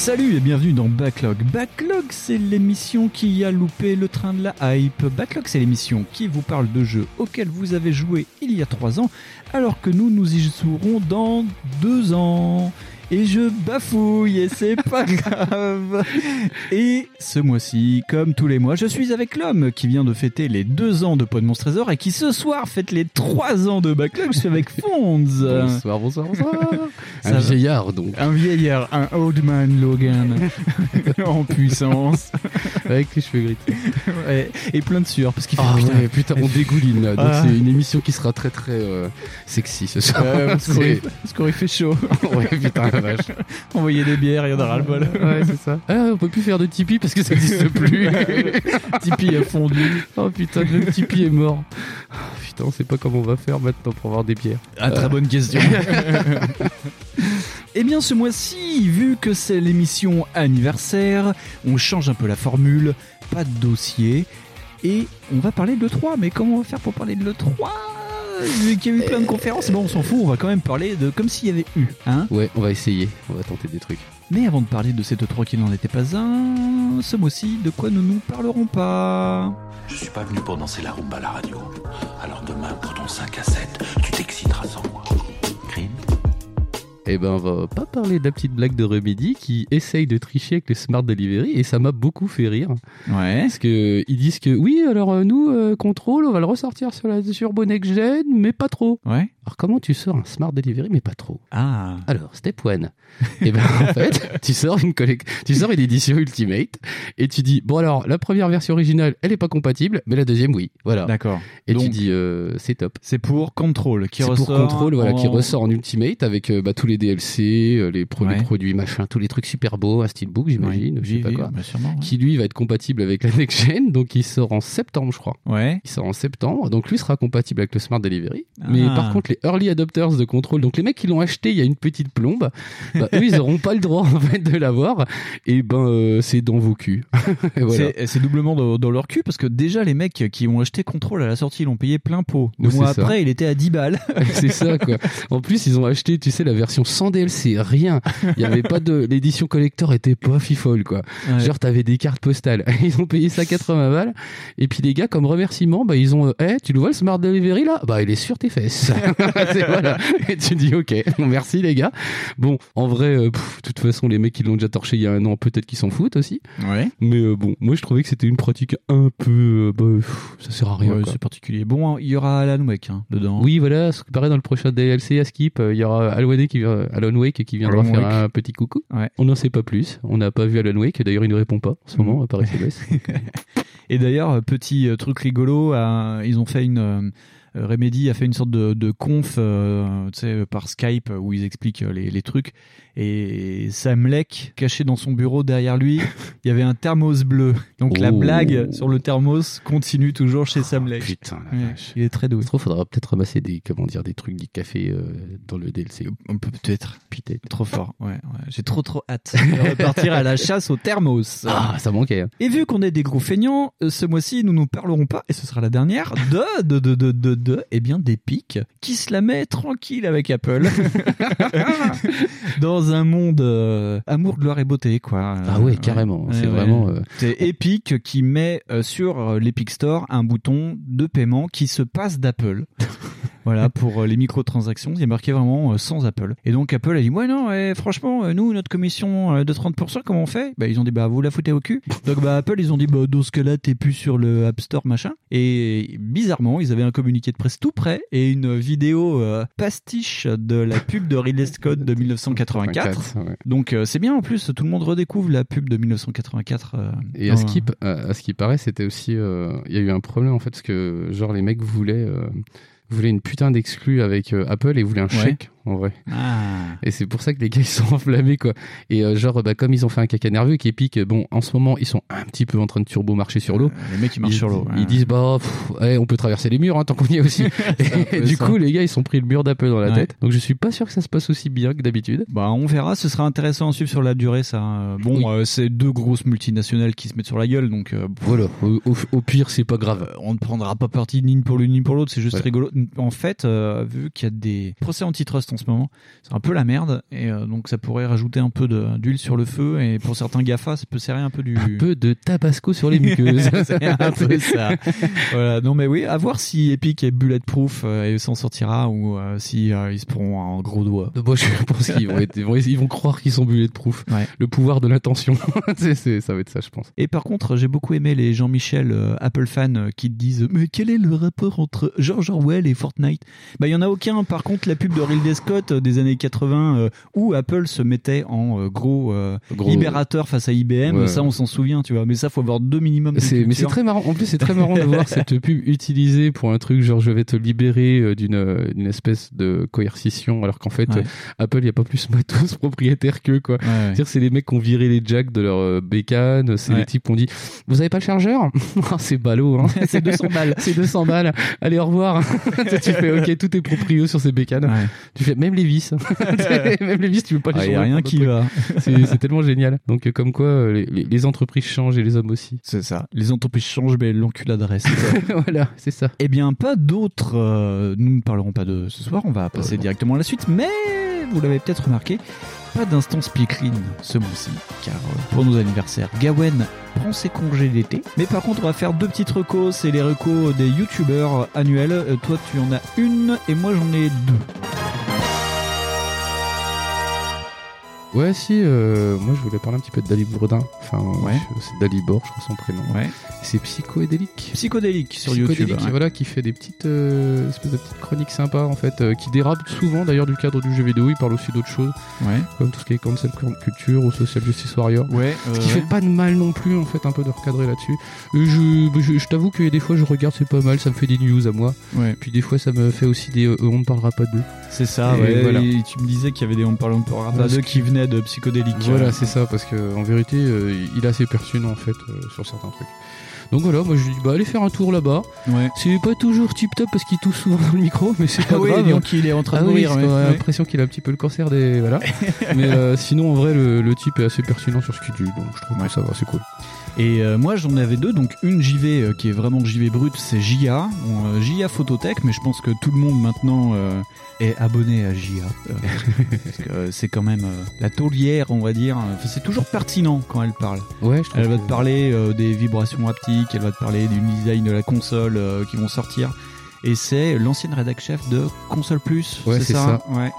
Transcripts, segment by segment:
Salut et bienvenue dans Backlog. Backlog, c'est l'émission qui a loupé le train de la hype. Backlog, c'est l'émission qui vous parle de jeux auxquels vous avez joué il y a 3 ans, alors que nous, nous y jouerons dans 2 ans et je bafouille et c'est pas grave. Et ce mois-ci, comme tous les mois, je suis avec l'homme qui vient de fêter les deux ans de Pod Monstre Trésor et qui ce soir fête les trois ans de Backlog. Je suis avec Fonds. Bonsoir, bonsoir, bonsoir. un vieillard donc. Un vieillard, un old man Logan en puissance. Avec les cheveux gris. Ouais, et plein de sueur parce qu'il fait Ah putain, ouais, putain, on dégouline là. Donc Ah. c'est une émission qui sera très très euh, sexy ce soir. euh, parce parce qu'on fait chaud. ouais, putain vache. Envoyer des bières, il y en aura le bol. Ouais, c'est ça. Ah, on peut plus faire de Tipeee parce que ça n'existe plus. Tipeee a fondu. oh putain, le Tipeee est mort. Oh, putain, on sait pas comment on va faire maintenant pour avoir des bières. Ah, très bonne question. Eh bien, ce mois-ci, vu que c'est l'émission anniversaire, on change un peu la formule, pas de dossier, et on va parler de l'E3. Mais comment on va faire pour parler de l'E3 Vu qu'il y a eu plein de conférences, bon, on s'en fout, on va quand même parler de comme s'il y avait eu, hein Ouais, on va essayer. On va tenter des trucs. Mais avant de parler de cette E3 qui n'en était pas un, ce mois-ci, de quoi nous nous parlerons pas? Je suis pas venu pour danser la rumba à la radio. Alors demain, pour ton 5 à 7, tu t'exciteras sans moi. Eh ben, on va pas parler de la petite blague de Remedy qui essaye de tricher avec le Smart Delivery et ça m'a beaucoup fait rire. Ouais. Parce que ils disent que oui, alors euh, nous, euh, contrôle, on va le ressortir sur la sur Next Gen, mais pas trop. Ouais. Alors comment tu sors un Smart Delivery, mais pas trop? Ah. Alors, step one. Et ben en fait, tu sors une tu sors une édition Ultimate et tu dis bon alors la première version originale, elle est pas compatible, mais la deuxième oui. Voilà. D'accord. Et tu dis euh, c'est top. C'est pour Control qui C'est pour ressort. Control, voilà, qui en- ressort en Ultimate avec euh, bah, tous les DLC, euh, les, pro- les Ouais. produits machin, tous les trucs super beaux, un steelbook j'imagine, Ouais, je sais pas oui, quoi. bah, sûrement, ouais. Qui lui va être compatible avec la next gen, donc il sort en septembre je crois. Ouais. Il sort en septembre, donc lui sera compatible avec le Smart Delivery. Mais Ah. par contre, les early adopters de Control, donc les mecs qui l'ont acheté il y a une petite plombe, bah, eux ils auront pas le droit en fait de l'avoir. Et ben euh, c'est dans vos culs. Voilà. C'est- doublement dans, dans leur cul parce que déjà les mecs qui ont acheté Control à la sortie, ils l'ont payé plein pot. Le mois ça. après, il était à 10 balles. c'est ça quoi. En plus, ils ont acheté, tu sais, la version sans DLC, rien. Il y avait pas de l'édition collector était pas fifole quoi. Ouais. Genre t'avais des cartes postales. Ils ont payé ça 80 balles. Et puis les gars, comme remerciement, bah ils ont, euh, Eh, tu le vois le Smart Delivery là? Bah il est sur tes fesses. Voilà. Et tu dis ok, merci les gars. Bon, en vrai, euh, de toute façon, les mecs qui l'ont déjà torché il y a un an, peut-être qu'ils s'en foutent aussi. Ouais. Mais euh, bon, moi je trouvais que c'était une pratique un peu, euh, bah, pff, ça sert à rien. Ouais, c'est particulier. Bon, il y aura Alan Wake hein, dedans. Oui, voilà, ce qui paraît dans le prochain DLC à Skip, il y aura Alan Wake qui, Alan Wake qui viendra Alan faire Wake. un petit coucou. Ouais. On n'en sait pas plus. On n'a pas vu Alan Wake. D'ailleurs, il ne répond pas en ce moment Mhm. par SMS. Et d'ailleurs, petit truc rigolo, ils ont fait une. Euh, Remedy a fait une sorte de, de conf euh, par Skype où ils expliquent euh, les, les trucs. Et Sam Lake, caché dans son bureau derrière lui, il y avait un thermos bleu. Donc la Oh. blague sur le thermos continue toujours chez Sam Lake. Putain, la Ouais, vache. il est très doué. Il faudra peut-être ramasser des, comment dire, des trucs du café euh, dans le DLC. On peut peut-être. Peut-être. Trop fort, ouais, ouais. J'ai trop trop hâte de repartir à la chasse au thermos. Ah, ça manquait. hein. Et vu qu'on est des gros feignants, ce mois-ci, nous ne parlerons pas, et ce sera la dernière, de, de, de, de, de, de, eh bien, d'Epic, qui se la met tranquille avec Apple. Dans un monde euh, amour, gloire et beauté, quoi. Ah ouais, carrément. ouais, c'est ouais. vraiment. euh, C'est Epic qui met euh, sur l'Epic Store un bouton de paiement qui se passe d'Apple. Voilà, pour euh, les microtransactions, il y a marqué vraiment euh, sans Apple. Et donc Apple a dit, ouais non, ouais, franchement, euh, nous, notre commission de 30%, comment on fait? Bah ils ont dit, bah vous la foutez au cul. Donc bah Apple, ils ont dit, bah dans ce cas-là, t'es plus sur le App Store, machin. Et bizarrement, ils avaient un communiqué de presse tout prêt et une vidéo euh, pastiche de la pub de Ridley Scott de 1984. ouais. Donc euh, c'est bien en plus, tout le monde redécouvre la pub de 1984. euh, Et à ce, qui, à, à ce qui paraît, c'était aussi. Il y a eu un problème en fait, parce que genre les mecs voulaient, euh, voulaient une putain d'exclus avec euh, Apple et voulaient un Ouais. chèque en vrai. Ah. Et c'est pour ça que les gars ils sont enflammés quoi. Et euh, genre bah comme ils ont fait un caca nerveux qui est Epic, bon en ce moment ils sont un petit peu en train de turbo marcher sur l'eau. Euh, Les mecs qui marchent Ils, sur l'eau. ils ouais. disent bah pff, ouais, on peut traverser les murs hein, tant qu'on y est aussi. et du ça. coup les gars ils sont pris le mur d'Apple dans la Ouais. tête. Donc je suis pas sûr que ça se passe aussi bien que d'habitude. Bah, on verra, ce sera intéressant à suivre sur la durée, ça. Bon, Oui. euh, c'est deux grosses multinationales qui se mettent sur la gueule, donc euh, Voilà, au, au- au pire c'est pas grave. on ne prendra pas parti ni pour l'une ni pour l'autre, c'est juste rigolo. En fait, vu qu'il y a des procès antitrust en ce moment, c'est un peu la merde, et euh, donc ça pourrait rajouter un peu d'huile sur le feu, et pour certains GAFA, ça peut serrer un peu du... Un peu de tabasco sur les muqueuses. c'est un peu ça. voilà. Non mais oui, à voir si Epic est bulletproof euh, et s'en sortira ou euh, si ils se prendront un gros doigt. Moi, je pense qu'ils vont, être- ils vont, croire qu'ils sont bulletproof. Ouais. Le pouvoir de c'est- ça va être ça, je pense. Et par contre, j'ai beaucoup aimé les Jean-Michel euh, Apple fans qui te disent mais quel est le rapport entre George Orwell et Fortnite? Bah il y en a aucun. Par contre, la pub de Ridley Scott euh, des années 80 euh, où Apple se mettait en euh, gros, Gros- libérateur face à IBM, Ouais. ça on s'en souvient, tu vois. Mais ça faut avoir deux minimum. de mais c'est très marrant. En plus, c'est très marrant de voir cette pub utilisée pour un truc genre je vais te libérer d'une, espèce de coercition, alors qu'en fait, Ouais. Apple, il n'y a pas plus matos propriétaire qu'eux, quoi. Ouais, c'est les mecs qui ont viré les jacks de leur bécane, c'est les types qui ont dit Vous avez pas le chargeur Ah, C'est ballot, hein. c'est 200 balles. C'est 200 balles. Allez, au revoir. tu fais OK, tout est proprio sur ces bécanes. Ouais. Tu fais même les vis. même les vis, tu veux pas les Ah, Il y a changer rien qui va. C'est tellement génial. Donc, euh, comme quoi, euh, les, entreprises changent et les hommes aussi. C'est ça. Les entreprises changent, mais l'encul l'adresse. voilà, c'est ça. Eh bien, pas d'autres. euh, nous ne parlerons pas de ce soir. On va passer directement à la suite. Mais vous l'avez peut-être remarqué, pas d'instant speakerine ce mois-ci, car euh, pour nos anniversaires, Gawen prend ses congés d'été. Mais par contre, on va faire deux petites recos. C'est les recos des youtubeurs annuels. Euh, toi, tu en as une et moi, j'en ai deux. Ouais, si, euh, moi je voulais parler un petit peu de Dali Bourdin. Enfin, Ouais. c'est Dalibor, je crois son prénom. Ouais. C'est psychodélique. Psychodélique sur Psychodélique, YouTube. ouais. voilà, qui fait des petites euh, espèces de petites chroniques sympas en fait, euh, qui dérapent souvent d'ailleurs du cadre du jeu vidéo. Il parle aussi d'autres choses, Ouais. comme tout ce qui est cancel culture ou social justice warrior. Ouais. Ce euh, qui fait pas de mal non plus en fait un peu de recadrer là-dessus. Et je, je, je t'avoue que des fois je regarde c'est pas mal, ça me fait des news à moi. ouais. Puis des fois ça me fait aussi des euh, on ne parlera pas d'eux. C'est ça. Et ouais. voilà. Et tu me disais qu'il y avait des on parle on parlera pas d'eux qui venaient de psychodélique. Voilà, c'est ça, parce que en vérité, euh, il est assez pertinent en fait euh, sur certains trucs. Donc voilà, moi je lui dis bah allez faire un tour là-bas. Ouais. C'est pas toujours tip top parce qu'il tousse souvent dans le micro, mais c'est pas Ah oui, grave. donc il est en train Ah de oui, mourir. ouais. Ouais. l'impression qu'il a un petit peu le cancer des voilà. mais euh, sinon en vrai le, le type est assez pertinent sur ce qu'il dit, donc je trouve que ça va, c'est cool. Et euh, moi j'en avais deux, donc une JV euh, qui est vraiment JV brute, c'est JA, Bon, euh, JA Phototech, mais je pense que tout le monde maintenant euh, est abonné à JA, euh, parce que c'est quand même euh, la taulière, on va dire. Enfin, c'est toujours pertinent quand elle parle. Ouais, je trouve Elle va que- te parler euh, des vibrations haptiques, elle va te parler du design de la console euh, qui vont sortir. Et c'est l'ancienne rédac chef de Console Plus, Ouais, c'est c'est ça, Ouais.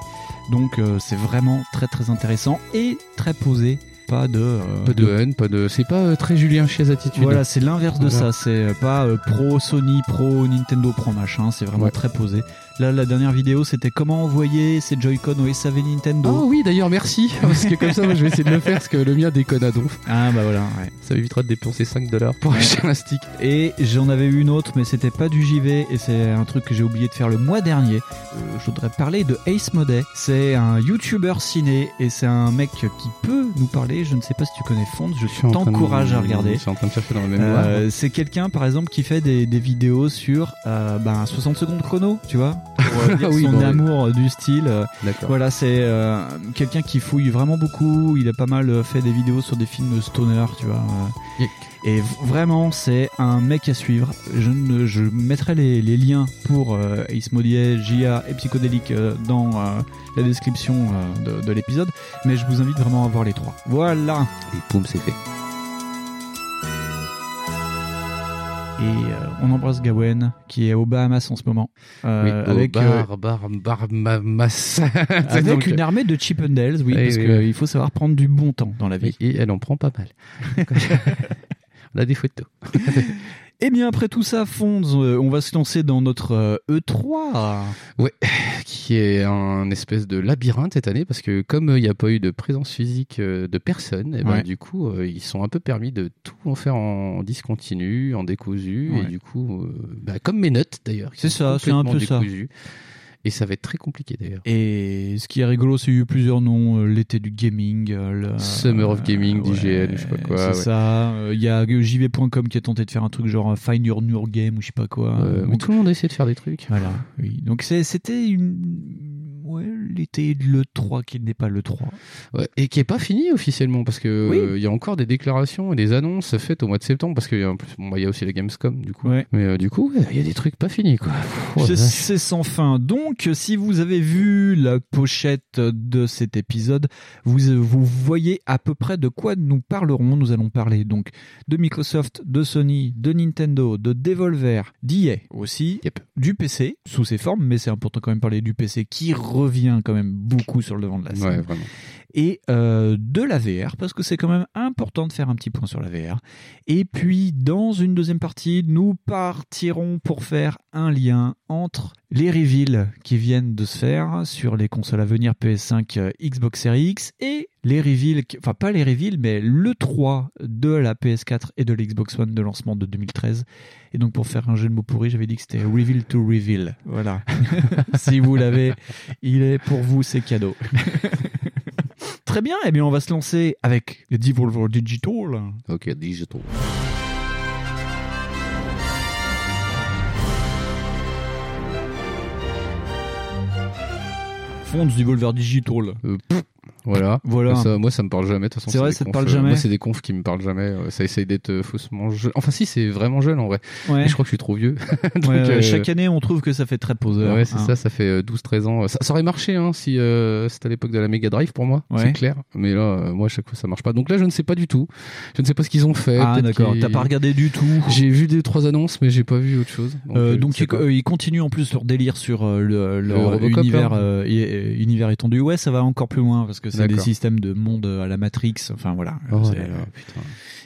Donc euh, c'est vraiment très très intéressant et très posé. Pas de, euh, pas de haine, pas de c'est pas euh, très Julien Chiez attitude. voilà, c'est l'inverse de ça. C'est euh, pas euh, pro Sony, pro Nintendo, pro machin. C'est vraiment Ouais. très posé. Là, la dernière vidéo, c'était comment envoyer ces Joy-Con au SAV Nintendo. Oh oui, d'ailleurs merci parce que comme ça moi je vais essayer de le faire parce que le mien déconne à donf. Ah bah voilà. Ouais. Ça m'évitera de dépenser 5 dollars pour Ouais. acheter un stick. Et j'en avais eu une autre, mais c'était pas du JV, et c'est un truc que j'ai oublié de faire le mois dernier. Euh, je voudrais parler de Ace Modet. C'est un YouTuber ciné, et c'est un mec qui peut nous parler. Je ne sais pas si tu connais Fond, je de- t'encourage à regarder. Je suis en train de chercher dans ma mémoire. Euh, c'est quelqu'un par exemple qui fait des, des vidéos sur euh, ben, 60 secondes chrono, tu vois, pour euh, dire Oui, son amour euh, du style. euh, voilà, c'est euh, quelqu'un qui fouille vraiment beaucoup. Il a pas mal fait des vidéos sur des films stoner, tu vois. Et vraiment, c'est un mec à suivre. Je, ne, je mettrai les, les liens pour euh, Ace Modier, JA et Psychodélique euh, dans euh, la description de, de l'épisode. Mais je vous invite vraiment à voir les trois. Voilà. Et poum, c'est fait. Et euh, on embrasse Gawen, qui est aux Bahamas en ce moment. Euh, oui, avec euh, bar, avec Donc, une armée de Chippendales, oui, Oui, parce oui, qu'il oui. faut savoir prendre du bon temps dans la vie. Et, et elle en prend pas mal. On a des photos. Eh bien, après tout ça, Fonds, euh, on va se lancer dans notre euh, E3. qui est un espèce de labyrinthe cette année parce que comme euh, il n'y a pas eu de présence physique de personne, et ben, Ouais. du coup ils sont un peu permis de tout en faire en discontinu, en décousu Ouais. et du coup bah, comme mes notes d'ailleurs. C'est ça, c'est un peu ça. Et ça va être très compliqué d'ailleurs. Et ce qui est rigolo, c'est qu'il y a eu plusieurs noms. euh, L'été du gaming. euh, le- Summer of Gaming, ouais, d'IGN, je sais pas quoi, C'est ouais. ça. Euh, Il y a JV.com qui a tenté de faire un truc genre euh, Find Your New Game ou je sais pas quoi. Euh, mais Donc, tout le monde a essayé de faire des trucs. Voilà, oui. Donc c'était une. Ouais, l'été de l'E3 qui n'est pas l'E3. Ouais, et qui est pas fini officiellement parce que Oui. euh, y a encore des déclarations et des annonces faites au mois de septembre parce qu'il y bon, bah, y a aussi la Gamescom du coup. Ouais. Mais euh, du coup, il y a des trucs pas finis quoi. Oh C'est- sans fin. Donc, si vous avez vu la pochette de cet épisode, vous, vous voyez à peu près de quoi nous parlerons. Nous allons parler donc de Microsoft, de Sony, de Nintendo, de Devolver, d'EA aussi, Yep. du PC sous ses formes, mais c'est important quand même de parler du PC qui revient quand même beaucoup sur le devant de la scène Ouais, vraiment. Et euh, de la VR, parce que c'est quand même important de faire un petit point sur la VR. Et puis, dans une deuxième partie, nous partirons pour faire un lien entre les reveals qui viennent de se faire sur les consoles à venir PS5, euh, Xbox Series X, et les reveals, enfin pas les reveals, mais le 3 de la PS4 et de l'Xbox One de lancement de 2013. Et donc, pour faire un jeu de mots pourri, j'avais dit que c'était reveal to reveal. Voilà. si vous l'avez, il est pour vous, c'est cadeau. Très bien, eh bien on va se lancer avec le Devolver Digital. Ok, digital. Fonds du Devolver Digital. Euh, pff, voilà. Voilà. Ça, moi, ça me parle jamais. De toute façon, C'est vrai, ça te parle euh, jamais Moi, c'est des confs qui me parlent jamais. Euh, Ça essaye d'être euh, faussement jeune. Enfin, si, c'est vraiment jeune en vrai. Ouais. Mais je crois que je suis trop vieux. Donc, Ouais, euh, Chaque année, on trouve que ça fait très poseur. Ouais, c'est hein. ça, ça fait euh, 12-13 ans. Ça, ça aurait marché hein, si euh, c'était à l'époque de la Mega Drive pour moi, Ouais. c'est clair. Mais là, euh, moi, à chaque fois, ça marche pas. Donc là, je ne sais pas du tout. Je ne sais pas ce qu'ils ont fait. Ah, d'accord. T'as pas regardé du tout. J'ai vu des trois annonces, mais j'ai pas vu autre chose. Donc, ils, continuent en plus leur délire sur le, leur univers, et- univers étendu. Ouais, ça va encore plus loin parce que c'est des systèmes de monde à la Matrix. Enfin voilà. Oh là là, putain.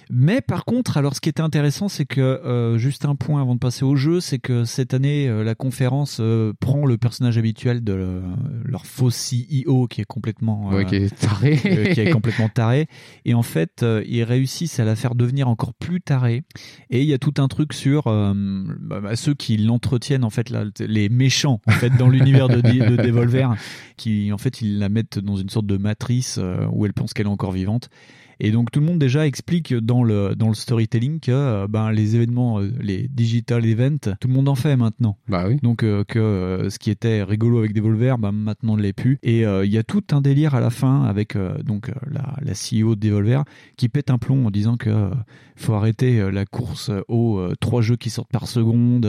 Mais par contre, alors ce qui était intéressant, c'est que euh, juste un point avant de passer au jeu, c'est que cette année, euh, la conférence euh, prend le personnage habituel de le- leur faux CEO qui est complètement euh, Ouais, qui est taré. euh, qui est complètement taré. Et en fait, euh, ils réussissent à la faire devenir encore plus tarée. Et il y a tout un truc sur euh, bah, bah, ceux qui l'entretiennent, en fait, là, les méchants, en fait, dans l'univers de, de Devolver, qui, en fait, ils la mettent dans une sorte de matrice euh, où elle pense qu'elle est encore vivante. Et donc tout le monde déjà explique dans le dans le storytelling que euh, ben les événements, euh, les digital events, tout le monde en fait maintenant. Bah oui. Donc euh, que ce qui était rigolo avec Devolver, bah, maintenant ne l'est plus. Et euh, il y a tout un délire à la fin avec euh, donc la, la CEO de Devolver qui pète un plomb en disant que faut arrêter la course aux trois jeux qui sortent par seconde,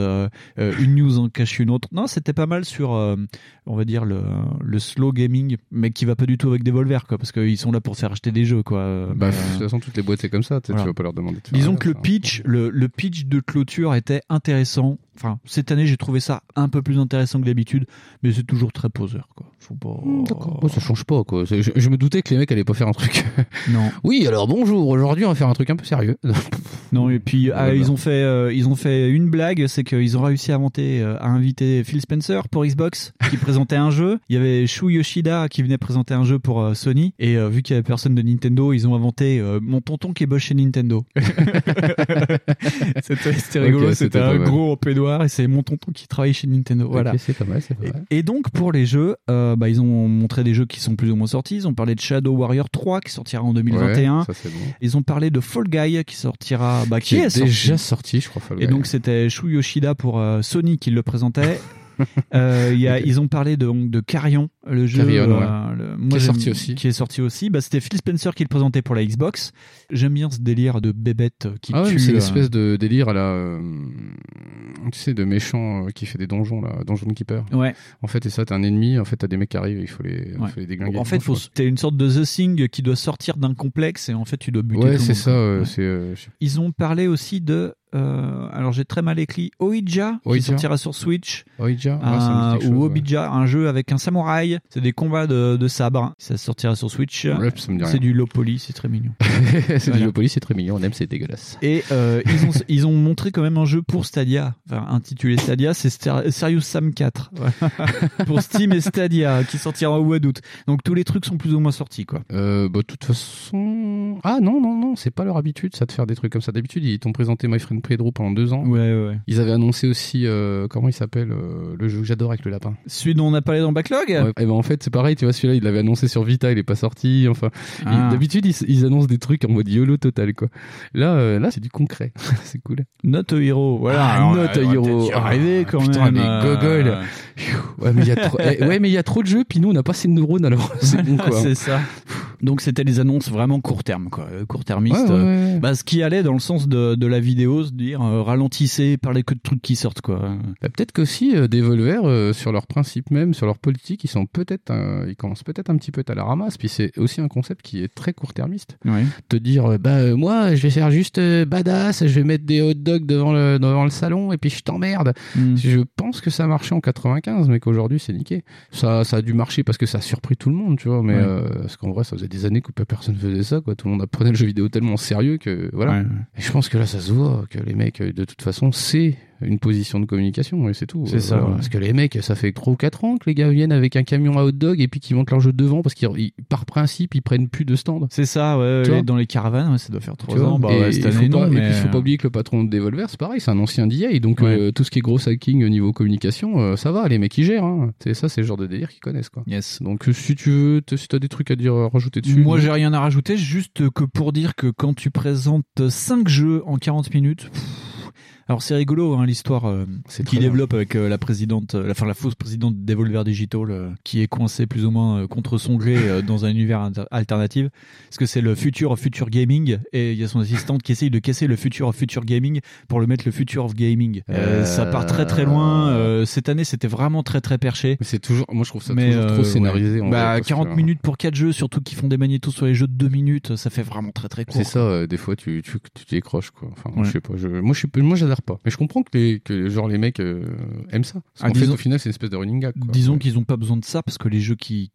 une news en cache une autre. Non, c'était pas mal sur, on va dire le, le slow gaming, mais qui va pas du tout avec Devolver quoi, parce qu'ils sont là pour se faire acheter des jeux quoi. Euh, Bah, mais, de toute façon, toutes les boîtes, c'est comme ça. voilà. Tu vas pas leur demander de Disons que le pitch, le, le pitch de clôture était intéressant. Enfin, cette année, j'ai trouvé ça un peu plus intéressant que d'habitude, mais c'est toujours très poseur, quoi. Faut pas. Hmm, D'accord. Ça change pas, quoi. Je, je me doutais que les mecs allaient pas faire un truc. Non, oui, alors bonjour. Aujourd'hui, on va faire un truc un peu sérieux. non. Et puis, ah, ils ont fait, euh, ils ont fait une blague, c'est qu'ils ont réussi à inventer, euh, à inviter Phil Spencer pour Xbox, qui présentait un jeu. Il y avait Shu Yoshida qui venait présenter un jeu pour euh, Sony, et vu qu'il y avait personne de Nintendo, ils ont inventé mon tonton qui bosse chez Nintendo. c'était c'était rigolo, c'était c'était un pas mal. Et c'est mon tonton qui travaille chez Nintendo. Voilà. Ok, c'est pas mal, c'est pas mal. Et, et donc pour les jeux, euh, bah, ils ont montré des jeux qui sont plus ou moins sortis. Ils ont parlé de Shadow Warrior 3 qui sortira en 2021. Ouais, ça c'est bon. Ils ont parlé de Fall Guy qui sortira, bah, qui, Qui est, est sorti. déjà sorti, je crois. Fall Et Guy. donc c'était Shu Yoshida pour euh, Sony qui le présentait. Euh, il y a, Ils ont parlé de, donc, de Carrion, le jeu ouais. euh, le- moi, Qui est sorti aussi. Qui est sorti aussi. Bah, c'était Phil Spencer qui le présentait pour la Xbox. J'aime bien ce délire de bébête qui Ah ouais, c'est euh, l'espèce de délire à la, euh, tu sais, de méchant euh, qui fait des donjons là, donjon keeper. Ouais. En fait, et ça, t'es un ennemi. En fait, t'as des mecs qui arrivent, il faut les, il Ouais. faut les déglinguer. En fait, t'es une sorte de The Thing qui doit sortir d'un complexe et en fait tu dois buter. Ouais, c'est ça. euh, euh, Ils ont parlé aussi de. euh, alors j'ai très mal écrit Oija, qui sortira sur Switch. Oija, ouais, ça me dit un- quelque chose, ou ouais. Obija, un jeu avec un samouraï. C'est des combats de, de sabre. Ça sortira sur Switch. Ouais, c'est du low poly, c'est très mignon. c'est Voilà. du police, c'est très mignon. On aime, c'est dégueulasse. Et euh, ils, ont, ils ont montré quand même un jeu pour Stadia, enfin, intitulé Stadia, c'est Serious Sam 4. Voilà. pour Steam et Stadia, qui sortira au mois d'août. Donc tous les trucs sont plus ou moins sortis, quoi. Euh, bah, de toute façon. Ah non, non, non, c'est pas leur habitude, ça, de faire des trucs comme ça. D'habitude, ils t'ont présenté My Friend Pedro pendant deux ans. Ouais, ouais. Ils avaient annoncé aussi, euh, comment il s'appelle, euh, le jeu que j'adore avec le lapin. Celui dont on a parlé dans Backlog? Ouais, ben en fait, c'est pareil, tu vois, celui-là, il l'avait annoncé sur Vita, il est pas sorti. Enfin, Ah. d'habitude, ils, ils annoncent des trucs en mode YOLO total, quoi. Là, euh, là, c'est du concret. c'est cool. Not a Hero, voilà. Ah, Alors, Not on a va Hero. peut-être y arriver quand Putain, même. euh. Ouais, mais il y a trop, eh, ouais, mais il y a trop de jeux, puis nous, on n'a pas assez de neurones, alors c'est bon, quoi. c'est ça. Donc c'était des annonces vraiment court terme, quoi, euh. Ouais, ouais, ouais. Bah, ce qui allait dans le sens de, de la vidéo, se dire euh, ralentissez, parlez que de trucs qui sortent, quoi. Bah, peut-être qu'aussi euh, Devolver euh, sur leurs principes même, sur leur politique, ils sont peut-être, euh, ils commencent peut-être un petit peu à la ramasse. Puis c'est aussi un concept qui est très court-termiste. Ouais. Te dire, euh, bah euh, moi, je vais faire juste euh, badass, je vais mettre des hot dogs devant le devant le salon et puis je t'emmerde. Mm. Je pense que ça marchait en 95, mais qu'aujourd'hui c'est niqué. Ça, ça a dû marcher parce que ça a surpris tout le monde, tu vois. Mais euh, parce qu'en vrai, ça faisait des années que personne faisait ça, quoi. Tout le monde apprenait le jeu vidéo tellement sérieux que voilà. Ouais, ouais. Et je pense que là, ça se voit que les mecs, euh, de toute façon, c'est une position de communication et c'est tout. C'est ça, ouais. Parce que les mecs, ça fait 3 ou 4 ans que les gars viennent avec un camion à hot dog et puis qu'ils montent leur jeu devant parce qu'ils, ils- par principe, ils prennent plus de stand. C'est ça, ouais, Tu ouais, vois dans les caravanes, ouais, ça doit faire trois Tu vois ans. Bah, et ouais, cette année, pas, non, et mais... puis, il faut pas oublier que le patron de Devolver, c'est pareil, c'est un ancien DA, donc euh, tout ce qui est gros hacking au niveau communication, euh, ça va, les mecs ils gèrent. Hein. C'est ça, c'est le genre de délire qu'ils connaissent, quoi. Yes. Donc euh, si tu veux, si t'as des trucs à dire, euh, rajouter dessus. Moi, j'ai rien à rajouter, juste que pour dire que quand tu présentes 5 jeux en 40 minutes, pff, alors c'est rigolo hein, l'histoire euh, C'est qui très bien. développe avec euh, la présidente, euh, enfin la fausse présidente de Devolver Digital, euh, qui est coincée plus ou moins euh, contre son gré euh, dans un univers alternatif, parce que c'est le future of future gaming et il y a son assistante qui essaye de casser le future of future gaming pour le mettre le future of gaming. Ça part très très loin. euh, cette année, c'était vraiment très très perché. Mais c'est toujours, moi je trouve ça Mais toujours trop scénarisé. ouais. en Bah, vrai, parce 40 que- minutes pour 4 jeux, surtout qui font des magnétos sur les jeux de 2 minutes, ça fait vraiment très très court. C'est ça, euh, des fois tu tu tu décroches quoi. Enfin, Ouais. je sais pas. Je, moi je pas. Mais je comprends que les que genre les mecs euh, aiment ça. Parce Ah, qu'en fait au final c'est une espèce de running gag. Quoi. Disons qu'ils ont pas besoin de ça parce que les jeux qui,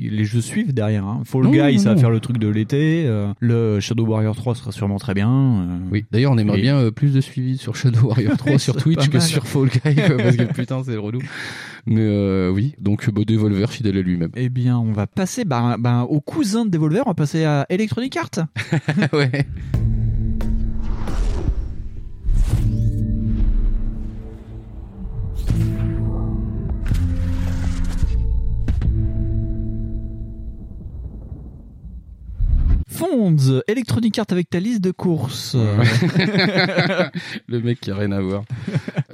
les jeux suivent derrière. Hein. Fall Non, non, ça va faire le truc de l'été. euh, le Shadow Warrior 3 sera sûrement très bien. euh. Oui. D'ailleurs on aimerait Et- bien plus de suivi sur Shadow Warrior 3 sur Twitch que sur Fall Guy parce que putain c'est relou. Mais oui. Donc bah, Devolver fidèle à lui-même. Eh bien, on va passer bah, bah, au cousin de Devolver, on va passer à Electronic Arts. ouais. Fonds, Electronic Arts avec ta liste de courses. le mec qui a rien à voir.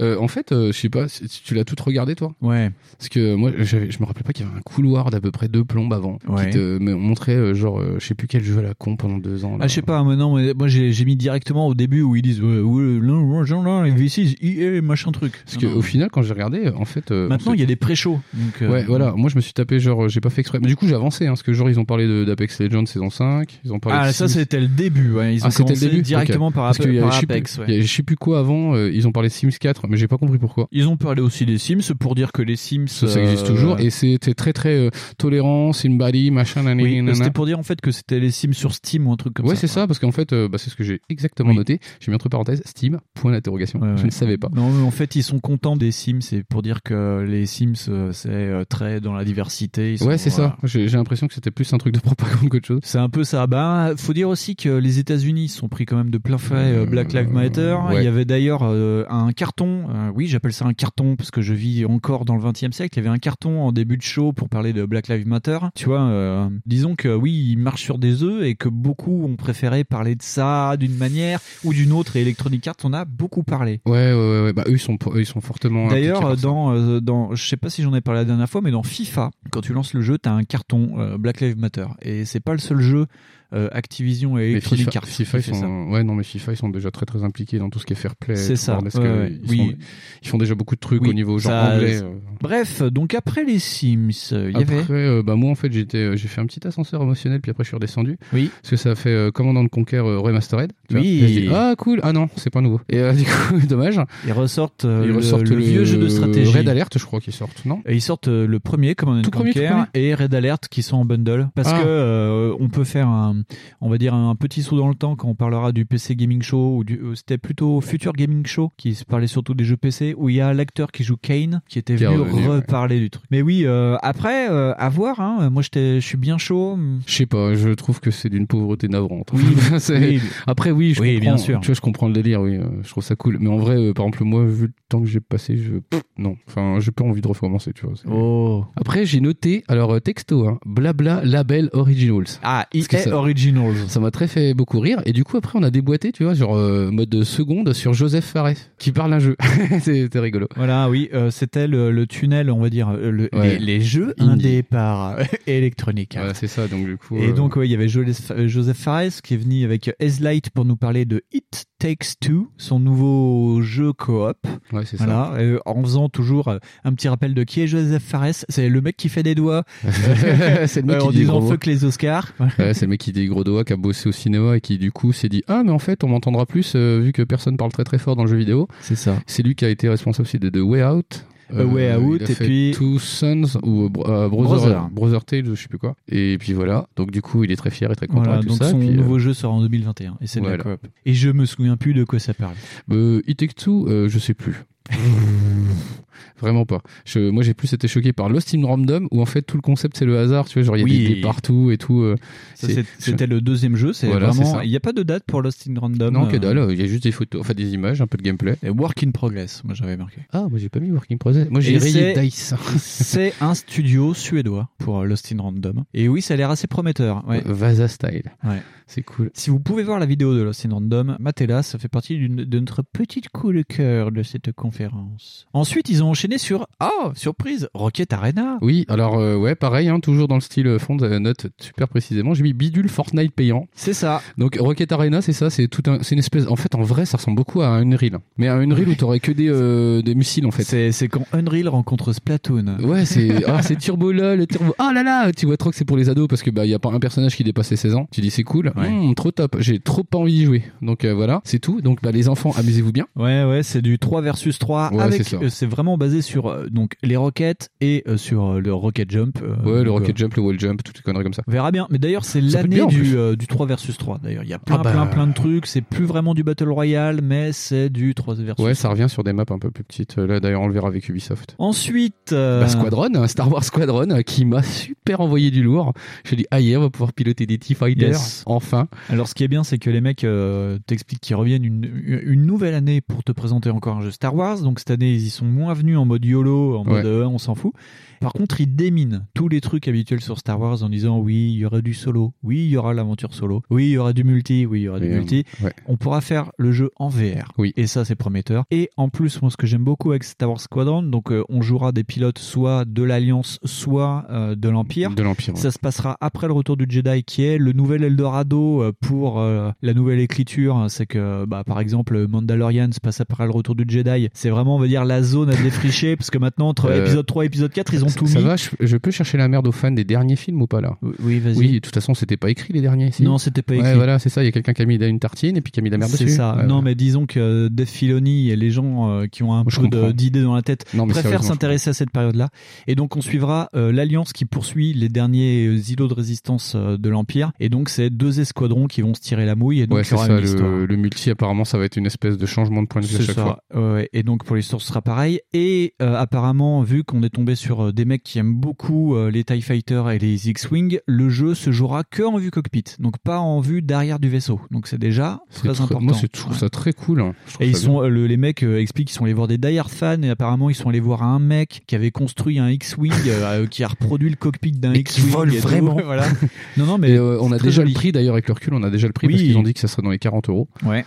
Euh, en fait, euh, je sais pas, tu l'as tout regardé toi? Ouais. Parce que moi, je me rappelais pas qu'il y avait un couloir d'à peu près deux plombes avant Ouais. qui te montrait euh, genre, euh, je sais plus quel jeu à la con pendant deux ans. là. Ah, je sais pas, non, mais moi j'ai mis directement au début où ils disent là, genre, là, V6, EA, machin truc. Parce Non, non. qu'au final, quand j'ai regardé, en fait, euh, Maintenant, il y a des pré-shows. euh, Ouais, voilà. Moi, je me suis tapé genre, j'ai pas fait exprès. Mais du coup, j'ai avancé, hein, parce que genre, ils ont parlé d'Apex Legends saison 5, ils ont parlé Ah, de ça c'était le début. Ouais. Ils ont Ah, c'était le commencé début directement par, Parce y par plus- Apex. ouais. y a- je sais plus quoi avant, euh, ils ont parlé de Sims 4, mais j'ai pas compris pourquoi. Ils ont parlé aussi des Sims pour dire que les Sims. Ça, ça existe euh, toujours, et c'était très très euh, tolérant, Simbali, machin, Oui, nanana. c'était pour dire en fait que c'était les Sims sur Steam ou un truc comme Ouais, ça. c'est ça, parce qu'en fait, euh, bah, c'est ce que j'ai exactement Oui. noté. J'ai mis entre parenthèses Steam, point d'interrogation. Ouais, Je ouais. ne savais pas. Non, mais en fait, ils sont contents des Sims. C'est pour dire que les Sims, c'est très dans la diversité. Ils Ouais, c'est voilà. ça. J'ai j'ai l'impression que c'était plus un truc de propagande qu'autre chose. C'est un peu ça. Bah, faut dire aussi que les États-Unis sont pris quand même de plein fouet euh, Black Lives Matter. ouais. Il y avait d'ailleurs euh, un carton. euh, oui, j'appelle ça un carton parce que je vis encore dans le 20e siècle. Il y avait un carton en début de show pour parler de Black Lives Matter. Tu vois, euh, disons que oui, il marche sur des œufs et que beaucoup ont préféré parler de ça d'une manière ou d'une autre. Et Electronic Arts en a beaucoup parlé. Ouais, ouais, ouais, ouais. Bah, eux, ils sont, eux, ils sont fortement. D'ailleurs, dans, euh, dans, je sais pas si j'en ai parlé la dernière fois, mais dans FIFA, quand tu lances le jeu, t'as un carton euh, Black Lives Matter, et c'est pas le seul jeu euh, Activision et Electronic FIFA, Arts FIFA, ils ça. sont, ouais, non, mais FIFA, ils sont déjà très très impliqués dans tout ce qui est fair play. C'est ça, bordel, parce ouais, que ouais. Ils, Oui. font, ils font déjà beaucoup de trucs Oui, au niveau genre ça- anglais. euh. Bref, donc après les Sims, il y Après, avait. euh, bah moi en fait j'étais, j'ai fait un petit ascenseur émotionnel puis après je suis redescendu. Oui. Parce que ça a fait Commandant de Conquer Remastered. vois. Oui. Ah cool. Ah non, c'est pas nouveau. Et du coup, dommage. Ils ressortent, Ils le, ressortent le vieux jeu de stratégie. Red Alert, je crois qu'ils sortent, non? Et ils sortent le premier Command and Tout premier, tout Conquer et Red Alert qui sont en bundle parce Ah. que euh, on peut faire un on va dire un petit saut dans le temps quand on parlera du PC Gaming Show ou du euh, c'était plutôt Future Gaming Show qui se parlait surtout des jeux PC, où il y a l'acteur qui joue Kane qui était Qui est venu revenu, ouais. reparler du truc. Mais oui, euh, après, euh, à voir. Hein, moi, je suis bien chaud. Je sais pas, je trouve que c'est d'une pauvreté navrante. Oui, C'est- oui, Après, oui, je Oui, comprends. bien sûr. Tu vois, je comprends le délire, oui. Je trouve ça cool. Mais en vrai, euh, par exemple, moi, vu le temps que j'ai passé, je. pff, non. Enfin, j'ai pas envie de recommencer, tu vois. Oh. Après, j'ai noté, alors, texto, hein, blabla label originals. Ah, que EA ça- Originals. Ça m'a très fait beaucoup rire. Et du coup, après, on a déboîté, tu vois, genre euh, mode seconde sur Joseph Fares, qui parle un jeu. C'était rigolo. Voilà, oui, euh, c'était le, le tunnel, on va dire, euh, le- Ouais. les, les jeux Indie. indés par Electronic Arts. Ouais, c'est ça, donc du coup. Et euh, donc, ouais, il y avait Joseph Fares qui est venu avec Ezlight pour nous parler de It Takes Two, son nouveau jeu coop. Ouais, c'est ça. Voilà, en faisant toujours un petit rappel de qui est Joseph Fares. C'est le mec qui fait des doigts c'est le mec qui en dit disant fuck les Oscars. Ouais, c'est le mec qui dit doigt, qui a bossé au cinéma et qui du coup s'est dit ah mais en fait on m'entendra plus euh, vu que personne parle très très fort dans le jeu vidéo. C'est ça. C'est lui qui a été responsable aussi de The Way Out. A Way Out, et puis- Two Sons ou euh, euh, Brother. Brother, Brother Tales, je sais plus quoi. Et puis voilà. Donc du coup, il est très fier et très content Voilà, et tout donc ça. son Puis, euh, nouveau jeu sort en 2021 et c'est de la voilà. coop. Et je me souviens plus de quoi ça parle. euh, It Take Two, euh, je sais plus. Vraiment pas. Je, moi, j'ai plus été choqué par Lost in Random où en fait tout le concept c'est le hasard. Tu vois, genre il y a Oui. des dés partout et tout. euh, C'était le deuxième jeu. C'est Voilà, vraiment. Il n'y a pas de date pour Lost in Random. non, que euh, dalle. Il y a juste des photos, enfin des images, un peu de gameplay. et Work in Progress, moi j'avais marqué. Ah, moi j'ai pas mis Working Process. Moi j'ai rayé Dice. c'est un studio suédois pour euh, Lost in Random. Et oui, ça a l'air assez prometteur. Ouais. Vasa Style. Ouais. C'est cool. Si vous pouvez voir la vidéo de Lost in Random, matez-la, ça fait partie de notre petite coup de cœur de cette conférence. Ensuite, ils ont enchaîné sur, oh, surprise, Rocket Arena. Oui, alors euh, ouais, pareil, hein, toujours dans le style euh, fond, euh, note super précisément. J'ai mis bidule Fortnite payant. C'est ça. Donc Rocket Arena, c'est ça, c'est tout un, c'est une espèce. En fait, en vrai, ça ressemble beaucoup à un Unreal. Mais un Unreal où t'aurais que des, euh, des missiles en fait. C'est c'est quand Unreal rencontre Splatoon. Ouais, c'est ah, c'est turbo lol, turbo. Ah là là, tu vois trop que c'est pour les ados parce que bah y a pas un personnage qui dépasse les 16 ans. Tu dis c'est cool, Ouais. Hum, trop top. J'ai trop pas envie d'y jouer. Donc euh, voilà, c'est tout. Donc bah les enfants, amusez-vous bien. Ouais, ouais, c'est du 3 versus 3 Ouais, avec, c'est ça. Basé sur euh, donc les roquettes et euh, sur euh, le rocket jump. Ouais, le rocket jump, le wall jump, toutes les conneries comme ça. On verra bien. Mais d'ailleurs, c'est l'année du, du 3 versus 3. D'ailleurs, il y a plein, Ah bah. plein, plein de trucs. C'est plus vraiment du Battle Royale, mais c'est du 3 versus Ouais, 3. ça revient sur des maps un peu plus petites. Là d'ailleurs, on le verra avec Ubisoft. Ensuite, Bah, Squadron, hein, Star Wars Squadron, qui m'a super envoyé du lourd. Je dis, ah, yeah, on va pouvoir piloter des T-Fighters. Yes. Enfin. alors ce qui est bien, c'est que les mecs euh, t'expliquent qu'ils reviennent une, une nouvelle année pour te présenter encore un jeu Star Wars. Donc cette année, ils y sont moins en mode YOLO, en mode Ouais. euh, on s'en fout. Par contre, ils déminent tous les trucs habituels sur Star Wars en disant oui, il y aura du solo, oui, il y aura l'aventure solo, oui, il y aura du multi, oui, il y aura du multi. ouais. On pourra faire le jeu en VR. Oui. Et ça, c'est prometteur. Et en plus, moi, ce que j'aime beaucoup avec Star Wars Squadron, donc euh, on jouera des pilotes soit de l'Alliance, soit euh, de l'Empire. De l'Empire. ouais. Ça se passera après le retour du Jedi, qui est le nouvel Eldorado pour euh, la nouvelle écriture. C'est que, bah, par exemple, Mandalorian se passe après le retour du Jedi. C'est vraiment, on va dire, la zone à défricher, parce que maintenant, entre Euh, épisode 3 et épisode 4, ils ont Ça- tout ça mis. va, je, je peux chercher la merde aux fans des derniers films ou pas là? Oui, vas-y. Oui, de toute façon, c'était pas écrit les derniers. si non, c'était pas écrit. Ouais, voilà, c'est ça. Il y a quelqu'un qui a mis une tartine et puis qui a mis de la merde C'est dessus. ça. Ouais, non, ouais. mais disons que Dave Filoni et les gens euh, qui ont un je peu d'idées dans la tête Non, préfèrent s'intéresser à cette période-là. Et donc, on suivra euh, l'Alliance qui poursuit les derniers euh, îlots de résistance euh, de l'Empire. Et donc, c'est deux escadrons qui vont se tirer la mouille. Et donc, Ouais, il y c'est aura ça. une histoire. Le, le multi, apparemment, ça va être une espèce de changement de point de vue à C'est chaque ça. fois. Et donc pour l'histoire ce sera pareil. Et euh, apparemment, vu qu'on est tombé sur euh, des mecs qui aiment beaucoup euh, les TIE Fighters et les X-Wing, le jeu se jouera que en vue cockpit, donc pas en vue d'arrière du vaisseau. Donc c'est déjà très très- important. Moi, c'est- je trouve Ouais. ça très cool. hein. Et ils ça sont, le- les mecs expliquent qu'ils sont allés voir des Die Hard fans et apparemment ils sont allés voir un mec qui avait construit un X-Wing euh, qui a reproduit le cockpit d'un Et qui X-Wing. vole et tout. vraiment. voilà. Non non Mais mais on a déjà joli. le prix d'ailleurs avec le recul, on a déjà le prix Oui. parce qu'ils ont dit que ça serait dans les 40 euros. ouais.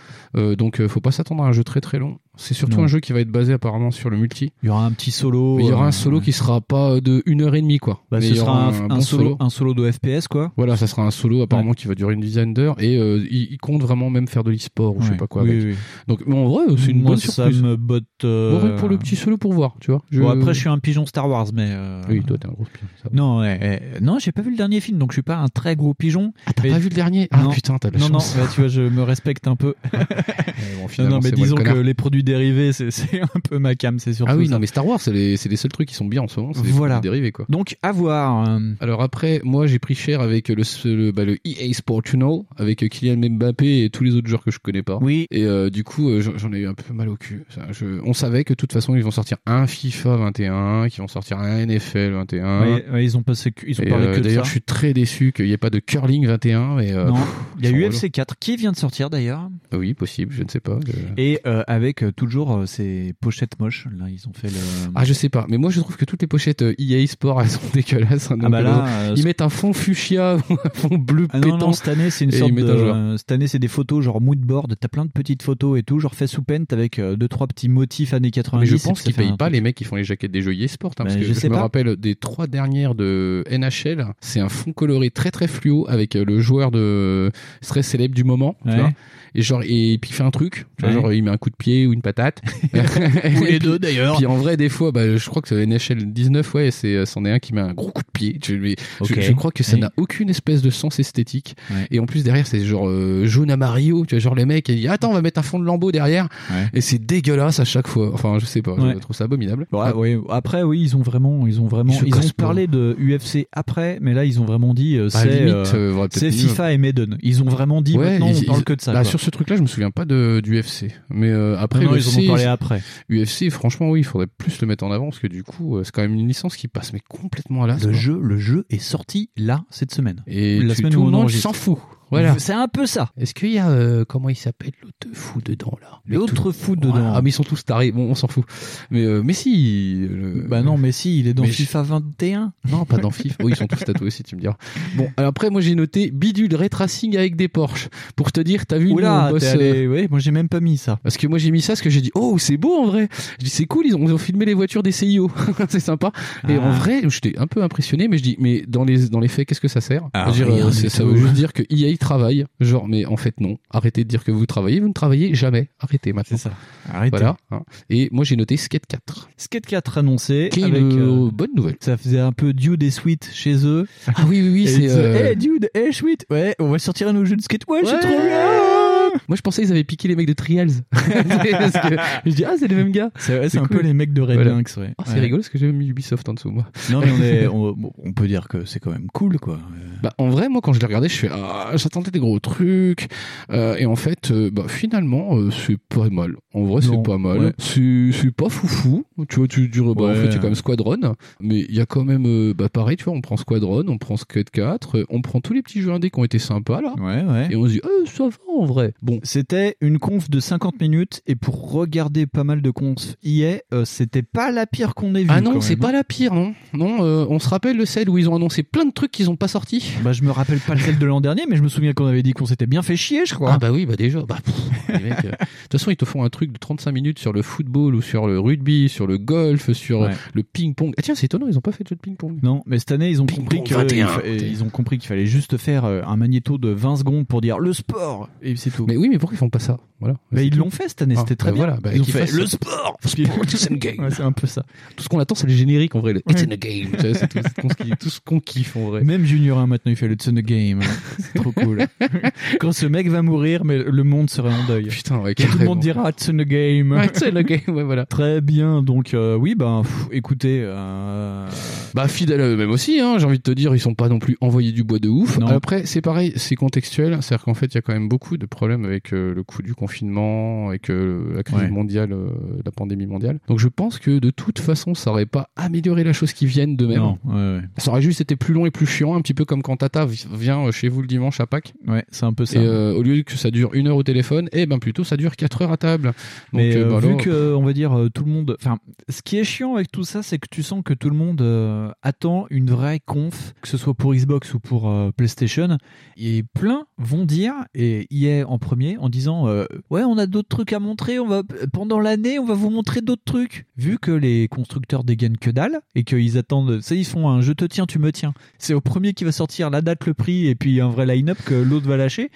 Donc faut pas s'attendre à un jeu très très long. C'est surtout Non. un jeu qui va être basé apparemment sur le multi. Il y aura un petit solo. Il y aura euh, un solo qui sera pas de une heure et demie quoi. bah, Mais ce il y sera un, un bon solo, un solo de FPS quoi. Voilà, ça sera un solo apparemment qui va durer une dizaine d'heures et euh, il, il compte vraiment même faire de l'e-sport ou je sais Ouais. pas quoi. Oui, avec. oui. Donc en vrai, c'est une Moi, bonne ça surprise. me botte. euh, Ouais, pour le petit solo pour voir, tu vois. Je- Bon, après, je suis un pigeon Star Wars, mais. euh, Oui, toi t'es un gros ça va. Non, ouais, ouais. non, j'ai pas vu le dernier film, donc je suis pas un très gros pigeon. Ah, t'as Mais- pas vu le dernier? Ah Non. putain, t'as la non, non, chance. là, tu vois, je me respecte un peu. Ouais, bon, Non, non, mais disons que les produits dérivés, c'est un peu ma cam, c'est surtout Ah oui, ça. non, mais Star Wars, c'est les, c'est les seuls trucs qui sont bien en ce moment. C'est des Voilà. dérivés, quoi. Donc, à voir. euh, Alors après, moi j'ai pris cher avec le, le, bah, le EA Sport Channel, avec Kylian Mbappé et tous les autres joueurs que je connais pas. Oui. Et euh, du coup, euh, j'en ai eu un peu mal au cul. Je- on savait que de toute façon, ils vont sortir un FIFA 21, qu'ils vont sortir un NFL 21. ouais, ouais, ils ont passé, ils ont Et, parlé euh, que de ça. D'ailleurs, je suis très déçu qu'il n'y ait pas de curling 21. Mais, euh, non, il y a UFC 4 qui vient de sortir d'ailleurs. Oui, possible, je ne sais pas. Je- Et euh, avec toujours euh, ces pochettes moches. Là, ils ont fait le. Ah, je sais pas. Mais moi, je trouve que toutes les pochettes euh, EA Sport, elles sont dégueulasses. hein, Ah bah là, euh, ils mettent un fond fuchsia un fond bleu Ah non, pétant. non, cette année, c'est une sorte de. cette année, c'est des photos genre moodboard. T'as plein de petites photos et tout, genre fait sous paint avec deux, trois petits motifs années 90. Mais je pense qu'ils payent pas les mecs qui font les jaquettes des jeux EA Sport. hein, parce que je me pas. rappelle des trois dernières de NHL. C'est un fond coloré très très fluo avec le joueur de très célèbre du moment. tu Ouais. vois. Et genre, et puis il fait un truc. Tu vois, Ouais. genre, il met un coup de pied ou une patate. Ou les deux d'ailleurs. Puis en vrai, des fois, bah, je crois que c'est NHL 19, ouais, c'est, c'en est un qui met un gros coup de pied. Je, crois que ça Oui. n'a aucune espèce de sens esthétique. Ouais. Et en plus, derrière, c'est genre euh, jaune à Mario. Tu vois, genre les mecs, ils disent, attends, on va mettre un fond de lambeau derrière. Ouais. Et c'est dégueulasse à chaque fois. Enfin, je sais pas, Ouais. je trouve ça abominable. Ouais, Ah, ouais. Après, oui, ils ont vraiment, ils ont vraiment, Ils ont parlé de UFC après, mais là, ils ont vraiment dit, euh, la c'est, limite, euh, euh. FIFA et Maiden. Ils ont vraiment dit, Ouais, maintenant, ils- on parle ils- que de ça. Quoi. sur ce truc-là, je me souviens pas de, du UFC. Mais euh, après, UFC, ils en ont parlé après. UFC, franchement, oui, il faudrait plus le mettre en avant parce que du coup, euh, c'est quand même une licence qui passe mais complètement à l'as. Le quoi. jeu, le jeu est sorti là cette semaine. Et la tu- semaine tout où le monde s'en fout. Voilà. C'est un peu ça. Est-ce qu'il y a euh, comment il s'appelle l'autre fou dedans là? L'autre fou dedans. Ah mais ils sont tous tarés. Bon, on s'en fout. Mais euh, mais si. euh, Bah non, mais si, il est dans mais je- FIFA 21. Non, pas dans FIFA. Oui, ils sont tous tatoués aussi, tu me diras. Bon, alors après, moi j'ai noté bidule ray tracing avec des Porsche. Pour te dire, t'as vu nous, Oula, on bosse, t'es euh, allé, ouais, moi j'ai même pas mis ça. Parce que moi j'ai mis ça parce que j'ai dit oh c'est beau en vrai. Je dis c'est cool ils ont, ils ont filmé les voitures des CIO c'est sympa. Et Ah. en vrai j'étais un peu impressionné mais je dis mais dans les dans les faits qu'est-ce que ça sert? Ah, dire, rien euh, Ça veut juste dire que EA travaille genre mais en fait non arrêtez de dire que vous travaillez vous ne travaillez jamais arrêtez maintenant. ça. Arrêtez. Voilà. hein. Et moi j'ai noté Skate 4 Skate 4 annoncé qui avec. euh, bonne nouvelle. ça faisait un peu Dude et Sweet chez eux. Ah oui oui oui c'est. ils euh, Hey Dude, hey Sweet, ouais, on va sortir un nouveau jeu de skate, ouais, c'est Ouais. trop bien. Moi je pensais qu'ils avaient piqué les mecs de Trials. Parce que je dis ah c'est les mêmes gars. C'est ouais, c'est C'est un cool. peu les mecs de Red Voilà. Lynx, ouais. Ah, c'est Ouais. rigolo parce que j'ai mis Ubisoft en dessous moi. Non, mais on, est, on, bon, on peut dire que c'est quand même cool, quoi. Bah, en vrai, moi, quand je l'ai regardé, je fais ah, j'attendais des gros trucs. Euh, et en fait, euh, bah, finalement, euh, c'est pas mal. En vrai, c'est pas mal. ouais. C'est c'est pas foufou. Tu vois, tu dirais, bah, en Ouais. fait, il y a quand même Squadron. Mais il y a quand même, bah, pareil, tu vois, on prend Squadron, on prend Skate 4, euh, on prend tous les petits jeux indés qui ont été sympas, là. Ouais, ouais. Et on se dit, euh, ça va, en vrai. Bon. C'était une conf de 50 minutes et pour regarder pas mal de confs EA, euh, c'était pas la pire qu'on ait vue. Ah non, c'est pas la pire, non. Non, euh, on se rappelle le celle où ils ont annoncé plein de trucs qu'ils ont pas sortis. Bah, je me rappelle pas celle de l'an dernier, mais je me souviens qu'on avait dit qu'on s'était bien fait chier, je crois. Ah bah oui, bah déjà. Bah, pff, les mecs, euh, De toute façon, ils te font un truc de 35 minutes sur le football ou sur le rugby, sur le golf, sur Ouais. le ping-pong. Ah tiens, c'est étonnant, ils ont pas fait de jeu de ping-pong. Non, mais cette année, ils ont Ping compris pong que 21. il fa- ils ont compris qu'il fallait juste faire un magnéto de 20 secondes pour dire le sport et c'est tout. Mais oui, mais pourquoi ils font pas ça? Voilà. Bah, ils l'ont fait cette année, Ah, c'était très bah bien. voilà, bah, ils ont fait le sport. Sport, it's in the game. Ouais, c'est un peu ça. Tout ce qu'on attend, c'est le générique en vrai. Le It's in the game. C'est tout, ce qu'on kiffe en vrai. Même Junior 1 maintenant il fait le Tsun Game. C'est trop cool. Quand ce mec va mourir, mais le monde serait en deuil. Putain, ouais, tout le monde dira Tsun Game. Ouais, it's in the game, ouais, voilà. Très bien, donc euh, oui, ben écoutez, euh, Bah fidèles à eux-mêmes aussi, hein, j'ai envie de te dire, ils sont pas non plus envoyés du bois de ouf. Non. Après, c'est pareil, c'est contextuel, c'est-à-dire qu'en fait, il y a quand même beaucoup de problèmes avec euh, le coût du confinement, avec la crise Ouais. mondiale, euh, la pandémie mondiale. Donc je pense que de toute façon, ça aurait pas amélioré la chose qui vienne de même. non, ouais, ouais. Ça aurait juste été plus long et plus chiant, un petit peu comme quand Tata vi- vient euh, chez vous le dimanche à Pâques. Ouais, c'est un peu ça. Et euh, au lieu que ça dure une heure au téléphone, eh ben plutôt ça dure quatre heures à table. Donc, Mais euh, bah, vu alors, que, on va dire, tout le monde. Enfin, ce qui est chiant avec tout ça, c'est que tu sens que tout le monde euh, attend une vraie conf, que ce soit pour Xbox ou pour PlayStation. Et plein vont dire, et EA en premier, en disant euh, Ouais, on a d'autres trucs à montrer, on va, pendant l'année, on va vous montrer d'autres trucs. Vu que les constructeurs dégainent que dalle, et qu'ils attendent. Ça, ils font un je te tiens, tu me tiens. C'est au premier qui va sortir la date, le prix, et puis un vrai line-up que l'autre va lâcher.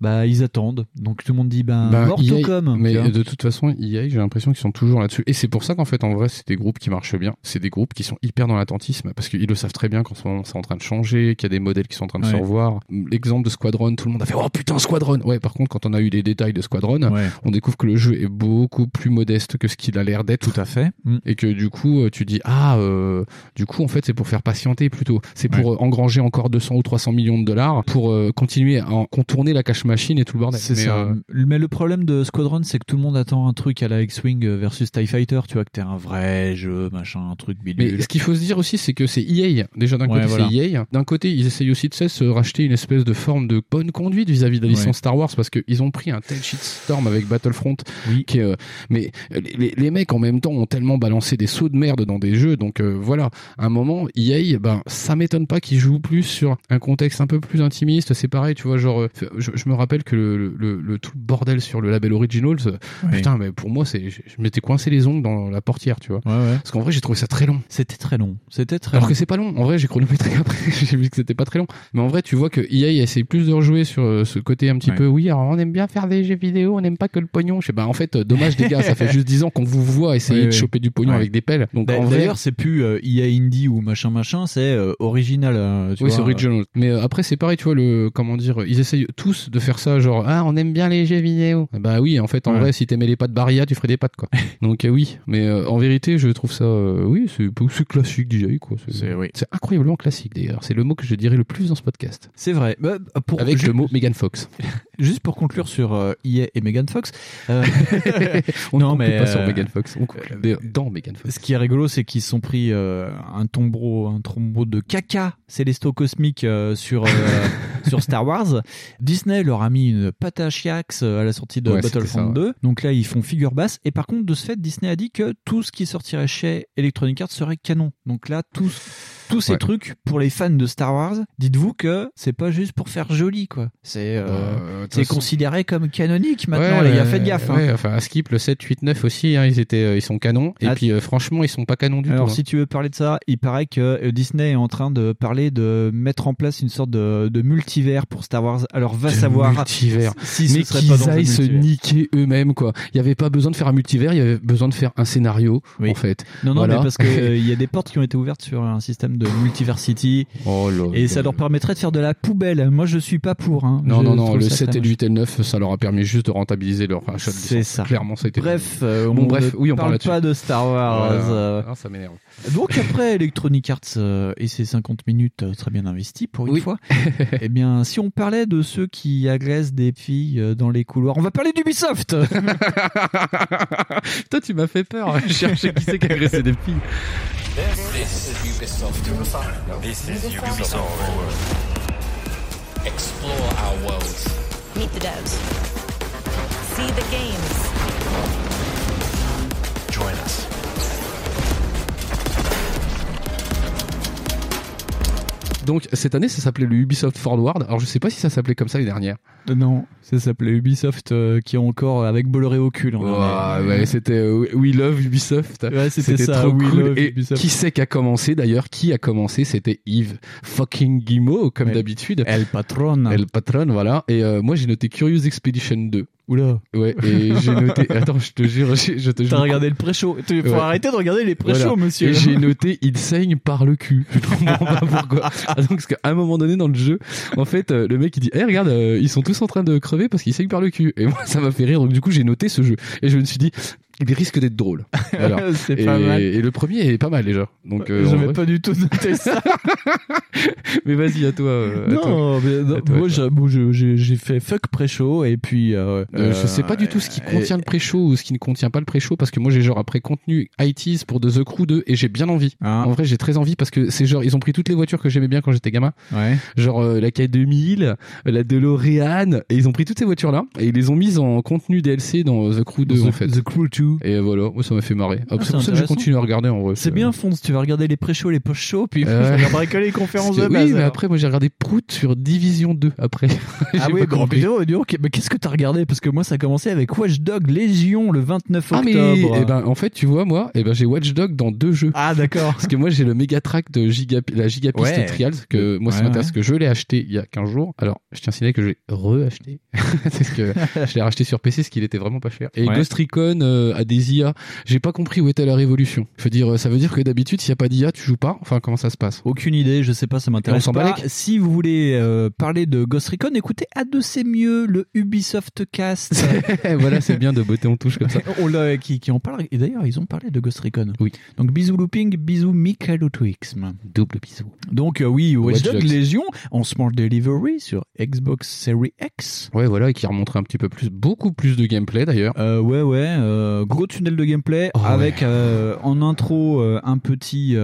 Bah ils attendent. Donc tout le monde dit ben Bah, mort EA, tout comme. mais de toute façon, EA, j'ai l'impression qu'ils sont toujours là-dessus. Et c'est pour ça qu'en fait, en vrai, c'est des groupes qui marchent bien. C'est des groupes qui sont hyper dans l'attentisme parce qu'ils le savent très bien qu'en ce moment, c'est en train de changer, qu'il y a des modèles qui sont en train de se revoir. L'exemple de Squadron, tout le monde a fait oh putain Squadron. Ouais, par contre, quand on a eu les détails de Squadron, Ouais, on découvre que le jeu est beaucoup plus modeste que ce qu'il a l'air d'être. tout à fait. Mm. Et que du coup, euh, tu dis ah, euh, du coup, en fait, c'est pour faire patienter plutôt. C'est pour euh, engranger encore 200 ou 300 millions de dollars pour euh, continuer à en contourner la cash machine et tout le bordel. C'est Mais, ça. euh, Mais le problème de Squadron, c'est que tout le monde attend un truc à la X-Wing versus TIE Fighter, tu vois, que t'es un vrai jeu, machin, un truc bidule. Mais ce qu'il faut se dire aussi, c'est que c'est EA. Déjà, d'un Ouais, côté, voilà. c'est EA. D'un côté, ils essayent aussi de se racheter une espèce de forme de bonne conduite vis-à-vis de la licence Ouais. Star Wars parce qu'ils ont pris un tel shitstorm avec Battlefront. Oui. Qui est, euh, mais euh, les, les- les mecs, en même temps, ont tellement balancé des sauts de merde dans des jeux. Donc, euh, voilà. À un moment, EA, ben, ça m'étonne pas qu'ils jouent plus sur un contexte un peu plus intimiste. C'est pareil, tu vois, genre, je, je me rappelle que le, le, le tout le bordel sur le label Originals, euh, Oui. putain, mais pour moi, c'est, je, je m'étais coincé les ongles dans la portière, tu vois. Ouais, ouais. Parce qu'en vrai, j'ai trouvé ça très long. C'était très long. C'était très Alors long. que c'est pas long. En vrai, j'ai chronométré après. j'ai vu que c'était pas très long. Mais en vrai, tu vois que EA essaie plus de rejouer sur euh, ce côté un petit Ouais. peu. Oui, alors on aime bien faire des jeux vidéo, on n'aime pas que le pognon. Je sais bah en fait, euh, dommage les gars, ça fait juste 10 ans qu'on vous voit essayer Ouais, de choper du pognon Ouais. avec des pelles. Donc D'a- en vrai, D'ailleurs, c'est plus euh, EA Indie ou machin machin, c'est euh, original. euh, tu oui, vois. c'est original. Mais euh, après, c'est pareil, tu vois, le, comment dire, ils essayent tous de faire ça, genre, ah, on aime bien les jeux vidéo. Bah oui, en fait, en Ouais. vrai, si t'aimais les pattes Barilla, tu ferais des pattes, quoi. Donc euh, oui. Mais euh, en vérité, je trouve ça, euh, oui, c'est classique DJ, quoi. C'est- oui. Incroyablement classique, d'ailleurs. C'est le mot que je dirais le plus dans ce podcast. C'est vrai. Bah, pour, Avec le mot Megan Fox. Juste pour conclure sur euh, EA et Megan Fox. euh, On Non, ne mais, pas sur euh, Megan Fox. On d'ailleurs dans Megan Fox. ce qui est rigolo, c'est qu'ils sont pris euh, un tombeau, un tombeau de caca célesto cosmique euh, sur euh, sur Star Wars. Disney leur a mis une chiax euh, à la sortie de Ouais, Battlefront ça, ouais. 2. Donc là, ils font figure basse. Et par contre, de ce fait, Disney a dit que tout ce qui sortirait chez Electronic Arts serait canon. Donc là, tous tous ces Ouais. trucs pour les fans de Star Wars, dites-vous que c'est pas juste pour faire joli, quoi. C'est euh, Euh, c'est façon- considéré comme canonique maintenant, Ouais, les gars. Faites gaffe. hein. Ouais, enfin, Skip, le 7, 8, 9 aussi, hein, ils étaient, euh, ils sont canons. Et Ah, puis, euh, franchement, ils sont pas canons du Alors, tout. hein. si tu veux parler de ça, il paraît que euh, Disney est en train de parler de mettre en place une sorte de, de multivers pour Star Wars. Alors, va De savoir multivers. si ce mais serait pas dans qu'ils un aillent se niquer eux-mêmes, quoi. Il y avait pas besoin de faire un multivers, il y avait besoin de faire un scénario, Oui. en fait. Non, non, Voilà. mais parce que euh, il y a des portes qui ont été ouvertes sur un système de multiversity Oh là et là. ça leur permettrait de faire de la poubelle. Moi, je suis pas pour. Hein. Non, Je non, non, le ça 7 très et le 8 et le 9, ça leur a permis juste de rentabiliser leur achat de C'est ça. Clairement, ça a été. Bref, euh, Bon, on bref, ne oui, on parle pas de Star Wars. Euh. Ça m'énerve. Donc après Electronic Arts euh, et ses 50 minutes euh, très bien investies pour une Oui. fois, eh bien si on parlait de ceux qui agressent des filles euh, dans les couloirs, on va parler d'Ubisoft. Toi, tu m'as fait peur. Je cherchais qui c'est qui agressait des filles. This is Ubisoft. This is Ubisoft. Explore our worlds. Meet the devs. See the games. Join us. Donc, cette année, ça s'appelait le Ubisoft Forward. Alors, je sais pas si ça s'appelait comme ça l'année dernière. non, ça s'appelait Ubisoft euh, qui est encore avec Bolloré au cul. en Ouais, c'était euh, We Love Ubisoft. Ouais, c'était ça, trop We cool. Love Et Ubisoft. qui c'est qui a commencé d'ailleurs? Qui a commencé? C'était Yves fucking Guimau, comme d'habitude. El Patron. El patron, voilà. Et euh, moi, j'ai noté Curious Expedition 2. Oula. Ouais, et j'ai noté. Attends, je te jure, je, te T'as regardé le pré-show. Il faut Ouais. arrêter de regarder les pré-shows, Voilà. monsieur. Et j'ai noté il saigne par le cul. Je comprends pas pourquoi. Ah, donc, parce qu'à un moment donné dans le jeu, en fait, le mec il dit, eh regarde, euh, ils sont tous en train de parce qu'ils saignent par le cul. Et moi, ça m'a fait rire. Donc du coup, j'ai noté ce jeu et je me suis dit, il risque d'être drôle. Voilà. C'est Et, pas mal. et le premier est pas mal déjà. Donc, euh, J'avais vrai- pas du tout noté ça. mais vas-y à toi. euh, à toi. non, mais non, À toi, moi j'ai- bon, je- fait fuck pré-show et puis. Euh, Euh, je sais pas du tout ce qui euh, contient le pré-show ou ce qui ne contient pas le pré-show parce que moi j'ai genre après contenu ITs pour The Crew 2 et j'ai bien envie. Hein, En vrai, j'ai très envie parce que c'est genre ils ont pris toutes les voitures que j'aimais bien quand j'étais gamin, ouais. genre euh, la K2000, la DeLorean et ils ont pris toutes ces voitures là et ils les ont mises en contenu DLC dans The Crew 2 en fait. The Crew 2. Et voilà, moi ça m'a fait marrer. Ah, c'est pour ça que j'ai continué à regarder en vrai. C'est bien, Fonce, tu vas regarder les pré-shows, les post-shows, puis Euh, tu vas les conférences de base. oui, mais alors. après, moi j'ai regardé Prout sur Division 2 après. Ah oui, grand donc, mais qu'est-ce que t'as regardé? Parce que moi, ça a commencé avec Watch Dog Légion le 29 Ah, mais octobre. eh ben, en fait, tu vois, moi, eh ben, j'ai Watch Dog dans deux jeux. Ah, d'accord. Parce que moi, j'ai le méga track de Giga, la Gigapiste Ouais. Trials, que moi, ça Ouais, m'intéresse, ouais. que je l'ai acheté il y a 15 jours. Alors, je tiens à signaler que je l'ai re-acheté. c'est ce que je l'ai racheté sur PC, ce qu'il était vraiment pas cher. Et. Ghost Recon euh, a des IA. J'ai pas compris où était la révolution. Je veux dire, ça veut dire que d'habitude, s'il y a pas d'IA, tu joues pas. Enfin, comment ça se passe? Aucune idée, je sais pas, ça m'intéresse pas. Si vous voulez euh, parler de Ghost Recon, écoutez à de c'est mieux le Ubisoft Cast. Voilà, c'est bien de botter en touche comme ça. On l'a- qui, qui en parle. Et d'ailleurs, ils ont parlé de Ghost Recon. Oui. Donc bisous looping, bisous Michael Twix. Double bisou. Donc euh, oui, Watch Watch Dogs Dogs. Légion en Smart Delivery sur Xbox Series X. Ouais, voilà, et qui remontrait un petit peu plus, beaucoup plus de gameplay d'ailleurs. Euh, ouais, ouais, euh, gros tunnel de gameplay Oh, avec euh, en intro euh, un petit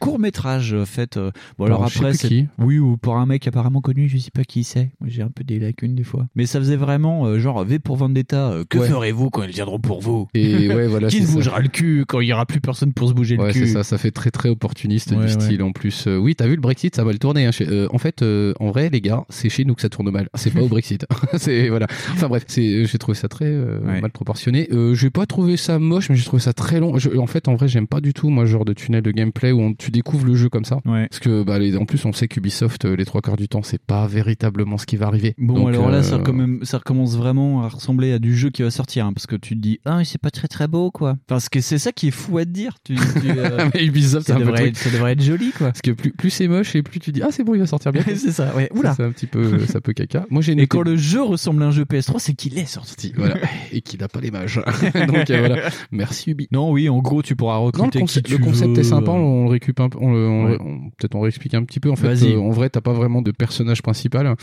court métrage fait. euh, bon alors je après, c'est oui ou pour un mec apparemment connu, je sais pas qui c'est. Moi j'ai un peu des lacunes des fois. Mais ça faisait vraiment euh, genre V pour Vendetta. euh, que Ouais. ferez-vous quand ils viendront pour vous? Et ouais, voilà. Qui c'est se ça. bougera le cul quand il y aura plus personne pour se bouger Ouais, le c'est cul ça, ça fait très très opportuniste du style en plus. Euh, oui, t'as vu le Brexit, ça a mal tourné. hein, chez- euh, en fait, euh, en vrai, les gars, c'est chez nous que ça tourne mal. C'est pas au Brexit. c'est voilà. Enfin bref, c'est, j'ai trouvé ça très euh, mal proportionné. Euh, j'ai pas trouvé ça moche, mais j'ai trouvé ça très long. Je- en fait, en vrai, j'aime pas du tout moi genre de tunnel de gameplay où on- tu découvres le jeu comme ça. Ouais. Parce que bah, les- en plus, on sait qu'Ubisoft, euh, les trois quarts du temps, c'est pas véritablement ce qui va arriver. Bon, Donc, alors là, euh, ça, recommence, ça recommence vraiment à ressembler à du jeu qui va sortir, hein, parce que tu te dis, ah, c'est pas très très beau, quoi. Parce que c'est ça qui est fou à te dire. Tu, tu, euh, mais Ubisoft, ça, un devrait être, ça devrait être joli, quoi. Parce que plus, plus c'est moche et plus tu dis ah c'est bon il va sortir bien. c'est ça, ouais. Oula. C'est un petit peu ça peut caca. Moi j'ai Et noté quand le jeu ressemble à un jeu PS3, c'est qu'il est sorti. voilà et qu'il n'a pas les mages. Donc voilà. Merci Ubi. Non, oui, en gros, tu pourras Non, le recruter concept, qui le concept veux. est sympa, on le récup un peu, on le- on- Ouais. on- peut-être on réexplique un petit peu. En fait, Vas-y. euh, en vrai, t'as pas vraiment de personnage principal.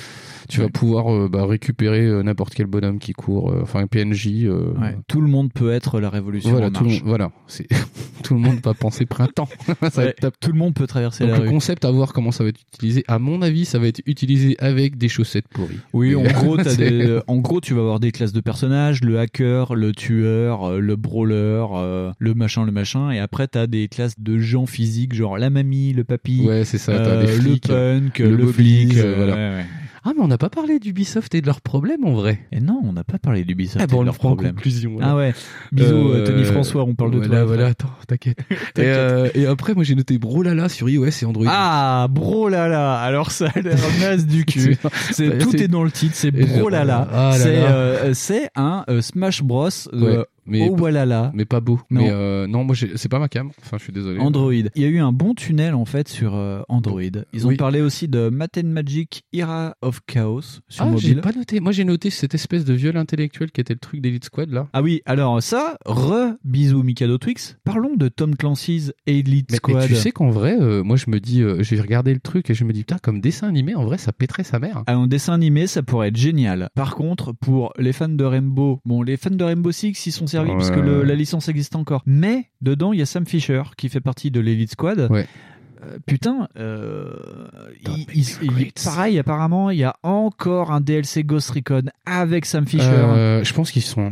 Tu vas pouvoir euh, bah, récupérer euh, n'importe quel bonhomme qui court, euh, enfin un PNJ. euh, Ouais. Tout le monde peut être la révolution Voilà, en tout le, marche. monde- voilà, c'est tout le monde va penser printemps. ça va Ouais, être top. tout le monde peut traverser Donc la le rue. concept à voir comment ça va être utilisé. À mon avis, ça va être utilisé avec des chaussettes pourries. Oui, en gros, des- en gros, tu vas avoir des classes de personnages, le hacker, le tueur, euh, le brawler, euh, le machin, le machin, et après t'as des classes de gens physiques, genre la mamie, le papy, Ouais, c'est ça. T'as euh, le punk, le le, flic, euh, euh, voilà. ouais, ouais. Ah, mais on n'a pas parlé d'Ubisoft et de leurs problèmes en vrai. Et non, on n'a pas parlé d'Ubisoft Ah et bon, de leurs problèmes. conclusion. voilà. Ah ouais, bisous Euh, euh, Tony François, on parle de toi. Voilà, après. attends, t'inquiète. et, euh, et après, moi j'ai noté Brolala sur iOS et Android. Ah, brolala. Alors ça a l'air naze du cul. C'est tout est dans le titre, c'est brolala. Ah c'est euh, un euh, Smash Bros. Ouais, Euh, mais, oh walala. mais pas beau. Non. Mais euh, non, moi j'ai- c'est pas ma cam. Enfin, je suis désolé. Android. Il y a eu un bon tunnel en fait sur euh, Android. Ils ont Oui. parlé aussi de Math and Magic Era of Chaos sur Ah, j'ai mobile. pas noté. Moi j'ai noté cette espèce de viol intellectuel qui était le truc d'Elite Squad là. Ah oui, alors ça, re bisous Mikado Twix. Parlons de Tom Clancy's Elite Mais, mais Squad. tu sais qu'en vrai, euh, moi je me dis, euh, j'ai regardé le truc et je me dis, putain, comme dessin animé, en vrai, ça pèterait sa mère. Ah, En dessin animé, ça pourrait être génial. Par contre, pour les fans de Rainbow, bon, les fans de Rainbow Six, ils sont servis Ouais. parce que le- la licence existe encore. Mais dedans, il y a Sam Fisher qui fait partie de l'Elite Squad. Ouais. Euh, putain, euh, il- il- pareil, apparemment, il y a encore un DLC Ghost Recon avec Sam Fisher. Euh, je pense qu'ils sont.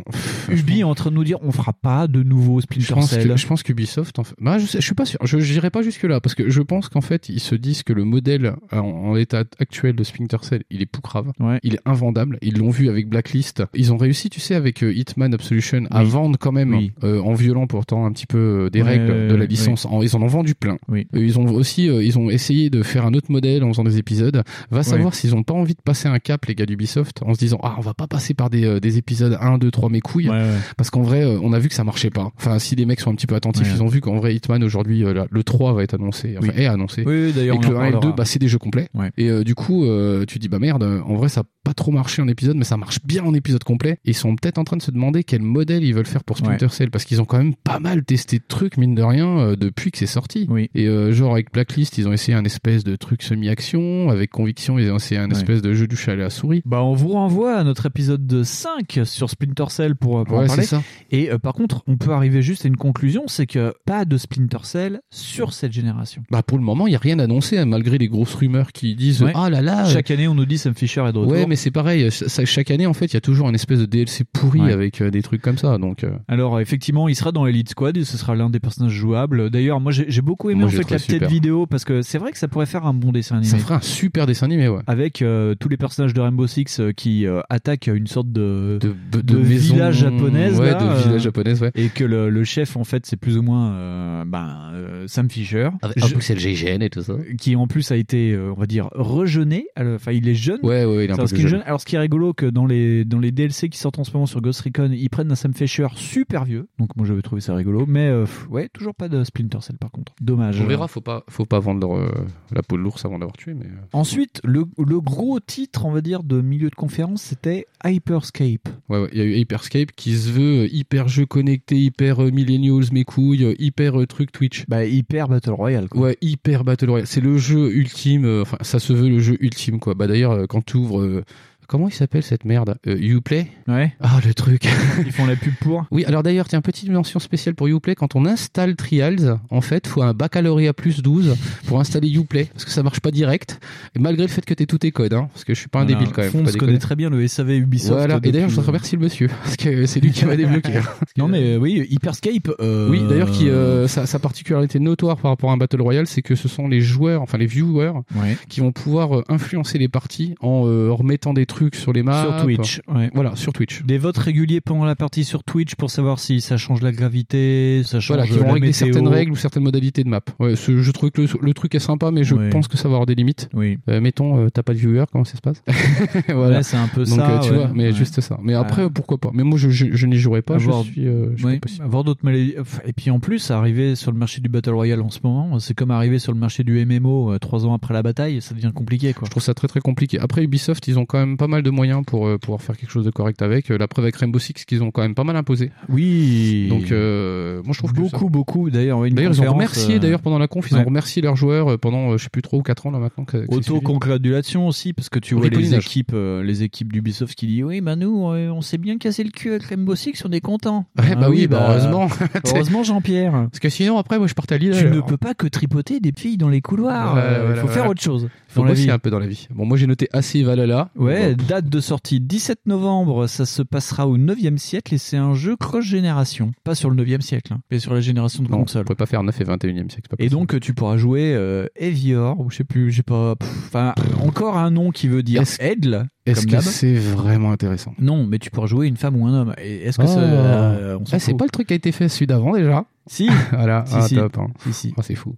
Ubi est en train de nous dire on fera pas de nouveau Splinter Cell. je pense qu'Ubisoft, en fait, bah, je, sais, je suis pas sûr. Je n'irai pas jusque là parce que je pense qu'en fait, ils se disent que le modèle en, en l'état actuel de Splinter Cell, il est poucrave, Ouais. il est invendable. Ils l'ont vu avec Blacklist. Ils ont réussi, tu sais, avec Hitman Absolution, à vendre quand même, Oui. euh, en violant pourtant un petit peu des Ouais, règles de la licence. En- ils en ont vendu plein. Oui. Ils ont aussi, euh, ils ont essayé de faire un autre modèle en faisant des épisodes. Va savoir s'ils ont pas envie de passer un cap, les gars d'Ubisoft, en se disant ah on va pas passer par des, euh, des épisodes 1, 2, 3 mes couilles. Ouais, ouais. Parce qu'en vrai, euh, on a vu que ça marchait pas. Enfin, si les mecs sont un petit peu attentifs, Ouais. ils ont vu qu'en vrai, Hitman aujourd'hui, euh, le 3 va être annoncé, enfin, Oui. est annoncé. Oui, Et que le 1 et le 2, parlera. bah, c'est des jeux complets. Ouais. Et euh, du coup, euh, tu dis, bah merde, en vrai, ça a pas trop marché en épisode, mais ça marche bien en épisode complet. Et ils sont peut-être en train de se demander quel modèle ils veulent faire pour Splinter Cell, parce qu'ils ont quand même pas mal testé de trucs, mine de rien, depuis que c'est sorti. Oui. Et euh, genre, avec avec Blacklist, ils ont essayé un espèce de truc semi-action. Avec Conviction, ils ont essayé un Ouais. espèce de jeu du chat à la souris. Bah, on vous renvoie à notre épisode de 5 sur Splinter Cell pour, pour en parler. ça. Et euh, par contre, on peut arriver juste à une conclusion, c'est que pas de Splinter Cell sur cette génération. Bah, pour le moment, il y a rien annoncé, hein, malgré les grosses rumeurs qui disent Ouais. Ah là là. euh, Chaque année, on nous dit Sam Fisher est de retour. Ouais, mais c'est pareil. ça- chaque année, en fait, il y a toujours une espèce de DLC pourri Ouais. avec euh, des trucs comme ça. Donc, euh, Alors euh, effectivement, il sera dans Elite Squad et ce sera l'un des personnages jouables. D'ailleurs, moi j'ai beaucoup aimé Moi, en fait la super. Vidéo parce que c'est vrai que ça pourrait faire un bon dessin animé. ça ferait un super dessin animé, ouais. Avec euh, tous les personnages de Rainbow Six euh, qui euh, attaquent une sorte de, De, de maison- village japonaise, Ouais, là, de village japonaise, ouais. et que le, le chef en fait c'est plus ou moins ben, Sam Fisher. Avec, Je- c'est le GIGN et tout ça. qui en plus a été, on va dire, rejeuné. Alors, Enfin, il est jeune. Ouais, ouais, il est un peu plus jeune. jeune. Alors, ce qui est rigolo, que dans les, dans les DLC qui sortent en ce moment sur Ghost Recon, ils prennent un Sam Fisher super vieux. Donc, moi, j'avais trouvé ça rigolo. Mais, ouais, toujours pas de Splinter Cell, par contre. Dommage. On verra, faut pas, faut pas vendre euh, la peau de l'ours avant d'avoir tué, mais. euh, Ensuite, le, le gros titre, on va dire, de milieu de conférence, c'était Hyperscape. Ouais, ouais, il y a eu Hyperscape qui se veut euh, hyper jeu connecté, hyper euh, millennials, mes couilles, hyper euh, truc Twitch. Bah, hyper Battle Royale, quoi. Ouais, hyper Battle Royale. C'est le jeu ultime, enfin, ça se veut le jeu ultime, quoi. Bah d'ailleurs, quand tu ouvres. Comment il s'appelle cette merde Euh, Uplay Ouais. Ah, le truc Ils font la pub pour. Oui, alors d'ailleurs, tiens, petite mention spéciale pour Uplay. Quand on installe Trials, en fait, faut un baccalauréat plus 12 pour installer Uplay, parce que ça marche pas direct. Et malgré le fait que t'aies tous tes codes, hein, parce que je suis pas un Voilà. débile quand même. Fons pas connaît très bien le SAV Ubisoft. Voilà, et d'ailleurs, je depuis- remercie le monsieur, parce que c'est lui qui m'a débloqué. Non, mais euh, oui, Hyperscape. euh, Oui, d'ailleurs, qui euh, sa, sa particularité notoire par rapport à un Battle Royale, c'est que ce sont les joueurs, enfin les viewers, Ouais. qui vont pouvoir euh, influencer les parties en euh, remettant des trucs sur les maps. Sur Twitch. Ouais. Voilà, sur Twitch. Des votes réguliers pendant la partie sur Twitch pour savoir si ça change la gravité, ça change Voilà, qui vont régler certaines règles ou certaines modalités de map. Ouais, ce- je trouve que le, le truc est sympa, mais je Ouais. pense que ça va avoir des limites. Oui. Euh, mettons, euh, t'as pas de viewer, comment ça se passe Voilà. Ouais, c'est un peu Donc, ça. euh, tu vois, mais juste ça. Mais après, pourquoi pas Mais moi, je, je, je n'y jouerai pas. Avoir- Je suis, euh, je suis pas avoir d'autres maladies. Et puis en plus, arriver sur le marché du Battle Royale en ce moment, c'est comme arriver sur le marché du MMO trois ans après la bataille, ça devient compliqué quoi. Je trouve ça très très compliqué. Après Ubisoft, ils ont quand même pas mal de moyens pour euh, pouvoir faire quelque chose de correct avec. Euh, La preuve avec Rainbow Six qu'ils ont quand même pas mal imposé. Oui. Donc euh, moi je trouve que ça- beaucoup, beaucoup. D'ailleurs, ils ont remercié d'ailleurs pendant la conf, ils ouais. ont remercié leurs joueurs pendant je sais plus trop ou 4 ans là maintenant. que- suivi. Auto-congratulation aussi, parce que tu vois les équipes, les équipes d'Ubisoft qui disent Oui, bah nous, on s'est bien cassé le cul avec Rainbow Six, on est content. Ouais, bah oui, bah, heureusement. Heureusement, Jean-Pierre. Parce que sinon après moi je partais à Lille. Tu alors. ne peux pas que tripoter des filles dans les couloirs. Ouais, Il voilà, faut faire autre chose. Faut dans la bosser vie. un peu dans la vie. Bon moi j'ai noté assez Valhalla. Ouais, date de sortie 17 novembre, ça se passera au 9e siècle et c'est un jeu cross-génération. Pas sur le 9e siècle, hein, mais sur la génération de non, on peut pas faire 9 et 21e siècle. pas Et donc tu pourras jouer euh, Evior, ou je sais plus, j'ai pas. Enfin, encore un nom qui veut dire Edle. Est-ce que c'est vraiment intéressant? Non, mais tu pourras jouer une femme ou un homme. Est-ce que Oh. ça. euh, Ah, c'est pas le truc qui a été fait celui d'avant déjà. Si, Voilà, Si, ah, si. top. hein. si, si. Ah, c'est fou.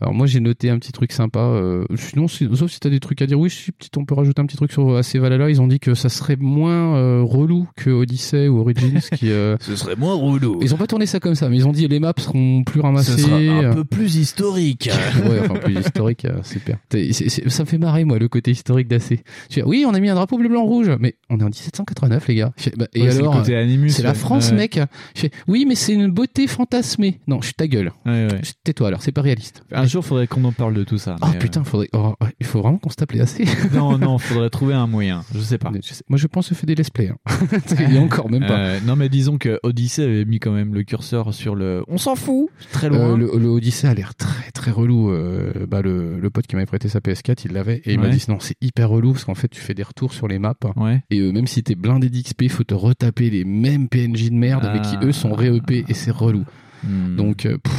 Alors moi j'ai noté un petit truc sympa. euh, sinon, si- sauf si t'as des trucs à dire, oui, si petit, on peut rajouter un petit truc sur AC Valhalla. Ils ont dit que ça serait moins euh, relou que Odyssey ou Origins. qui, euh, Ce serait moins relou. Ils ont pas tourné ça comme ça, mais ils ont dit les maps seront plus ramassées. Ce sera un peu plus historique. ouais, enfin plus historique, euh, super. Ça me fait marrer moi le côté historique d'AC. Je oui, on a mis un drapeau bleu blanc rouge, mais on est en 1789 les gars. Fais, bah, et Ouais, alors Animus, C'est la. France, Ouais. mec. Fais, oui, mais c'est une beauté fantasmée. Non, je ta gueule. Ouais. Tais-toi alors, c'est pas réaliste. Un jour, faudrait qu'on en parle de tout ça. Oh mais, euh, putain, faudrait... oh, il faut vraiment qu'on se tape les AC. non, non, faudrait trouver un moyen. Je sais pas. Je sais- Moi, je pense que je fais des let's play. hein. Il y a encore même pas. Euh, non, mais disons que Odyssey avait mis quand même le curseur sur le. On s'en fout, très loin. Euh, le, le Odyssey a l'air très très relou. Euh, bah, le, le pote qui m'avait prêté sa PS4, il l'avait et il m'a dit non, c'est hyper relou parce qu'en fait, tu fais des retours sur les maps Ouais. et euh, même si t'es blindé d'XP, faut te retaper les mêmes PNJ de merde mais qui Ah. eux sont ré-EP et c'est relou. Hmm. Donc, euh, pff,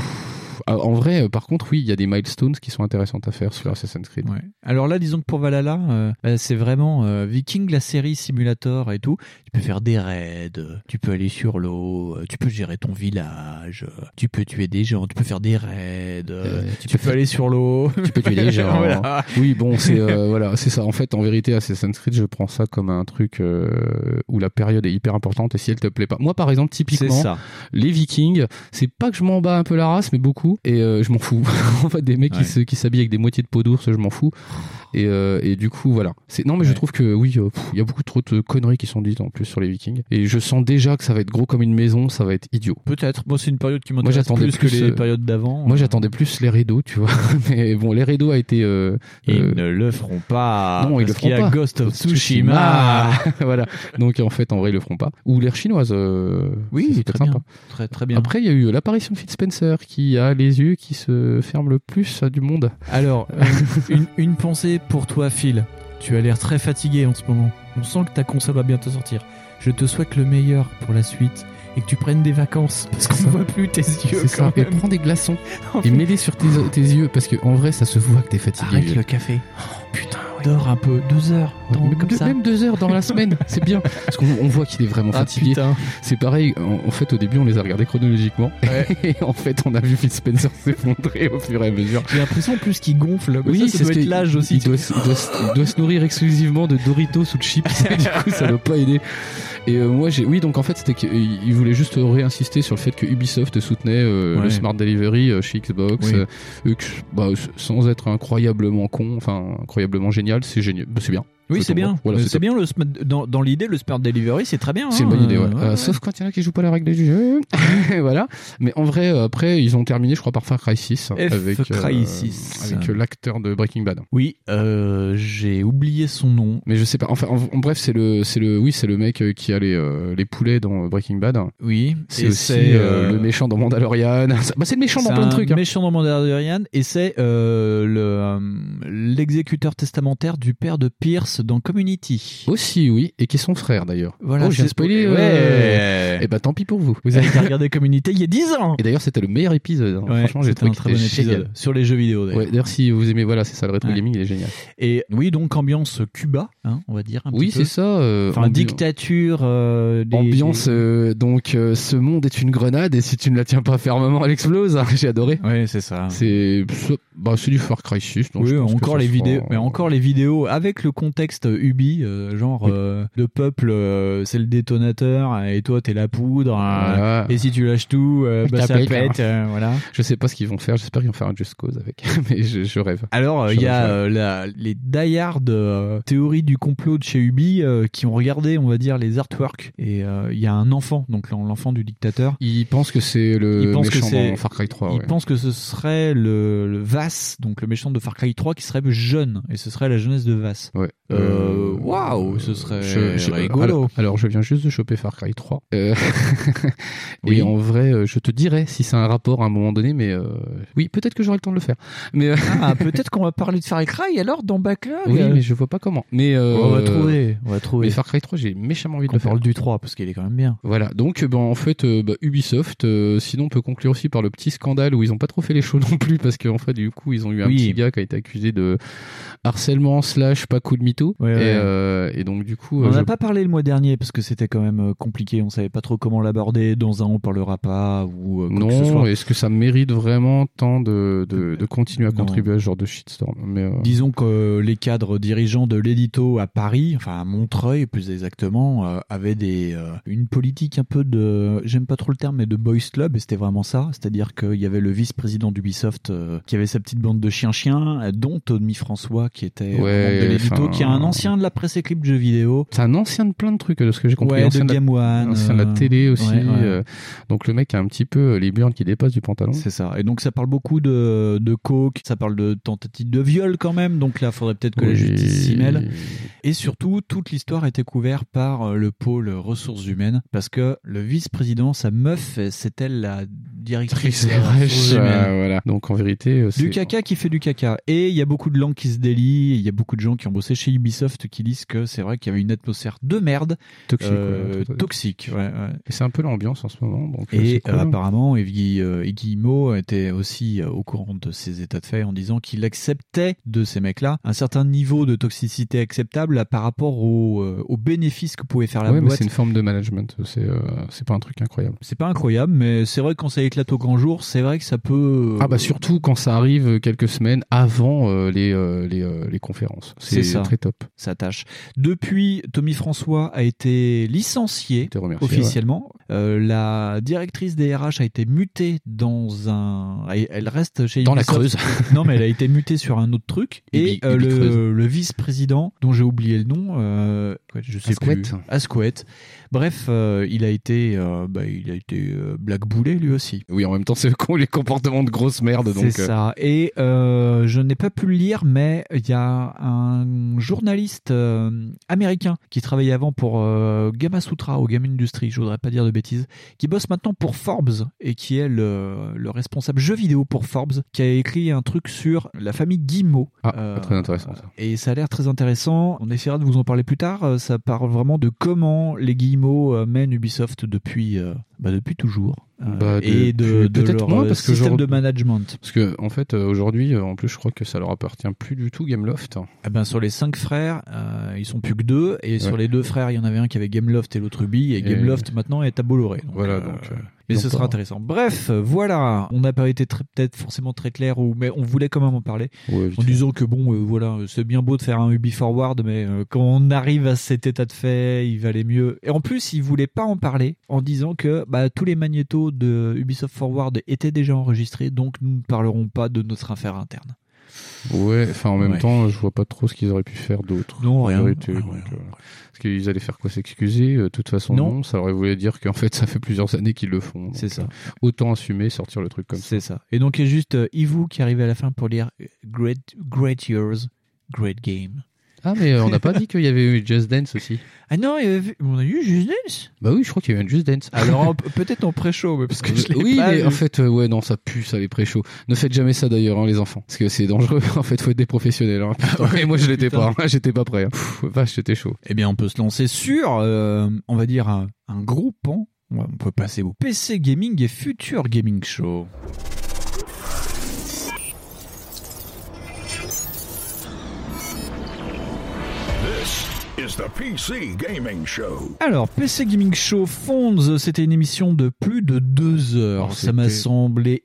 en vrai, euh, par contre, oui, il y a des milestones qui sont intéressantes à faire sur Assassin's Creed. Ouais. Alors là, disons que pour Valhalla, euh, bah, c'est vraiment euh, Viking, la série simulator et tout. Tu peux faire des raids, tu peux aller sur l'eau, tu peux gérer ton village, tu peux tuer des gens, tu peux faire des raids, euh, tu, peux aller sur l'eau. Tu peux tuer des gens. Voilà. Oui, bon, c'est voilà, c'est ça. En fait, en vérité, Assassin's Creed, je prends ça comme un truc où la période est hyper importante et si elle te plaît pas. Moi, par exemple, typiquement, ça. les Vikings, c'est pas que je m'en bats un peu la race, mais beaucoup, et euh, je m'en fous. en fait, des mecs Ouais. qui se- qui s'habillent avec des moitiés de peau d'ours, je m'en fous. Et, euh, et du coup, voilà. C'est non, mais je trouve que oui, euh, il y a beaucoup trop de conneries qui sont dites en plus sur les Vikings. Et je sens déjà que ça va être gros comme une maison, ça va être idiot. Peut-être. Moi, c'est une période qui m'intéresse plus, que les euh, périodes d'avant. Moi, j'attendais plus les rideaux, tu vois. mais bon, les rideaux a été. euh, Ils euh, ne le feront pas. non, ils le feront y a pas. Ghost of Tsushima. Voilà. Donc en fait, en vrai, ils le feront pas. Ou l'air chinoise. Oui, c'est très peut-être bien. sympa. Très, très bien. Après, il y a eu l'apparition de Fitz Spencer qui a les yeux qui se ferment le plus du monde. Alors, une, une pensée pour toi, Phil. Tu as l'air très fatigué en ce moment. On sent que ta console va bientôt sortir. Je te souhaite le meilleur pour la suite et que tu prennes des vacances parce qu'on ne voit plus tes yeux C'est ça. Et prends des glaçons et mets-les sur tes, tes yeux parce que en vrai, ça se voit que t'es fatigué. Arrête le café. Putain. Dors un peu. Deux heures. Dors Mais comme ça. Même deux heures dans la semaine, c'est bien. Parce qu'on on voit qu'il est vraiment Ah, fatigué. C'est pareil, en, en fait, au début, on les a regardés chronologiquement. Et en fait, on a vu Phil Spencer s'effondrer au fur et à mesure. J'ai l'impression en plus qu'il gonfle. Mais Oui, c'est ce l'âge aussi. Il doit, se- il doit se- il doit se nourrir exclusivement de Doritos ou de chips. du coup, ça doit pas aider. Et euh, moi, j'ai, oui, donc en fait, c'était qu'il voulait juste réinsister sur le fait que Ubisoft soutenait euh, Ouais. le Smart Delivery euh, chez Xbox. Oui. bah, sans être incroyablement con, enfin, incroyablement génial, c'est génial. Bah, c'est bien. Oui, c'est bien. Voilà, c'est bien le dans, dans l'idée le Smart Delivery, c'est très bien. C'est hein. une bonne idée, ouais. Euh, Sauf quand il y en a qui jouent pas les règles du jeu. voilà. Mais en vrai, euh, après, ils ont terminé, je crois, par Far Cry 6. F avec, euh, Cry 6. avec l'acteur de Breaking Bad. Oui, euh, j'ai oublié son nom. Mais je sais pas. Enfin, en, en bref, c'est le, c'est le, oui, c'est le mec qui a les, les poulets dans Breaking Bad. Oui, C'est aussi le méchant dans Mandalorian. bah, c'est le méchant dans plein de trucs. hein. méchant dans Mandalorian et c'est le l'exécuteur testamentaire du père de Pierce dans Community. Aussi, oui, et qui est son frère d'ailleurs. Voilà, oh, j'ai spoilé. Ouais. Et bah, tant pis pour vous. Vous avez qu'à regarder Community il y a 10 ans. Et d'ailleurs, c'était le meilleur épisode. hein. Ouais, Franchement, j'ai trouvé un très bon épisode génial. sur les jeux vidéo. d'ailleurs. Ouais, d'ailleurs, si vous aimez, voilà, c'est ça, le rétro Ouais. gaming, il est génial. Et oui, donc ambiance Cuba, hein, on va dire. Un Oui, c'est ça. euh, Enfin, ambi- dictature. euh, des- Ambiance, euh, donc euh, ce monde est une grenade et si tu ne la tiens pas fermement, elle explose. J'ai adoré. Ouais, c'est ça. C'est bah, c'est du Far Cry 6. donc oui, je pense que encore les sera- vidéos, mais encore les vidéos avec le contexte Ubi, euh, genre Oui. euh, le peuple, euh, c'est le détonateur et toi t'es la poudre. Voilà. et si tu lâches tout, bah, Ça pète, pète. hein. voilà. Je sais pas ce qu'ils vont faire. J'espère qu'ils vont faire un Just Cause avec. mais je, je rêve. Alors il y a la, les die-hard théories du complot de chez Ubi qui ont regardé, on va dire, les artworks et il y a un enfant, donc l'en- l'enfant du dictateur. Ils pensent que c'est le que méchant c'est- dans Far Cry 3. Il ouais. pense que ce serait le, le Vass, donc le méchant de Far Cry 3, qui serait jeune, et ce serait la jeunesse de Vass. Ouais. Euh, waouh, ce serait je- je- rigolo. Alors, alors, je viens juste de choper Far Cry 3. Euh, Oui. Et en vrai, euh, je te dirais si c'est un rapport à un moment donné, mais euh, oui, peut-être que j'aurai le temps de le faire. Mais euh, Ah, peut-être qu'on va parler de Far Cry alors dans Backlog. oui, mais je vois pas comment. Mais euh, on va trouver, on va trouver. Mais Far Cry 3, j'ai méchamment envie de on le faire. parle du 3 parce qu'il est quand même bien. Voilà, donc euh, ben, en fait euh, bah, Ubisoft, euh, sinon on peut conclure aussi par le petit scandale où ils ont pas trop fait les choses non plus parce qu'en fait du coup ils ont eu un Oui. petit gars qui a été accusé de harcèlement slash pas cool de mytho Ouais, et, ouais. euh, et donc du coup On euh, n'a je- pas parlé le mois dernier parce que c'était quand même euh, compliqué. On savait pas trop comment l'aborder. Dans un, on parlera pas ou euh, quoi non, est-ce que ça mérite vraiment tant de, de, de continuer à Non. contribuer à ce genre de shitstorm? Mais euh, Disons que euh, les cadres dirigeants de l'édito à Paris, enfin à Montreuil plus exactement, euh, avaient des euh, une politique un peu de, j'aime pas trop le terme, mais de boys club, et c'était vraiment ça. C'est-à-dire qu'il y avait le vice-président d'Ubisoft euh, qui avait sa petite bande de chiens-chiens, euh, dont Tommy François qui était euh, Ouais, membre de l'édito, qui est un ancien de la presse et clip de jeux vidéo. c'est un ancien de plein de trucs de ce que j'ai compris. Ouais, ancien de de la- Game One. ancien de la euh, télé aussi. ouais, ouais. euh, donc le mec a un petit peu euh, les burnes qui dépassent du pantalon. C'est ça. Et donc ça parle beaucoup de, de coke, ça parle de tentative de viol quand même. Donc là, faudrait peut-être que la justice s'y mêle. Et surtout, toute l'histoire était couverte par le pôle ressources humaines, parce que le vice-président, sa meuf, c'est elle la directrice RH, euh, voilà. Donc en vérité, euh, Du caca qui fait du caca. Et il y a beaucoup de langues qui se délient, il y a beaucoup de gens qui ont bossé chez Ubisoft qui disent que c'est vrai qu'il y avait une atmosphère de merde, toxique. euh, ouais, toxique. Ouais, ouais. Et c'est un peu l'ambiance en ce moment. Donc, euh, Et cool, apparemment, Mo était aussi au courant de ces états de fait en disant qu'il acceptait de ces mecs-là un certain niveau de toxicité acceptable par rapport aux aux bénéfices que pouvait faire la boîte. c'est une forme de management. C'est c'est pas un truc incroyable. C'est pas incroyable, mais c'est vrai que quand ça éclate éclate au grand jour, c'est vrai que ça peut. Ah bah surtout quand ça arrive quelques semaines avant euh, les, euh, les, euh, les conférences. C'est très top. Ça tâche. Depuis, Tommy François a été licencié remercie, officiellement. Euh, la directrice des RH a été mutée dans un. Elle reste chez Dans la. Creuse. non, mais elle a été mutée sur un autre truc. Et Ubi- euh, Ubi le, vice-président, dont j'ai oublié le nom, euh, je sais Asquette. plus. Asquette. Bref, euh, il a été, euh, bah, il a été euh, blackboulé lui aussi. Oui, en même temps, c'est les comportements de grosse merde. C'est ça. Et je n'ai pas pu le lire, mais il y a un journaliste américain qui travaillait avant pour euh, Gamasutra ou Game Industry, je voudrais pas dire de bêtises, qui bosse maintenant pour Forbes et qui est le, le responsable jeu vidéo pour Forbes, qui a écrit un truc sur la famille Guillemot. Ah, très intéressant ça. Et ça a l'air très intéressant. On essaiera de vous en parler plus tard. Ça parle vraiment de comment les Guillemot euh, mènent Ubisoft depuis, euh, bah, depuis toujours. Euh, Bah, et de, de peut-être leur moins, euh, parce que système genre- de management. Parce que en fait, euh, aujourd'hui, en plus, je crois que ça leur appartient plus du tout Gameloft. Eh ben, sur les cinq frères, euh, ils sont plus que deux. Et sur les deux frères, il y en avait un qui avait Gameloft et l'autre Ubi. Et, Et- Gameloft maintenant est à Bolloré. Donc, Voilà, donc. euh, mais ce sera intéressant. Bref, voilà. On n'a pas été très- peut-être forcément très clair, ou, mais on voulait quand même en parler. Ouais, En disant que bon, euh, voilà, c'est bien beau de faire un Ubi Forward, mais euh, quand on arrive à cet état de fait, il valait mieux. Et en plus, il voulait pas en parler en disant que bah, tous les magnétos de Ubisoft Forward étaient déjà enregistrés, donc nous ne parlerons pas de notre affaire interne. Ouais, enfin en même Ouais. temps, je vois pas trop ce qu'ils auraient pu faire d'autre. Non, en rien. vérité, donc, ouais, euh, Parce qu'ils allaient faire quoi S'excuser Euh, De toute façon, Non. non. Ça aurait voulu dire qu'en fait, ça fait plusieurs années qu'ils le font. C'est ça. euh, Autant assumer, sortir le truc comme ça. C'est ça. Et donc, il y a juste Ivu qui arrive à la fin pour lire Great, great Years, Great Game. Ah, mais euh, on n'a pas dit qu'il y avait eu Just Dance aussi. Ah non, il y avait- on a eu Just Dance? Bah oui, je crois qu'il y a eu un Just Dance. Alors, en- peut-être en pré-show, mais parce que je l'ai oui, pas mais vu. en fait, euh, ouais, non, ça pue, ça, les pré-shows. Ne faites jamais ça d'ailleurs, hein, les enfants. Parce que c'est dangereux. En fait, faut être des professionnels. Hein. Putain. Et moi, je l'étais Putain. pas. hein. J'étais pas prêt. hein. Pff, vache, j'étais chaud. Eh bien, on peut se lancer sur, euh, on va dire, un, un gros pan. Ouais, On peut passer au PC Gaming et Future Gaming Show. Is the PC Gaming Show. Alors, PC Gaming Show Fonds, c'était une émission de plus de deux heures. Ça m'a semblé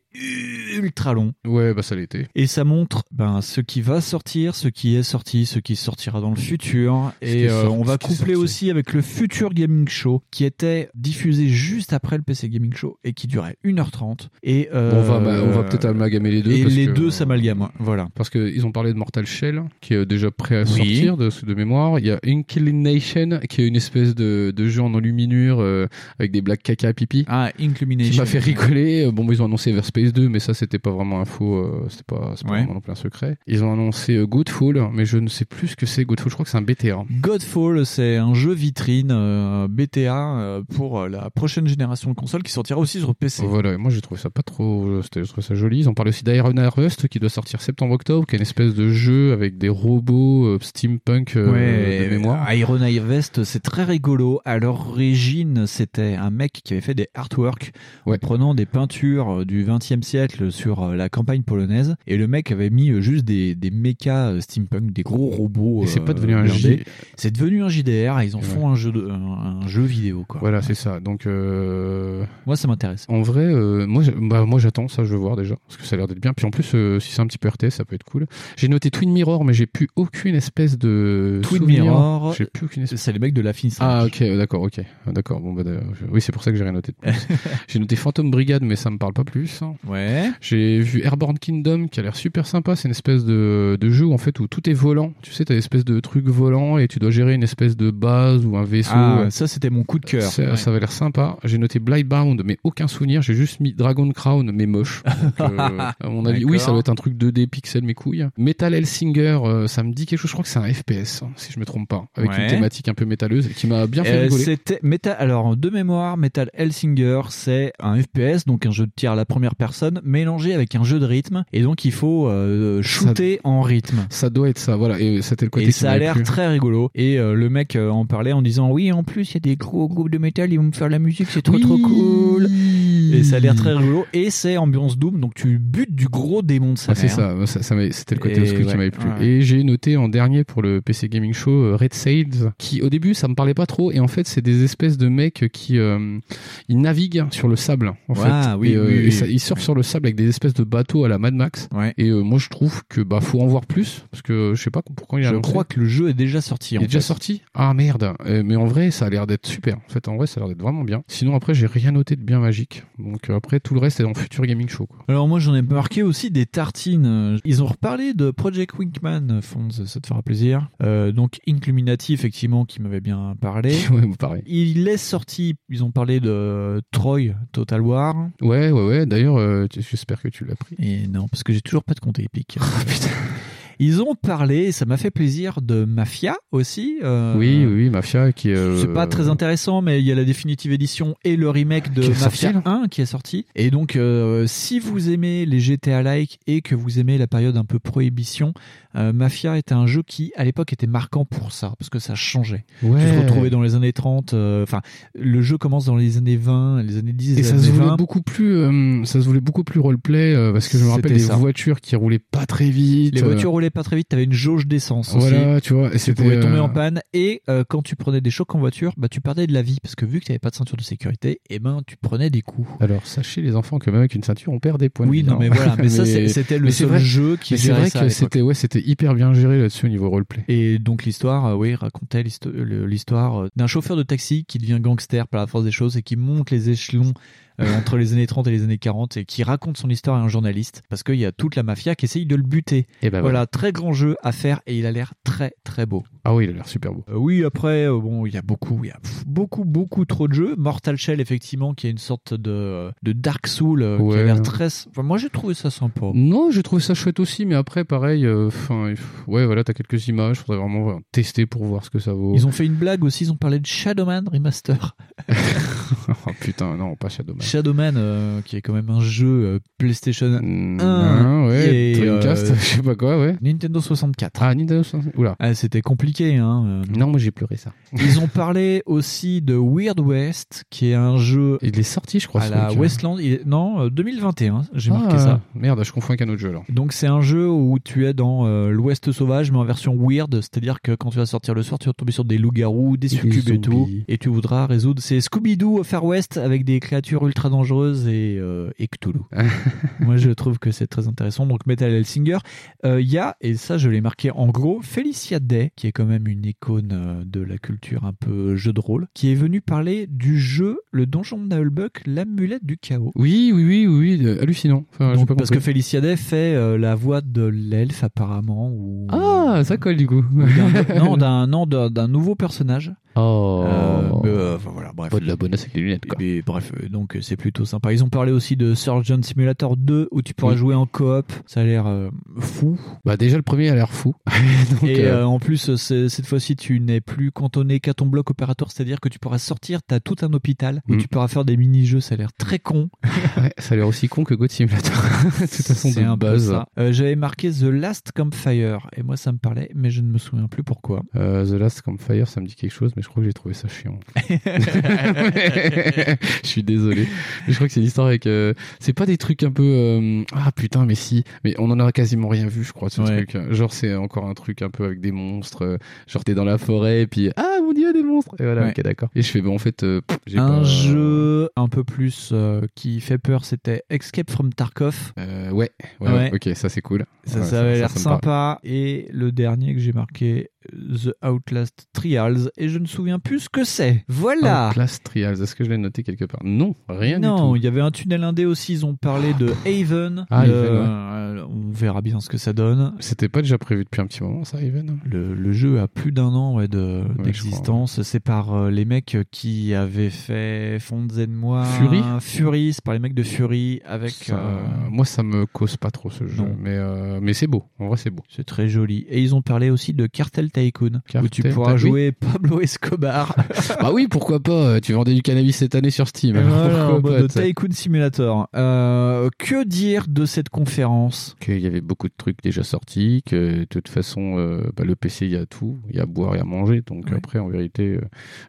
ultra long. Ouais, bah ça l'était. Et ça montre ben, ce qui va sortir, ce qui est sorti, ce qui sortira dans le futur. Et euh, on va coupler aussi avec le futur Gaming Show qui était diffusé juste après le PC Gaming Show et qui durait 1h30. Et, euh, Bon, on va, bah, on va peut-être amalgamer les deux. Et parce les que- deux s'amalgament. Voilà. Parce qu'ils ont parlé de Mortal Shell, qui est déjà prêt à Oui. sortir de, de mémoire. Il y a Inclination, qui est une espèce de, de jeu en enluminure euh, avec des blagues caca pipi. Ah, Inclumination. Qui m'a fait rigoler. Bon, ils ont annoncé 2, mais ça c'était pas vraiment un faux, euh, c'était pas, non plus un secret. Ils ont annoncé euh, Godfall, mais je ne sais plus ce que c'est Godfall, je crois que c'est un BTA. Hein. Godfall, c'est un jeu vitrine euh, BTA euh, pour la prochaine génération de consoles qui sortira aussi sur PC. Voilà, moi j'ai trouvé ça pas trop, je trouvé ça joli. Ils ont parlé aussi d'Iron Harvest qui doit sortir septembre-octobre, qui est une espèce de jeu avec des robots steampunk ouais, de mémoire. Iron Harvest, c'est très rigolo. À l'origine, c'était un mec qui avait fait des artworks ouais. en prenant des peintures du 20 Siècle sur euh, la campagne polonaise. Et le mec avait mis euh, juste des, des euh, steampunk, des gros robots. c'est pas devenu un J... C'est devenu un JDR et ils en font un jeu, de, un, jeu vidéo. Quoi. Voilà, c'est ça. Donc. Moi, ça m'intéresse. En vrai, moi, bah, moi j'attends ça, je veux voir déjà. Parce que ça a l'air d'être bien. Puis en plus, si c'est un petit peu RTS, ça peut être cool. J'ai noté Twin Mirror, mais j'ai plus aucune espèce de. Twin. Mirror. J'ai plus aucune espèce. C'est les mecs de la Finistère. Ah, ok, d'accord, ok. D'accord. Bon, bah, oui, c'est pour ça que j'ai rien noté j'ai noté Phantom Brigade, mais ça me parle pas plus. Hein. Ouais. j'ai vu Airborne Kingdom qui a l'air super sympa c'est une espèce de, de jeu en fait où tout est volant tu sais t'as une espèce de truc volant et tu dois gérer une espèce de base ou un vaisseau Ah, ça, c'était mon coup de cœur. ça, Ouais. ça avait l'air sympa. J'ai noté Blightbound, mais aucun souvenir. J'ai juste mis Dragon Crown, mais moche. Donc, euh, à mon avis, oui, ça doit être un truc 2D pixel, mes couilles. Metal Hellsinger, euh, ça me dit quelque chose. Je crois que c'est un FPS, hein, si je me trompe pas, avec Ouais. une thématique un peu métalleuse qui m'a bien fait Euh, rigoler. C'était Metal. Alors de mémoire, Metal Hellsinger, c'est un FPS, donc un jeu de tir à la première personne, mélangé avec un jeu de rythme, et donc il faut euh, shooter en rythme. Ça doit être ça, voilà. Et c'était le côté Et ça a l'air très rigolo. Et euh, le mec euh, en parlait en disant oui, en plus il y a des gros groupes de métal, ils vont me faire la musique, c'est trop Oui. trop cool. Et ça a l'air très rigolo. Et c'est ambiance Doom, donc tu butes du gros démon de sa Ah, c'est ça, ça, c'était le côté obscur ouais, qui m'avait plu. ouais. Et j'ai noté en dernier pour le PC Gaming Show euh, Red Sails, qui au début ça me parlait pas trop, et en fait c'est des espèces de mecs qui ils naviguent sur le sable. En Ah, fait. oui, et, oui, et oui. ça- ils surfent sur le sable avec des espèces de bateaux à la Mad Max. Ouais. Et euh, moi je trouve que bah faut en voir plus, parce que je sais pas pourquoi il a Je annoncé. crois que le jeu est déjà sorti. Il en est déjà sorti? Ah merde Euh, Mais en vrai, ça a l'air d'être super. En fait, en vrai, ça a l'air d'être vraiment bien. Sinon, après, j'ai rien noté de bien magique. Donc euh, après, tout le reste est dans Future Gaming Show. Quoi. Alors moi j'en ai marqué aussi des tartines. Ils ont reparlé de Project Winkman, Fonds, ça te fera plaisir. Donc Incluminati effectivement qui m'avait bien parlé. ouais, pareil. Il est sorti, ils ont parlé de Troy Total War. Ouais, ouais, ouais. D'ailleurs, j'espère que tu l'as pris. Et non, parce que j'ai toujours pas de compte épique. Ils ont parlé, et ça m'a fait plaisir, de Mafia aussi. euh, Oui, oui, Mafia qui est. euh, C'est pas très intéressant, mais il y a la définitive édition et le remake de Mafia sorti, là 1 qui est sorti. Et donc, euh, si vous aimez les GTA-like et que vous aimez la période un peu prohibition, euh, Mafia était un jeu qui, à l'époque, était marquant pour ça, parce que ça changeait. Ouais. Tu te retrouvais dans les années 30, euh, enfin, le jeu commence dans les années 20, les années 10, Et les ça années se voulait 20. beaucoup plus, euh, ça se voulait beaucoup plus roleplay euh, parce que je me rappelle des ça. voitures qui roulaient pas très vite. Les euh, voitures roulaient pas très vite, t'avais une jauge d'essence aussi. Voilà, tu vois. Et tu pouvais tomber euh, en panne et euh, quand tu prenais des chocs en voiture, bah tu perdais de la vie parce que vu que tu n'avais pas de ceinture de sécurité, et ben tu prenais des coups. Alors sachez les enfants que même avec une ceinture, on perd des points. de Oui, non hein. mais voilà, mais, ça c'était le seul vrai- jeu qui c'est vrai ça que c'était ouais, c'était hyper bien géré là-dessus au niveau roleplay. Et donc l'histoire, euh, oui, racontait l'histoire d'un chauffeur de taxi qui devient gangster par la force des choses et qui monte les échelons euh, entre les années 30 et les années 40 et qui raconte son histoire à un journaliste parce qu'il y a toute la mafia qui essaye de le buter. Et ben voilà. très grand jeu à faire et il a l'air très très beau. Ah oui, il a l'air super beau. Euh, oui, après, euh, bon, il y a beaucoup, il y a pff, beaucoup, beaucoup trop de jeux. Mortal Shell, effectivement, qui est une sorte de, de Dark Soul qui a l'air très. Enfin, moi, j'ai trouvé ça sympa. Non, j'ai trouvé ça chouette aussi, mais après, pareil, enfin, ouais, voilà, t'as quelques images, faudrait vraiment tester pour voir ce que ça vaut. Ils ont fait une blague aussi, ils ont parlé de Shadowman Remaster. oh putain, non, pas Shadowman. Shadowman, euh, qui est quand même un jeu euh, PlayStation 1, Ah, ouais, et, Dreamcast, euh, je sais pas quoi, ouais. Nintendo 64. Ah, Nintendo 64. Oula. Ah, C'était compliqué, hein. Non, moi j'ai pleuré ça. Ils ont parlé aussi de Weird West, qui est un jeu Il est sorti, je crois. à la truc. Westland. il est- Non, euh, 2021, j'ai Ah, marqué ça. Merde, je confonds avec un autre jeu alors. Donc c'est un jeu où tu es dans euh, l'Ouest sauvage mais en version weird, c'est-à-dire que quand tu vas sortir le soir, tu vas tomber sur des loups-garous, des succubes et tout, et tu voudras résoudre. C'est Scooby-Doo au Far West avec des créatures ultra dangereuses et, euh, et Cthulhu. Moi je trouve que c'est très intéressant. Donc Metal Hellsinger, Euh, il y a, et ça je l'ai marqué en gros, Felicia Day, qui est quand même une icône euh, de la culture un peu jeu de rôle, qui est venue parler du jeu Le Donjon de Nullbuck, l'amulette du chaos. Oui, oui, oui, oui, euh, hallucinant. Enfin, j'ai Donc, pas parce que. Felicia Day fait euh, la voix de l'elfe apparemment ou Ah, ça colle du coup. ou d'un- non d'un nouveau personnage. Oh. Euh, mais, euh, enfin, voilà bref. Pas de la bonne avec les lunettes, quoi. Bref, euh, donc euh, c'est plutôt sympa. Ils ont parlé aussi de Surgeon Simulator 2 où tu pourras Oui. jouer en coop. Ça a l'air euh, fou. Bah, déjà, le premier a l'air fou. Donc, Et euh, euh, en plus, cette fois-ci, tu n'es plus cantonné qu'à ton bloc opératoire, c'est-à-dire que tu pourras sortir, tu as tout un hôpital où Mm. tu pourras faire des mini-jeux. Ça a l'air très con. ouais, ça a l'air aussi con que God Simulator. de toute façon, C'est un. Euh, J'avais marqué The Last Campfire et moi ça me parlait, mais je ne me souviens plus pourquoi. The Last Campfire, ça me dit quelque chose, mais je crois que j'ai trouvé ça chiant. je suis désolé. Je crois que c'est l'histoire avec. euh, C'est pas des trucs un peu. euh, Ah putain, mais si. Mais on en a quasiment rien vu, je crois, ce Ouais. truc. Genre, c'est encore un truc un peu avec des monstres. euh, Genre, t'es dans la forêt, et puis. Ah mon dieu, des monstres Et voilà, Ouais. ok, d'accord. Et je fais, bon, en fait, euh, pff, Un pas- jeu un peu plus qui fait peur, c'était Escape from Tarkov. Ouais, ouais, ok, ça c'est cool. Ça, avait l'air sympa. Et le dernier que j'ai marqué, The Outlast Trials. Et je ne me souviens plus ce que c'est. Voilà. Class Trials, est-ce que je l'ai noté quelque part? Non, rien non, tout. il y avait un tunnel indé aussi. Ils ont parlé de Haven. Ah, Haven, ouais. euh, On verra bien ce que ça donne. C'était pas déjà prévu depuis un petit moment, ça, Even Le, le jeu a plus d'un an ouais, de- je d'existence. c'est par euh, les mecs qui avaient fait Fonds moi Fury Fury, c'est par les mecs de Fury avec. Ça- euh, Moi, ça me cause pas trop ce jeu, Non. mais, euh, mais c'est beau. En vrai, c'est beau. C'est très joli. Et ils ont parlé aussi de Cartel Tycoon, où tu Cartel pourras jouer Pablo Escobar. bah oui, pourquoi pas Tu vendais du cannabis cette année sur Steam. Voilà, en mode. Tycoon Simulator. Euh, que dire de cette conférence? Qu'il y avait beaucoup de trucs déjà sortis, que de toute façon, euh, bah, le PC, il y a tout, il y a à boire et à manger, donc Ouais. après, en vérité. euh,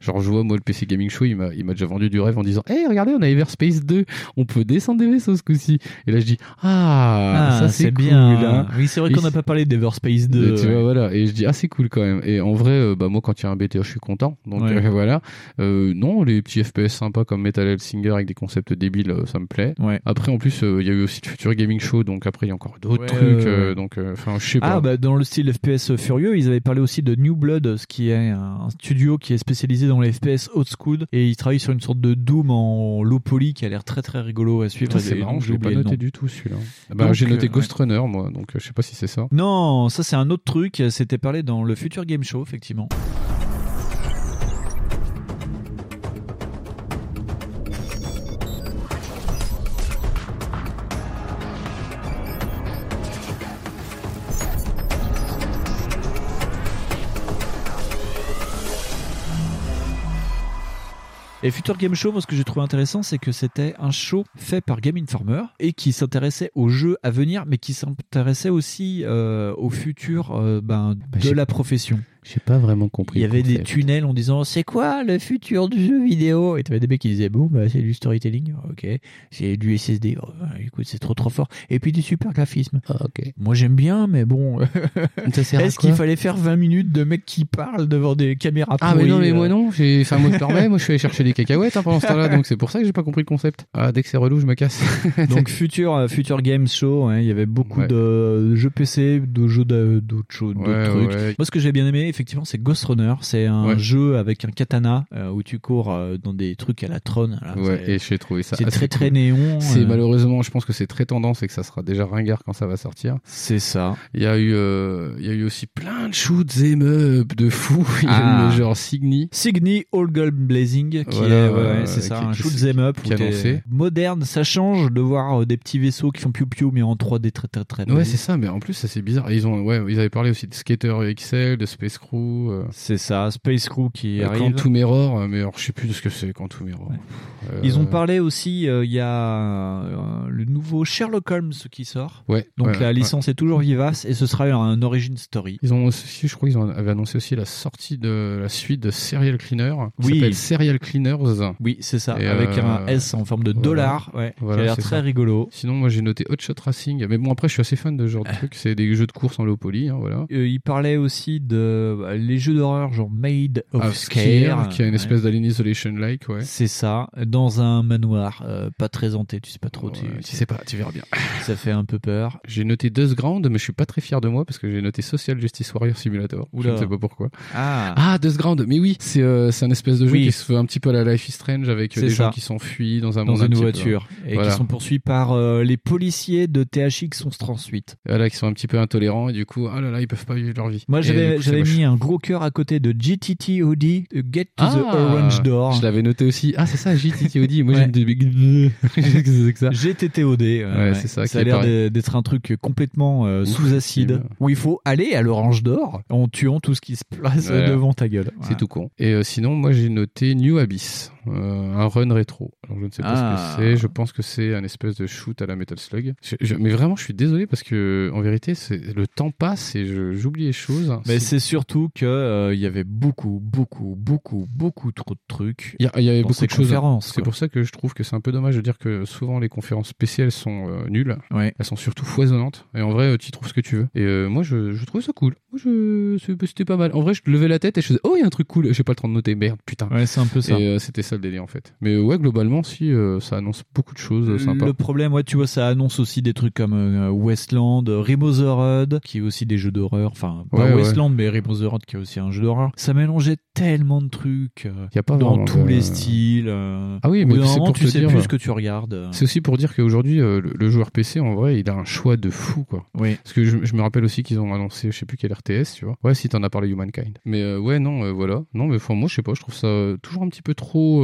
Genre, je vois, moi, le PC Gaming Show, il m'a, il m'a déjà vendu du rêve en disant, hé, regardez, on a Everspace 2, on peut descendre des vaisseaux ce coup-ci. Et là, je dis, ah, ça c'est cool, bien. hein. Oui, c'est vrai Et qu'on n'a pas parlé d'Everspace 2. et tu ouais. vois, voilà. Et je dis, ah, c'est cool quand même. Et en vrai, bah, moi, quand il y a un BTA, je suis content. Donc, Ouais. voilà. Non, les petits FPS sympas comme Metal Hellsinger avec des concepts débiles, euh, ça me plaît. Ouais. Après, en plus, euh, il y a eu aussi le Future Gaming Show. Donc, après, il y a encore d'autres trucs. euh, donc, enfin, je sais pas. Ah, bah, dans le style FPS furieux, ils avaient parlé aussi de New Blood, ce qui est un studio qui est spécialisé dans les FPS old school. Et ils travaillent sur une sorte de Doom en low poly qui a l'air très très rigolo à suivre. C'est marrant, je l'ai pas noté du tout celui-là. Bah, Donc, j'ai noté Ghost Runner, moi, donc je sais pas si c'est ça. Non, ça c'est un autre truc. C'était parlé dans le Future Game Show, effectivement. Et Future Game Show, moi, ce que j'ai trouvé intéressant, c'est que c'était un show fait par Game Informer et qui s'intéressait aux jeux à venir, mais qui s'intéressait aussi euh, au futur euh, ben, de j'ai- la profession. J'ai pas vraiment compris. Il y avait des tunnels en disant c'est quoi le futur du jeu vidéo? Et tu avais des mecs qui disaient bon bah c'est du storytelling, ok, c'est du SSD, Oh, bah, écoute c'est trop trop fort, et puis du super graphisme. Ah, ok. Moi j'aime bien, mais bon, est-ce qu'il fallait faire 20 minutes de mecs qui parlent devant des caméras Ah, mais non, mais moi euh, non, j'ai, enfin, moi je permets, moi je suis allé chercher des cacahuètes hein, pendant ce temps-là, donc c'est pour ça que j'ai pas compris le concept. Ah, dès que c'est relou, je me casse. Donc futur euh, future Games Show, ouais, il y avait beaucoup Ouais. de jeux PC, de jeux de- d'autres choses, d'autres Ouais, trucs. ouais. Moi ce que j'ai bien aimé effectivement c'est Ghost Runner, c'est un Ouais. jeu avec un katana euh, où tu cours euh, dans des trucs à la Tron. là, ouais, et j'ai trouvé ça. c'est très très néon. C'est euh, malheureusement, je pense que c'est très tendance et que ça sera déjà ringard quand ça va sortir. C'est ça. Il y a eu, il y a eu aussi plein de shoots et up de fou. Il y a Ah. eu le genre Signy. Signy All Gold Blazing, qui Voilà, est, ouais, c'est ça, qui- un shoot them up qui moderne. Ça change de voir des petits vaisseaux qui font piou piou mais en 3D très très très. Ouais, c'est ça, mais en plus, ça c'est bizarre. Ils ont, ouais, ils avaient parlé aussi de Skater XL, de Space Crew. euh, C'est ça, Space Crew qui euh, arrive. Quantum Mirror, euh, mais alors je sais plus de ce que c'est Quantum Mirror. Euh, Ils ont parlé aussi, il y a le nouveau Sherlock Holmes qui sort. Ouais. Donc ouais, la ouais. licence est toujours vivace et ce sera un origin story. Ils ont aussi, je crois, ils ont, avaient annoncé aussi la sortie de la suite de Serial Cleaner. Qui Oui. s'appelle Serial Cleaners. Oui, c'est ça, Et, avec un S en forme de voilà. dollar, ouais, Voilà, qui a l'air très ça. rigolo. Sinon, moi j'ai noté Hot Shot Racing. Mais bon, après, je suis assez fan de ce genre de trucs. C'est des jeux de course en low poly, hein, voilà. Il parlait aussi de bah, les jeux d'horreur genre Made of Ah, Scare, qui a une ouais. espèce d'Alien Isolation-like, ouais. C'est ça, dans un manoir, euh, pas très hanté, tu sais pas trop, tu, Ouais, tu sais pas, tu verras bien. ça fait un peu peur. J'ai noté Dust Ground, mais je suis pas très fier de moi parce que j'ai noté Social Justice Warrior Simulator. Je Oula. ne sais pas pourquoi. Ah, Ah, Dust Ground, mais oui, c'est euh, c'est un espèce de jeu Oui. qui se fait un petit peu à la Life is Strange avec euh, des ça. gens qui s'enfuient dans un dans monde un une peu- voiture, et Voilà. qui sont poursuivis par euh, les policiers de THX 1138. Voilà, qui sont un petit peu intolérants et du coup, ah là là, ils peuvent pas vivre leur vie. Moi j'avais mis un gros cœur à côté de GTTOD, euh, Get to Ah, the Orange Door. Je l'avais noté aussi. Ah, c'est ça, JTTOD. Moi, Ouais. c'est que ça GTTOD, ouais, ouais. c'est ça, Ça a l'air d'être un truc complètement euh, sous acide, où il faut aller à l'Orange d'Or en tuant tout ce qui se place Ouais. devant ta gueule. C'est tout con. Et euh, sinon, moi, j'ai noté New Abyss, euh, un run rétro. Alors, je ne sais pas Ah. ce que c'est. Je pense que c'est un espèce de shoot à la Metal Slug. Je- je- mais vraiment, je suis désolé parce que, en vérité, le temps passe et j'oublie les choses. Mais C'est- surtout que euh, il y avait beaucoup, beaucoup, beaucoup, beaucoup trop de trucs. Il y, avait dans beaucoup ces de choses. conférences, C'est pour ça que je trouve que c'est un peu dommage de dire que souvent les conférences PC elles sont euh, nulles. Ouais. Elles sont surtout foisonnantes. Et en vrai, tu trouves ce que tu veux. Et euh, moi, je, je trouve ça cool. Je, c'est- c'était pas mal. En vrai, je levais la tête et je faisais, oh, il y a un truc cool. J'ai pas le temps de noter. Merde, putain. Ouais, c'est un peu ça. Et euh, c'était ça le délire en fait. Mais euh, ouais, globalement, si euh, ça annonce beaucoup de choses euh, sympas. Le problème, ouais, tu vois, ça annonce aussi des trucs comme euh, Westland, the Road, qui est aussi des jeux d'horreur. Enfin, pas Ouais, ouais. Westland, mais Remo the Road, qui est aussi un jeu d'horreur. Ça mélangeait tellement de trucs Y a pas dans vraiment tous les styles. Ah oui, mais c'est pour tu te sais dire, plus ce que tu regardes. C'est aussi pour dire qu'aujourd'hui, le, le joueur PC, en vrai, il a un choix de fou, quoi. Oui. Parce que je, je me rappelle aussi qu'ils ont annoncé, je sais plus quel RTS, tu vois. Ouais, si t'en as parlé Humankind. Mais euh, ouais, non, euh, voilà. Non, mais enfin, moi, je sais pas, je trouve ça toujours un petit peu trop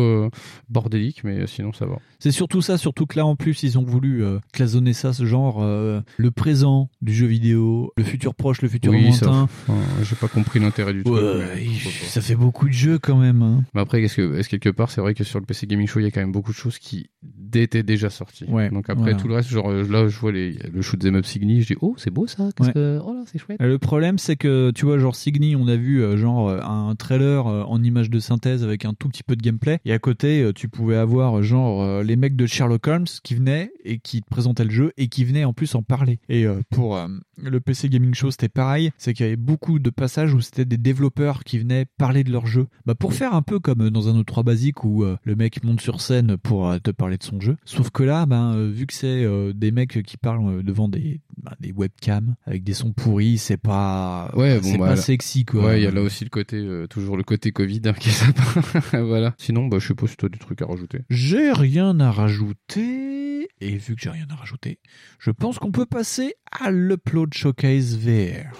bordélique, mais sinon, ça va. C'est surtout ça, surtout que là en plus ils ont voulu euh, clasonner ça, ce genre euh, le présent du jeu vidéo, le futur proche, le futur Oui, lointain. enfin, j'ai pas compris l'intérêt du. Ouais, pas. ça fait beaucoup de jeux quand même. hein. Mais après, est-ce que, est-ce quelque part, c'est vrai que sur le PC Gaming Show, il y a quand même beaucoup de choses qui était déjà sorti. Ouais, Donc après voilà. tout le reste, genre euh, là je vois les, le shoot 'em up Signy, je dis oh c'est beau ça, qu'est-ce Ouais. que- oh là c'est chouette. Euh, Le problème, c'est que tu vois, genre Signy, on a vu euh, genre euh, un trailer euh, en image de synthèse avec un tout petit peu de gameplay. Et à côté, euh, tu pouvais avoir genre euh, les mecs de Sherlock Holmes qui venaient et qui te présentaient le jeu et qui venaient en plus en parler. Et euh, pour euh, le PC Gaming Show, c'était pareil. C'est qu'il y avait beaucoup de passages où c'était des développeurs qui venaient parler de leur jeu. Bah, pour faire un peu comme dans un autre 3 basique où euh, le mec monte sur scène pour euh, te parler de son jeu. Sauf que là, ben, euh, vu que c'est euh, des mecs qui parlent euh, devant des, bah, des webcams avec des sons pourris, c'est pas, Ouais, bon, c'est bah, pas là- sexy quoi. Ouais, il y a là aussi le côté, euh, toujours le côté Covid hein, qui est sympa. voilà. Sinon, bah, je sais pas si t'as du truc à rajouter. J'ai rien à rajouter. Et vu que j'ai rien à rajouter, je pense qu'on peut passer à l'Upload Showcase VR.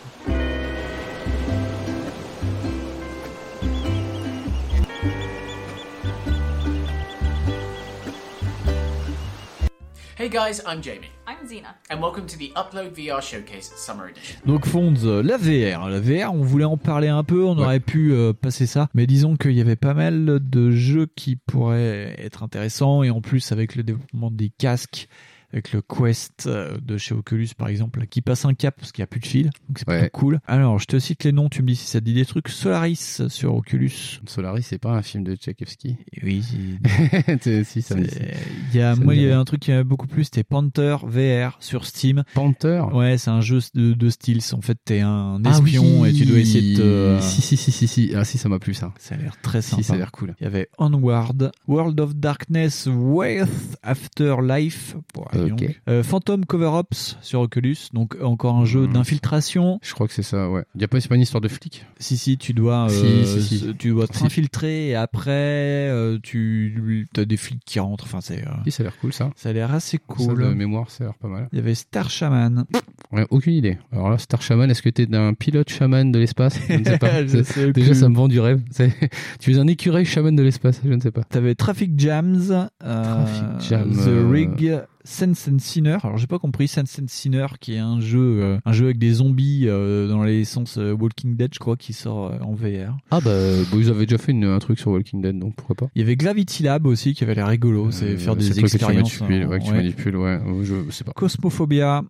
Hey guys, I'm Jamie, I'm Zena. and welcome to the Upload VR Showcase Summer Edition. Donc Fonds, euh, la VR, la VR, on voulait en parler un peu, on aurait pu euh, passer ça, mais disons qu'il y avait pas mal de jeux qui pourraient être intéressants et en plus avec le développement des casques, avec le Quest euh, de chez Oculus par exemple, qui passe un cap parce qu'il n'y a plus de fil, donc c'est plutôt Ouais. cool. Alors je te cite les noms, tu me dis si ça te dit des trucs. Solaris sur Oculus. Solaris, c'est pas un film de Tchaïkovski? Oui, C'est- si, ça me dit Il y a, Ça moi, il y avait rien. un truc qui m'avait beaucoup plu, c'était Panther VR sur Steam. Panther? Ouais, c'est un jeu de, de style. En fait, t'es un Ah espion oui. et tu dois essayer de te. Si, si, si, si, si. Ah, si, ça m'a plu ça. Ça a l'air très sympa. Si, ça a l'air cool. Il y avait Onward, World of Darkness, Wealth Afterlife, Bon, Ok. Euh, Phantom Cover-Ups sur Oculus, donc encore un jeu Hmm. d'infiltration. Je crois que c'est ça, ouais. Y a pas, c'est pas une histoire de flic? Si si, tu dois, euh, si, si. tu dois t'infiltrer et après euh, tu as des flics qui rentrent. Enfin, c'est, euh, Si, ça a l'air cool ça. ça a l'air assez Ça, cool. de mémoire, ça a l'air pas mal. Il y avait Star Shaman. Ouais, aucune idée. Alors là, Star Shaman, est-ce que t'es d'un pilote chaman de l'espace? Je ne sais pas. Je C'est- sais Déjà, plus. ça me vend du rêve. C'est- Tu es un écureuil chaman de l'espace, je ne sais pas. T'avais Traffic Jams, Traffic Jam, The Rig, Sense and Sinner. Alors j'ai pas compris Sense and Sinner, qui est un jeu, euh, un jeu avec des zombies euh, dans l'essence euh, Walking Dead, je crois, qui sort en VR. Ah bah, bon, ils avaient déjà fait une- un truc sur Walking Dead, donc pourquoi pas. Il y avait Gravity Lab aussi, qui avait l'air rigolo. c'est faire des que tu expériences. manipules, en- ouais, que tu ouais. manipules, ouais. Je sais pas. Cosmophobia,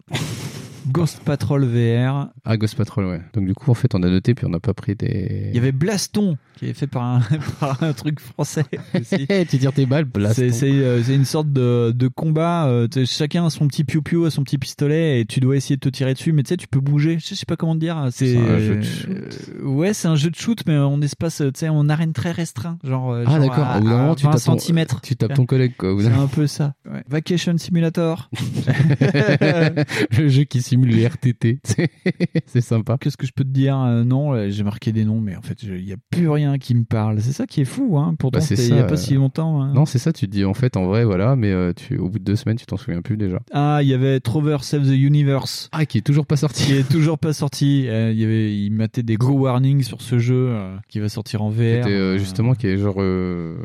Ghost Patrol VR. Ah, Ghost Patrol, ouais. Donc du coup, en fait, on a noté, puis on n'a pas pris des... Il y avait Blaston, qui est fait par un, par un truc français tu tires tes balles, Blaston. C'est euh, une sorte de, de combat. euh, chacun a son petit piou-piou, a son petit pistolet, et tu dois essayer de te tirer dessus. Mais tu sais, tu peux bouger. Je sais pas comment te dire. C'est un jeu de euh, ouais, c'est un jeu de shoot, mais en espace, tu sais, en arène très restreint, genre. Ah d'accord, au bout moment, tu 20 tapes, ton, centimètres. tu tapes ton collègue, quoi. C'est un peu ça. Ouais. Vacation Simulator. le jeu qui simule le RTT. C'est- C'est sympa. Qu'est-ce que je peux te dire Euh, Non, euh, j'ai marqué des noms, mais en fait, il y a plus rien qui me parle. C'est ça qui est fou, hein. Pourtant, Bah, c'est il y a pas euh, si longtemps. hein. Non, c'est ça, tu te dis, en fait, en vrai, voilà, mais euh, tu, au bout de deux semaines, tu t'en souviens plus déjà. Ah, il y avait Trover Save the Universe. Ah, qui est toujours pas sorti. qui est toujours pas sorti. Euh, il y avait, il mettait des gros warnings sur ce jeu euh, qui va sortir en VR. Euh, Euh, justement qui est genre euh,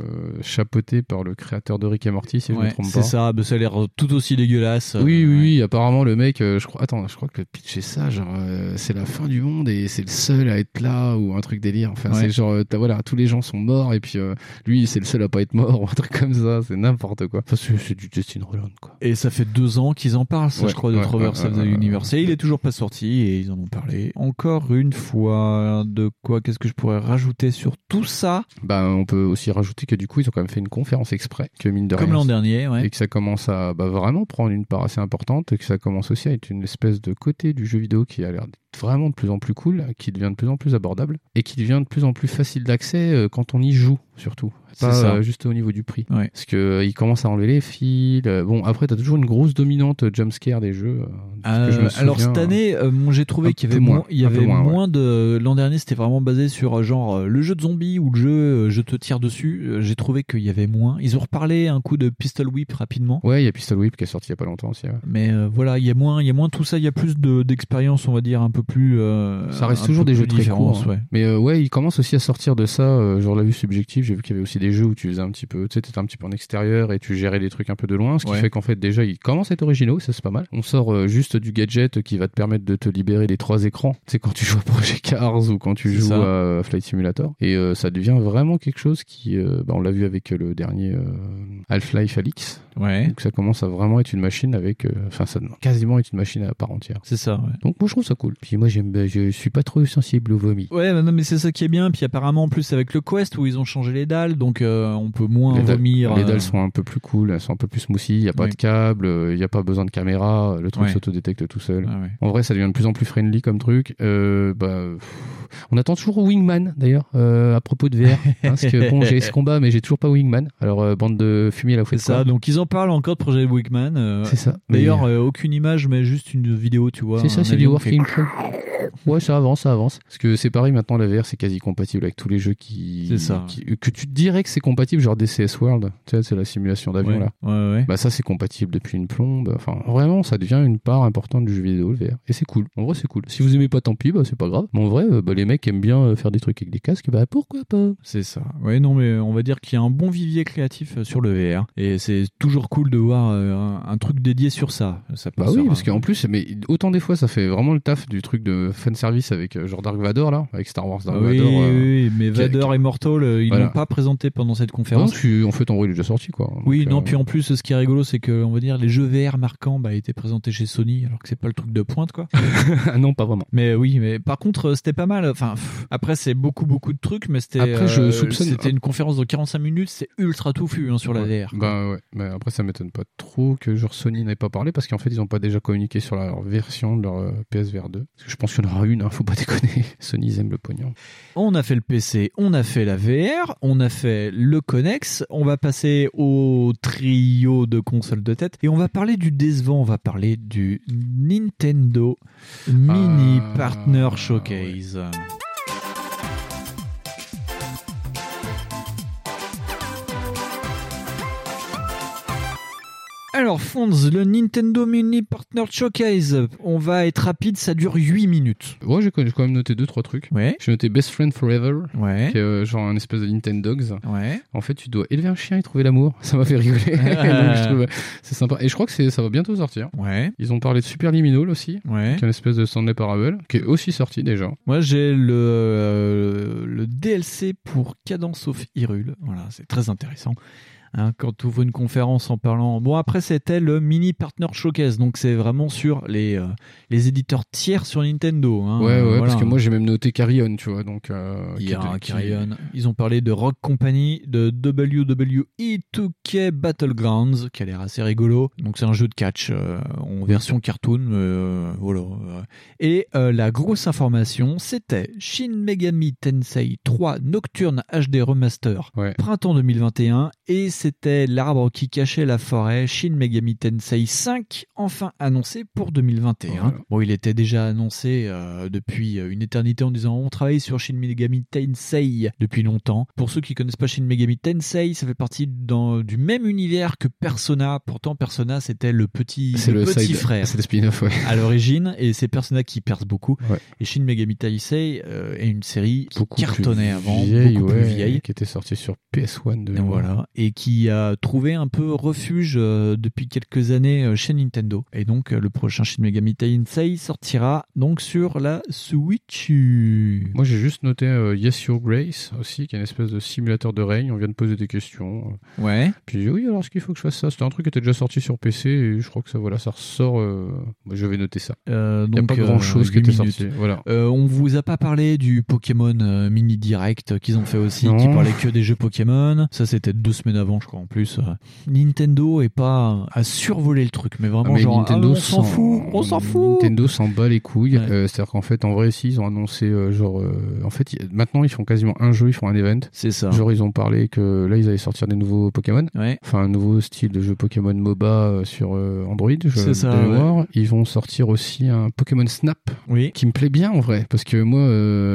chapeauté par le créateur de Rick et Morty, si je ouais, me trompe c'est pas. ça. bah, ça a l'air tout aussi dégueulasse. Oui, Euh, oui, oui, apparemment le mec, euh, je crois, attends, je crois que le pitch est ça, genre euh, c'est la fin du monde et c'est le seul à être là ou un truc délire. Enfin, Ouais. c'est genre, euh, t'as- voilà, tous les gens sont morts et puis euh, lui, c'est le seul à pas être mort ou un truc comme ça. C'est n'importe quoi. Enfin, c'est c'est du Justin Roiland, quoi. Et ça fait deux ans qu'ils en parlent, ça, Ouais, je crois, de ouais, Save ouais, the ouais, Universe. Et il est toujours pas sorti et ils en ont parlé. Encore une fois, de quoi Qu'est-ce que je pourrais rajouter sur tout ça? Bah, on peut aussi rajouter que du coup, ils ont quand même fait une conférence exprès, que mine de Comme l'an dernier, ouais. et que ça commence à bah, vraiment prendre une part assez importante et que ça commence aussi à être une espèce de côté du jeu vidéo qui a l'air vraiment de plus en plus cool, qui devient de plus en plus abordable et qui devient de plus en plus facile d'accès euh, quand on y joue surtout. Pas ça. euh, juste au niveau du prix. Ouais. Parce que euh, il commence à enlever les fils. euh, Bon, après, t'as toujours une grosse dominante jumpscare des jeux. euh, je Euh, alors cette année, euh, j'ai trouvé qu'il y avait moins, il y avait moins, moins, ouais. de. L'an dernier, c'était vraiment basé sur euh, genre euh, le jeu de zombies ou le jeu euh, je te tire dessus. Euh, J'ai trouvé qu'il y avait moins. Ils ont reparlé un coup de Pistol Whip rapidement. Ouais, il y a Pistol Whip qui est sorti il y a pas longtemps aussi. ouais. Mais euh, voilà, il y a moins, il y a moins tout ça. Il y a plus de d'expérience, on va dire, un peu plus. euh, Ça reste toujours des jeux très courts. hein. ouais. Mais euh, ouais, ils commencent aussi à sortir de ça. Euh, genre la vue subjective, j'ai vu qu'il y avait aussi des jeux où tu faisais un petit peu, tu sais, t'étais un petit peu en extérieur et tu gérais des trucs un peu de loin, ce qui Ouais. fait qu'en fait déjà ils commencent à être originaux, ça c'est pas mal. On sort euh, juste du gadget qui va te permettre de te libérer des trois écrans. C'est quand tu joues à Project Cars ou quand tu joues ça. à Flight Simulator et ça devient vraiment quelque chose qui, bah, on l'a vu avec le dernier Half-Life Alix. Ouais. Donc ça commence à vraiment être une machine avec, enfin ça quasiment être une machine à part entière. C'est ça, ouais. Donc moi je trouve ça cool. Puis moi j'aime, je suis pas trop sensible au vomi. Ouais, bah non, mais c'est ça qui est bien. Puis apparemment, en plus, avec le Quest où ils ont changé les dalles, donc euh, on peut moins les dalles, vomir. les euh, dalles sont un peu plus cool, elles sont un peu plus smoothy, il n'y a pas Oui. de câble, euh, il n'y a pas besoin de caméra, le truc Ouais. s'autodétecte tout seul. Ah ouais. En vrai, ça devient de plus en plus friendly comme truc. Euh, bah, pff, on attend toujours Wingman d'ailleurs, euh, à propos de VR. hein, parce que bon, j'ai ce combat, mais j'ai toujours pas Wingman. Alors, euh, bande de fumier, vous C'est faites ça, quoi donc ils en parlent encore de projet Wickman. euh, C'est ça. D'ailleurs, euh, aucune image, mais juste une vidéo, tu vois. C'est ça, c'est du qui fait- working. Ouais, ça avance, ça avance. Parce que c'est pareil, maintenant, la VR, c'est quasi compatible avec tous les jeux qui. C'est ça, qui- que tu te dirais que c'est compatible, genre DCS World, tu sais, c'est la simulation d'avion, Ouais, là. ouais, ouais. Bah, ça, c'est compatible depuis une plombe. Enfin, vraiment, ça devient une part importante du jeu vidéo, le VR. Et c'est cool. En vrai, c'est cool. Si vous aimez pas, tant pis, bah, c'est pas grave. Mais en vrai, euh, bah, les mecs aiment bien euh, faire des trucs avec des casques, bah, pourquoi pas? C'est ça. Ouais, non, mais on va dire qu'il y a un bon vivier créatif euh, sur le VR. Et c'est toujours cool de voir euh, un, un truc dédié sur ça. ça peut Bah oui, parce qu'en plus, mais autant des fois, ça fait vraiment le taf du truc de fanservice avec euh, genre Dark Vador, là, avec Star Wars Dark oui, Vador. euh, oui, mais qui a- Vader et Mortal, euh, ils Voilà. l'ont pas présenté pendant cette Non, conférence. tu- en fait, en vrai, il est déjà sorti, quoi. Oui, Donc, non, euh, puis en plus, ce qui est rigolo, c'est que, on va dire, les jeux VR marquants bah, étaient présentés chez Sony, alors que c'est pas le truc de pointe, quoi. Non, pas vraiment. Mais oui, mais par contre, euh, c'était pas mal. Enfin, pff, après, c'est beaucoup, beaucoup de trucs, mais c'était. Après, je euh, soupçonne- C'était une conférence de 45 minutes, c'est ultra touffu hein, sur la VR. quoi. Bah ouais, mais après ça m'étonne pas trop que genre Sony n'ait pas parlé parce qu'en fait ils ont pas déjà communiqué sur leur version de leur euh, PSVR 2. Parce que je pense qu'il y en aura une, hein, faut pas déconner. Sony ils aiment le pognon. On a fait le PC, on a fait la VR, on a fait le Connex, on va passer au trio de consoles de tête et on va parler du décevant, on va parler du Nintendo Mini Ah, Partner Showcase. Alors, Fonds, le Nintendo Mini Partner Showcase, on va être rapide, ça dure 8 minutes. Ouais, j'ai quand même noté deux trois trucs. Ouais. J'ai noté Best Friend Forever, Ouais. qui est euh, genre un espèce de Nintendogs. Ouais. En fait, tu dois élever un chien et trouver l'amour. Ça m'a fait rigoler. Trouve c'est sympa. Et je crois que ça va bientôt sortir. Ouais. Ils ont parlé de Super Liminal aussi, Ouais. qui est une espèce de Stanley Parable, qui est aussi sorti déjà. Moi, j'ai le, euh, le DLC pour Cadence of Hyrule. Voilà, c'est très intéressant. Hein, quand tu ouvres une conférence en parlant. Bon, après, c'était le mini partner showcase. Donc, c'est vraiment sur les, euh, les éditeurs tiers sur Nintendo. hein. ouais, ouais, Voilà. parce que moi j'ai même noté Carrion, tu vois. Donc, euh, Il y a qui- Carrion. Ils ont parlé de Rock Company, de WWE 2K Battlegrounds, qui a l'air assez rigolo. Donc c'est un jeu de catch euh, en version cartoon. euh, voilà. Et la grosse information, c'était Shin Megami Tensei 3 Nocturne HD Remaster, Ouais. printemps 2021. Et c'était l'arbre qui cachait la forêt, Shin Megami Tensei 5, enfin annoncé pour 2021. Voilà. Bon, il était déjà annoncé euh, depuis euh, une éternité en disant on travaille sur Shin Megami Tensei depuis longtemps. Pour ceux qui connaissent pas Shin Megami Tensei, ça fait partie dans, du même univers que Persona. Pourtant, Persona c'était le petit, le, petit side- frère C'est le spin-off, ouais. à l'origine et c'est Persona qui perce beaucoup. Ouais. Et Shin Megami Tensei euh, est une série qui Beaucoup cartonnait avant, vieille, beaucoup ouais, plus vieille. qui était sortie sur PS1 de Et voilà, et qui a trouvé un peu refuge euh, depuis quelques années euh, chez Nintendo. Et donc euh, le prochain Shin Megami Tensei sortira donc sur la Switch. Moi, j'ai juste noté euh, Yes Your Grace aussi, qui est une espèce de simulateur de règne. On vient de poser des questions. Ouais. Puis j'ai dit, oui, alors est-ce qu'il faut que je fasse ça? C'était un truc qui était déjà sorti sur PC et je crois que ça, voilà, ça ressort. euh, moi, je vais noter ça. Euh, Il n'y a donc, pas grand chose qui était sorti. Voilà. On vous a pas parlé du Pokémon Mini Direct qu'ils ont fait aussi, Non. qui parlait que des jeux Pokémon. Ça, c'était deux semaines avant, je crois, en plus. Euh, Nintendo est pas à survoler le truc, mais vraiment Ah, mais genre, Nintendo ah, on s'en fout, on s'en fout. Nintendo s'en bat les couilles. Ouais. Euh, C'est-à-dire qu'en fait, en vrai, si, ils ont annoncé, euh, genre, euh, en fait, maintenant, ils font quasiment un jeu, ils font un event. C'est ça. Genre, ils ont parlé que là, ils allaient sortir des nouveaux Pokémon. Ouais. Enfin, un nouveau style de jeu Pokémon MOBA sur Android. je- C'est ça, ouais. Ils vont sortir aussi un Pokémon Snap Oui. qui me plaît bien en vrai. Parce que moi,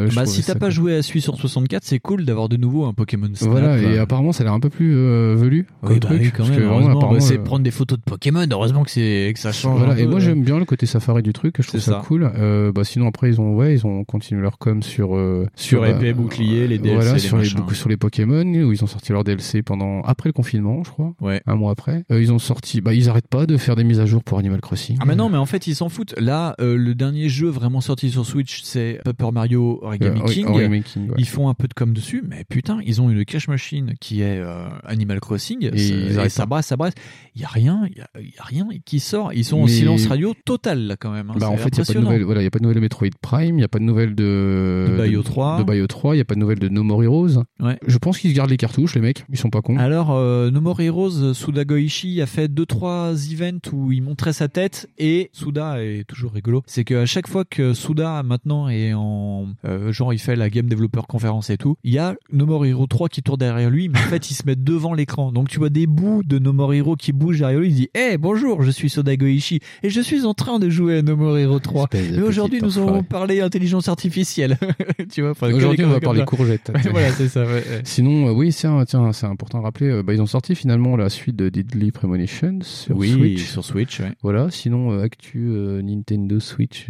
je Bah, si t'as pas cool. joué à celui sur 64, c'est cool d'avoir de nouveau un Pokémon Snap. Voilà, et apparemment, ça a l'air un peu plus euh, euh, Oui, bah truc oui, quand même. heureusement, c'est euh, prendre des photos de Pokémon. Heureusement que c'est que ça change. Voilà, et peu, moi ouais. j'aime bien le côté safari du truc, je trouve ça, ça. cool. Euh, bah sinon après ils ont ouais ils ont continué leur com sur euh, Sur épée, bouclier, les DLC, voilà les sur les sur Pokémon où ils ont sorti leur DLC pendant après le confinement je crois, Ouais. un mois après. Euh, ils ont sorti bah ils arrêtent pas de faire des mises à jour pour Animal Crossing. Ah mais non, mais en fait ils s'en foutent. Là, euh, le dernier jeu vraiment sorti sur Switch, c'est Paper Mario Origami Euh, Ori- King. Origami King, ouais. Ils font un peu de com dessus, mais putain, ils ont une cash machine qui est euh, Animal Crossing. Et ils et ça brasse, ça brasse. Il y a rien, il y a, il y a rien qui sort. Ils sont en silence radio total là quand même. hein. Bah, en fait, il n'y a pas de impressionnant. nouvelles. Voilà, a pas de nouvelles Metroid Prime, il n'y a pas de nouvelles de De Bayo 3. de Bayo 3, il n'y a pas de nouvelles de No More Heroes. Ouais. Je pense qu'ils se gardent les cartouches, les mecs. Ils sont pas cons. Alors, euh, No More Heroes, Suda Goichi a fait deux trois events où il montrait sa tête et Suda est toujours rigolo. C'est qu'à chaque fois que Suda maintenant est en euh, genre il fait la game developer conférence et tout, il y a No More Hero 3 qui tourne derrière lui, mais en fait il se met devant l'écran. Donc tu vois des bouts de No More Hero qui bougent derrière lui. Il dit "Eh bonjour, je suis Suda Goichi et je suis en train de jouer à No More Hero 3. Espèce de Mais aujourd'hui nous allons parler intelligence artificielle." tu vois. Aujourd'hui, on va parler courgettes. Voilà, c'est ça. ouais, ouais. Sinon, euh, oui, tiens, tiens, c'est important à rappeler. euh, bah, ils ont sorti finalement la suite de Deadly Premonition sur Oui, Switch. sur Switch. Ouais. Voilà. Sinon, euh, actu euh, Nintendo Switch.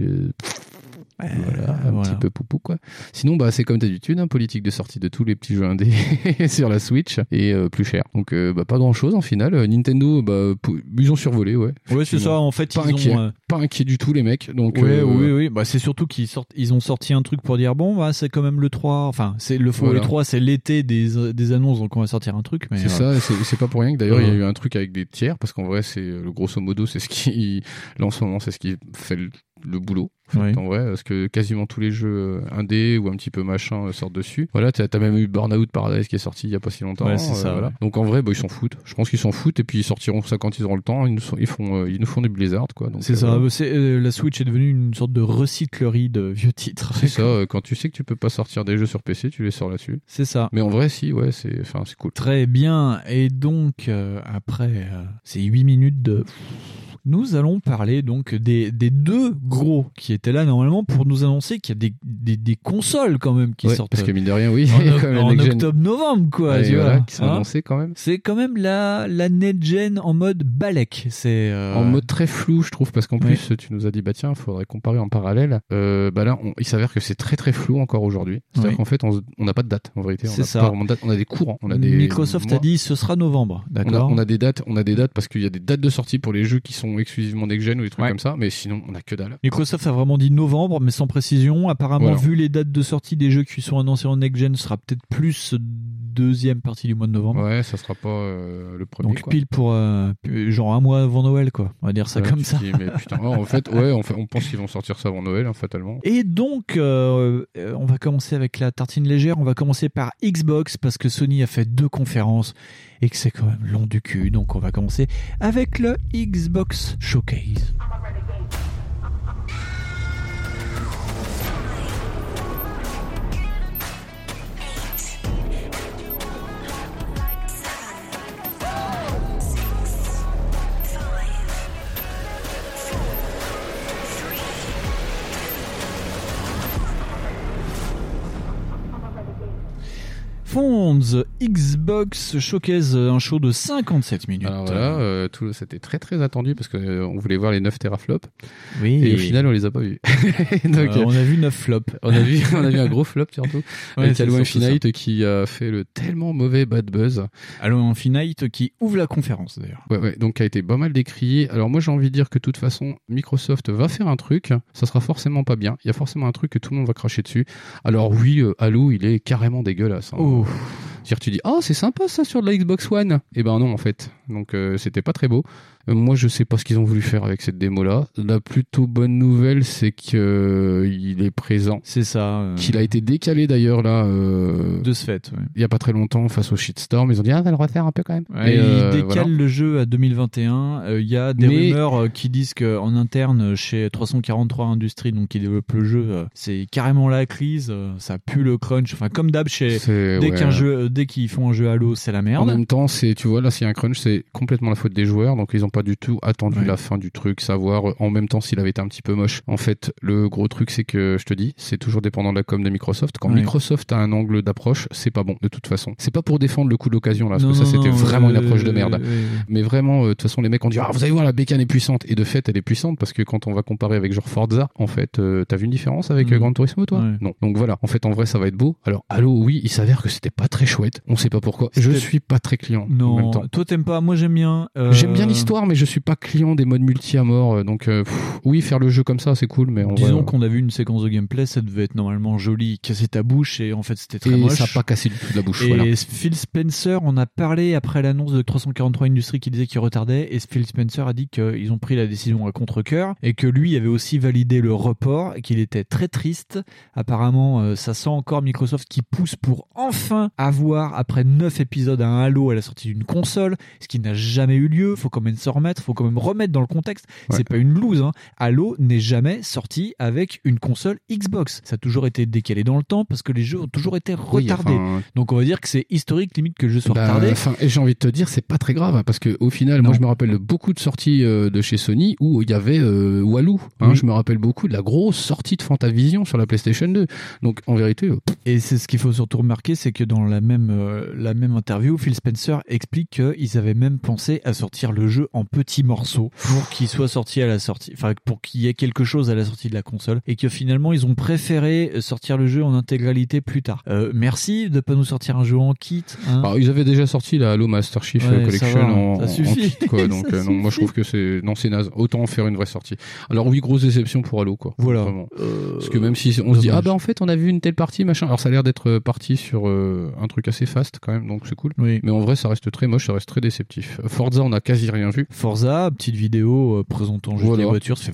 Voilà, un voilà. petit peu poupou quoi. Sinon bah c'est comme d'habitude, hein, politique de sortie de tous les petits jeux indés sur la Switch et euh, plus cher. Donc euh, bah, pas grand chose en final. Euh, Nintendo bah ils ont survolé ouais. Ouais, c'est ça. En fait, Pas ils inquiet, ont. euh, pas inquiet du tout les mecs. Donc ouais, oui, oui. Bah, c'est surtout qu'ils sortent, ils ont sorti un truc pour dire bon, bah, c'est quand même le 3. Enfin, c'est le faux Voilà. le 3, c'est l'été des, des annonces, donc on va sortir un truc. C'est ça, c'est c'est pas pour rien que d'ailleurs il y a eu un truc avec des tiers parce qu'en vrai c'est le grosso modo c'est ce qui là en ce moment c'est ce qui fait le, le boulot en, fait, Ouais. en vrai parce que quasiment tous les jeux euh, indés ou un petit peu machin euh, sortent dessus. Voilà, t'as as même eu Burnout Paradise qui est sorti il y a pas si longtemps. Ouais, c'est ça, voilà. ouais. Donc en vrai bah, ils s'en foutent. Je pense qu'ils s'en foutent et puis ils sortiront ça quand ils auront le temps. Ils nous, sont- ils font euh, ils nous font des Blizzard quoi. C'est euh, ça. euh, la Switch est devenue une sorte de recyclerie de vieux titres. C'est ça. euh, Quand tu sais que tu peux pas sortir des jeux sur PC, tu les sors là-dessus. C'est ça. Mais en vrai si ouais c'est enfin c'est cool. Très bien. Et donc, euh, après euh, ces 8 minutes de... Nous allons parler donc des, des deux gros qui étaient là normalement pour nous annoncer qu'il y a des, des, des consoles quand même qui Ouais, sortent. parce que mine de rien oui. en, octobre-novembre, quoi. Ouais, tu voilà, vois, qui sont hein. annoncés quand même. C'est quand même la, la next-gen en mode balèque. C'est euh, En mode très flou, je trouve, parce qu'en Ouais. plus, tu nous as dit, bah tiens, faudrait comparer en parallèle. Euh, bah là, on- il s'avère que c'est très très flou encore aujourd'hui. C'est-à-dire qu'en fait, on n'a pas de date, en vérité. C'est ça. pas date. On a des courants. On a des Microsoft mois. a dit ce sera novembre, On d'accord on a des dates, on a des dates parce qu'il y a des dates de sortie pour les jeux qui sont exclusivement next-gen ou des trucs Ouais. comme ça, mais sinon, on a que dalle. Microsoft a vraiment dit novembre, mais sans précision. Apparemment, Voilà. vu les dates de sortie des jeux qui sont annoncés en next-gen, ce sera peut-être plus deuxième partie du mois de novembre. Ouais, ça sera pas euh, le premier. Donc quoi. pile pour euh, genre un mois avant Noël, quoi. On va dire ça comme ça. dis, mais putain, ouais, en fait, ouais, on, fait- on pense qu'ils vont sortir ça avant Noël, hein, fatalement. Et donc, euh, on va commencer avec la tartine légère. On va commencer par Xbox parce que Sony a fait deux conférences et que c'est quand même long du cul. Donc, on va commencer avec le Xbox Showcase. Fonds Xbox Showcase, un show de 57 minutes. Alors voilà, euh, tout, c'était très très attendu parce qu'on voulait voir les 9 teraflops. Oui. Et au final, on les a pas vus. Donc, Euh, on a vu 9 flops. On a vu, on a vu un gros flop surtout. Ouais, avec Halo Infinite qui a fait le tellement mauvais bad buzz. Halo Infinite qui ouvre la conférence d'ailleurs. Ouais, ouais, donc qui a été pas mal décrié. Alors moi j'ai envie de dire que de toute façon Microsoft va faire un truc, ça sera forcément pas bien. Il y a forcément un truc que tout le monde va cracher dessus. Alors oui, euh, Halo il est carrément dégueulasse. hein. Oh. Oof. C'est-à-dire tu dis oh c'est sympa ça sur de la Xbox One. Eh ben non en fait. Donc euh, c'était pas très beau. Euh, moi je sais pas ce qu'ils ont voulu faire avec cette démo là. La plutôt bonne nouvelle c'est qu'il est présent. C'est ça. euh, Qu'il a été décalé d'ailleurs là. euh, de ce fait. ouais. il y a pas très longtemps face au shitstorm ils ont dit ah on va le refaire un peu quand même Ouais, Et, euh, il décale voilà. le jeu à 2021. Euh, Il y a des Mais- rumeurs euh, qui disent qu'en interne, chez 343 Industries, donc qui développe le jeu, euh, c'est carrément la crise. euh, ça pue le crunch. Enfin, comme d'hab, chez dès ouais. qu'un jeu, euh, dès qu'ils font un jeu Halo, c'est la merde. En même temps, c'est, tu vois, là, s'il y a un crunch, c'est complètement la faute des joueurs. Donc, ils ont pas du tout attendu Ouais. la fin du truc, savoir euh, en même temps s'il avait été un petit peu moche. En fait, le gros truc, c'est que, je te dis, c'est toujours dépendant de la com de Microsoft. Quand Ouais. Microsoft a un angle d'approche, c'est pas bon, de toute façon. C'est pas pour défendre le coup de l'occasion, là, parce Non, que ça, c'était vraiment une euh, approche de merde. euh, Mais vraiment, euh, de toute façon, les mecs ont dit, ah, vous allez voir, la bécane est puissante. Et de fait, elle est puissante parce que quand on va comparer avec genre Forza, en fait, euh, t'as vu une différence avec euh, Gran Turismo, toi? Ouais. Non. Donc voilà, en fait, en vrai, ça va être beau. Alors, Halo, oui, il s'avère que c'était pas très chouette. On sait pas pourquoi. Je suis pas très client. en même Non, temps. toi t'aimes pas, moi j'aime bien. euh, J'aime bien l'histoire, mais je suis pas client des modes multi à mort. euh, Donc, euh, pff, oui, faire le jeu comme ça, c'est cool, mais Disons qu'on a vu une séquence de gameplay, ça devait être normalement joli, casser ta bouche, et en fait c'était très et moche. ça a pas cassé du tout de la bouche. Et voilà. Phil Spencer en a parlé après l'annonce de 343 Industries qui disait qu'il retardait et Phil Spencer a dit qu'ils ont pris la décision à contre-cœur et que lui avait aussi validé le report et qu'il était très triste. Apparemment, ça sent encore Microsoft qui pousse pour enfin avoir, après 9 épisodes, un Halo à la sortie d'une console, ce qui n'a jamais eu lieu. Faut quand même se remettre, faut quand même remettre dans le contexte. Ouais. C'est pas une loose. Hein. Halo n'est jamais sorti avec une console Xbox. Ça a toujours été décalé dans le temps parce que les jeux ont toujours été Oui, retardés. enfin, Donc on va dire que c'est historique limite que le jeu soit Bah, retardé. enfin, et j'ai envie de te dire, c'est pas très grave hein, parce que au final, moi, je me rappelle beaucoup de sorties euh, de chez Sony où il y avait euh, Walou. Hein, Oui. Je me rappelle beaucoup de la grosse sortie de Fantavision sur la PlayStation 2. Donc, en vérité, euh, Et c'est ce qu'il faut surtout remarquer, c'est que dans la même euh, la même interview, Phil Spencer explique qu'ils avaient même pensé à sortir le jeu en petits morceaux pour qu'il soit sorti à la sortie, enfin pour qu'il y ait quelque chose à la sortie de la console, et que finalement ils ont préféré sortir le jeu en intégralité plus tard. Euh, merci de pas nous sortir un jeu en kit. hein. alors, ils avaient déjà sorti la Halo Master Chief Ouais, Collection va, en, ça en kit, quoi. Donc, euh, non, moi, je trouve que c'est non, c'est naze. Autant en faire une vraie sortie. Alors oui, grosse déception pour Halo, quoi. Voilà. Euh, Parce que même si on se dit ah bah en fait on a vu une telle partie machin alors ça a l'air d'être parti sur un truc assez fast quand même donc c'est cool Oui. mais en vrai ça reste très moche ça reste très déceptif Forza on a quasi rien vu Forza, petite vidéo euh, présentant juste Voilà. les voitures, fait.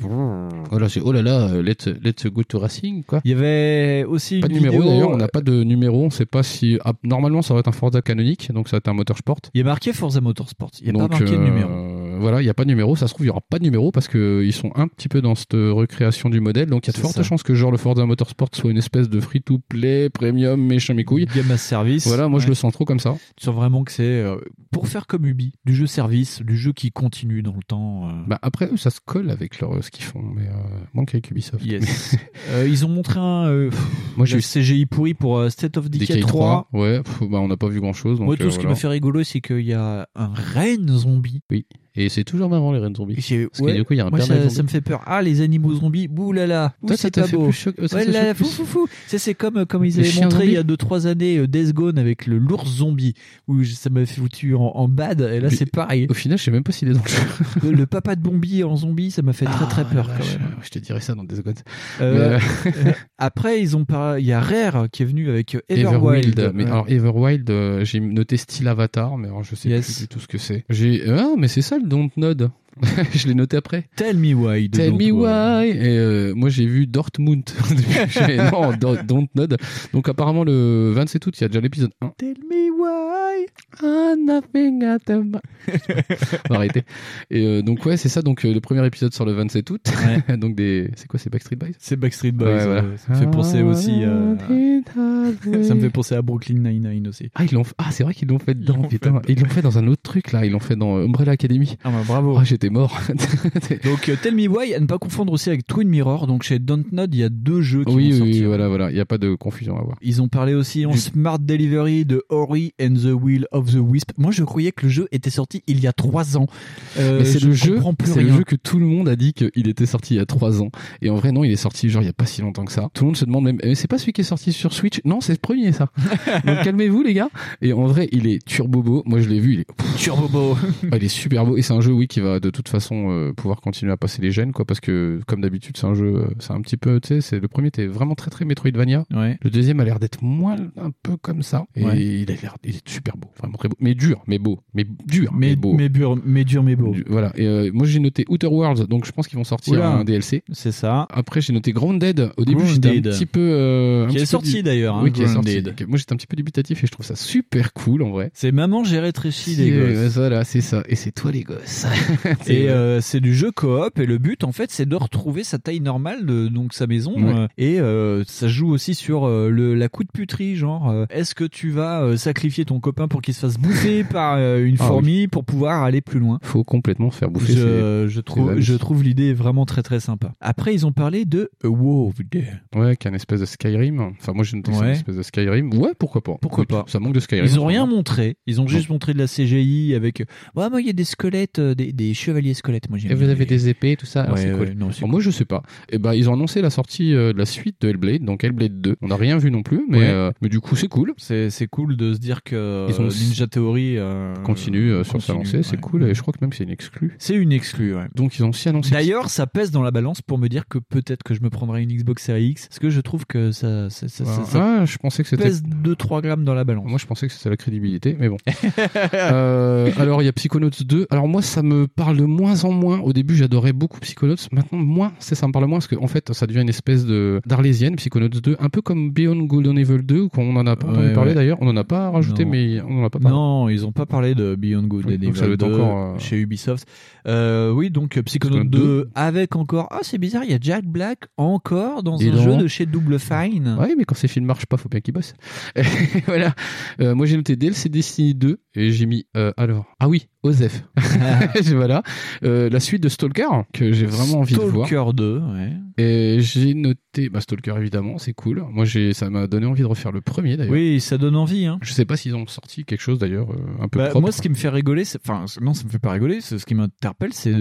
voilà c'est oh là là euh, let's let's go to racing quoi Il y avait aussi pas de numéro vidéo- d'ailleurs on n'a pas de numéro on sait pas si ah, normalement ça va être un Forza canonique donc ça va être un motorsport Il y a marqué Forza Motorsport. Il n'y a donc, pas marqué de euh, numéro. Voilà, il n'y a pas de numéro. Ça se trouve, il n'y aura pas de numéro parce que ils sont un petit peu dans cette recréation du modèle. Donc, il y a de fortes chances que genre le Forza Motorsport soit une espèce de free-to-play, premium, méchant mes couilles. Game as service. Voilà, moi je le sens trop comme ça. Tu sens vraiment que c'est euh, pour faire comme Ubi, du jeu service, du jeu qui continue dans le temps. euh. Bah après, eux, ça se colle avec leur, ce qu'ils font, mais euh, moins qu'avec Ubisoft. Yes. Euh, ils ont montré un euh, Moi, j'ai eu CGI pourri pour euh, State of Decay, DK 3. 3. Ouais, pff, bah on n'a pas vu grand chose. Moi, tout ce qui m'a fait rigoler, c'est qu'il y a un reine zombie. Oui. Et c'est toujours marrant les reines zombies. Parce que ouais, du coup, il y a un moi, père ça, ça me fait peur. Ah, les animaux zombies, boulala, ouh, Toi, c'est pas beau. euh, Ouais, là, fou, fou, fou. Ça, c'est comme, comme ils avaient montré il y a zombies 2-3 années euh, Death Gone avec le l'ours zombie, où je- ça m'a foutu en, en bad, et là, c'est pareil. Au final, je sais même pas s'il est dans le jeu. le, papa de Bombi en zombie, ça m'a fait très très Ah, peur quand vache, même. Je te dirais ça dans des secondes. Euh, Mais, euh, après, ils ont pas. Il y a Rare qui est venu avec euh, Everwild. Everwild. Mais Ouais. alors Everwild, euh, j'ai noté style Avatar, mais alors je sais Yes. plus du tout ce que c'est. J'ai ah mais c'est ça le Dontnod. je l'ai noté après. Tell me why. Tell me why. Et euh, moi j'ai vu Dortmund. Non, Do- Dontnod. Donc apparemment le 27 août, il y a déjà l'épisode 1. Tell me why. Ah, nothing at the On va arrêter. Et euh, donc ouais, c'est ça. Donc euh, le premier épisode sort le 27 août. donc des, c'est quoi, c'est Backstreet Boys? C'est Backstreet Boys. Ouais, voilà. Ça me fait penser aussi. euh, Ça me fait penser à Brooklyn Nine-Nine aussi. Ah, ils l'ont. Ah, c'est vrai qu'ils l'ont fait dedans. l'ont putain. fait Ils l'ont fait dans un autre truc là. Ils l'ont fait dans Umbrella Academy. Ah bah bravo. Ah, j'étais mort. Donc euh, Tell Me Why, à ne pas confondre aussi avec Twin Mirror. Donc chez Dontnod, il y a deux jeux qui oui, vont oui, sortir. voilà, voilà. Il n'y a pas de confusion à avoir. Ils ont parlé aussi en Du- Smart Delivery de Ori and the Will of the Wisp. Moi, je croyais que le jeu était sorti il y a trois ans. Euh, Mais c'est je le jeu, c'est le jeu que tout le monde a dit qu'il était sorti il y a trois ans. Et en vrai, non, il est sorti genre il y a pas si longtemps que ça. Tout le monde se demande même, eh, c'est pas celui qui est sorti sur Switch? Non, c'est le premier ça. Donc calmez-vous les gars. Et en vrai, il est turbo beau. Moi, je l'ai vu, il est Turbo beau. Il est super beau et c'est un jeu oui qui va de toute façon euh, pouvoir continuer à passer les gènes quoi parce que comme d'habitude c'est un jeu euh, c'est un petit peu tu sais c'est le premier était vraiment très très Metroidvania Ouais. le deuxième a l'air d'être moins un peu comme ça et Ouais. il a l'air il est super beau vraiment très beau mais dur mais beau mais dur mais, Mais, beau mais, dur, mais dur, mais beau. Du- voilà et euh, moi j'ai noté Outer Worlds donc je pense qu'ils vont sortir Oula. un DLC C'est ça. après j'ai noté Grounded au début j'étais un petit peu euh, un Qui petit est sorti d'ailleurs. hein, oui qui est sorti moi j'étais un petit peu dubitatif et je trouve ça super cool en vrai C'est maman, j'ai rétréci les gosses. Voilà, c'est ça. Et c'est toi les gosses. Et euh, c'est du jeu coop et le but en fait c'est de retrouver sa taille normale de donc sa maison Ouais. euh, et euh, ça joue aussi sur euh, le la coup de puterie genre euh, est-ce que tu vas euh, sacrifier ton copain pour qu'il se fasse bouffer par euh, une Ah oui. fourmi pour pouvoir aller plus loin? Faut complètement se faire bouffer. je, ses- je trouve je trouve l'idée vraiment très très sympa. Après ils ont parlé de WoW. Ouais, qu'un espèce de Skyrim. Enfin, moi, que c'est Ouais. une espèce de Skyrim. Ouais, pourquoi pas. Pourquoi Écoute, pas Ça manque de Skyrim. Ils ont rien montré. Ils ont juste montré de la CGI avec. Ouais, moi il y a des squelettes, euh, des, des chevaliers squelettes. Moi Et vous avez les- des épées, tout ça. Ah, Ouais, c'est ouais, cool. non, moi, je sais pas. Et ben, ils ont annoncé la sortie euh, de la suite de Hellblade, donc Hellblade 2. On n'a rien vu non plus, mais, Ouais. euh, mais du coup, c'est cool. C'est c'est cool de se dire que Ils ont- Ninja Theory euh, Continue euh, sur sa lancée, c'est cool. Et je crois que même c'est une exclue. C'est une exclue, ouais. Donc, ils ont aussi annoncé. D'ailleurs, ça pèse dans la balance pour me dire que peut-être que je me prendrai une Xbox Series X, parce que je trouve que ça, ça, ça, ça- ça Ah, je pensais que c'était. pèse 2-3 grammes dans la balance. Moi, je pensais que c'était la crédibilité, mais bon. Euh, alors, il y a Psychonauts 2. Alors, moi, ça me parle de moins en moins. Au début, j'adorais beaucoup Psychonauts. Maintenant, moins, c'est ça me parle moins parce qu'en fait, ça devient une espèce de d'arlésienne, Psychonauts 2, un peu comme Beyond Golden Evil 2, qu'on en a pas Ouais, ouais. d'ailleurs. On en a pas rajouté, Non. mais on en a pas parlé. Non, ils ont pas parlé de Beyond Oui, donc ça Evil doit être 2 encore, euh, chez Ubisoft. Euh, oui, donc euh, Psychonaut Psychonaut 2 2. avec encore. Ah, c'est bizarre, il y a Jack Black encore dans Dis un donc. jeu de chez Double Fine. Ouais, mais quand ces films marchent pas, faut bien qu'ils bossent. voilà. Euh, moi, j'ai noté DLC Destiny 2 et j'ai mis alors. Ah oui, Osef. voilà. Euh, la suite de Stalker que j'ai vraiment envie de voir. Stalker 2, ouais. Et j'ai noté bah, Stalker évidemment, c'est cool. Moi, j'ai ça m'a donné envie de refaire le premier d'ailleurs. Oui, ça donne envie. Hein. Je sais pas s'ils ont sorti quelque chose d'ailleurs euh, un peu Bah, propre. moi, ce qui me fait rigoler, enfin, non, ça me fait pas rigoler. Ce qui m'interpelle, c'est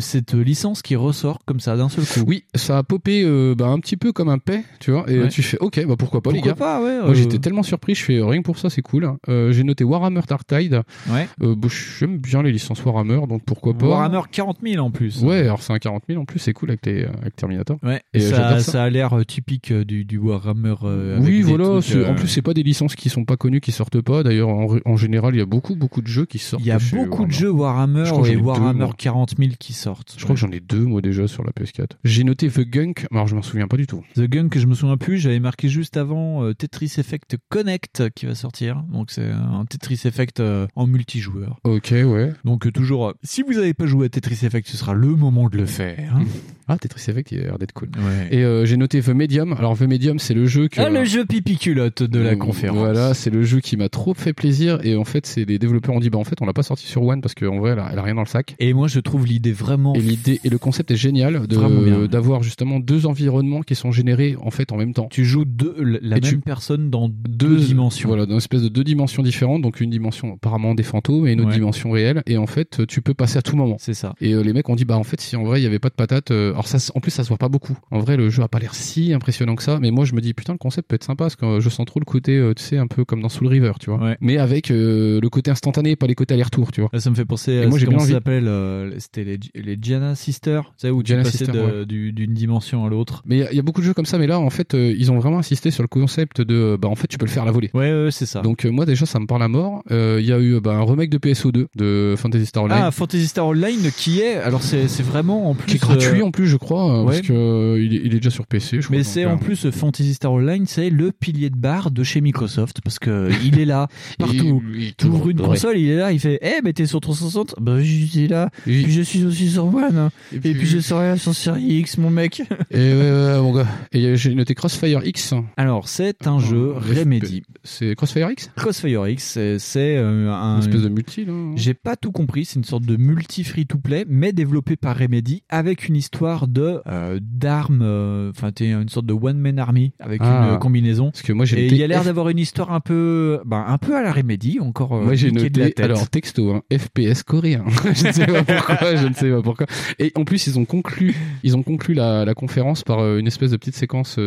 cette licence qui ressort comme ça d'un seul coup. Oui, ça a popé euh, bah, un petit peu comme un paix, tu vois. Et Ouais. tu fais, ok, bah pourquoi pas les Pourquoi gars. pas, ouais. Moi euh, j'étais tellement surpris, je fais rien que pour ça c'est cool. Euh, j'ai noté Warhammer Dark Tide. Ouais. Euh, bah, J'aime bien les licences Warhammer, donc pourquoi pas. Warhammer 40 000 en plus. Ouais, alors c'est un 40 000 en plus, c'est cool avec, les, avec Terminator. Ouais. Et euh, ça, j'adore ça. ça. a l'air euh, typique euh, du, du Warhammer. euh, avec oui, voilà. trucs, euh, En plus, c'est pas des licences qui sont pas connues, qui sortent pas. D'ailleurs, en, en général, il y a beaucoup, beaucoup de jeux qui sortent. Il y a beaucoup de jeux Warhammer Je et deux, Warhammer moi. 40 000 qui sortent. Je crois que j'en ai deux, moi, déjà, sur la PS4. J'ai noté The Gunk, mais alors je m'en souviens pas du tout. The Gun que je me souviens plus, j'avais marqué juste avant euh, Tetris Effect Connect qui va sortir. Donc c'est un Tetris Effect euh, en multijoueur. Ok, ouais. Donc euh, toujours, euh, si vous n'avez pas joué à Tetris Effect, ce sera le moment de le faire. hein. Ah, Tetris Effect, il a l'air d'être cool. Ouais. Et euh, j'ai noté The Medium. Alors, The Medium, c'est le jeu que. Ah, le jeu pipi culotte de la Euh, conférence. Voilà, c'est le jeu qui m'a trop fait plaisir. Et en fait, c'est les développeurs ont dit, bah en fait, on l'a pas sorti sur One parce qu'en vrai, elle a, elle a rien dans le sac. Et moi, je trouve l'idée vraiment. Et l'idée et le concept est génial de d'avoir justement deux environnements qui sont générés en fait en même temps. Tu joues deux, la Et même tu- personne dans deux, dimensions. Voilà, dans une espèce de deux dimensions différentes, donc une dimension apparemment des fantômes et une autre Ouais. dimension réelle. Et en fait, tu peux passer à tout moment. C'est ça. Et euh, les mecs ont dit bah en fait si en vrai il y avait pas de patates, euh, alors ça en plus ça se voit pas beaucoup. En vrai le jeu a pas l'air si impressionnant que ça, mais moi je me dis putain le concept peut être sympa parce que euh, je sens trop le côté euh, tu sais un peu comme dans Soul River tu vois. Ouais. Mais avec euh, le côté instantané, pas les côtés aller-retour tu vois. Ça me fait penser à moi, j'ai comment ça s'appelle euh, C'était les, les Gianna Sisters, tu sais, où tu Gianna passais Sister, ouais. du- d'une dimension à l'autre. Mais il y a- il y, a beaucoup de jeux comme ça, mais là en fait euh, ils ont vraiment insisté sur le concept de bah en fait tu peux le faire à la volée. Ouais, ouais, c'est ça. Donc moi déjà ça me parle à mort. Il y a eu bah, un remake de PSO2 de Fantasy Star Online. ah, Fantasy Star Online qui est, alors c'est vraiment en plus. qui est gratuit en plus je crois euh, parce que euh, il, est, il est déjà sur PC je. Mais c'est euh, en plus euh, Fantasy Star Online, c'est le pilier de barre de chez Microsoft parce que il est là partout. il- ouvres une ouais. console, il est là, il fait Eh, mais t'es sur 360 Bah, je suis là. Puis je suis aussi sur One. Et puis- puis je serai sur Series X, mon mec. Et ouais, ouais, ouais, mon gars. Et euh, j'ai noté Crossfire X. Alors, c'est un jeu FP. Remedy. C'est Crossfire X? Crossfire X, c'est- euh, un. Une espèce de multi, là. J'ai pas tout compris, c'est une sorte de multi free-to-play, mais développé par Remedy, avec une histoire de euh, d'armes, euh, enfin t'es une sorte de one-man army avec Ah. une euh, combinaison. Parce que moi j'ai Et noté il y a l'air d'avoir une histoire un peu, ben, un peu à la Remedy, encore. euh, Moi j'ai niqué de la noté tête. alors texto hein, FPS coréen. je ne sais pas pourquoi, je ne sais pas pourquoi. Et en plus ils ont conclu ils ont conclu la, la conférence par une espèce de petite séquence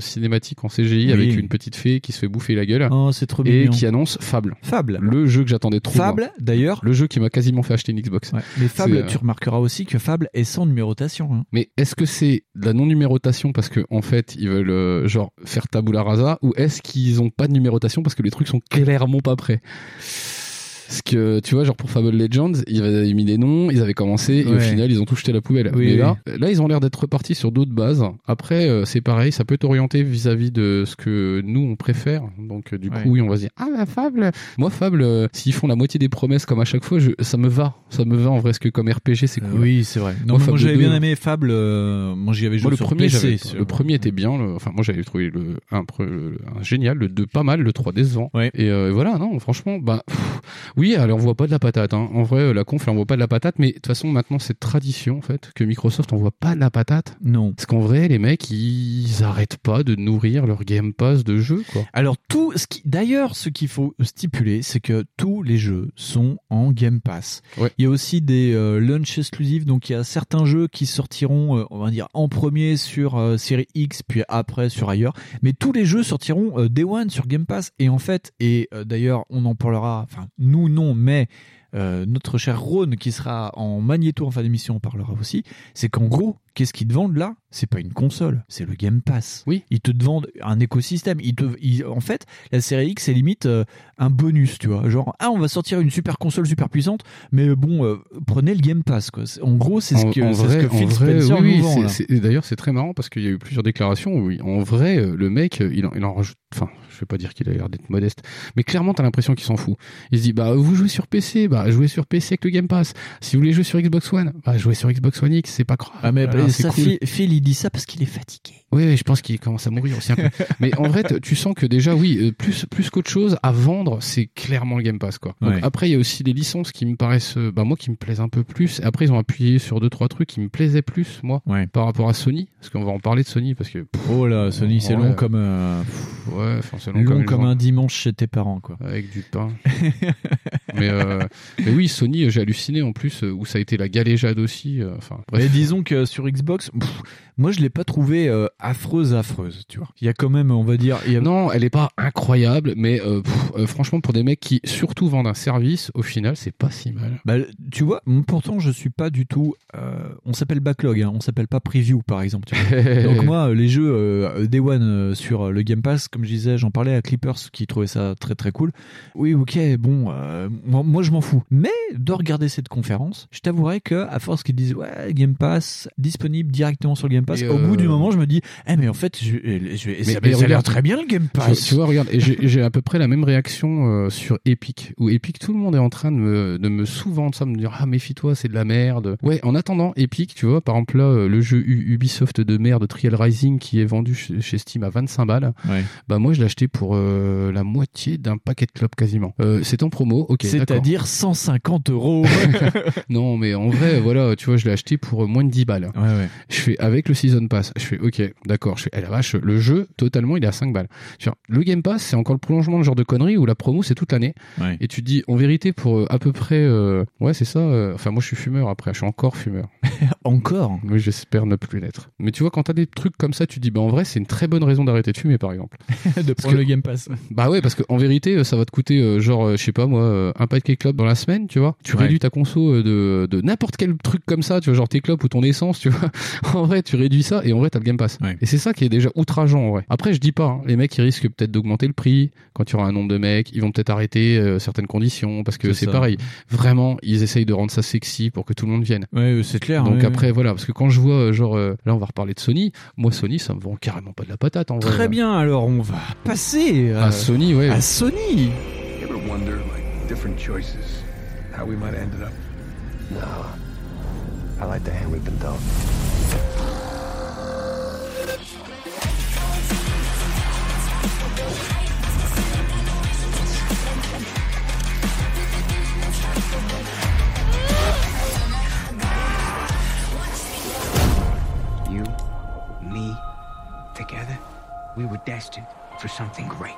cinématique en CGI Oui. avec une petite fée qui se fait bouffer la gueule Oh, c'est trop et mignon. qui annonce Fable. Fable. Le jeu que j'attendais trop. Fable, d'ailleurs. Le jeu qui m'a quasiment fait acheter une Xbox. Ouais. Mais Fable, tu remarqueras aussi que Fable est sans numérotation. hein. Mais est-ce que c'est la non-numérotation parce que en fait ils veulent euh, genre faire tabula rasa ou est-ce qu'ils ont pas de numérotation parce que les trucs sont clairement pas prêts? Parce que tu vois, genre pour Fable Legends, ils avaient mis des noms, ils avaient commencé et au final ils ont tout jeté à la poubelle. Oui, Mais oui. là, là ils ont l'air d'être repartis sur d'autres bases. Après, euh, c'est pareil, ça peut t'orienter vis-à-vis de ce que nous on préfère. Donc euh, du Ouais. coup, oui, on va se dire ah la Fable. Moi Fable, euh, s'ils font la moitié des promesses comme à chaque fois, je, ça me va, ça me va en vrai. Parce que comme RPG, c'est cool. Oui, c'est vrai. Non, Moi, j'avais 2, bien aimé Fable. euh, moi j'y avais joué Moi, le sur premier, PC. j'avais- sur- le premier était bien. le- enfin, moi, j'avais trouvé le 1 génial, le 2 pas mal, le 3 décevant. Ouais. Et euh, voilà, non, franchement, bah, pff, oui, elle envoie pas de la patate. Hein. En vrai, euh, la conf, elle envoie pas de la patate, mais de toute façon, maintenant, c'est tradition, en fait, que Microsoft envoie pas de la patate. Non. Parce qu'en vrai, les mecs, ils arrêtent pas de nourrir leur Game Pass de jeux, quoi. Alors tout ce qui d'ailleurs ce qu'il faut stipuler c'est que tous les jeux sont en Game Pass. Ouais. Il y a aussi des euh, launch exclusifs donc il y a certains jeux qui sortiront euh, on va dire en premier sur euh, série X puis après sur ailleurs mais tous les jeux sortiront euh, Day One sur Game Pass et en fait et d'ailleurs on en parlera enfin nous non mais euh, notre cher Ron qui sera en magnéto en fin d'émission parlera aussi, c'est qu'en gros, qu'est-ce qu'ils te vendent là? C'est pas une console, c'est le Game Pass. Oui. Ils te vendent un écosystème. Ils te, ils- en fait, la série X, c'est limite euh, un bonus, tu vois. Genre, ah, on va sortir une super console super puissante, mais bon, euh, prenez le Game Pass, quoi. En gros, c'est ce que, en c'est vrai- ce que en Phil vrai, Spencer oui, nous vend. D'ailleurs, c'est très marrant parce qu'il y a eu plusieurs déclarations où, en vrai, euh, le mec, euh, il en, il en rajoute. Enfin, je vais pas dire qu'il a l'air d'être modeste, mais clairement, t'as l'impression qu'il s'en fout. Il se dit, bah, vous jouez sur PC, bah, jouez sur PC avec le Game Pass. Si vous voulez jouer sur Xbox One, bah, jouez sur Xbox One X, c'est pas grave. Ah, mais Voilà, c'est ça, cool. Phil, Phil, il dit ça parce qu'il est fatigué. Oui, oui, je pense qu'il commence à mourir aussi un peu. Mais en vrai, tu sens que déjà, oui, euh, plus plus qu'autre chose à vendre, c'est clairement le Game Pass, quoi. Donc, Ouais. après, il y a aussi des licences qui me paraissent, euh, bah moi, qui me plaisent un peu plus. Après, ils ont appuyé sur deux trois trucs qui me plaisaient plus, moi, Ouais. par rapport à Sony, parce qu'on va en parler de Sony, parce que pff, Oh là, Sony, c'est long comme, euh, ouais, c'est long, long, comme un dimanche chez tes parents, quoi. avec du pain. mais, euh, mais oui, Sony, euh, j'ai halluciné en plus, euh, où ça a été la galéjade aussi. euh, Enfin, bref. Mais disons que sur Xbox, moi je l'ai pas trouvé euh, affreuse, affreuse, tu vois. Il y a quand même, on va dire, il y a... Non, elle est pas incroyable, mais euh, pff, euh, franchement, pour des mecs qui surtout vendent un service, au final, c'est pas si mal. Bah, tu vois, pourtant je suis pas du tout. on s'appelle backlog, hein, on s'appelle pas preview par exemple. tu vois. Donc moi, les jeux Day One sur le Game Pass, comme je disais, j'en parlais à Clippers qui trouvait ça très très cool. Oui, ok, bon, moi, moi, je m'en fous. Mais de regarder cette conférence, je t'avouerai que à force qu'ils disent ouais Game Pass disponible directement sur le Game Pass, Et, au euh, bout du moment, je me dis, eh mais en fait, je, je vais, ça, mais ça a l'air très bien le Game Pass. tu vois, regarde, et j'ai à peu près la même réaction euh, sur Epic, où Epic, tout le monde est en train de me, de me sous-vendre ça, de me dire ah méfie-toi, c'est de la merde. Ouais, en attendant, Epic, tu vois, par exemple là, euh, le jeu Ubisoft de merde, Trial Rising, qui est vendu chez, Steam à 25 balles, Ouais. bah moi je l'ai acheté pour euh, la moitié d'un paquet de clopes quasiment. Euh, c'est en promo, ok. C'est-à-dire 150 euros. Non, mais en vrai, voilà, tu vois, je l'ai acheté pour euh, moins de 10 balles. ouais, ouais. Je fais avec le Season Pass. Je fais ok, d'accord. Je fais, eh la vache, le jeu, totalement, il est à 5 balles. Le Game Pass, c'est encore le prolongement de genre de conneries où la promo, c'est toute l'année. Ouais. Et tu te dis, en vérité, pour euh, à peu près, euh, ouais, c'est ça. euh, enfin, moi, je suis fumeur après. Je suis encore fumeur. Encore? Oui, j'espère ne plus l'être. Mais tu vois, quand t'as des trucs comme ça, tu te dis, bah, en vrai, c'est une très bonne raison d'arrêter de fumer, par exemple. de prendre que- le Game Pass. Bah ouais, parce qu'en vérité, ça va te coûter, euh, genre, je sais pas moi, un paquet de clopes dans la semaine, tu vois. Tu Ouais. réduis ta conso de, de n'importe quel truc comme ça, tu vois, genre tes clopes ou ton essence, tu vois. en vrai, tu réduis ça et en vrai, t'as le Game Pass. Ouais. Et c'est ça qui est déjà outrageant, en vrai. Après, je dis pas, hein, les mecs, ils risquent peut-être d'augmenter le prix quand il y aura un nombre de mecs, ils vont peut-être arrêter euh, certaines conditions parce que C'est pareil. Vraiment, ils essayent de rendre ça sexy pour que tout le monde vienne. Ouais, c'est clair. Donc ouais, après, voilà, parce que quand je vois, euh, genre, euh, là, on va reparler de Sony. Moi, Sony, ça me vend carrément pas de la patate, en vrai. Très bien, alors on va passer euh, À Sony, ouais. à Sony. How we might have ended up? No. I like the hand we've been dealt. You, me, together, we were destined for something great.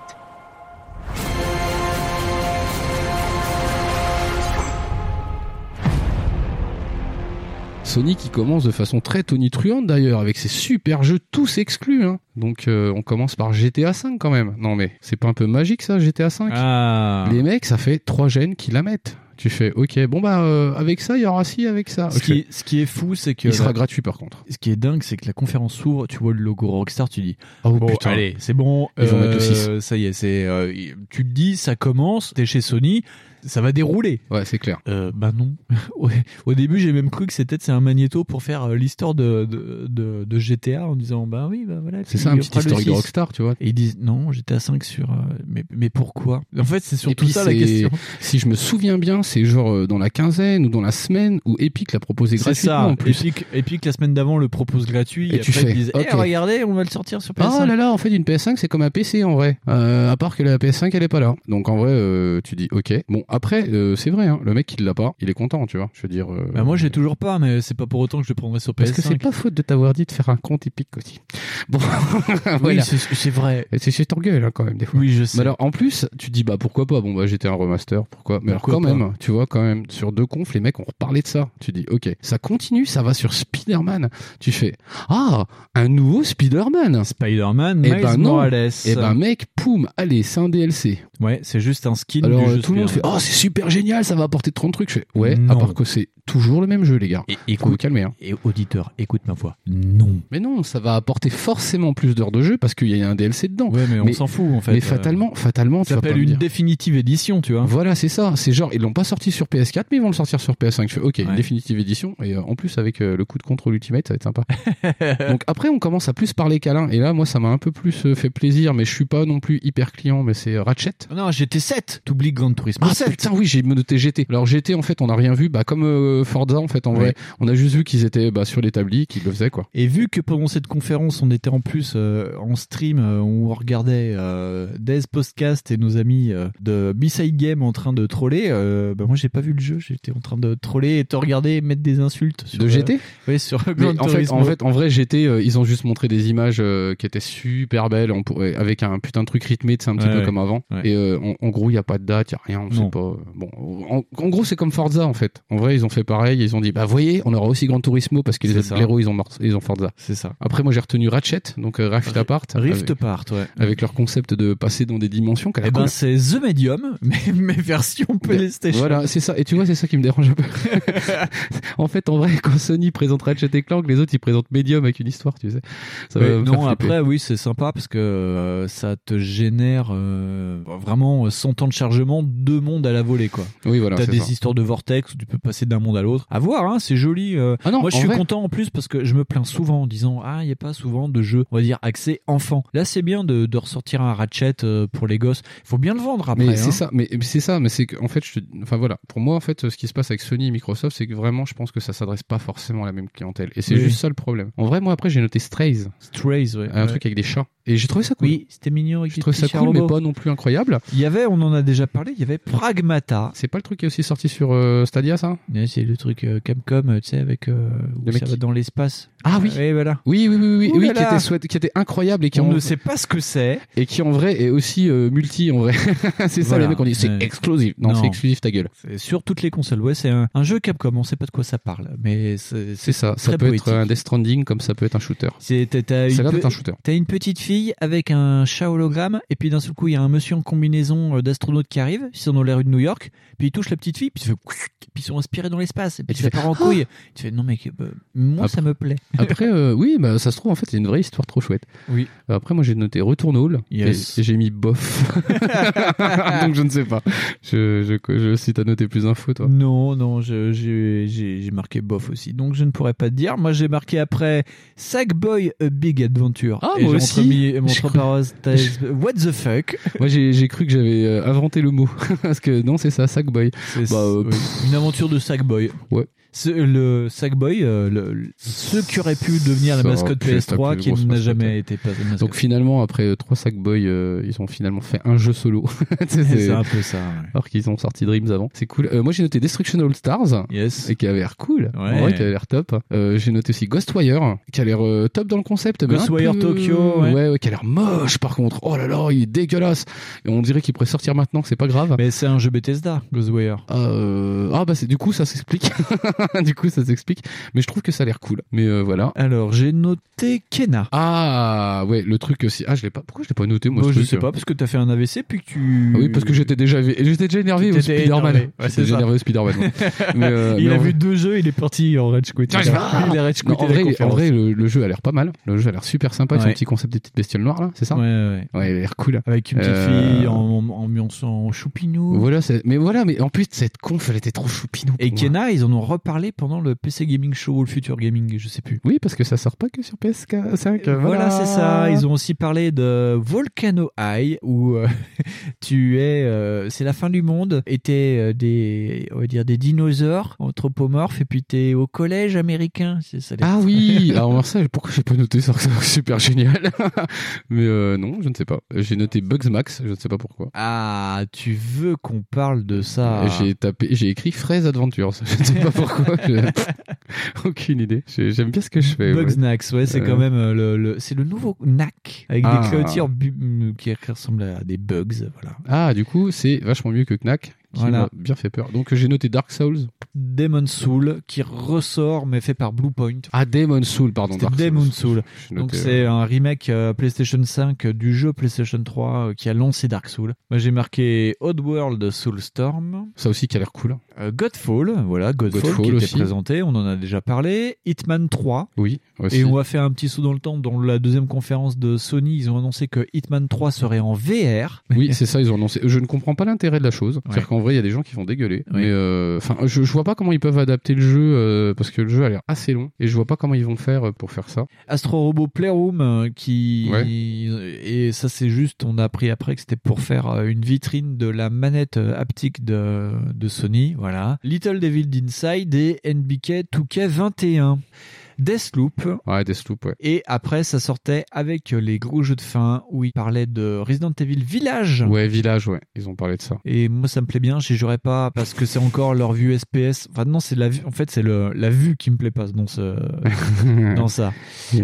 Sony qui commence de façon très tonitruante d'ailleurs, avec ses super jeux tous exclus. Hein. Donc euh, on commence par GTA 5 quand même. Non mais c'est pas un peu magique ça, GTA 5 Ah. Les mecs, ça fait trois gènes qui la mettent. Tu fais, ok, bon bah euh, avec ça, il y aura ci, avec ça. Ce qui, est, ce qui est fou, c'est que Il sera la- gratuit par contre. ce qui est dingue, c'est que la conférence s'ouvre, tu vois le logo Rockstar, tu dis Oh bon, putain. allez, c'est bon, Ils vont euh, mettre le 6. ça y est, c'est, euh, tu te dis, ça commence, t'es chez Sony, ça va dérouler. Ouais, c'est clair. Euh, bah non. Au début, j'ai même cru que c'était c'est un magnéto pour faire euh, l'histoire de, de, de, de GTA en disant bah oui, bah voilà. C'est ça, un petit historique de 6. Rockstar, tu vois. Et ils disent non, GTA 5 sur. euh, mais, mais pourquoi? En fait, c'est surtout ça la c'est- question. si je me souviens bien, c'est genre dans la quinzaine ou dans la semaine où Epic l'a proposé C'est gratuitement ça. en plus. Epic, Epic, la semaine d'avant le propose gratuit. Et Et, tu après, fais, ils disent Eh, ok. regardez, on va le sortir sur PS5. Ah là là, en fait, une PS5, c'est comme un PC en vrai. Euh, à part que la PS5, elle est pas là. Donc en vrai, euh, tu dis ok. Bon, après, euh, c'est vrai, hein, le mec qui l'a pas, il est content, tu vois. Je veux dire. euh, Bah, moi, j'ai toujours pas, mais c'est pas pour autant que je le prendrai sur PS5. Parce que c'est pas faute de t'avoir dit de faire un compte Epic aussi. Bon, Oui, voilà. c'est c'est vrai. C'est chez ton gueule hein, quand même des fois. Oui, je sais. Mais alors en plus, tu dis bah pourquoi pas? Bon bah j'étais un remaster, pourquoi? Mais Pourquoi alors quand même, tu vois quand même sur deux confs, les mecs ont reparlé de ça. Tu dis OK, ça continue, ça va sur Spider-Man. Tu fais ah un nouveau Spider-Man. Spider-Man, Eh Miles ben. Morales. Et ben mec, poum, allez, c'est un DLC. Ouais, c'est juste un skin Alors du euh, jeu tout le monde fait oh c'est super génial, ça va apporter 30 trucs. Je fais ouais, à part que c'est toujours le même jeu les gars. Et Faut vous écoute, calmer. Hein. et auditeur, écoute ma voix. Non. Mais non, ça va apporter forcément plus d'heures de jeu parce qu'il y a un DLC dedans. Ouais, mais on s'en fout en fait. Mais Euh, fatalement, fatalement, tu Ça s'appelle une définitive édition, tu vois. Voilà, c'est ça. C'est genre, ils l'ont pas sorti sur PS4, mais ils vont le sortir sur PS5. Je fais, ok, une Ouais. définitive édition. Et euh, en plus, avec euh, le coup de contrôle Ultimate, ça va être sympa. Donc après, on commence à plus parler câlin. Et là, moi, ça m'a un peu plus euh, fait plaisir, mais je suis pas non plus hyper client, mais c'est euh, Ratchet. Non, j'étais 7. T'oublies Grand Turismo Ah 7. Putain oui j'ai noté GT. Alors GT en fait on n'a rien vu bah comme euh, Forza en fait en Ouais. vrai on a juste vu qu'ils étaient bah, sur l'établi qu'ils le faisaient quoi. Et vu que pendant cette conférence, on était en plus euh, en stream, euh, on regardait euh, Des Podcast et nos amis euh, de B-Side Game en train de troller, euh, bah moi j'ai pas vu le jeu, j'étais en train de troller et te regarder mettre des insultes. Sur, De GT Oui, sur Mais Gran en fait, en fait, en vrai, GT, ils ont juste montré des images qui étaient super belles, on pourrait- avec un putain de truc rythmé, c'est un petit Ouais, peu ouais. comme avant. Et euh, en, en gros, il y a pas de date, il y a rien, on Non. sait pas. Euh, Bon, en, en gros, c'est comme Forza en fait. En vrai, ils ont fait pareil, ils ont dit, bah voyez, on aura aussi Gran Turismo parce que les blaireaux, ils ont, ils ont Forza. C'est ça. Après, moi, j'ai retenu Ratchet, donc euh, Rift Apart, Rift Apart, ouais. avec leur concept de passer dans des dimensions. Eh ben c'est The Medium, mais, mais version PlayStation. Voilà, c'est ça. Et tu vois, c'est ça qui me dérange un peu. en fait, en vrai, quand Sony présente Ratchet et Clank, les autres ils présentent Medium avec une histoire, tu sais. Ça va non, après, oui, c'est sympa parce que euh, ça te génère euh, vraiment euh, 100 ans de chargement, deux mondes à la volée, quoi. Oui, voilà. T'as des ça. histoires de vortex où tu peux passer d'un monde à l'autre. À voir, hein, c'est joli. euh. Ah non, Moi, je en suis vrai- content en plus parce que je me plains souvent en disant Ah, il n'y a pas souvent de jeux, on va dire, accès enfant. Là, c'est bien de, de ressortir un Ratchet euh, pour les gosses. Il faut bien le vendre après. Mais hein. c'est ça, mais c'est ça, mais c'est qu'en fait, je te- enfin voilà, pour moi en fait, ce qui se passe avec Sony et Microsoft, c'est que vraiment, je pense que ça s'adresse pas forcément à la même clientèle, et c'est Oui. juste ça le problème. En vrai, moi après, j'ai noté Strays, Strays, ouais. un Ouais. truc avec des chats, et j'ai trouvé ça cool. Oui, c'était mignon. avec j'ai des trouvé ça cool, mais pas non plus incroyable. Il y avait, on en a déjà parlé, il y avait Pragmata. C'est pas le truc qui est aussi sorti sur euh, Stadia, ça? Ouais, C'est le truc euh, Capcom, euh, tu sais, avec euh, où Le mec ça va qui- dans l'espace. Ah oui. Et voilà. Oui, oui, oui, oui, oui, oui, qui était souhait- qui était incroyable et qui On en ne sait pas ce que c'est. et qui en vrai est aussi euh, multi en vrai. c'est ça Voilà. les mecs on dit c'est Ouais. exclusif. Non, Non. c'est exclusif ta gueule. C'est sur toutes les consoles. Ouais, c'est un, un jeu Capcom. On sait pas de quoi ça parle, mais c'est ça, ça peut poétique. être un Death Stranding comme ça peut être un shooter. C'est t'as- t'as Ça a une, l'air d'être pe- un shooter. t'as une petite fille avec un chat hologramme, et puis d'un seul coup il y a un monsieur en combinaison euh, d'astronaute qui arrive. Ils sont dans les rues de New York, puis il touche la petite fille, puis fait ils sont inspirés dans l'espace, et puis Et tu ça fais, part en Oh couille. Tu fais non mec, euh, moi ça me plaît. Après euh, oui, bah ça se trouve en fait c'est une vraie histoire trop chouette. Oui. Après moi j'ai noté Retourne Hall Yes. et, et j'ai mis bof. Donc je ne sais pas. Je je je si t'as noté plus d'infos toi. Non, non, j'ai marqué bof aussi, donc je ne pourrais pas te dire. Moi, j'ai marqué après Sackboy A Big Adventure. Ah, Et moi aussi. Entremis- mon Je entre crois- parenthèses, What the fuck? Moi j'ai cru que j'avais euh, inventé le mot parce que non c'est ça Sackboy. C'est Bah, euh, oui, une aventure de Sackboy. Ouais. Ce- le Sackboy, euh, le, ce qui aurait pu devenir la mascotte aurait pu être la PS3 plus qui n'a jamais été pas mascotte. Donc finalement après euh, trois Sackboy euh, ils ont finalement fait un jeu solo. C'est- un peu ça. ouais. Alors qu'ils ont sorti Dreams avant. C'est cool. Euh, moi j'ai noté Destruction All Stars. Yes. Et qui avait l'air cool. Ouais. En vrai, qui avait l'air top. Euh, j'ai noté aussi Ghostwire, qui a l'air euh, top dans le concept. Ghostwire peu- Tokyo, ouais. ouais. ouais, qui a l'air moche par contre. Oh là là, il est dégueulasse. Et on dirait qu'il pourrait sortir maintenant, c'est pas grave. Mais c'est un jeu Bethesda, Ghostwire. Euh, Ah bah c'est du coup ça s'explique. du coup, ça s'explique. Mais je trouve que ça a l'air cool. Mais euh, voilà. Alors, j'ai noté Kena. Ah, ouais, le truc aussi. Ah, je l'ai pas. Pourquoi je l'ai pas noté, moi Bon, je sais euh pas, parce que t'as fait un AVC, puis que tu. Ah oui, parce que j'étais déjà, j'étais déjà énervé au Spider-Man. Ouais, J'étais c'est déjà énervé au Spider-Man. euh, il a vu vrai- deux jeux, il est parti en Rage Quit. En vrai, en vrai le, le jeu a l'air pas mal. Le jeu a l'air super sympa. Son Ouais. petit concept des petites bestioles noires là, c'est ça Ouais, ouais. Ouais, il a l'air cool. Avec une petite Euh, fille en, en choupinou. Voilà, mais voilà, mais en plus cette conf, elle était trop choupinou. Et. Kena, ils en ont reparlé pendant le PC Gaming Show ou le Future Gaming, je sais plus. Oui, parce que ça sort pas que sur PS5. euh, Voilà, c'est ça. Ils ont aussi parlé de Volcano High, où euh, tu es, euh, c'est la fin du monde, et t'es euh, des, on va dire des dinosaures anthropomorphes, et puis t'es au collège américain. Ça. Ah oui, alors ça, pourquoi j'ai pas noté ça? Super génial. mais euh, non, je ne sais pas. J'ai noté Bugs Max, je ne sais pas pourquoi. Ah, tu veux qu'on parle de ça? J'ai tapé, j'ai écrit Fraise Adventures. Je ne sais pas pourquoi. je- Aucune idée. J'ai- J'aime bien ce que je fais. ouais. Bugsnax, ouais, c'est Euh, quand même euh, le, le- c'est le nouveau NAC avec Ah. des clôtures bu- qui ressemblent à des bugs, voilà. Ah, du coup, c'est vachement mieux que Knack, qui Voilà. m'a bien fait peur. Donc j'ai noté Dark Souls. Demon Soul qui ressort mais fait par Bluepoint. Ah, Demon Soul, pardon. C'était Dark Demon. Soul. Donc c'est un remake euh, PlayStation 5 du jeu PlayStation 3 euh, qui a lancé Dark Soul. Moi j'ai marqué Oddworld Soulstorm. Ça aussi qui a l'air cool. Euh, Godfall, voilà, Godfall, Godfall qui était aussi. présenté, on en a déjà parlé. Hitman 3. Oui, aussi. Et on va faire un petit saut dans le temps. Dans la deuxième conférence de Sony, ils ont annoncé que Hitman 3 serait en VR. Oui, c'est ça, ils ont annoncé. Je ne comprends pas l'intérêt de la chose. C'est-à-dire qu'en vrai, il y a des gens qui vont dégueuler. Oui. Mais euh, enfin, je, je vois pas comment ils peuvent adapter le jeu euh, parce que le jeu a l'air assez long et je vois pas comment ils vont faire euh, pour faire ça. Astro Robot Playroom qui Ouais. et ça c'est juste on a appris après que c'était pour faire une vitrine de la manette haptique de, de Sony voilà Little Devil Inside et NBK 2K21 Deathloop Ouais, Deathloop, ouais. et après ça sortait avec les gros jeux de fin où ils parlaient de Resident Evil Village Ouais, Village, ouais. Ils ont parlé de ça. et moi ça me plaît bien j'y jouerai pas parce que c'est encore leur vue SPS enfin non c'est la vue en fait c'est la vue qui me plaît pas dans ce dans ça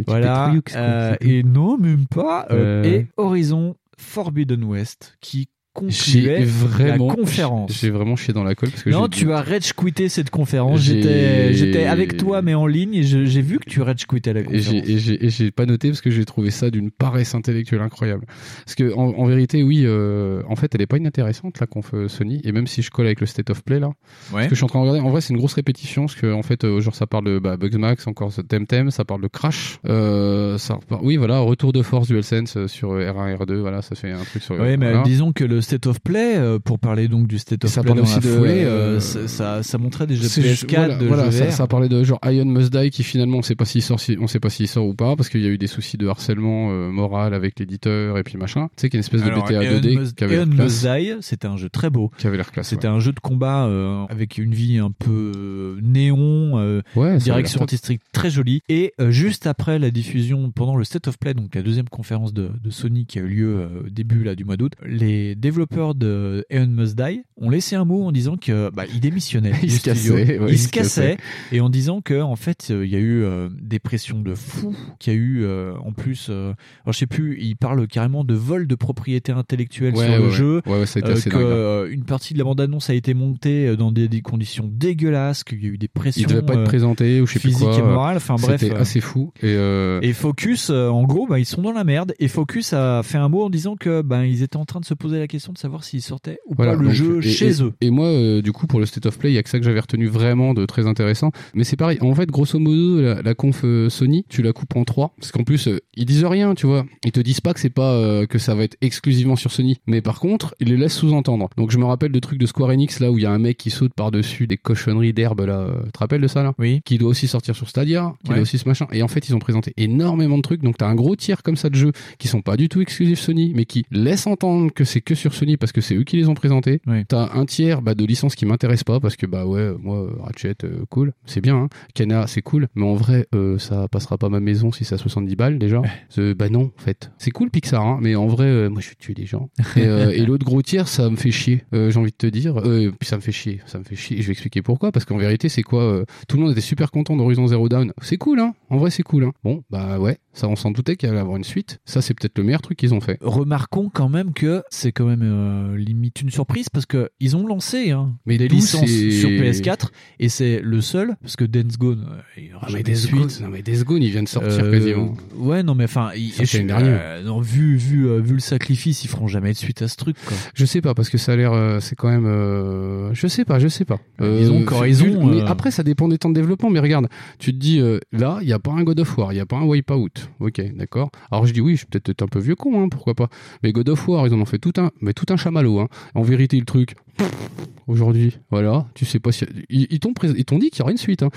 voilà Euh, et non même pas euh, Euh. et Horizon Forbidden West qui concluait vraiment la conférence J'ai vraiment chié dans la colle parce que non, tu as rage quitté cette conférence. J'étais, j'étais avec toi, mais en ligne, et j'ai vu que tu rage quittais la conférence. et j'ai, pas noté parce que j'ai trouvé ça d'une paresse intellectuelle incroyable. Parce que en, en vérité, oui, euh, en fait, elle est pas inintéressante la conf euh, Sony. Et même si je colle avec le state of play là, parce que je suis en train de regarder, en vrai, c'est une grosse répétition parce que en fait, euh, genre ça parle de bah, Bugsmax, encore ce Temtem, ça parle de Crash, euh, ça oui, voilà, retour de force DualSense euh, sur euh, R1, R2, voilà, ça fait un truc sur. Ouais, mais voilà. disons que le state of play, euh, pour parler donc du state of ça play parle dans aussi la de, foulée, euh, euh, ça, ça, ça montrait déjà C'est- PS4 voilà, de voilà, jeux ça, VR. ça parlait de genre Ion Must Die qui finalement on sait pas s'il sort, si- on sait pas s'il sort ou pas parce qu'il y a eu des soucis de harcèlement euh, moral avec l'éditeur et puis machin. Tu sais qu'il y a une espèce Alors, de BTA Eon 2D Must- qui avait Eon l'air classe. Must Die, c'était un jeu très beau. Qui avait l'air classe. C'était ouais. un jeu de combat euh, avec une vie un peu néon, euh, Ouais, direction artistique très jolie. Et euh, juste après la diffusion, pendant le State of Play, donc la deuxième conférence de, de Sony qui a eu lieu euh, début là, du mois d'août, les développeurs de Eon Must Die ont laissé un mot en disant que bah, ils démissionnaient. Ils du se cassaient, ouais, se cassaient. cassaient et en disant que en fait euh, il y a eu euh, des pressions de fou, qu'il y a eu euh, en plus, alors je sais plus, ils parlent carrément de vol de propriété intellectuelle Ouais, sur ouais, le jeu. Ça a été assez que, dingue, une partie de la bande-annonce a été montée dans des, des conditions dégueulasses, qu'il y a eu des pressions. Il devait pas être présenté ou je sais plus physiques quoi. et morales. Enfin bref. C'était assez fou. Et, et Focus, en gros, bah, ils sont dans la merde. Et Focus a fait un mot en disant que ben ils étaient en train de se poser la question de savoir s'ils sortaient ou Voilà, pas le donc, jeu et- chez et- eux. Et moi, euh, du coup, pour le State of Play, il y a que ça que j'avais retenu vraiment de très intéressant. Mais c'est pareil. En fait, grosso modo, la, la conf euh, Sony, tu la coupes en trois. Parce qu'en plus, euh, ils disent rien, tu vois. Ils te disent pas que c'est pas euh, que ça va être exclusivement sur Sony. Mais par contre, ils les laissent sous-entendre. Donc, je me rappelle de trucs de Square Enix là où il y a un mec qui saute par-dessus des cochonneries d'herbe là. euh, Tu te rappelles de ça là? Oui. Qui doit aussi sortir sur Stadia, qui Ouais. doit aussi ce machin. Et en fait, ils ont présenté énormément de trucs. Donc, t'as un gros tiers comme ça de jeux qui sont pas du tout exclusifs Sony, mais qui laissent entendre que c'est que sur Sony parce que c'est eux qui les ont présentés. Oui. T'as un tiers bah, de licences qui m'intéressent pas parce que bah ouais, moi Ratchet euh, cool, c'est bien. Hein. Kena c'est cool, mais en vrai euh, ça passera pas ma maison si c'est à 70 balles déjà. Euh, bah non en fait, c'est cool Pixar, hein, mais en vrai euh, moi je vais tuer des gens. Et, et l'autre gros tiers ça me fait chier. J'ai envie de te dire, puis ça me fait chier, ça me fait chier. Et je vais expliquer pourquoi parce qu'en vérité c'est quoi Tout le monde était super content d'Horizon Zero Dawn. C'est cool hein, en vrai c'est cool hein. Bon bah ouais, Ça, on s'en doutait qu'il allait avoir une suite. Ça, c'est peut-être le meilleur truc qu'ils ont fait. Remarquons quand même que c'est quand même euh, limite une surprise parce que ils ont lancé hein, Mais des d'où licences sur PS4 et c'est le seul parce que Dance Gone, euh, il y aura Ah, mais jamais de Days Gone, suite. non, mais Days Gone, il vient de sortir Euh, quasiment. Ouais, non, mais enfin, euh, vu vu vu le sacrifice, ils feront jamais de suite à ce truc. Quoi. Je sais pas parce que ça a l'air, c'est quand même, je sais pas, je sais pas. Ils ont encore vu- raison, Mais après, ça dépend des temps de développement. Mais regarde, tu te dis là, il y a pas un God of War, il y a pas un Wipeout. Ok, d'accord. Alors je dis oui, je suis peut-être être un peu vieux con, hein, pourquoi pas. Mais God of War, ils en ont fait tout un, mais tout un chamallow. Hein. En vérité, le truc. Aujourd'hui, voilà, tu sais pas si ils, ils t'ont prés- ils t'ont dit qu'il y aurait une suite. Hein.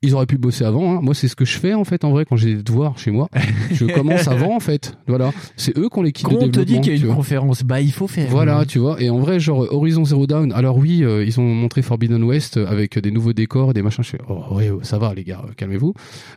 Ils auraient pu bosser avant. Hein. Moi, c'est ce que je fais en fait en vrai quand j'ai des devoirs chez moi. je commence avant en fait. Voilà, c'est eux qui ont l'équipe de Quand on te dit qu'il y a une vois. conférence, bah il faut faire. Voilà, tu vois. Et en vrai, genre Horizon Zero Dawn. Alors oui, euh, ils ont montré Forbidden West avec des nouveaux décors, des machins. Je fais, oh ouais, ça va les gars, euh, calmez-vous.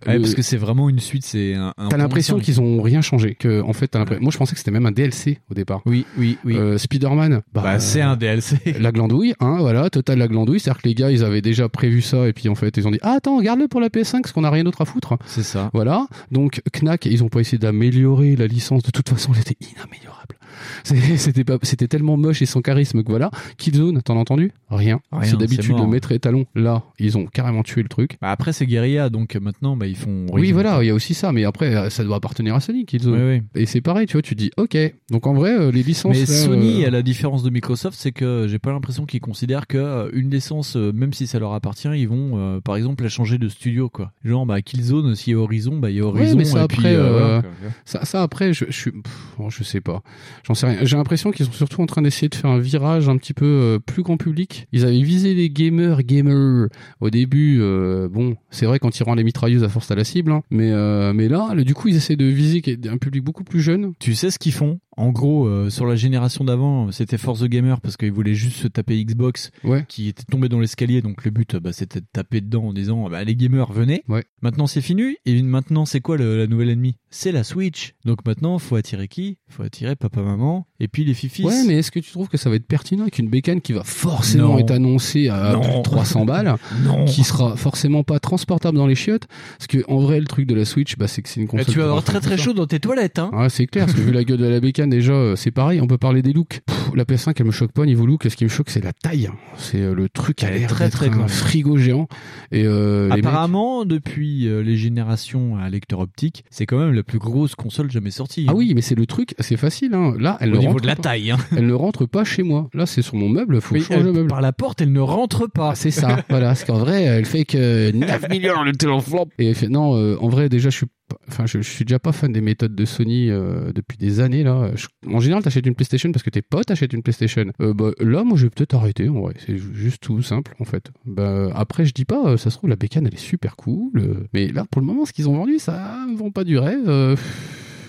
Ouais, parce que c'est vraiment une suite, c'est un. un T'as l'impression qu'ils ont rien changé. Que en fait, t'as l'impression- moi je pensais que c'était même un DLC au départ. Oui, oui, oui. Euh, Spider-Man, bah, Bah, c'est un DLC. la glandouille, hein, voilà, total la glandouille. C'est-à-dire que les gars, ils avaient déjà prévu ça et puis en fait, ils ont dit, ah attends, garde-le pour la PS5 parce qu'on a rien d'autre à foutre. C'est ça. Voilà. Donc Knack, ils ont pas essayé d'améliorer la licence. De toute façon, elle était inaméliorable. C'était pas, c'était tellement moche et sans charisme que voilà. Killzone, t'en as entendu? Rien. Rien, c'est d'habitude le maître étalon. Là, ils ont carrément tué le truc. Bah, après, c'est Guerilla, donc maintenant, bah, ils font. Oui, voilà, il y a aussi ça, mais après, euh, ça doit appartenir à Sony, Killzone. Oui, oui. Et c'est pareil, tu vois, tu dis, ok. Donc en vrai, euh, les licences. Mais là, Sony, euh, à la différence de Microsoft, c'est que j'ai pas l'impression qu'ils considèrent que euh, une licence, euh, même si ça leur appartient, ils vont, euh, par exemple, la changer de studio, quoi. Genre, bah, Killzone, s'il y a Horizon, bah, il y a Ouais, Horizon. mais ça et après, puis, euh, euh, voilà, quoi. ça, ça après, je, je suis, pff, bon, je sais pas, j'en sais rien. J'ai l'impression qu'ils sont surtout en train d'essayer de faire un virage un petit peu euh, plus grand public. Ils avaient visé les gamers, gamers au début. euh, bon, c'est vrai quand ils rendent les mitrailleuses à force à la cible, hein. mais euh, mais là, le- du coup, ils essaient de viser un public beaucoup plus jeune. Tu sais ce qu'ils font? En gros, euh, sur la génération d'avant, c'était Force the Gamer parce qu'ils voulaient juste se taper Xbox Ouais. qui était tombé dans l'escalier. Donc le but, bah, c'était de taper dedans en disant bah, les gamers venez. Ouais. Maintenant c'est fini. Et maintenant c'est quoi le- la nouvelle ennemie? C'est la Switch. Donc maintenant faut attirer qui? Faut attirer papa, maman et puis les fifis. Ouais, mais est-ce que tu trouves que ça va être pertinent avec une bécane qui va forcément Non. être annoncée à Non. plus de 300 balles, Non. qui sera forcément pas transportable dans les chiottes? Parce que en vrai, le truc de la Switch, bah, c'est que c'est une Bah, console. tu vas avoir très très chaud dans tes toilettes. Hein. Ouais, c'est clair, parce que vu la gueule de la bécane, déjà, euh, c'est pareil, on peut parler des looks. Pff, la PS5, elle me choque pas niveau look. Ce qui me choque, c'est la taille. C'est euh, le truc à l'air très, d'être très un frigo géant. Et euh, mecs- Apparemment, depuis les générations à lecteur optique, c'est quand même la plus grosse console jamais sortie. Ah hein. oui, mais c'est le truc, c'est facile. Hein. Là, elle Au ne niveau rentre de la pas. taille. Hein. Elle ne rentre pas chez moi. Là, c'est sur mon meuble. Faut Oui, changer elle- le meuble. par la porte, elle ne rentre pas. Ah, c'est ça, voilà. Parce qu'en vrai, elle fait que 9 millions le téléflop. Et fait, non, euh, en vrai, déjà, je suis Enfin, je, je suis déjà pas fan des méthodes de Sony euh, depuis des années là. Je- en général, t'achètes une PlayStation parce que tes potes achètent une PlayStation. Euh, bah, là, moi, je vais peut-être arrêter. En vrai, c'est ju- juste tout simple en fait. Bah, après, je dis pas, euh, ça se trouve la bécane, elle est super cool. euh, mais là, pour le moment, ce qu'ils ont vendu, ça me vend pas du rêve.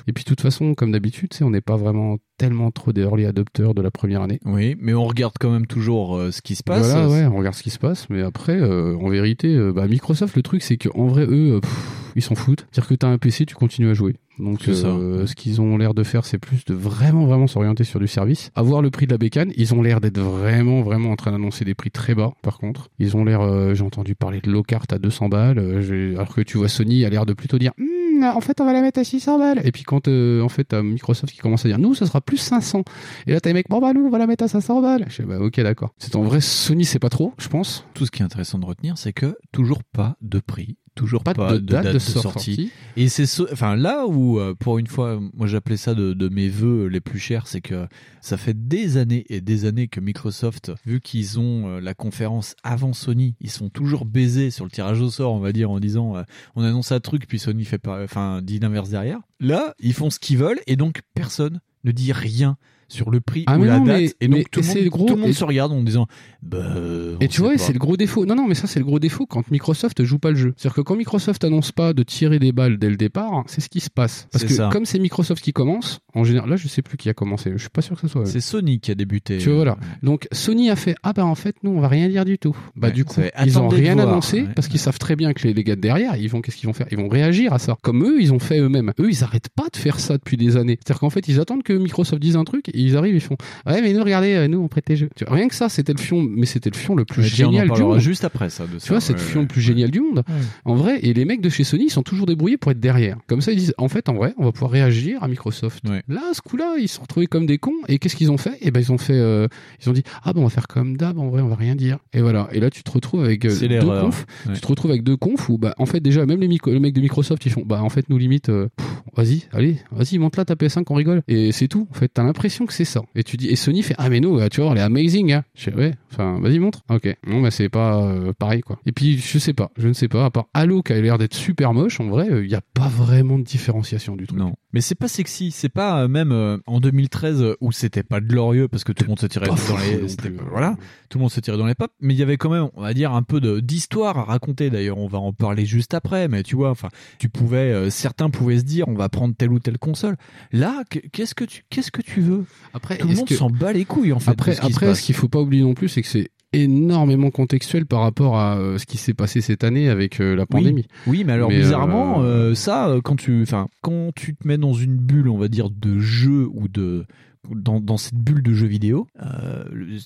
Et puis, de toute façon, comme d'habitude, tu on n'est pas vraiment tellement trop des early adopteurs de la première année. Oui, mais on regarde quand même toujours euh, ce qui se passe. Voilà, ouais, on regarde ce qui se passe, mais après, euh, en vérité, euh, bah, Microsoft, le truc, c'est qu'en vrai, eux, pff, ils s'en foutent. C'est-à-dire que t'as un PC, tu continues à jouer. Donc, euh, ce qu'ils ont l'air de faire, c'est plus de vraiment, vraiment s'orienter sur du service. Avoir le prix de la bécane, ils ont l'air d'être vraiment, vraiment en train d'annoncer des prix très bas, par contre. Ils ont l'air, euh, j'ai entendu parler de low cart à 200 balles, euh, alors que tu vois Sony a l'air de plutôt dire, en fait, on va la mettre à 600 balles. Et puis quand, euh, en fait, t'as Microsoft qui commence à dire, nous, ça sera plus 500. Et là, t'as les mecs, bon, bah, nous, on va la mettre à 500 balles. Je dis, bah, ok, d'accord. C'est en vrai, Sony, c'est pas trop, je pense. Tout ce qui est intéressant de retenir, c'est que toujours pas de prix, toujours Pas pas, de de, date de sortie. sortie. Et c'est so- enfin là où, euh, pour une fois, moi j'appelais ça de, de mes vœux les plus chers, c'est que ça fait des années et des années que Microsoft, vu qu'ils ont euh, la conférence avant Sony, ils sont toujours baisés sur le tirage au sort, on va dire, en disant euh, on annonce un truc puis Sony fait pas, enfin dit l'inverse derrière. Là, ils font ce qu'ils veulent et donc personne ne dit rien sur le prix Ah, ou mais la non, date mais- et donc mais tout, le monde, gros, tout le monde et- se regarde en disant bah Et tu vois, c'est le gros défaut. Non, non, mais ça, c'est le gros défaut quand Microsoft joue pas le jeu. C'est-à-dire que quand Microsoft annonce pas de tirer des balles dès le départ, c'est ce qui se passe. Parce que ça. comme c'est Microsoft qui commence, en général, là, je sais plus qui a commencé. Je suis pas sûr que ce soit. C'est Sony qui a débuté. Tu vois, voilà. Donc Sony a fait ah bah en fait nous on va rien dire du tout. Bah Ouais, du coup ils ont rien annoncé Ouais, parce qu'ils savent très bien que les, les gars de derrière ils vont qu'est-ce qu'ils vont faire? Ils vont réagir à ça. Comme eux ils ont fait eux-mêmes. Eux ils arrêtent pas de faire ça depuis des années. C'est-à-dire qu'en fait ils attendent que Microsoft dise un truc et ils arrivent, ils font ouais mais nous regardez, euh, nous on prête les jeux. Tu vois, rien que ça, c'était le fion, mais c'était le fion le plus Ouais, tiens, on en génial du monde. juste après ça. De Tu vois, c'est le fion le plus génial du monde. En vrai, et les mecs de chez Sony, ils sont toujours débrouillés pour être derrière. Comme ça, ils disent, en fait, en vrai, on va pouvoir réagir à Microsoft. Là, à ce coup-là, ils se sont retrouvés comme des cons. Et qu'est-ce qu'ils ont fait? Eh ben, ils ont fait, euh, ils ont dit, ah ben, on va faire comme d'hab. En vrai, on va rien dire. Et voilà. Et là, tu te retrouves avec euh, deux confs. Ouais. Tu te retrouves avec deux confs où, bah, en fait, déjà, même les, les mecs de Microsoft, ils font, bah, en fait, nous limite, euh, vas-y, allez, vas-y, monte là ta PS5, on rigole. Et c'est tout. En fait, t'as l'impression que c'est ça. Et tu dis, et Sony fait, ah mais nous, euh, tu vois, on est amazing, hein. Je fais, ouais, enfin, vas-y, montre. Ok. Non, bah, c'est pas euh, pareil, quoi. Et puis, je sais pas, je ne sais pas, à part Halo qui a l'air d'être super moche, en vrai, il n'y a pas vraiment de différenciation du tout. Non. Mais c'est pas sexy, c'est pas euh, même euh, en 2013 euh, où c'était pas glorieux parce que tout le monde se tirait dans les voilà, tout le monde se tirait dans les papes, mais il y avait quand même, on va dire un peu d'histoire à raconter d'ailleurs, on va en parler juste après, mais tu vois, enfin, tu pouvais euh, certains pouvaient se dire on va prendre telle ou telle console. Là, qu- qu'est-ce que tu qu'est-ce que tu veux? Après tout le monde que- s'en bat les couilles en fait. Après, ce après, ce qu'il faut pas oublier non plus, c'est que c'est énormément contextuel par rapport à euh, ce qui s'est passé cette année avec euh, la pandémie. Oui, oui, mais alors Mais, bizarrement, euh, euh, ça, quand tu, enfin, quand tu te mets dans une bulle, on va dire de jeu ou de dans, dans cette bulle de jeux vidéo, euh,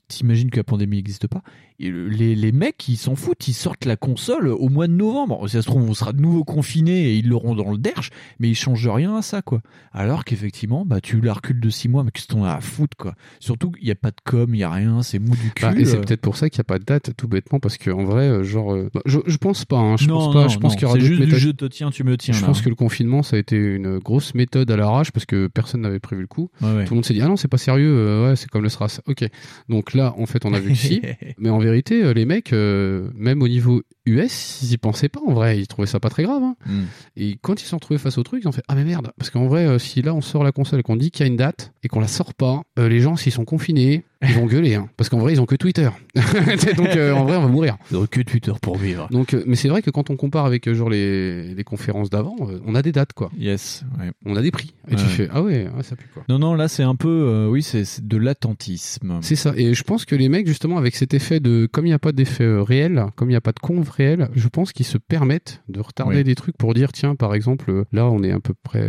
t'imagines que la pandémie n'existe pas. Et le- les, les mecs, ils s'en foutent, ils sortent la console au mois de novembre. Si ça se trouve, on sera de nouveau confiné et ils l'auront dans le derche, mais ils changent rien à ça, quoi. Alors qu'effectivement, bah, tu la recules de 6 mois, mais qu'est-ce que t'en as à foutre, quoi. Surtout qu'il n'y a pas de com, il n'y a rien, c'est mou du cul. Bah, et c'est euh. peut-être pour ça qu'il n'y a pas de date, tout bêtement, parce que en vrai, euh, genre, euh, bah, je, je pense pas. hein, je Non, pense pas. non, je pense qu'il y aura juste du méthodes. je te tiens, tu me tiens, Je là, pense hein. que le confinement, ça a été une grosse méthode à l'arrache parce que personne n'avait prévu le coup. Ouais, ouais. Tout le monde s'est dit ah non, c'est pas sérieux. euh, ouais, c'est comme le SRAS. Ok. Donc là, en fait, on a vu que si. Mais en vérité, euh, les mecs, euh, même au niveau US, ils y pensaient pas en vrai. Ils trouvaient ça pas très grave. hein. Mm. Et quand ils se sont retrouvés face au truc, ils ont fait ah mais merde. Parce qu'en vrai, si là on sort la console et qu'on dit qu'il y a une date et qu'on la sort pas, les gens s'ils sont confinés, ils vont gueuler. Hein. Parce qu'en vrai, ils ont que Twitter. Donc euh, en vrai, on va mourir. Ils ont que Twitter pour vivre. Donc, euh, mais c'est vrai que quand on compare avec euh, genre les, les conférences d'avant, euh, on a des dates quoi. Yes. ouais. On a des prix. Et tu fais ah ouais, ouais, ça pue quoi. Non, non, là c'est un peu, oui, c'est de l'attentisme. C'est ça. Et je pense que les mecs, justement, avec cet effet de, comme il n'y a pas d'effet réel, comme il n'y a pas de conve réel, je pense qu'ils se permettent de retarder Oui. des trucs pour dire, tiens, par exemple, là, on est à peu près,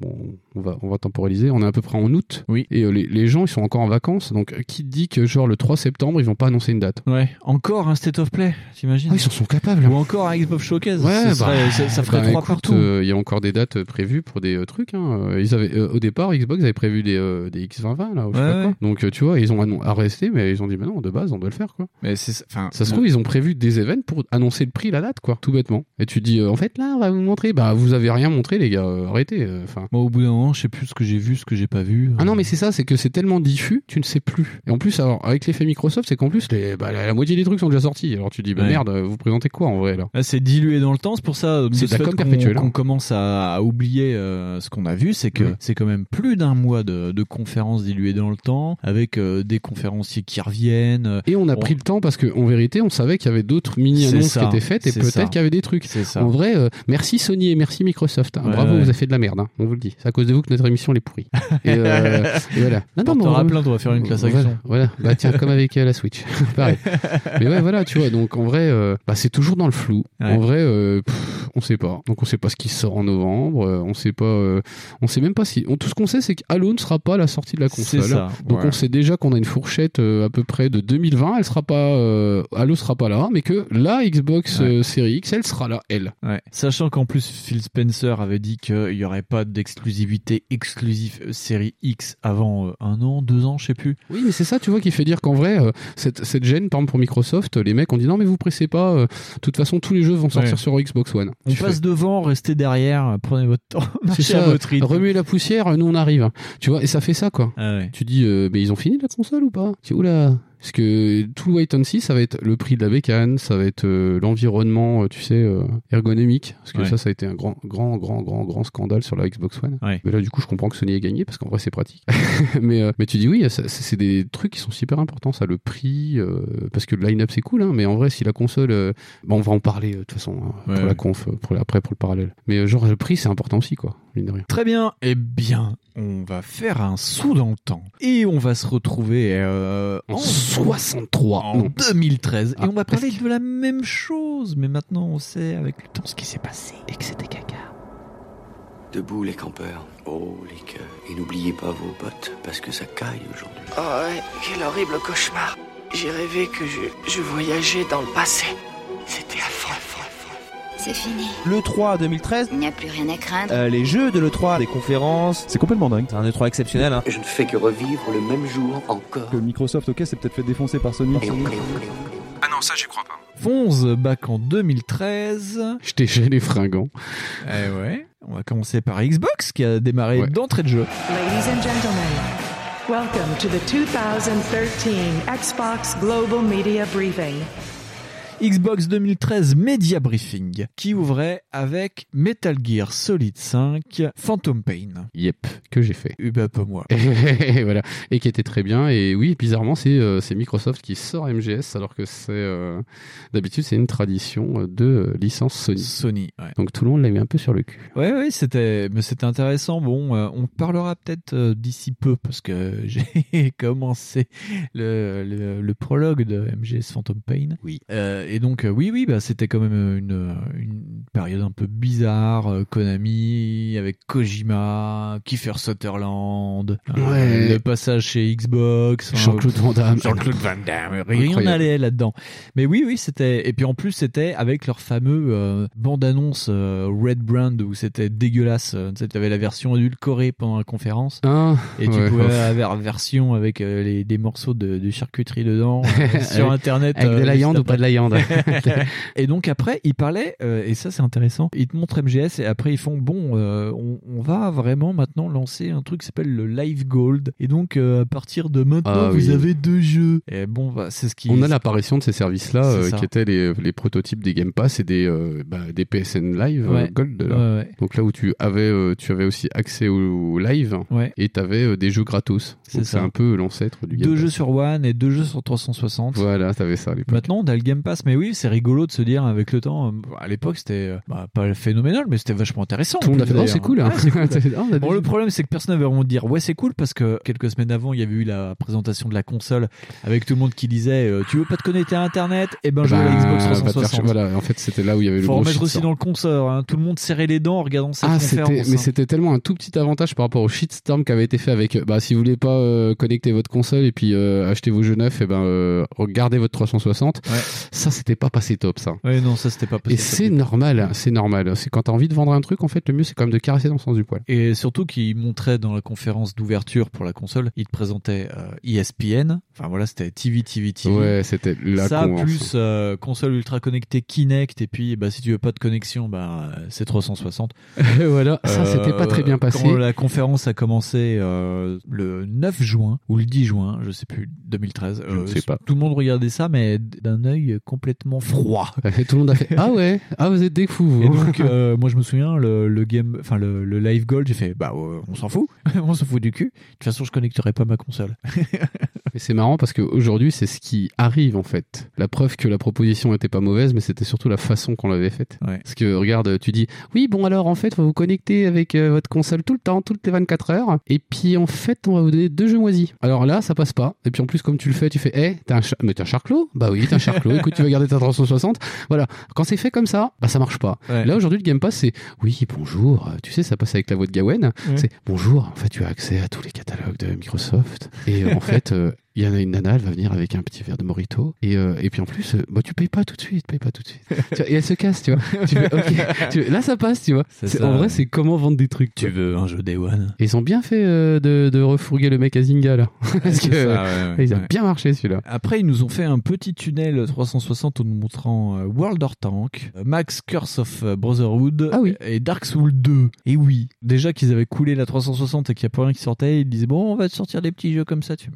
bon, on va, on va temporaliser, on est à peu près en août. Oui. Et les, les gens, ils sont encore en vacances. Donc, euh, qui te dit que, genre, le 3 septembre, ils vont pas annoncer une date? Ouais. Encore un State of Play, t'imagines Ah, ils en sont capables. Ou encore un Xbox Showcase. Ouais, ça, serait- bah, ça, ça ferait bah, trois écoute, partout. euh, Il y a encore des dates euh, prévues pour des euh, trucs. Hein. Euh, Ils avaient, euh, au départ, Xbox avait prévu des, euh, des X2020 là. Ou je sais Ouais, pas quoi. ouais. Donc euh, tu vois, ils ont arrêté, mais ils ont dit, mais non, de base, on doit le faire quoi. Mais c'est, enfin, Ça se trouve, ils ont prévu des événements pour annoncer le prix, la date, quoi, tout bêtement. Et tu dis, euh, en fait, là, on va vous montrer. Bah, vous avez rien montré, les gars. euh, arrêtez. euh, Enfin. Moi, au bout d'un moment, je sais plus ce que j'ai vu, ce que j'ai pas vu. Ah non, mais c'est ça, c'est que c'est tellement diffus, tu ne sais plus. Et en plus, alors, avec l'effet Microsoft, c'est qu'en plus, les, bah, la, la moitié des trucs sont déjà sortis. Alors tu dis, bah Ouais. merde, vous présentez quoi en vrai là? Là, c'est dilué dans le temps, c'est pour ça de C'est ce qu'on- perpétuelle, hein. qu'on commence à, à oublier euh, ce qu'on a vu, c'est que Ouais. c'est quand même plus d'un mois de, de conférences diluées dans le temps, avec euh, des conférenciers qui reviennent. euh, Et on a on- pris le temps parce qu'en vérité, on savait qu'il y avait d'autres mini-annonces qui étaient faites et c'est ça. peut-être qu'il y avait des trucs. C'est ça. En vrai, euh, merci Sony et merci Microsoft. hein. Ouais, Bravo, vous avez fait de la merde. hein. On vous le dit. C'est à cause de vous que notre émission est pourrie. Et, euh, et voilà. Non, non, on- plainte, on va faire une classe voilà. Voilà. Bah tiens, comme avec euh, la Switch. Pareil. Mais ouais, voilà, tu vois. Donc en vrai, euh, bah, c'est toujours dans le flou. Ouais. En vrai, euh, pff, on sait pas. Donc on sait pas ce qui sort en novembre. on sait pas. on sait même pas si. on- tout ce qu'on sait, c'est que Halo ne sera pas à la sortie de la console. Ça, Donc ouais. on sait déjà qu'on a une fourchette à peu près de 2020. Elle sera pas. Halo sera pas là, mais que la Xbox Ouais. Series X, elle sera là, elle. Ouais. Sachant qu'en plus Phil Spencer avait dit qu'il n'y aurait pas d'exclusivité exclusive série X avant un an, deux ans, je sais plus. Oui, mais c'est ça, tu vois, qui fait dire qu'en vrai, euh, cette, cette gêne, par exemple pour Microsoft, les mecs ont dit non, mais vous pressez pas. euh, De toute façon, tous les jeux vont sortir Ouais. sur Xbox One. On Tu passe fais, devant, restez derrière, prenez votre temps, à votre rythme. remuer la poussière, nous on arrive. Tu vois, et ça fait ça, quoi. Ah ouais. Tu dis, euh, mais ils ont fini la console ou pas? Tu dis, oula. Parce que tout le wait and see, ça va être le prix de la bécane, ça va être euh, l'environnement, euh, tu sais, euh, ergonomique. Parce que Ouais. ça, ça a été un grand, grand, grand, grand, grand scandale sur la Xbox One. Ouais. Mais là, du coup, je comprends que Sony ait gagné parce qu'en vrai, c'est pratique. mais, mais tu dis oui, c'est des trucs qui sont super importants, ça, le prix, parce que le line-up c'est cool, hein, mais en vrai, si la console, bon, on va en parler de toute façon hein, Ouais, pour la conf, pour, après pour le parallèle. Mais genre le prix, c'est important aussi, quoi, mine de rien. Très bien. Eh bien, on va faire un saut dans le temps et on va se retrouver En en 63, en non. 2013 Ah, et on va parler de la même chose, mais maintenant on sait avec le temps ce qui s'est passé. Et que c'était caca. Debout les campeurs. Oh les cœurs. Et n'oubliez pas vos bottes, parce que ça caille aujourd'hui. Oh ouais, quel horrible cauchemar. J'ai rêvé que je, je voyageais dans le passé. C'était affreux. C'est fini. Le 3 2013, Il n'y a plus rien à craindre. euh, les jeux de l'E3, des conférences, c'est complètement dingue. C'est un E3 exceptionnel. Hein. Je ne fais que revivre le même jour encore. Que Microsoft, ok, c'est peut-être fait défoncer par Sony. Ah non, ça j'y crois pas. Fonz back en 2013. J'étais chez les fringants. Eh ouais. On va commencer par Xbox qui a démarré d'entrée de jeu. Ladies and gentlemen, welcome to the 2013 Xbox Global Media Briefing. Xbox 2013 Media Briefing qui ouvrait avec Metal Gear Solid 5 Phantom Pain. Yep, que j'ai fait. Eh ben, pas moi. et voilà, et qui était très bien. Et oui, bizarrement, c'est euh, Microsoft qui sort MGS, alors que c'est euh, d'habitude c'est une tradition de euh, licence Sony. Sony, ouais. Donc tout le monde l'a eu un peu sur le cul. Ouais, ouais, c'était, mais c'était intéressant. Bon, euh, on parlera peut-être euh, d'ici peu parce que j'ai commencé le, le, le prologue de MGS Phantom Pain. Oui. Euh, et donc, euh, oui, oui, bah, c'était quand même une, une période un peu bizarre. euh, Konami avec Kojima, Kiefer Sutherland, euh, Ouais. le passage chez Xbox, enfin, Jean-Claude Van Damme. Jean-Claude Van Damme, rien Incroyable. n'allait là-dedans. Mais oui, oui, c'était. Et puis en plus, c'était avec leur fameux euh, bande-annonce euh, Red Brand où c'était dégueulasse. Euh, Tu sais, avais la version édulcorée pendant la conférence. Ah, et tu ouais, pouvais ouf. avoir la version avec euh, les, des morceaux de, de charcuterie dedans euh, sur Avec- internet. avec de euh, la viande ou pas de la viande. et donc après, ils parlaient, euh, et ça c'est intéressant, ils te montrent MGS et après ils font, bon, euh, on, on va vraiment maintenant lancer un truc qui s'appelle le Live Gold. Et donc euh, à partir de maintenant, Ah, vous oui. avez deux jeux. Et bon, bah, c'est ce qui... On a l'apparition de ces services-là qui étaient les, les prototypes des Game Pass et des, bah, des PSN Live Ouais. Gold. Là. Ouais, ouais. Donc là où tu avais, tu avais aussi accès au, au live et tu avais des jeux gratos. C'est un peu l'ancêtre du Game Deux Pass. jeux sur One et deux jeux sur 360. Voilà, t'avais ça à l'époque. Maintenant, on a le Game Pass, mais oui, c'est rigolo de se dire avec le temps. euh, À l'époque, c'était euh, bah, pas phénoménal, mais c'était vachement intéressant. Tout le monde a fait, oh, c'est cool, hein. Ouais, bon, le problème, c'est que personne n'avait vraiment dire ouais, c'est cool parce que quelques semaines avant, il y avait eu la présentation de la console avec tout le monde qui disait euh, tu veux pas te connecter à Internet? Et ben, la Bah, Xbox va te faire 360. chier. Voilà, en fait, c'était là où il y avait le Faut gros remettre aussi dans le consort. Hein. Tout le monde serrait les dents en regardant cette Ah, conférence. mais hein. c'était tellement un tout petit avantage par rapport au shitstorm qui avait été fait avec, bah, si vous voulez pas euh, connecter votre console et puis euh, acheter vos jeux neufs, et ben, euh, regardez votre 360. Ça, c'était pas passé top, ça. Ouais, non, ça c'était pas Et possible. c'est normal, c'est normal. C'est quand t'as envie de vendre un truc, en fait, le mieux c'est quand même de caresser dans le sens du poil. Et surtout qu'il montrait dans la conférence d'ouverture pour la console, il te présentait euh, ESPN, enfin voilà, c'était TV, TV, TV. Ouais, c'était la Ça, con, plus euh, console ultra connectée Kinect, et puis bah, si tu veux pas de connexion, bah, euh, c'est 360. voilà, ça c'était pas très bien passé. Quand la conférence a commencé euh, le 9 juin, ou le 10 juin, je sais plus, 2013. Je sais pas. Tout le monde regardait ça, mais d'un œil complètement froid. Et tout le monde a fait Ah ouais, ah vous êtes des fous. vous. Et donc, euh, moi, je me souviens, le, le game, enfin, le, le Live Gold, j'ai fait, bah, euh, on s'en fout, on s'en fout du cul. De toute façon, je connecterai pas ma console. Mais c'est marrant parce qu'aujourd'hui, c'est ce qui arrive en fait. La preuve que la proposition était pas mauvaise, mais c'était surtout la façon qu'on l'avait faite. Parce que regarde, tu dis oui, bon alors en fait, on va vous connecter avec euh, votre console tout le temps, toutes les 24 heures, et puis en fait, on va vous donner deux jeux moisis. Alors là, ça passe pas. Et puis en plus, comme tu le fais, tu fais, eh, t'as un, char- mais t'es un charclot Bah oui, t'es un charclot. Écoute, tu vas garder ta 360. Voilà. Quand c'est fait comme ça, bah ça marche pas. Ouais. Là aujourd'hui, le Game Pass, c'est oui, bonjour. Euh, Tu sais, ça passe avec la voix de Gawen. Ouais. C'est bonjour. En fait, tu as accès à tous les catalogues de Microsoft. Et euh, en fait, euh, il y en a une nana, elle va venir avec un petit verre de Morito. Et, euh, et puis en plus, euh, bah, tu payes pas tout de suite, paye pas tout de suite. Tu vois, et elle se casse, tu vois. Tu fais, ok. Tu fais, là, ça passe, tu vois. C'est C'est- ça, en vrai, ouais. c'est comment vendre des trucs. Tu veux un jeu Day One ils ont bien fait euh, de, de refourguer le mec à Zynga, là. Parce que ça, ouais, ouais, il a ouais. bien marché, celui-là. Après, ils nous ont fait un petit tunnel 360 en nous montrant euh, World of Tank, Max Curse of Brotherhood et Dark Souls 2. Et oui, déjà qu'ils avaient coulé la 360 et qu'il n'y a pas rien qui sortait, ils disaient bon, on va te sortir des petits jeux comme ça. Tu...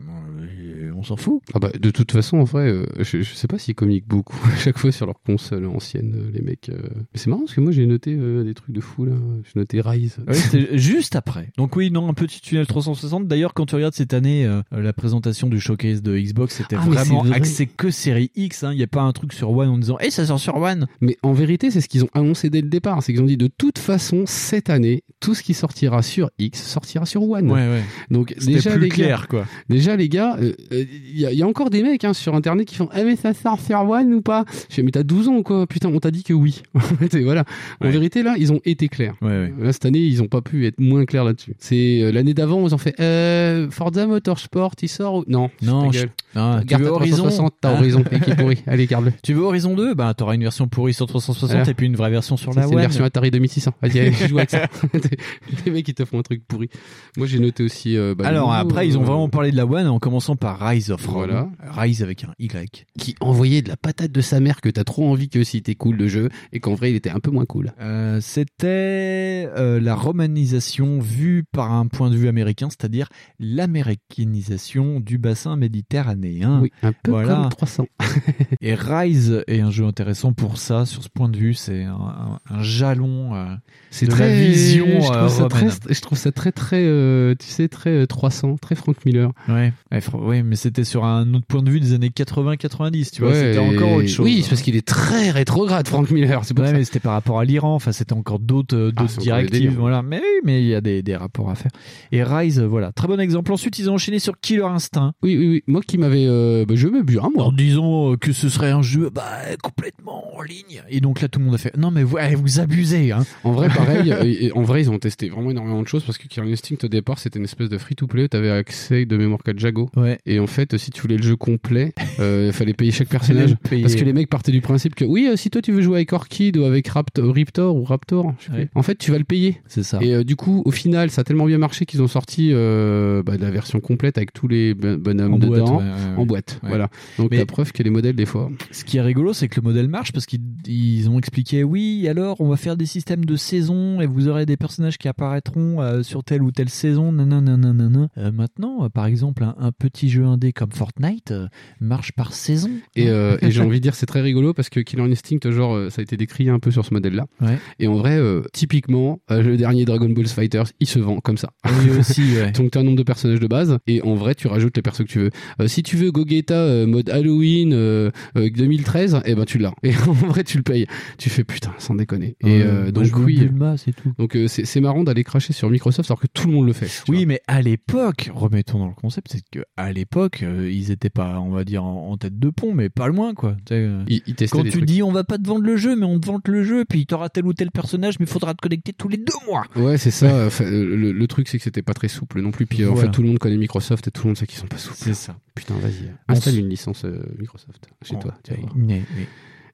On s'en fout. Ah bah, de toute façon, en vrai, euh, je, je sais pas s'ils communiquent beaucoup à chaque fois sur leur console ancienne, euh, les mecs. euh. Mais c'est marrant parce que moi j'ai noté euh, des trucs de fou là. J'ai noté Rise. Ouais, c'était juste après. Donc oui, non, un petit tunnel 360. D'ailleurs, quand tu regardes cette année euh, la présentation du showcase de Xbox, c'était Ah, vraiment vrai. axé que série X. hein. Il n'y a pas un truc sur One en disant, hey, ça sort sur One. Mais en vérité, c'est ce qu'ils ont annoncé dès le départ. C'est qu'ils ont dit de toute façon, cette année, tout ce qui sortira sur X sortira sur One. Ouais, ouais. Donc C'était déjà, plus les clair, gars, quoi. Déjà, les gars, euh, il y, y a encore des mecs hein, sur internet qui font Eh mais ça sort sur One ou pas? Je fais mais t'as 12 ans quoi Putain, on t'a dit que oui. Et voilà. En vérité là, ils ont été clairs. Là cette année, ils ont pas pu être moins clairs là-dessus. C'est euh, l'année d'avant, ils ont fait euh, Forza Motorsport, il sort ou? Non Non, je-. Ah, tu veux Horizon 360, t'as Ah. Horizon et qui est pourri. Allez, garde-le. Tu veux Horizon 2 Bah, t'auras une version pourrie sur 360 Voilà. et puis une vraie version sur la C'est une One. version Atari 2600. Vas-y, allez, joue avec ça. les mecs, ils te font un truc pourri. Moi, j'ai noté aussi. euh, bah, Alors après, ils ont euh, vraiment parlé de la One en commençant par Rise of Rome. Voilà. Rise avec un Y. qui envoyait de la patate de sa mère que t'as trop envie que si t'es cool le jeu et qu'en vrai il était un peu moins cool. Euh, C'était euh, la romanisation vue par un point de vue américain, c'est-à-dire l'américanisation du bassin méditerranéen. Oui, un peu Voilà. comme 300. Et Rise est un jeu intéressant pour ça, sur ce point de vue, c'est un, un- un jalon euh, C'est très la vision je trouve, euh, ça très, je trouve ça très très euh, tu sais très euh, 300, très Frank Miller. Ouais, ouais, fr- ouais, mais c'était sur un autre point de vue des années 80-90, tu vois, Ouais, c'était encore autre chose. Oui, c'est parce qu'il est très rétrograde Frank Miller, c'est Ouais, mais c'était par rapport à l'Iran, enfin c'était encore d'autres euh, Ah, directives, voilà. Mais oui, mais il y a des, des rapports à faire. Et Rise, euh, voilà, très bon exemple. Ensuite, ils ont enchaîné sur Killer Instinct. Oui oui oui, moi qui m'avais euh, bah, je me bien moi. En disant que ce serait un jeu bah, complètement en ligne. Et donc là, tout le monde a fait Non, mais vous, allez, vous abusez. Hein. En vrai, pareil. en vrai, ils ont testé vraiment énormément de choses parce que Killer Instinct au départ, c'était une espèce de free-to-play. T'avais accès de mémoire qu'à Jago. Ouais. Et en fait, si tu voulais le jeu complet, euh, il fallait payer chaque personnage. Payer. Parce que les mecs partaient du principe que oui, euh, si toi tu veux jouer avec Orchid ou avec Raptor, Riptor ou Raptor, je sais Ouais. plus, en fait, tu vas le payer. C'est ça. Et euh, du coup, au final, ça a tellement bien marché qu'ils ont sorti bah, la version complète avec tous les bon- bonhommes En boîte, dedans, ouais, ouais. en boîte. Voilà. Donc Mais- la preuve que les modèles des fois. Ce qui est rigolo, c'est que le modèle marche parce qu'ils ils ont expliqué oui, alors on va faire des systèmes de saison et vous aurez des personnages qui apparaîtront euh, sur telle ou telle saison. Nanana, nanana. Euh, maintenant, euh, par exemple, un, un petit jeu indé comme Fortnite euh, marche par saison. Et, euh, et j'ai envie de dire, c'est très rigolo parce que Killer Instinct, genre, euh, ça a été décrié un peu sur ce modèle-là. Ouais. Et en vrai, typiquement, le dernier Dragon Ball Fighters, il se vend comme ça. Oui, aussi, ouais. Donc tu as un nombre de personnages de base et en vrai, tu rajoutes les persos que tu veux. Si tu veux Gogeta mode Halloween euh, euh, 2013, eh ben tu l'as. Et en vrai, tu le payes. Tu fais putain, sans déconner. Et moi, donc oui. Bulma, c'est tout. Donc c'est marrant d'aller cracher sur Microsoft alors que tout le monde le fait. Oui, mais à l'époque, remettons dans le concept, c'est que à l'époque, euh, ils étaient pas, on va dire, en, en tête de pont, mais pas loin, quoi. Euh, Ils- ils testaient Quand tu trucs. dis on va pas te vendre le jeu, mais on te vante le jeu, puis t'auras tel ou tel personnage, mais il faudra te connecter tous les deux mois. Ouais, c'est ça. Enfin, euh, le, le truc, c'est que c'était pas très souple non plus. Puis euh, en fait, tout le monde connaît Microsoft et tout le monde sait qu'ils sont pas souples. C'est ça. Putain, vas-y. Installe une licence euh, Microsoft chez toi. Tu vas voir. mais- mais-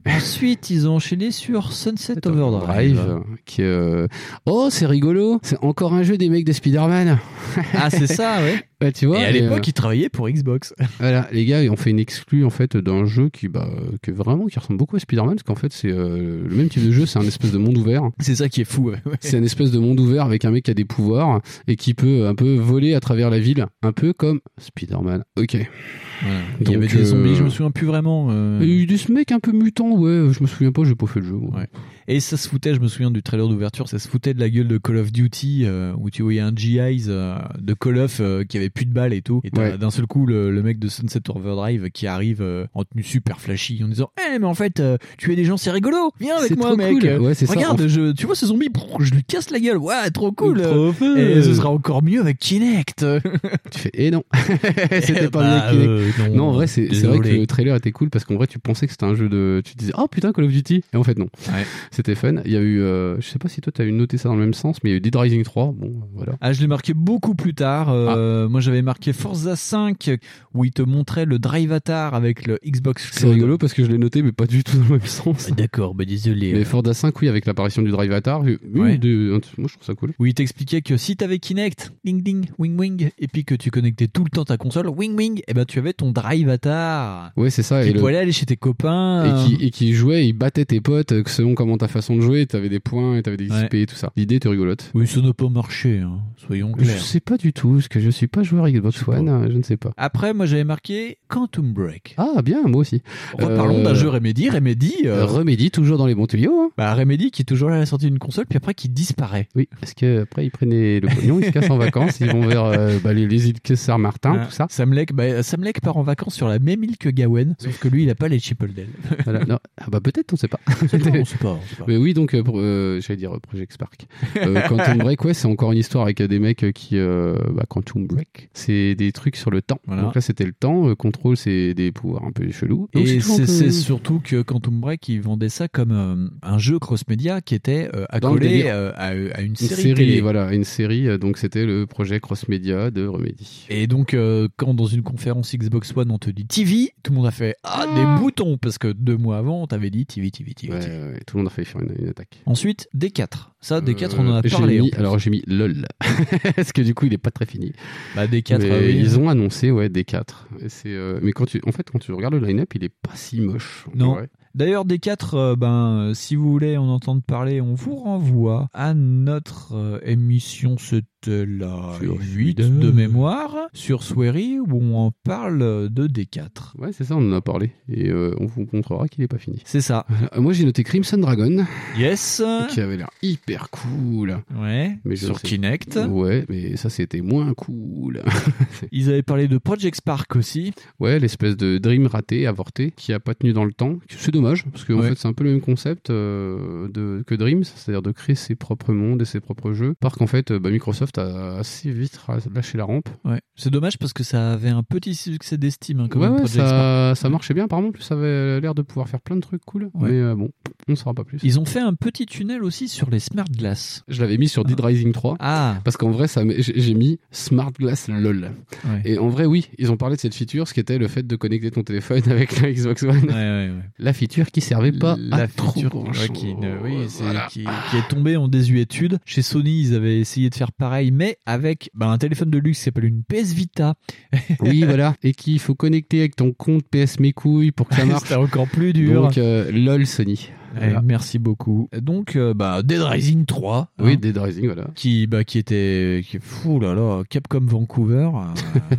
Ensuite, ils ont enchaîné sur Sunset Overdrive. Drive, qui euh, oh c'est rigolo c'est encore un jeu des mecs de Spider-Man Ah, c'est ça, ouais. Ouais, tu vois Et à l'époque, euh, ils travaillaient pour Xbox. voilà les gars ils ont fait une exclue en fait d'un jeu qui bah que vraiment qui ressemble beaucoup à Spider-Man parce qu'en fait c'est euh, le même type de jeu c'est un espèce de monde ouvert C'est ça qui est fou. ouais. c'est un espèce de monde ouvert avec un mec qui a des pouvoirs et qui peut un peu voler à travers la ville un peu comme Spider-Man ok Voilà. Il y avait des zombies, euh, je me souviens plus vraiment. euh. il y a eu ce mec un peu mutant ouais je me souviens pas j'ai pas fait le jeu. Ouais. Et ça se foutait, je me souviens du trailer d'ouverture, ça se foutait de la gueule de Call of Duty, euh, où tu voyais un GIs euh, de Call of euh, qui avait plus de balles et tout. Et Ouais. d'un seul coup le, le mec de Sunset Overdrive qui arrive euh, en tenue super flashy en disant Eh, mais en fait, euh, tuer des gens c'est rigolo, viens avec moi, mec. cool. Ouais, c'est ça. Regarde, En- je, tu vois ce zombie, je lui casse la gueule, ouais, trop cool. Trop. Et ce sera encore mieux avec Kinect. tu fais et non c'était pas Bah, Kinect. non, non, en vrai c'est vrai que le trailer était cool parce qu'en vrai tu pensais que c'était un jeu de tu disais oh putain Call of Duty et en fait non Ouais. c'était fun il y a eu euh, je sais pas si toi t'as eu noté ça dans le même sens mais il y a eu Dead Rising 3 bon voilà Ah, je l'ai marqué beaucoup plus tard. Euh, Ah. Moi, j'avais marqué Forza 5 où il te montrait le Drive Avatar avec le Xbox c'est rigolo parce que je l'ai noté mais pas du tout dans le même sens D'accord, bah désolé. mais Forza 5 oui avec l'apparition du Drive Avatar oui, Ouais. de- moi je trouve ça cool Où il t'expliquait que si t'avais Kinect, ding ding, wing wing, et puis que tu connectais tout le temps ta console, wing wing, et ben tu avais ton Drive Avatar. ouais c'est ça Qui et, le- pouvait aller chez tes copains. et qui, et qui jouait, il battait tes potes euh, selon comment ta façon de jouer, t'avais des points, et t'avais des Ouais. XP et tout ça. L'idée était rigolote. Oui, ça n'a pas marché, hein, soyons Je clairs. sais pas du tout, parce que je suis pas joueur Xbox Je One, euh, je ne sais pas. Après, moi j'avais marqué Quantum Break. Ah bien, moi aussi. Reparlons Euh, d'un jeu Remedy. Remedy, euh, Remedy, toujours dans les bons tuyaux. hein. bah, Remedy qui est toujours là à la sortie d'une console, puis après qui disparaît. Oui, parce que après ils prenaient le pognon, ils se cassent en vacances, ils vont vers euh, bah, les, les îles Saint-Martin, Ah, tout ça. Samlek, bah, Samlek part en vacances sur la même île que Gawen, sauf que lui il a pas les Chippendale. Voilà. Non, ah bah peut-être, on sait pas. on sait pas, Mais oui, donc, euh, euh, j'allais dire euh, Project Spark. Euh, Quantum Break, ouais, c'est encore une histoire avec euh, des mecs qui. Euh, bah, Quantum Break. C'est des trucs sur le temps. Voilà. Donc là, c'était le temps. Euh, Control, c'est des pouvoirs un peu chelous. Donc, Et c'est surtout que Quantum Break, ils vendaient ça comme euh, un jeu cross-média qui était euh, accolé euh, à, à une une série, série, télé. voilà, une série. Donc c'était le projet Cross Media de Remedy. Et donc, euh, quand dans une conférence Xbox One, on te dit TV, tout le monde a fait Ah, des boutons Parce que deux mois avant, on t'avait dit TV, TV, TV. Ouais, ouais, ouais, tout le monde a faire une, une attaque. Ensuite, D4. Ça, D4, on en a Euh, parlé. mis- alors j'ai mis LOL. Parce que du coup, il est pas très fini. Bah, D4, Mais ah ils ont annoncé, ouais, D4. Et c'est, euh, mais quand tu, en fait, quand tu regardes le line-up, il est pas si moche. Non. vrai. D'ailleurs, D4, euh, ben, euh, si vous voulez en entendre parler, on vous renvoie à notre euh, émission, c'était la 8 de mémoire, sur Swery, où on parle de D4. Ouais, c'est ça, on en a parlé. Et euh, on vous montrera qu'il est pas fini. C'est ça. Euh, Moi, j'ai noté Crimson Dragon. Yes. Qui avait l'air hyper cool. Ouais. Mais sur sais- Kinect. Ouais, mais ça, c'était moins cool. Ils avaient parlé de Project Spark aussi. Ouais, l'espèce de dream raté, avorté, qui a pas tenu dans le temps. C'est dommage, parce que en Ouais. fait, c'est un peu le même concept euh, de, que Dreams, c'est-à-dire de créer ses propres mondes et ses propres jeux. Par qu'en fait, bah, Microsoft a assez vite lâché la rampe. Ouais. C'est dommage parce que ça avait un petit succès d'estime. Hein, quand Ouais, même, ouais, Project Spark. ça, ça marchait bien. Apparemment, en plus, ça avait l'air de pouvoir faire plein de trucs cool. Mais euh, bon, on ne saura pas plus. Ils ont fait un petit tunnel aussi sur les Smart Glass. Je l'avais mis sur Dead Rising 3. Ah. Parce qu'en vrai, ça, j'ai mis Smart Glass LOL. Et en vrai, oui, ils ont parlé de cette feature, ce qui était le fait de connecter ton téléphone avec la Xbox One. La feature qui servait pas la à trop feature qui, ne- oui, Voilà. qui, qui est tombée en désuétude. Chez Sony, ils avaient essayé de faire pareil, mais avec bah, un téléphone de luxe qui s'appelle une PS Vita. Oui, voilà. Et qu'il faut connecter avec ton compte PS Mes couilles pour que ça marche. C'était encore plus dur. Donc, euh, LOL Sony. Voilà. Merci beaucoup. Donc, euh, bah, Dead Rising 3. Oui, hein, Dead Rising, voilà. qui, bah, qui était. Qui, fou là là, Capcom Vancouver.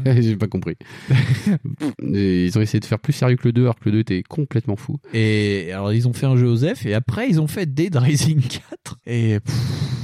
euh, J'ai pas compris. Et ils ont essayé de faire plus sérieux que le 2, alors que le 2 était complètement fou. et alors, ils ont fait un jeu Osef, et après, ils ont fait Dead Rising 4. Et. pff,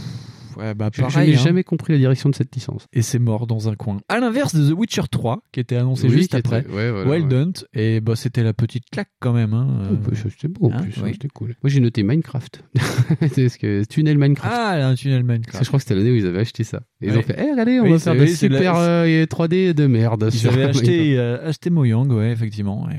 ouais, bah, Je- je pareil. n'ai hein. jamais compris la direction de cette licence. et c'est mort dans un coin. À l'inverse de The Witcher 3, qui était annoncé Oui, juste qui était- après, ouais, voilà, Wild ouais. Hunt, et bah, c'était la petite claque quand même. Hein. Oh, bah, C'était beau en Hein, plus, oui. c'était cool. Moi j'ai noté Minecraft. c'est ce que tunnel Minecraft. Ah, un tunnel Parce que Minecraft. je crois que c'était l'année où ils avaient acheté ça. Et ils Ouais. ont fait, eh regardez, on Oui, va faire des c'est la- super euh, 3D de merde. Ils sur avaient acheté, euh, acheté Mojang, ouais, effectivement. Et, euh,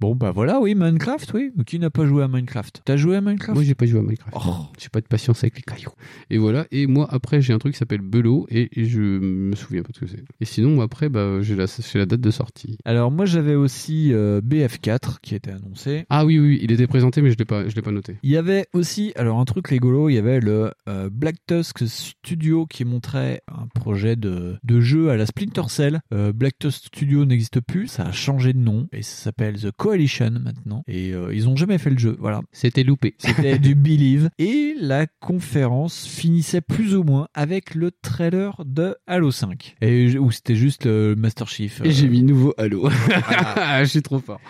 Bon, bah voilà, oui, Minecraft, oui. Qui n'a pas joué à Minecraft? T'as joué à Minecraft? Moi j'ai pas joué à Minecraft. Oh. J'ai pas de patience avec les cailloux. Et voilà. Et moi après j'ai un truc qui s'appelle Belot et, et je me souviens pas de ce que c'est. Et sinon après bah j'ai la, la date de sortie. Alors, moi, j'avais aussi euh, BF4 qui était annoncé. Ah oui oui, il était présenté mais je l'ai pas je l'ai pas noté. Il y avait aussi, alors un truc rigolo, il y avait le euh, Black Tusk Studio qui montrait un projet de, de jeu à la Splinter Cell. Euh, Black Tusk Studio n'existe plus, ça a changé de nom et ça s'appelle The Coalition maintenant. Et euh, ils ont jamais fait le jeu, voilà. C'était loupé. C'était du Believe. Et la conférence finissait plus ou moins avec le trailer de Halo 5. Et où c'était juste le Master Chief. Et euh, j'ai mis nouveau Halo. je suis trop fort.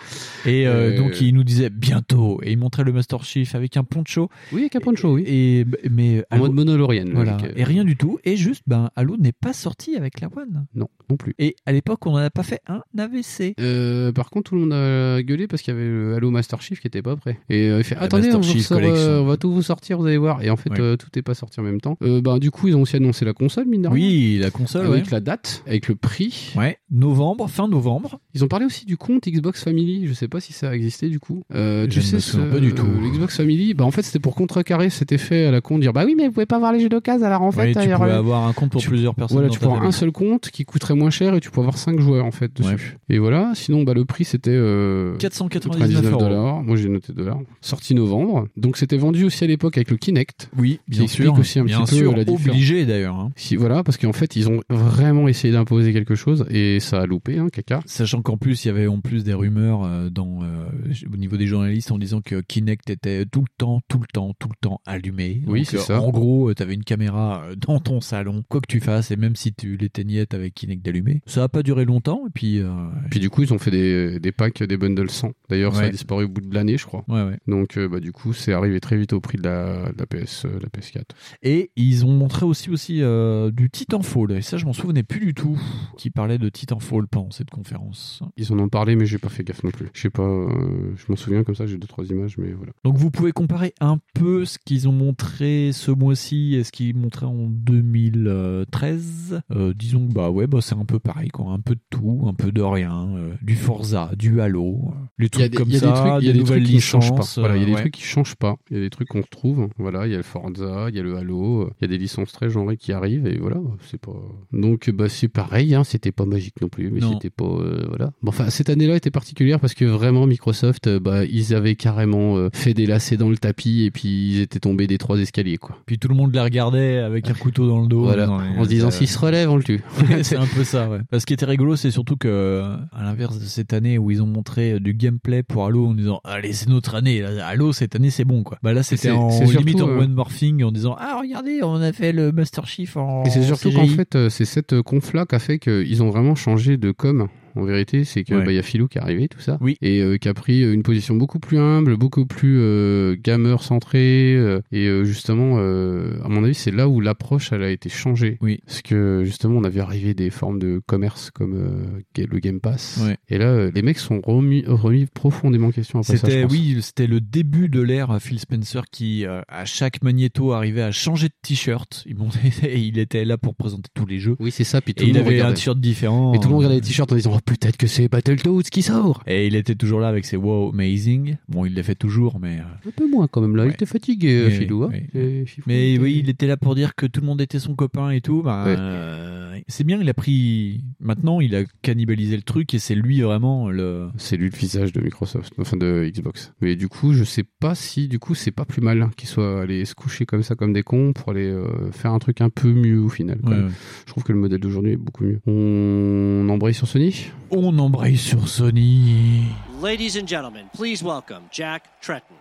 et euh, donc il nous disait bientôt. Et il montrait le Master Chief avec un poncho. Oui, avec un poncho, oui. Et, mais En mode monolorienne. voilà. Et rien du tout. Et juste, ben, Halo n'est pas sorti avec la One. Non, non plus. Et à l'époque, on n'en a pas fait un AVC. Euh, par contre, tout le monde a gueulé parce qu'il y avait le Halo Master Chief qui était pas prêt. Et euh, il fait La attendez, on, euh, on va tout vous sortir, vous allez voir. Et en fait, Ouais. euh, tout est pas sorti en même temps. Euh, bah, du coup, ils ont aussi annoncé la console, mine de rien. Oui, la console, avec ouais. la date, avec le prix. Ouais, novembre, fin novembre. Ils ont parlé aussi du compte Xbox Family. Je sais pas si ça a existé du coup. Je tu ne sais, ce- pas du tout. L'Xbox Family, bah en fait c'était pour contrecarrer cet effet à la con, dire bah oui mais vous pouvez pas avoir les jeux d'occasion alors en fait Oui, tu pouvais avoir un compte pour tu- plusieurs personnes. Voilà, tu peux avoir un seul compte qui coûterait moins cher et tu peux avoir 5 joueurs en fait dessus. Et voilà, sinon bah le prix c'était euh, 499 euros. dollars. Moi j'ai noté dollars. Sorti novembre. Donc c'était vendu aussi à l'époque avec le Kinect. Oui, bien sûr. aussi un bien petit sûr, peu la différence. obligé d'ailleurs. hein. Si, voilà, parce qu'en fait ils ont vraiment essayé d'imposer quelque chose et ça a loupé, hein, caca. Sachant qu'en plus, il y avait en plus des rumeurs euh, dans, euh, au niveau des journalistes en disant que Kinect était tout le temps, tout le temps, tout le temps allumé. Oui, c'est euh, ça. En gros, tu avais une caméra dans ton salon, quoi que tu fasses, et même si tu l'éteignais avec Kinect allumé. Ça a pas duré longtemps, et puis... euh, Puis du coup ils ont fait des, des packs, des bundles Model 100. D'ailleurs, ça a disparu au bout de l'année, je crois. Ouais, ouais. Donc, euh, bah, du coup, c'est arrivé très vite au prix de la, de la PS, euh, la PS4. Et ils ont montré aussi, aussi euh, du Titanfall. Et ça, je m'en souvenais plus du tout. Qui parlait de Titanfall pendant cette conférence. Ils en ont parlé, mais j'ai pas fait gaffe non plus. Je sais pas, je m'en souviens comme ça, j'ai deux, trois images, mais voilà. Donc vous pouvez comparer un peu ce qu'ils ont montré ce mois-ci et ce qu'ils montraient en 2013. Euh, disons que bah ouais, bah c'est un peu pareil quoi, un peu de tout, un peu de rien, du Forza, du Halo, les Il y a trucs des, comme ça, des trucs, il y a des nouvelles trucs qui ne changent pas. licences. Voilà, il y a des ouais. trucs qui changent pas. Il y a des trucs qu'on retrouve. Voilà, il y a le Forza, il y a le Halo, il y a des licences très genrées qui arrivent et voilà, c'est pas. Donc bah c'est pareil, hein, c'était pas magique non plus, mais c'était pas euh, voilà. Bon, enfin cette année-là était particulière parce que vraiment Microsoft, euh, bah ils avaient carrément euh, fait des lacets dans le tapis et puis ils étaient tombés des trois escaliers quoi. Puis tout le monde les regardait avec un couteau dans le dos. Voilà, en se disant s'ils se relèvent, on le tue. c'est un peu ça, ouais. Parce ce qui était rigolo, c'est surtout que, à l'inverse de cette année où ils ont montré du gameplay pour Halo en disant, allez, c'est notre année, là, Halo, cette année, c'est bon, quoi. Bah là, c'était en limite en euh, one morphing en disant, ah, regardez, on a fait le Master Chief en. Et c'est surtout qu'en fait, euh, c'est cette euh, conf-là qui a fait qu'ils ont vraiment changé de com. En vérité, c'est que Ouais. bah, y a Philou qui est arrivé, tout ça, Oui. et euh, qui a pris euh, une position beaucoup plus humble, beaucoup plus euh, gamer centrée, euh, et euh, justement, euh, à mon avis, c'est là où l'approche elle a été changée. Oui. Parce que justement, on avait arrivé des formes de commerce comme euh, le Game Pass, Ouais. et là, les mecs sont remis, remis profondément en question après ça. je C'était pense. oui, c'était le début de l'ère Phil Spencer qui, euh, à chaque magnéto, arrivait à changer de t-shirt. Il, montait- et il était là pour présenter tous les jeux. Oui, c'est ça. Puis tout et le il monde avait un t-shirt différent. Et tout le monde regardait les t-shirts en disant oh, peut-être que c'est Battletoads qui sort. Et il était toujours là avec ses wow amazing. Bon, il les fait toujours, mais. euh, Un peu moins quand même là, il était fatigué, Mais- Philou. hein. oui. Mais oui, il était là pour dire que tout le monde était son copain et tout. Bah, Ouais. euh, c'est bien, il a pris. Maintenant, il a cannibalisé le truc et c'est lui vraiment le. C'est lui le visage de Microsoft, enfin de Xbox. Mais du coup, je sais pas si, du coup, c'est pas plus mal qu'ils soient allés se coucher comme ça, comme des cons, pour aller euh, faire un truc un peu mieux au final. quand Ouais, même. ouais. Je trouve que le modèle d'aujourd'hui est beaucoup mieux. On embraye sur Sony? On embraye sur Sony. Ladies and gentlemen, please welcome Jack Tretton.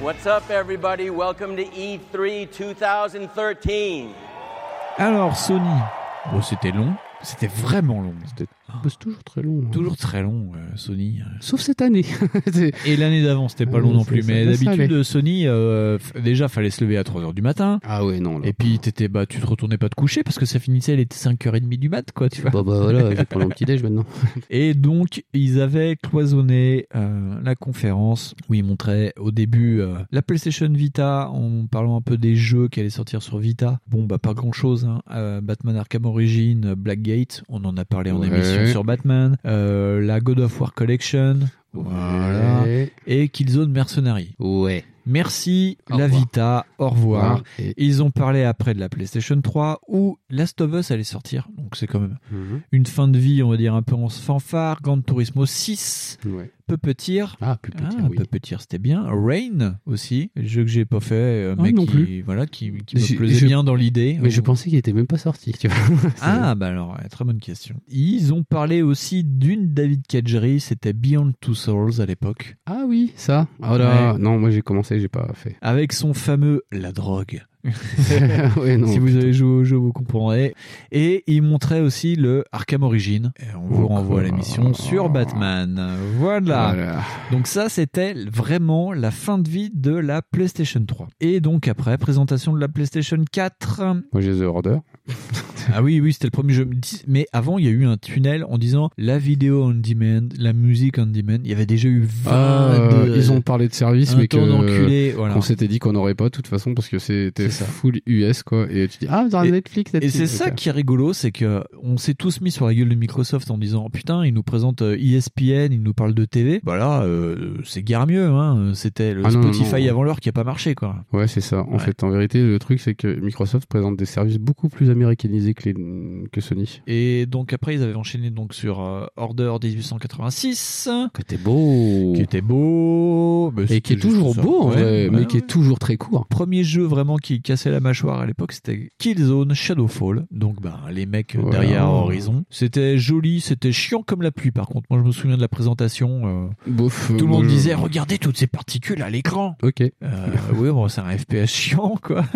What's up, everybody? Welcome to E3 2013. Alors, Sony. Bon, c'était long. C'était vraiment long. C'est toujours très long. hein. Toujours très long, euh, Sony. Sauf cette année. Et l'année d'avant, c'était pas long non plus. Mais d'habitude, allait. Sony, euh, déjà, fallait se lever à 3h du matin. Ah ouais, non. Là. Et puis, t'étais, bah, tu te retournais pas te coucher parce que ça finissait, elle était 5h30 du mat, quoi, tu vois. Bah, bah voilà, je vais prendre un petit déj maintenant. Et donc, ils avaient cloisonné euh, la conférence où ils montraient au début euh, la PlayStation Vita en parlant un peu des jeux qui allaient sortir sur Vita. Bon, bah pas grand chose. Hein. Euh, Batman Arkham Origins, euh, Blackgate, on en a parlé en Ouais. émission sur Batman. Euh, la God of War Collection. Voilà. Ouais. Et Killzone Mercenary. Ouais. Merci, Au la revoir. Vita, au revoir. Ouais, et- Ils ont parlé après de la PlayStation 3 où Last of Us allait sortir. Donc c'est quand même Mhm. une fin de vie, on va dire, un peu en fanfare. Gran Turismo 6, Ouais. Puppeteer. Ah, Puppeteer, Ah, oui. Puppeteer, c'était bien. Rain aussi, jeu que j'ai pas fait, euh, Ah, mais non qui, plus. Voilà, qui, qui me plaisait je- bien dans l'idée. Mais je Ou- pensais qu'il était même pas sorti, tu vois. Ah, bah alors, très bonne question. Ils ont parlé aussi d'une David Cagery, c'était Beyond Two Souls à l'époque. Ah oui, ça. Ah là, Ouais. non, moi j'ai commencé, j'ai pas fait. Avec son fameux La drogue. Ouais, non, si vous avez joué au jeu, vous comprendrez. Et il montrait aussi le Arkham Origin. Et on vous renvoie à l'émission sur Batman. Voilà. Voilà. Donc ça, c'était vraiment la fin de vie de la PlayStation 3. Et donc après, présentation de la PlayStation 4. Moi j'ai The Order. Ah oui, oui, c'était le premier jeu. Mais avant, il y a eu un tunnel en disant la vidéo on demand, la musique on demand. Il y avait déjà eu 20 Ah, de- ils ont parlé de service, un mais que voilà. qu'on s'était dit qu'on n'aurait pas de toute façon parce que c'était full US quoi. Et tu dis ah dans Et- Netflix. Et c'est ça qui est rigolo, c'est que on s'est tous mis sur la gueule de Microsoft en disant putain, ils nous présentent euh, ESPN, ils nous parlent de TV. Bah là, euh, c'est guère mieux. Hein. C'était le Ah non, non, Spotify non. avant l'heure qui a pas marché quoi. Ouais, c'est ça. En Ouais. fait, en vérité, le truc, c'est que Microsoft présente des services beaucoup plus américanisé que, les- que Sony. Et donc après, ils avaient enchaîné donc sur euh, Order 1886. Qui était beau. Qui était beau. mais Et qui est toujours beau, en Ouais, vrai, ouais, mais ouais. qui est toujours très court. Premier jeu vraiment qui cassait la mâchoire à l'époque, c'était Killzone Shadowfall. Donc, ben, les mecs Voilà. derrière Horizon. C'était joli, c'était chiant comme la pluie. Par contre, moi, je me souviens de la présentation. euh, tout le monde disait, regardez toutes ces particules à l'écran. Ok. Euh, oui, bon, c'est un FPS chiant, quoi.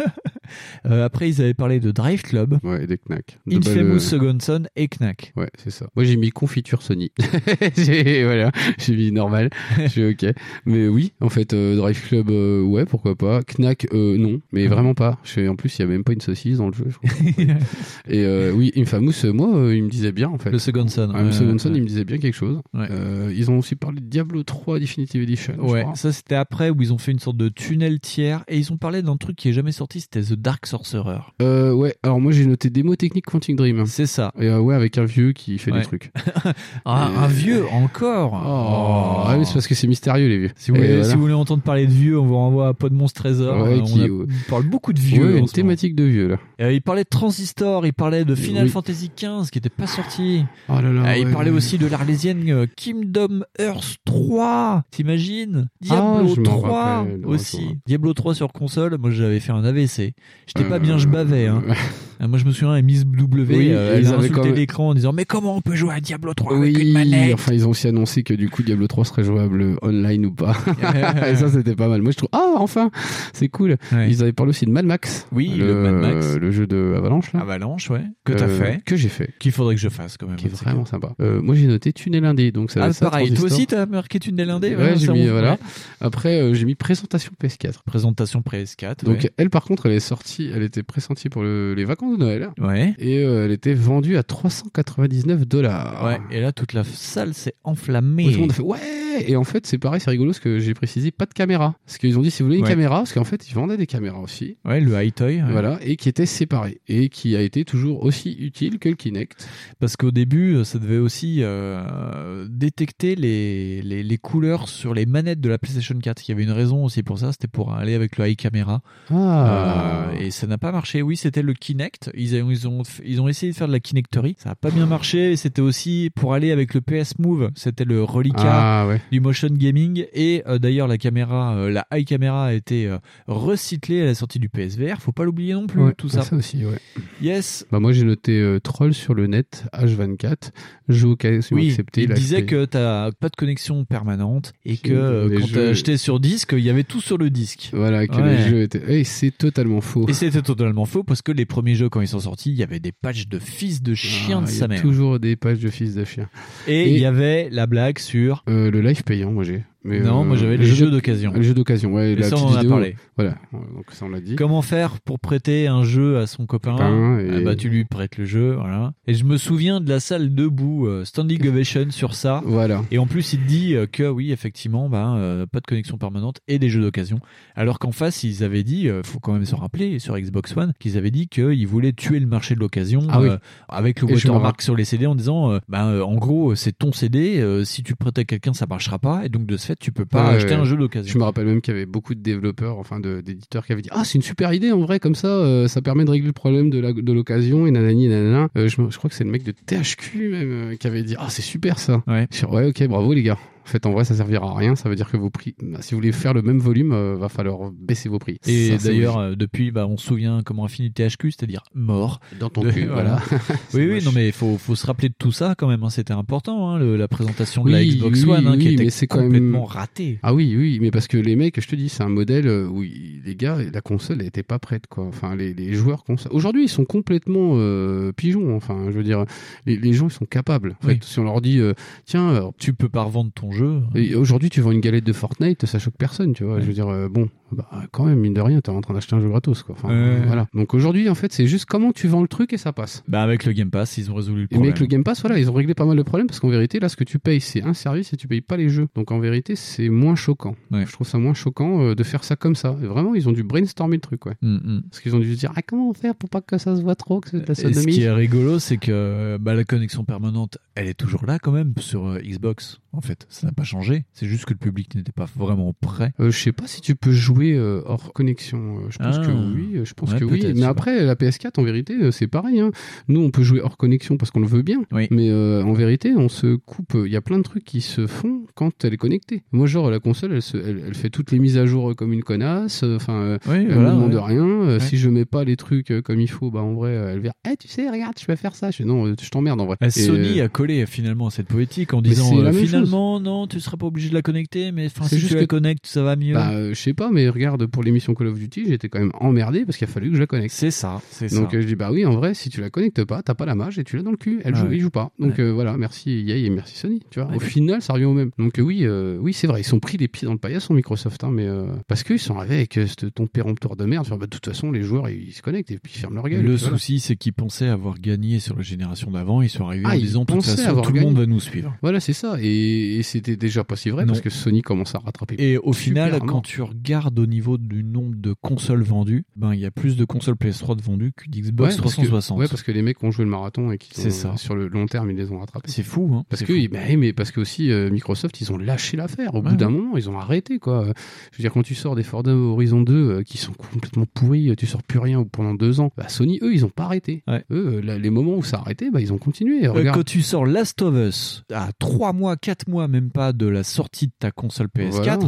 Euh, après, ils avaient parlé de Drive Club. Ouais, et des Knack. De Infamous belles- Second Son et Knack. Ouais, c'est ça. Moi, j'ai mis confiture Sony. j'ai, voilà, j'ai mis normal. J'ai ok. Mais oui, en fait, euh, Drive Club, euh, ouais, pourquoi pas. Knack, euh, non, mais vraiment pas. Je en plus, il y a même pas une saucisse dans le jeu. je. Et euh, oui, Infamous, euh, moi, euh, il me disait bien, en fait. Le Second Son. Ah, le Second Son, il me disait bien quelque chose. Euh, ils ont aussi parlé de Diablo 3 Definitive Edition. Ouais, ça c'était après où ils ont fait une sorte de tunnel tiers et ils ont parlé d'un truc qui est jamais sorti, c'était The Dark Sorcerer. Euh, ouais, alors moi j'ai noté démo technique Quantic Dream. C'est ça. Et euh, ouais, avec un vieux qui fait Ouais. des trucs. Ah, Et- un vieux encore. Oh, ah oui, c'est parce que c'est mystérieux les vieux. Si vous, voulez, voilà. si vous voulez entendre parler de vieux, on vous renvoie à Podmons Trésor. Ouais, Euh, qui- on, a- on parle beaucoup de vieux. Ouais, une thématique de vieux là. Euh, il parlait de Transistor, il parlait de Final Oui. Fantasy XV qui était pas sorti. Oh là là. Euh, il ouais, parlait ouais. aussi de l'Arlésienne Kingdom Hearts 3. T'imagines? Diablo Ah, m'en 3 rappelle, ouais, aussi. ouais. Diablo 3 sur console, moi j'avais fait un AVC. J'étais pas bien, je bavais. Hein. Euh, moi je me souviens, Miss W, Oui, euh, ils avaient l'écran en disant Mais comment on peut jouer à Diablo 3 avec Oui, une manette enfin ils ont aussi annoncé que du coup Diablo 3 serait jouable online ou pas. Et ça c'était pas mal. Moi je trouve ah enfin c'est cool. Ouais. Ils avaient parlé aussi de Mad Max. Oui, le Mad Max. le jeu de Avalanche là. Avalanche, ouais. Que t'as Euh, fait. Que j'ai fait. Qu'il faudrait que je fasse quand même. Qui est vraiment sympa. Euh, moi j'ai noté Tunnel Indé donc ça Ah, ça, pareil, toi aussi t'as marqué Tunnel Indé Ouais, j'ai ça, mis voilà. Après euh, j'ai mis présentation PS4. Présentation PS4. Donc elle par contre elle est sortie, elle était pressentie pour le- les vacances de Noël Ouais. et euh, elle était vendue à 399 dollars. Ouais, et là toute la salle s'est enflammée. Tout le monde a fait ouais et en fait c'est pareil c'est rigolo parce que j'ai précisé pas de caméra parce qu'ils ont dit si vous voulez une Ouais. caméra parce qu'en fait ils vendaient des caméras aussi Ouais, le high toy. ouais. voilà et qui étaient séparées et qui a été toujours aussi utile que le Kinect Parce qu'au début, ça devait aussi euh, détecter les, les, les couleurs sur les manettes de la PlayStation 4. Il y avait une raison aussi pour ça, c'était pour aller avec le high camera. ah Euh, et ça n'a pas marché. Oui, c'était le Kinect. Ils ont, ils, ont, ils ont essayé de faire de la Kinectory. Ça n'a pas bien marché. C'était aussi pour aller avec le PS Move. C'était le reliquat ah ouais du motion gaming. Et euh, d'ailleurs, la caméra, euh, la high camera a été euh, recyclée à la sortie du PSVR. Faut pas l'oublier non plus, Ouais, tout bah, ça. aussi ouais Yes. bah moi j'ai noté euh, Troll sur le net H24 jeu occasion Oui, accepté il disait que t'as pas de connexion permanente et que euh, quand jeux- t'as acheté sur disque, il y avait tout sur le disque. voilà que Ouais. les jeux étaient et c'est totalement faux Et c'était totalement faux parce que les premiers jeux quand ils sont sortis, il y avait des patchs de fils de chien Ah, de sa mère. toujours des pages de fils de chien Et il y avait la blague sur Euh, le live payant, moi j'ai. Mais, Non, euh, moi, j'avais le les jeu jeux d'occasion. Les jeux d'occasion, ouais. Et la ça, on en a parlé. Voilà, donc ça on l'a dit. comment faire pour prêter un jeu à son copain. Copain, et- Ah bah tu lui prêtes le jeu, voilà. Et je me souviens de la salle debout, euh, standing ovation sur ça. Voilà. Et en plus, il dit euh, que oui, effectivement, bah, euh, pas de connexion permanente et des jeux d'occasion. Alors qu'en face, ils avaient dit, euh, faut quand même se rappeler sur Xbox One, qu'ils avaient dit qu'ils voulaient tuer le marché de l'occasion Ah oui. euh, avec le watermark sur les CD en disant, euh, bah, euh, en gros, c'est ton CD, euh, si tu prêtes à quelqu'un, ça marchera pas, et donc de ce fait, tu peux pas Ouais, acheter ouais. un jeu d'occasion. Je me rappelle même qu'il y avait beaucoup de développeurs, enfin de- d'éditeurs qui avaient dit Ah, c'est une super idée en vrai, comme ça, euh, ça permet de régler le problème de la- de l'occasion et nanani nanana. Euh, je, je crois que c'est le mec de THQ même euh, qui avait dit Ah, c'est super ça. Ouais. Ouais, ok, bravo les gars. En fait, en vrai, ça servira à rien. Ça veut dire que vos prix, bah, si vous voulez faire le même volume, euh, va falloir baisser vos prix. Et d'ailleurs, euh, depuis, bah, on se souvient comment a fini THQ, c'est-à-dire mort. dans ton De- cul, voilà. Oui, oui, non, mais il faut, faut se rappeler de tout ça quand même. hein, C'était important, hein, le- la présentation de la Xbox oui, One, hein, qui oui, était mais c'est quand complètement même- ratée. Ah oui, oui, mais parce que les mecs, je te dis, c'est un modèle euh, où il- les gars, la console n'était pas prête, quoi. Enfin, les, les joueurs console. Aujourd'hui, ils sont complètement euh, pigeons. Enfin, je veux dire, les, les gens, ils sont capables. En Oui. fait, si on leur dit, euh, tiens, euh, Tu peux pas revendre ton jeu. Et aujourd'hui, tu vends une galette de Fortnite, ça choque personne, tu vois. Ouais. Je veux dire, euh, bon, bah, quand même, mine de rien, t'es en train d'acheter un jeu gratos, quoi. Enfin, Ouais. voilà. Donc aujourd'hui, en fait, c'est juste comment tu vends le truc et ça passe. Bah, avec le Game Pass, ils ont résolu le Et mais problème. avec le Game Pass, voilà, ils ont réglé pas mal de problèmes parce qu'en vérité, là, ce que tu payes, c'est un service et tu payes pas les jeux. Donc en vérité, c'est moins choquant. Ouais. Je trouve ça moins choquant euh, de faire ça comme ça. Et vraiment, ils ont dû brainstormer le truc, ouais. Mm, mm. Parce qu'ils ont dû se dire, ah, comment faire pour pas que ça se voit trop, que c'est la Et ce sodomie qui est rigolo, c'est que bah, la connexion permanente, elle est toujours là quand même sur euh, Xbox. En fait, ça ça n'a pas changé. C'est juste que le public n'était pas vraiment prêt. Euh, je sais pas si tu peux jouer euh, hors connexion. Euh, je pense Ah. que oui. euh, Je pense Ouais, que oui. Mais après, la PS4, en vérité, c'est pareil. hein. Nous, on peut jouer hors connexion parce qu'on le veut bien. Mais euh, en vérité, on se coupe. Il y a plein de trucs qui se font quand elle est connectée. Moi, genre, la console, elle, se- elle, elle fait toutes les mises à jour comme une connasse. Enfin, Oui, elle voilà, me demande ouais. rien. Ouais. Si je mets pas les trucs comme il faut, bah en vrai, elle vient. Eh, tu sais, regarde, je vais faire ça. Je fais, non, je t'emmerde en vrai. Et, Sony a collé finalement à cette poétique en disant finalement non tu seras pas obligé de la connecter mais enfin, C'est si juste tu la que- connectes ça va mieux. Bah, euh, je sais pas, mais regarde, pour l'émission Call of Duty, j'étais quand même emmerdé parce qu'il a fallu que je la connecte. C'est ça, c'est Donc ça. euh, je dis, bah oui, en vrai, si tu la connectes pas, t'as pas la mage et tu l'as dans le cul. Elle Ah joue, ouais. il joue pas. Donc Ouais. euh, voilà, merci EA et merci Sony. Tu vois, Ouais. au final, ça revient au même. Donc euh, oui, euh, oui, c'est vrai, ils sont pris les pieds dans le paillasson Microsoft, hein, mais euh, parce qu'ils sont arrivés avec euh, ce- ton péremptoire de merde. Bah, de toute façon, les joueurs ils, se connectent et puis ils ferment leur gueule. Le voilà. souci, c'est qu'ils pensaient avoir gagné sur la génération d'avant. Ils sont arrivés Ah, en disant, de toute façon, tout le monde va nous suivre. Voilà, c'est ça. Et, et déjà pas si vrai Non. parce que Sony commence à rattraper. Et au final, Super, quand tu regardes au niveau du nombre de consoles vendues, ben il y a plus de consoles PS3 de vendues que d'Xbox Ouais, parce que- 360. ouais, parce que les mecs ont joué le marathon et qui ça. sur le long terme, ils les ont rattrapés. C'est fou, hein. Parce que, bah, mais parce que aussi euh, Microsoft, ils ont lâché l'affaire. Au Ouais, bout d'un moment, ils ont arrêté quoi. Je veux dire, quand tu sors des Forza Horizon 2 euh, qui sont complètement pourris, euh, tu sors plus rien pendant deux ans. Bah, Sony, eux, ils ont pas arrêté. Eux, là, les moments où ça a arrêté, bah, ils ont continué. Regarde. quand tu sors Last of Us à 3 mois, 4 mois, même pas de la sortie de ta console PS4, Voilà.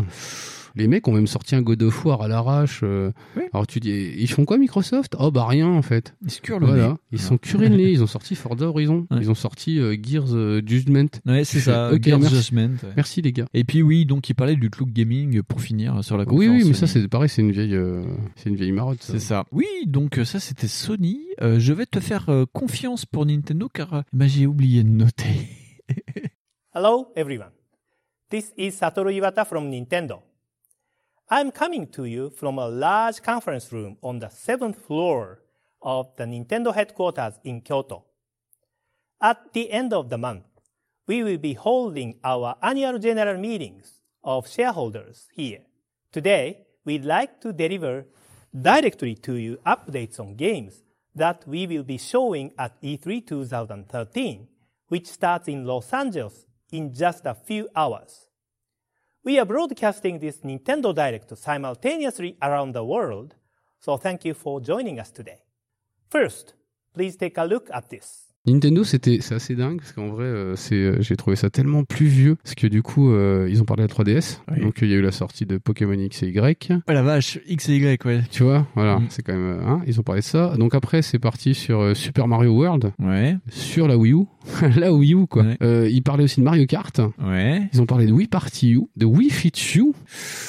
Les mecs ont même sorti un God of War à l'arrache. euh. Alors tu dis, ils font quoi Microsoft? Oh bah rien en fait. Ils se curent le voilà. nez. Ils sont curés le nez. Ils ont sorti Forza Horizon. Ils ont sorti euh, Gears euh, Judgment. Ouais, c'est ça, ok, Gears merci. Judgment. ouais. Merci les gars. Et puis oui, donc il parlait du Cloud Gaming pour finir sur la Oui, conférence. oui, mais ça Sony. c'est pareil, c'est une vieille, euh, c'est une vieille marotte. C'est ça. Oui, donc euh, ça c'était Sony. Euh, je vais te faire euh, confiance pour Nintendo car euh, bah, j'ai oublié de noter. Hello, everyone. This is Satoru Iwata from Nintendo. I'm coming to you from a large conference room on the seventh floor of the Nintendo headquarters in Kyoto. At the end of the month, we will be holding our annual general meetings of shareholders here. Today, we'd like to deliver directly to you updates on games that we will be showing at E3 2013, which starts in Los Angeles in just a few hours. We are broadcasting this Nintendo Direct simultaneously around the world, so thank you for joining us today. First, please take a look at this. Nintendo, c'était c'est assez dingue parce qu'en vrai, euh, c'est euh, j'ai trouvé ça tellement plus vieux parce que du coup, euh, ils ont parlé de la 3DS. Oui. Donc il y a eu la sortie de Pokémon X et Y. Oh la vache, X et Y, ouais. Tu vois, voilà, Mm. c'est quand même. euh, hein, ils ont parlé de ça. Donc après, c'est parti sur euh, Super Mario World. Ouais. Sur la Wii U. la Wii U, quoi. Euh, ils parlaient aussi de Mario Kart. Ouais. Ils ont parlé de Wii Party U, de Wii Fit You.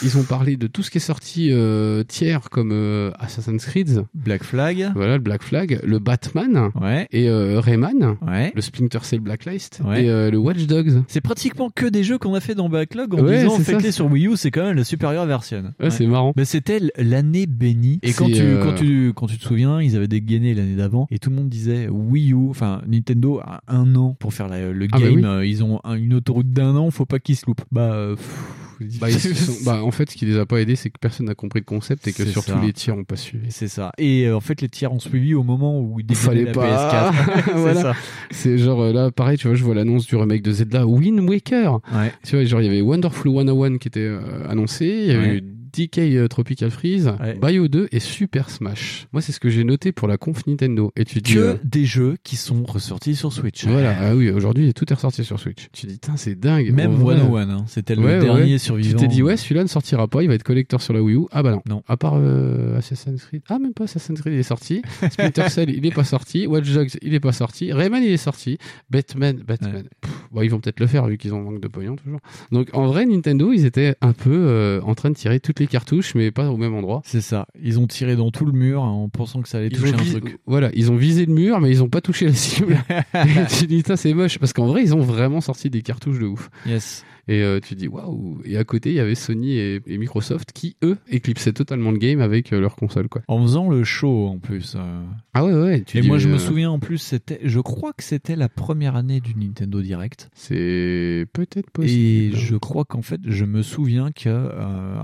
Ils ont parlé de tout ce qui est sorti euh, tiers comme euh, Assassin's Creed. Black Flag. Voilà, le Black Flag. Le Batman. Ouais. Et euh, Rayman. Ouais. Le Splinter Cell Blacklist. Ouais. Et euh, le Watch Dogs. C'est pratiquement que des jeux qu'on a fait dans Backlog en Ouais, disant faites-les sur Wii U, c'est quand même la supérieure version. Ouais, c'est marrant. Mais c'était l'année bénie. Et quand tu, euh, quand tu, quand tu te souviens, ils avaient dégainé l'année d'avant et tout le monde disait Wii U, enfin Nintendo a un an pour faire la- le Ah, bah game. oui. Euh, Ils ont un- une autoroute d'un an, faut pas qu'ils se loupent. Bah, euh, pff, Bah, sont- bah, en fait, ce qui les a pas aidés, c'est que personne n'a compris le concept et que surtout ça. les tiers ont pas suivi. c'est ça. Et euh, en fait, les tiers ont suivi au moment où dégainaient Fallait la pas. PS4. C'est voilà. C'est genre euh, là, pareil, tu vois, je vois l'annonce du remake de Zelda Wind Waker. Ouais. Tu vois, genre il y avait Wonderful 101 qui était euh, annoncé, il y avait Ouais. eu DK euh, Tropical Freeze, Ouais. Bio 2 et Super Smash. Moi, c'est ce que j'ai noté pour la conf Nintendo. Et tu dis. Que euh, des jeux qui sont ressortis sur Switch. Voilà, ah oui, aujourd'hui tout est ressorti sur Switch. Tu dis, c'est dingue. Même En vrai- 101, hein, c'était le Ouais, dernier survivant. Tu t'es dit, ouais, celui-là ne sortira pas, il va être collector sur la Wii U. Ah bah non. Non. À part euh, Assassin's Creed. Ah, même pas Assassin's Creed, il est sorti. Splinter Cell, il est pas sorti. Watch Dogs, il est pas sorti. Rayman, il est sorti. Batman, Batman. Pff, bon, ils vont peut-être le faire vu qu'ils ont manque de pognon toujours. Donc en vrai, Nintendo, ils étaient un peu euh, en train de tirer toutes les cartouches, mais pas au même endroit. C'est ça. Ils ont tiré dans tout le mur hein, en pensant que ça allait Ils toucher un vis- truc. Voilà, ils ont visé le mur, mais ils ont pas touché la cible. Tu dis, ça c'est moche, parce qu'en vrai, ils ont vraiment sorti des cartouches de ouf. Yes. Et euh, tu dis waouh. Et à côté, il y avait Sony et, et Microsoft qui eux éclipsaient totalement le game avec euh, leur console quoi. En faisant le show en plus. euh. Ah ouais ouais. Tu Et dis, moi je me euh, souviens en plus, c'était, je crois que c'était la première année du Nintendo Direct. C'est peut-être Et possible. je crois qu'en fait, je me souviens que euh,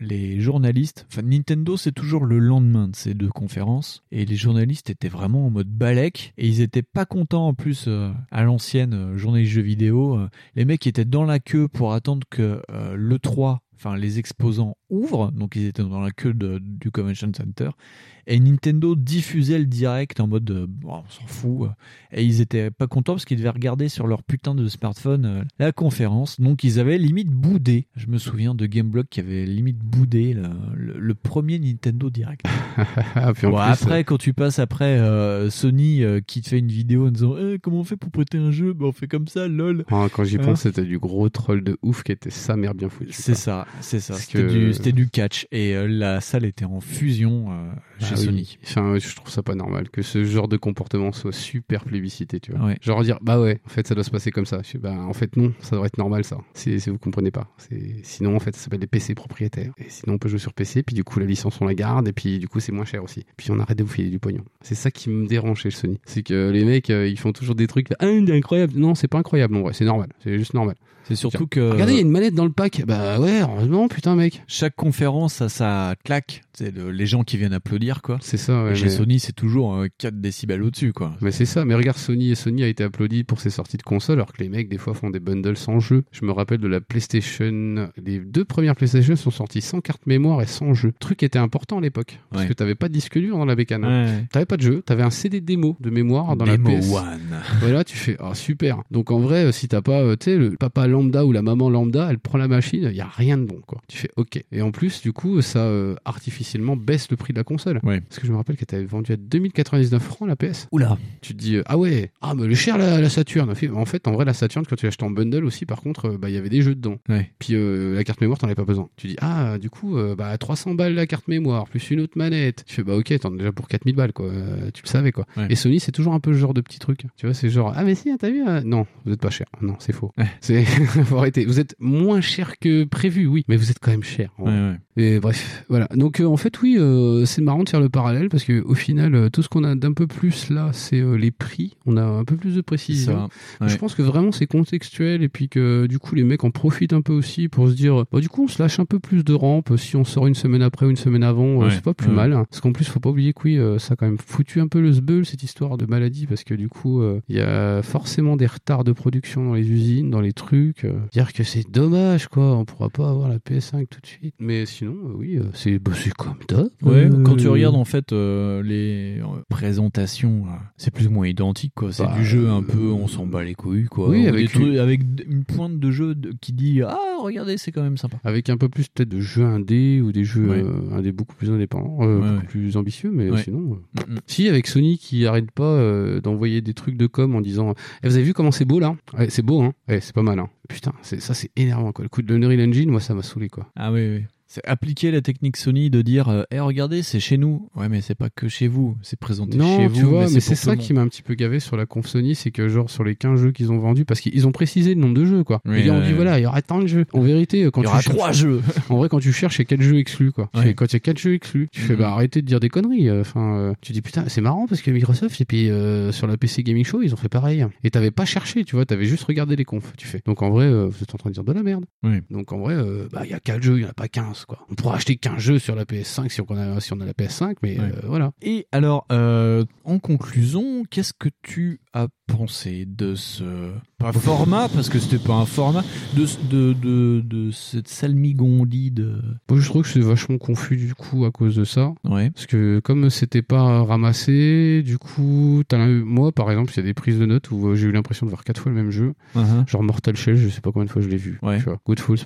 les journalistes, enfin Nintendo, c'est toujours le lendemain de ces deux conférences, et les journalistes étaient vraiment en mode balèque, et ils étaient pas contents en plus à l'ancienne journée jeux vidéo. les mecs étaient dans la queue pour attendre que euh, le 3, enfin les exposants ouvrent, donc ils étaient dans la queue de- du Convention Center, et Nintendo diffusait le direct en mode euh, Bon, on s'en fout, euh, et ils étaient pas contents parce qu'ils devaient regarder sur leur putain de smartphone euh, la conférence, donc ils avaient limite boudé. Je me souviens de Gameblog qui avait limite boudé le, le- le premier Nintendo Direct. Ah, puis en Bon, plus, après, quand tu passes après Sony qui te fait une vidéo en disant Eh, comment on fait pour prêter un jeu? Bah, On fait comme ça, lol. Ah, quand j'y Hein pense, c'était du gros troll de ouf qui était sa mère bien foutu. C'est ça, c'est ça. C'était du, c'était du catch et euh, la salle était en fusion euh, chez Ah oui. Sony. Enfin, je trouve ça pas normal que ce genre de comportement soit super plébiscité, tu vois. Ouais. Genre dire, bah ouais, en fait, ça doit se passer comme ça. Je bah, en fait, non, ça devrait être normal, ça. Si, vous comprenez pas. Sinon, en fait, ça s'appelle des PC propriétaires. Et sinon, on peut jouer sur PC, puis du coup, la licence, on la garde, et puis du coup, c'est moins cher aussi. Puis on arrête de vous filer du pognon. C'est ça qui me dérange chez Sony. C'est que les mecs, euh, ils font toujours des trucs, ah, incroyable. Non, c'est pas incroyable, en vrai, c'est normal. C'est juste normal. C'est surtout que. Regardez, il y a une manette dans le pack. Bah ouais, heureusement, putain, mec. Chaque conférence a sa claque. C'est le- les gens qui viennent applaudir, quoi. C'est ça, ouais. Et chez mais- Sony, c'est toujours euh, 4 décibels au-dessus, quoi. Mais c'est ça, mais regarde Sony et Sony a été applaudi pour ses sorties de console alors que les mecs des fois font des bundles sans jeu. Je me rappelle de la PlayStation, les deux premières PlayStation sont sorties sans carte mémoire et sans jeu. Truc qui était important à l'époque parce Ouais. que t'avais pas de disque dur dans la bécane. hein. Ouais. T'avais pas de jeu, t'avais un CD démo de mémoire dans la PS. One. Voilà, tu fais ah super. Donc en vrai, euh, si t'as pas, euh, tu sais, le papa lambda ou la maman lambda, elle prend la machine, il y a rien de bon quoi. Tu fais ok. Et en plus, du coup, ça euh, artificiellement baisse le prix de la console. Ouais. Parce que je me rappelle qu'elle t'avait vendu à 2099 francs la PS. Oula. Tu te dis euh, ah ouais, ah mais le cher la, la Saturn. En fait, en vrai la Saturn quand tu l'achetais en bundle aussi, par contre, euh, bah il y avait des jeux dedans. Ouais. Puis euh, la carte mémoire, t'en avais pas besoin. Tu dis ah du coup, euh, bah 300 balles la carte mémoire plus une autre manette. Tu fais bah ok, t'en as déjà pour 4000 balles quoi. Euh, tu le savais quoi. Ouais. Et Sony c'est toujours un peu ce genre de petit truc. Tu vois, c'est genre ah mais si, t'as vu euh, Non, vous êtes pas cher. Non, c'est faux. C'est Vous êtes moins cher que prévu, oui, mais vous êtes quand même cher. Ouais. Et bref, voilà. Donc euh, en fait, oui, euh, c'est marrant de faire le parallèle parce que au final, euh, tout ce qu'on a d'un peu plus là, c'est les prix. On a un peu plus de précision. Ça, ouais. Je pense que vraiment c'est contextuel et puis que du coup les mecs en profitent un peu aussi pour se dire, bah, du coup on se lâche un peu plus de rampe si on sort une semaine après ou une semaine avant, c'est pas plus mal. hein. Parce qu'en plus, faut pas oublier que oui, ça a quand même foutu un peu le sbeul cette histoire de maladie parce que du coup, il y a forcément des retards de production dans les usines, dans les trucs. Euh, dire que c'est dommage quoi, on pourra pas avoir la PS5 tout de suite. Mais sinon, euh, oui, euh, c'est bah, c'est comme top. Ouais, quand tu regardes en fait les présentations, c'est plus ou moins identique quoi. C'est Bah, du jeu un peu, on s'en bat les couilles quoi. oui, Des avec trucs- une- avec une pointe de jeu qui dit ah regardez c'est quand même sympa. avec un peu plus peut-être de jeux indés ou des jeux Ouais. euh, indés beaucoup plus indépendants, euh, Ouais, beaucoup ouais. plus ambitieux, mais sinon. euh, Mm, mm. Si, avec Sony qui arrête pas d'envoyer des trucs de com en disant Eh, Vous avez vu comment c'est beau là? Ouais, C'est beau, hein? Ouais, c'est pas mal, hein Putain, ça c'est énervant quoi. Le coup de l'Unreal Engine, moi ça m'a saoulé quoi. Ah oui oui. C'est appliquer la technique Sony de dire euh, Eh, regardez c'est chez nous. Ouais mais c'est pas que chez vous, c'est présenté Non, chez tu vous. vois, mais c'est ça qui m'a un petit peu gavé sur la conf Sony, c'est que genre sur les 15 jeux qu'ils ont vendus, parce qu'ils ont précisé le nombre de jeux quoi. Oui, ont ouais, dit voilà, il y aura tant de jeux. En vérité, quand Il y tu aura cherches- trois jeux. En vrai, quand tu cherches, c'est 4 jeux exclus quoi. Tu Ouais. fais, quand il y a 4 jeux exclus, tu fais Mhm. bah arrêtez de dire des conneries. euh, Enfin, euh, tu dis putain, c'est marrant parce que Microsoft et puis euh, sur la PC Gaming Show, ils ont fait pareil. Et t'avais pas cherché, tu vois, t'avais juste regardé les confs. Tu fais. Donc en vrai, euh, vous êtes en train de dire de la merde. Oui. Donc en vrai, euh, bah il y a 4 jeux, il y en a pas 15 quoi. On pourra acheter 15 jeux sur la PS5 si on a si on a la PS5, mais Ouais. euh, voilà. Et alors, euh, en conclusion, qu'est-ce que tu as de ce pas format parce que c'était pas un format de de de, de cette salmigondie de Moi, je trouve que c'est vachement confus du coup à cause de ça. ouais Parce que comme c'était pas ramassé, du coup, un- moi par exemple, il y a des prises de notes où euh, j'ai eu l'impression de voir quatre fois le même jeu. Uh-huh. Genre Mortal Shell, je sais pas combien de fois je l'ai vu. Ouais. Tu vois.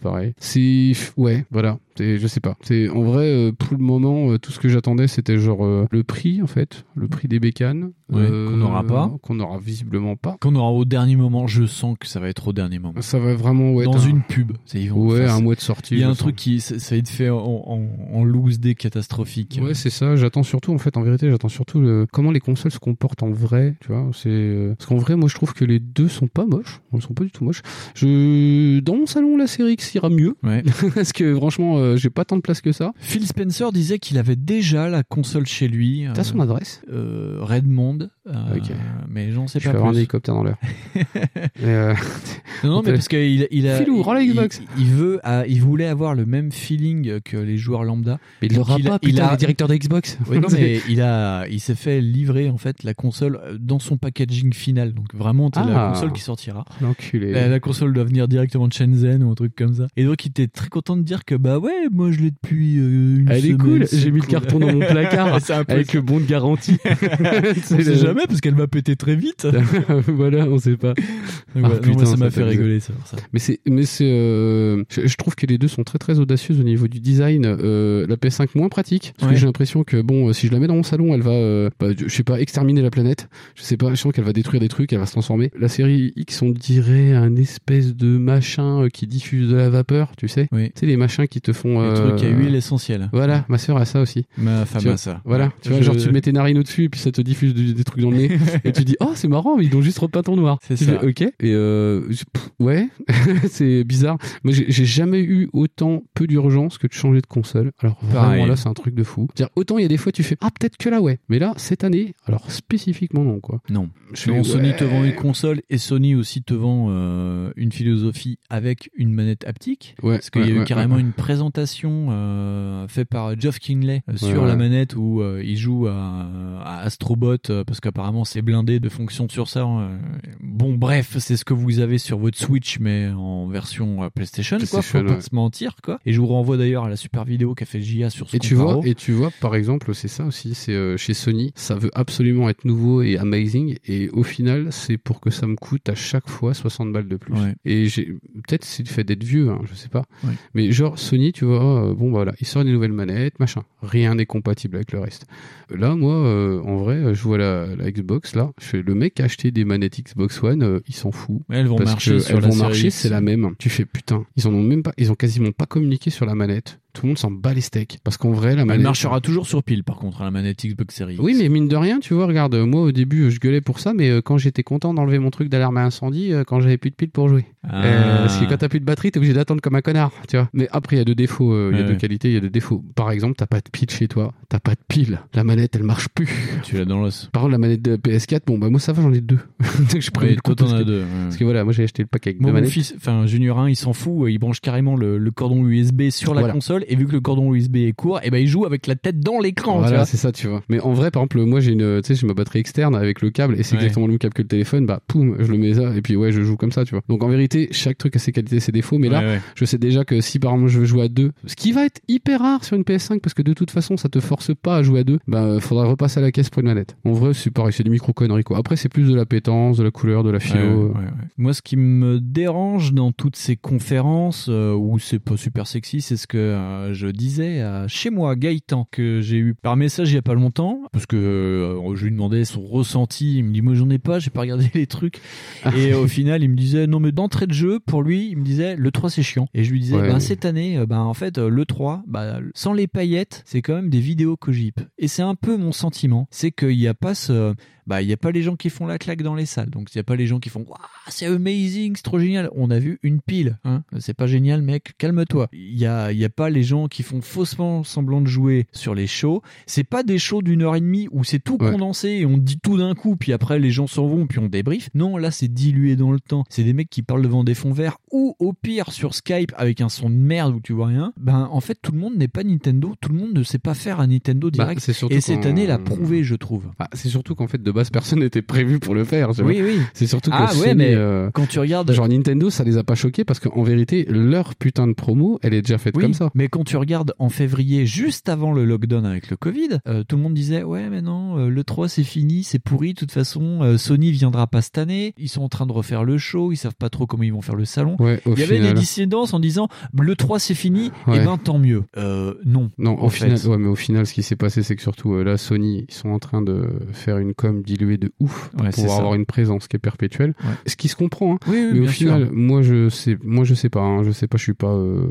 Pareil. C'est ouais, voilà. Je sais pas. C'est en vrai euh, pour le moment euh, tout ce que j'attendais c'était genre euh, le prix en fait, le prix des bécanes Ouais, qu'on n'aura pas. qu'on n'aura visiblement pas. qu'on aura au dernier moment. Je sens que ça va être au dernier moment. Ça va vraiment ouais, Dans une pub. C'est- ils vont Ouais, ça. un mois de sortie. Il y a un sens. truc qui ça, ça va être fait en, en, en loose day catastrophique. Ouais, c'est ça. J'attends surtout, en fait, en vérité, j'attends surtout le... comment les consoles se comportent en vrai. Tu vois, c'est euh, parce qu'en vrai, moi, je trouve que les deux sont pas moches. Ils sont pas du tout moches. Je dans mon salon, la série X ira mieux. Ouais. parce que franchement, euh, j'ai pas tant de place que ça. Phil Spencer disait qu'il avait déjà la console chez lui. T'as son adresse? euh, Redmond, euh, mais j'en sais Je pas vais avoir un hélicoptère dans l'heure. Euh, Non, non, on mais parce qu'il il a, Filou, rends la il, Xbox. il- il veut, ah, il voulait avoir le même feeling que les joueurs lambda. Mais il l'aura a- pas, putain, le directeur de Xbox. Oui, non, mais il a, il s'est fait livrer en fait la console euh, dans son packaging final. Donc vraiment, c'est la Ah. console qui sortira. L'enculé. La, la console doit venir directement de Shenzhen ou un truc comme ça. Et donc il était très content de dire que bah ouais, moi je l'ai depuis euh, une Elle est semaine, cool, c'est j'ai mis le cool. carton dans mon placard avec le bon de garantie. Sait jamais parce qu'elle va péter très vite. voilà, on sait pas. Donc, Ah, non, putain, moi, ça m'a fait rigoler ça. ça. Mais c'est, mais c'est, euh, je, je trouve que les deux sont très très audacieuses au niveau du design. Euh, la PS5 moins pratique, parce Ouais. que j'ai l'impression que bon, euh, si je la mets dans mon salon, elle va, euh, bah, je sais pas, exterminer la planète. Je sais pas, je sens qu'elle va détruire des trucs, elle va se transformer. La série X, on dirait un espèce de machin euh, qui diffuse de la vapeur, tu sais. Oui. Tu sais les machins qui te font. Le euh, truc à huile essentielle. Voilà, ma sœur a ça aussi. Ma femme a ça. Voilà, tu vois, genre tu mets tes narines au-dessus et puis ça te diffuse du- des trucs dans le nez et tu dis oh c'est marrant mais ils ont juste repeint en noir. C'est ça. ok. Et euh, pff, ouais, c'est bizarre. Moi j'ai jamais eu autant peu d'urgence que de changer de console. Alors Pareil. vraiment là c'est un truc de fou. Dire autant il y a des fois tu fais ah peut-être que là ouais, mais là cette année alors spécifiquement non quoi. Non. Je Non, Sony ouais. te vend une console et Sony aussi te vend euh, une philosophie avec une manette haptique. Ouais, parce qu'il y a eu carrément une présentation euh, faite par Geoff Kinley sur la manette où il joue à, à Astrobot parce qu'apparemment c'est blindé de fonctions sur ça. hein. Bon bref, c'est ce que vous avez sur votre Switch mais en version euh, PlayStation, quoi. Faut PlayStation, pas se mentir quoi. Et je vous renvoie d'ailleurs à la super vidéo qu'a fait JA sur ce Et tu vois, et tu vois, par exemple, c'est ça aussi, c'est euh, chez Sony, ça veut absolument être nouveau et amazing, et au final, c'est pour que ça me coûte à chaque fois 60 balles de plus. Ouais. Et j'ai, peut-être c'est le fait d'être vieux, hein, je sais pas. Ouais. Mais genre, Sony, tu vois, euh, bon, voilà, il sort des nouvelles manettes, machin. Rien n'est compatible avec le reste. Là, moi, euh, en vrai, je vois la, la Xbox, là, je fais, le mec a acheté des manettes Xbox One, euh, il s'en fout. Elles vont Parce marcher que sur elles la vont marcher, c'est la même. Tu fais, putain, ils en ont même pas, ils ont quasiment pas communiqué sur la manette. Tout le monde s'en bat les steaks. Parce qu'en vrai, la Elle manette. marchera toujours sur pile par contre, la manette Xbox Series. Oui, mais mine de rien, tu vois, regarde, moi au début, je gueulais pour ça, mais euh, quand j'étais content d'enlever mon truc d'alarme à incendie, euh, quand j'avais plus de piles pour jouer. Ah. Euh, parce que quand t'as plus de batterie, t'es obligé d'attendre comme un connard, tu vois. Mais après, il y a deux défauts, euh, il y a Ouais, deux ouais. qualités, il y a deux défauts. Par exemple, t'as pas de pile chez toi, t'as pas de pile, la manette, elle marche plus. Tu l'as dans l'os. Par contre, la manette de PS4, bon, bah moi ça va, j'en ai deux. Je le coup toi, t'en as deux, ouais. Parce que voilà, moi j'ai acheté le pack avec Moi, deux mon manettes. fils, enfin Junior 1, il s'en fout, il branche carrément le, le cordon USB sur la Voilà. console et vu que le cordon USB est court, et ben il joue avec la tête dans l'écran. Voilà, c'est ça, tu vois. Mais en vrai, par exemple, moi j'ai une, tu sais, j'ai ma batterie externe avec le câble et c'est Ouais. exactement le même câble que le téléphone. Bah, poum, je le mets ça et puis ouais, je joue comme ça, tu vois. Donc en vérité, chaque truc a ses qualités, ses défauts. Mais là, Ouais, ouais. je sais déjà que si par exemple je veux jouer à deux, ce qui va être hyper rare sur une PS5 parce que de toute façon, ça te force pas à jouer à deux. Bah, faudra repasser à la caisse pour une manette. En vrai, c'est pareil, c'est des micro conneries quoi. Après, c'est plus de la pétence, de la couleur, de la philo. Ouais, ouais, ouais, ouais. Moi, ce qui me dérange dans toutes ces conférences euh, où c'est pas super sexy, c'est ce que euh, je disais à chez moi, Gaëtan, que j'ai eu par message il y a pas longtemps, parce que euh, je lui demandais son ressenti. Il me dit, moi j'en ai pas, j'ai pas regardé les trucs. Et au final, il me disait, non mais d'entrée de jeu, pour lui, il me disait, le 3 c'est chiant. Et je lui disais, Ouais. ben cette année, euh, ben en fait, euh, le 3, bah, sans les paillettes, c'est quand même des vidéos Kojip. Et c'est un peu mon sentiment, c'est qu'il n'y a pas ce bah il y a pas les gens qui font la claque dans les salles. Donc il y a pas les gens qui font Waouh, c'est amazing c'est trop génial. On a vu une pile hein. C'est pas génial mec. Calme-toi. Il y a il y a pas les gens qui font faussement semblant de jouer sur les shows. C'est pas des shows d'une heure et demie où c'est tout Ouais. condensé et on dit tout d'un coup puis après les gens s'en vont puis on débrief non là c'est dilué dans le temps. C'est des mecs qui parlent devant des fonds verts ou au pire sur Skype avec un son de merde où tu vois rien. Ben en fait tout le monde n'est pas Nintendo. Tout le monde ne sait pas faire un Nintendo Bah, direct. et cette année l'a prouvé je trouve. Ah, c'est surtout qu'en fait de base personne n'était prévu pour le faire. Oui, oui. C'est surtout que Ah ouais, Sony, mais euh, quand tu regardes- genre Nintendo, ça les a pas choqués parce qu'en vérité leur putain de promo, elle est déjà faite Oui, comme ça. Mais quand tu regardes en février, juste avant le lockdown avec le Covid, euh, tout le monde disait ouais mais non, euh, le 3 c'est fini, c'est pourri. De toute façon, euh, Sony viendra pas cette année. Ils sont en train de refaire le show, ils savent pas trop comment ils vont faire le salon. Ouais, Il y avait des dissidences en disant le 3 c'est fini, Ouais. et ben tant mieux. Non. Non, en au fait. final, ouais, mais au final, ce qui s'est passé, c'est que surtout là, Sony, ils sont en train de faire une com diluée de ouf pour Ouais, pouvoir avoir une présence qui est perpétuelle. Ouais. Ce qui se comprend, hein. Oui, oui, mais au final, sûr. moi je sais, moi je sais pas, hein, je sais pas, je suis pas euh,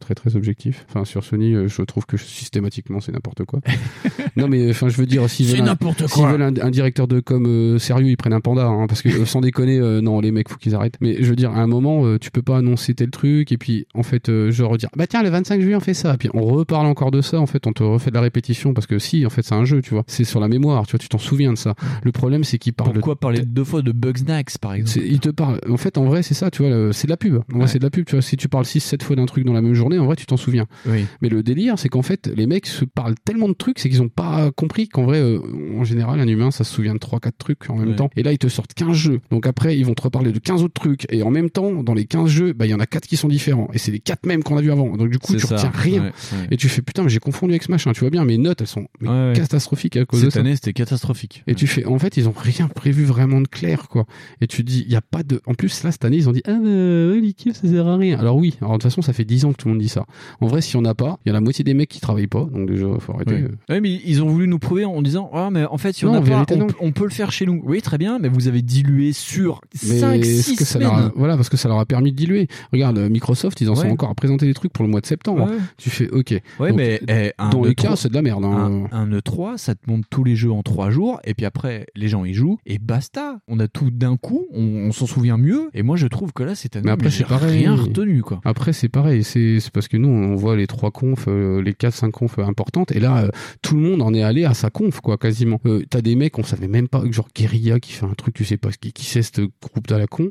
très très objectif. Enfin, sur Sony, euh, je trouve que systématiquement c'est n'importe quoi. non, mais enfin, je veux dire, s'ils veulent, un- n'importe s'ils quoi. veulent un, un directeur de com euh, sérieux, ils prennent un panda, hein, parce que sans déconner, euh, non, les mecs, faut qu'ils arrêtent. Mais je veux dire, à un moment, tu peux pas annoncer tel truc et puis en fait, euh, genre dire, bah tiens, le 25 juillet on fait ça, puis on reparle encore de ça, en fait, on te refait de la répétition parce que si, en fait, c'est un jeu, tu vois, c'est sur la mémoire, tu vois, tu t'en souviens de ça. Le problème, c'est qu'ils parlent. Pourquoi parler deux fois de Bugsnax, par exemple Il te parle. En fait, en vrai, c'est ça, tu vois, c'est de la pub. En vrai, c'est de la pub, tu vois. Si tu parles 6-7 fois d'un truc dans la même journée, en vrai, tu t'en souviens. Oui. Mais le délire, c'est qu'en fait, les mecs se parlent tellement de trucs, c'est qu'ils ont pas compris qu'en vrai, euh, en général, un humain, ça se souvient de 3-4 trucs en même Ouais. temps. Et là, ils te sortent 15 jeux. Donc après, ils vont te reparler de 15 autres trucs. Et en même temps, dans les 15 jeux, bah, il y en a 4 qui sont différents. Et c'est les 4 mêmes qu'on a vu avant. Donc du coup, tu ça. retiens rien. Ouais, ouais. Et tu fais, putain, mais j'ai confondu avec ce machin. Tu vois bien, mes notes, elles sont Ouais, ouais. catastrophiques à cause de Cette ça. année, c'était catastrophique. Et tu fais, en fait, ils ont rien prévu vraiment de clair, quoi. Et tu dis, il y a pas de, en plus, là, cette année, ils ont dit, ah, bah, les kills, ça sert à rien. Alors oui, alors de toute façon, ça fait 10 ans que tout le monde dit ça. En vrai, s'il y en a pas, il y a la moitié des mecs qui travaillent pas, donc déjà, faut arrêter. Ouais. Ouais, mais ils ont voulu nous prouver en disant ah mais en fait si on Non, a en pas on, on peut le faire chez nous. Oui très bien mais vous avez dilué sur Mais 5 est-ce 6 que ça semaines. leur a- voilà, parce que ça leur a permis de diluer. Regarde, euh, Microsoft, ils en sont encore à présenter des trucs pour le mois de septembre. Ouais. Tu fais, ok. Ouais, Donc, mais eh, un dans les E3, cas, c'est de la merde. hein. Un, un E3, ça te montre tous les jeux en 3 jours, et puis après, les gens y jouent, et basta. On a tout d'un coup, on, on s'en souvient mieux, et moi je trouve que là, cette année, Mais après, j'ai c'est pareil. rien retenu, quoi. Après, c'est pareil. C'est parce que nous, on voit les trois confs, euh, les quatre, cinq confs importantes. Et là, euh, tout le monde en est allé à sa conf, quoi, quasiment. Euh, T'as des mecs, on savait même pas, genre Guerilla qui fait un truc, tu sais pas qui, qui c'est ce groupe à la con.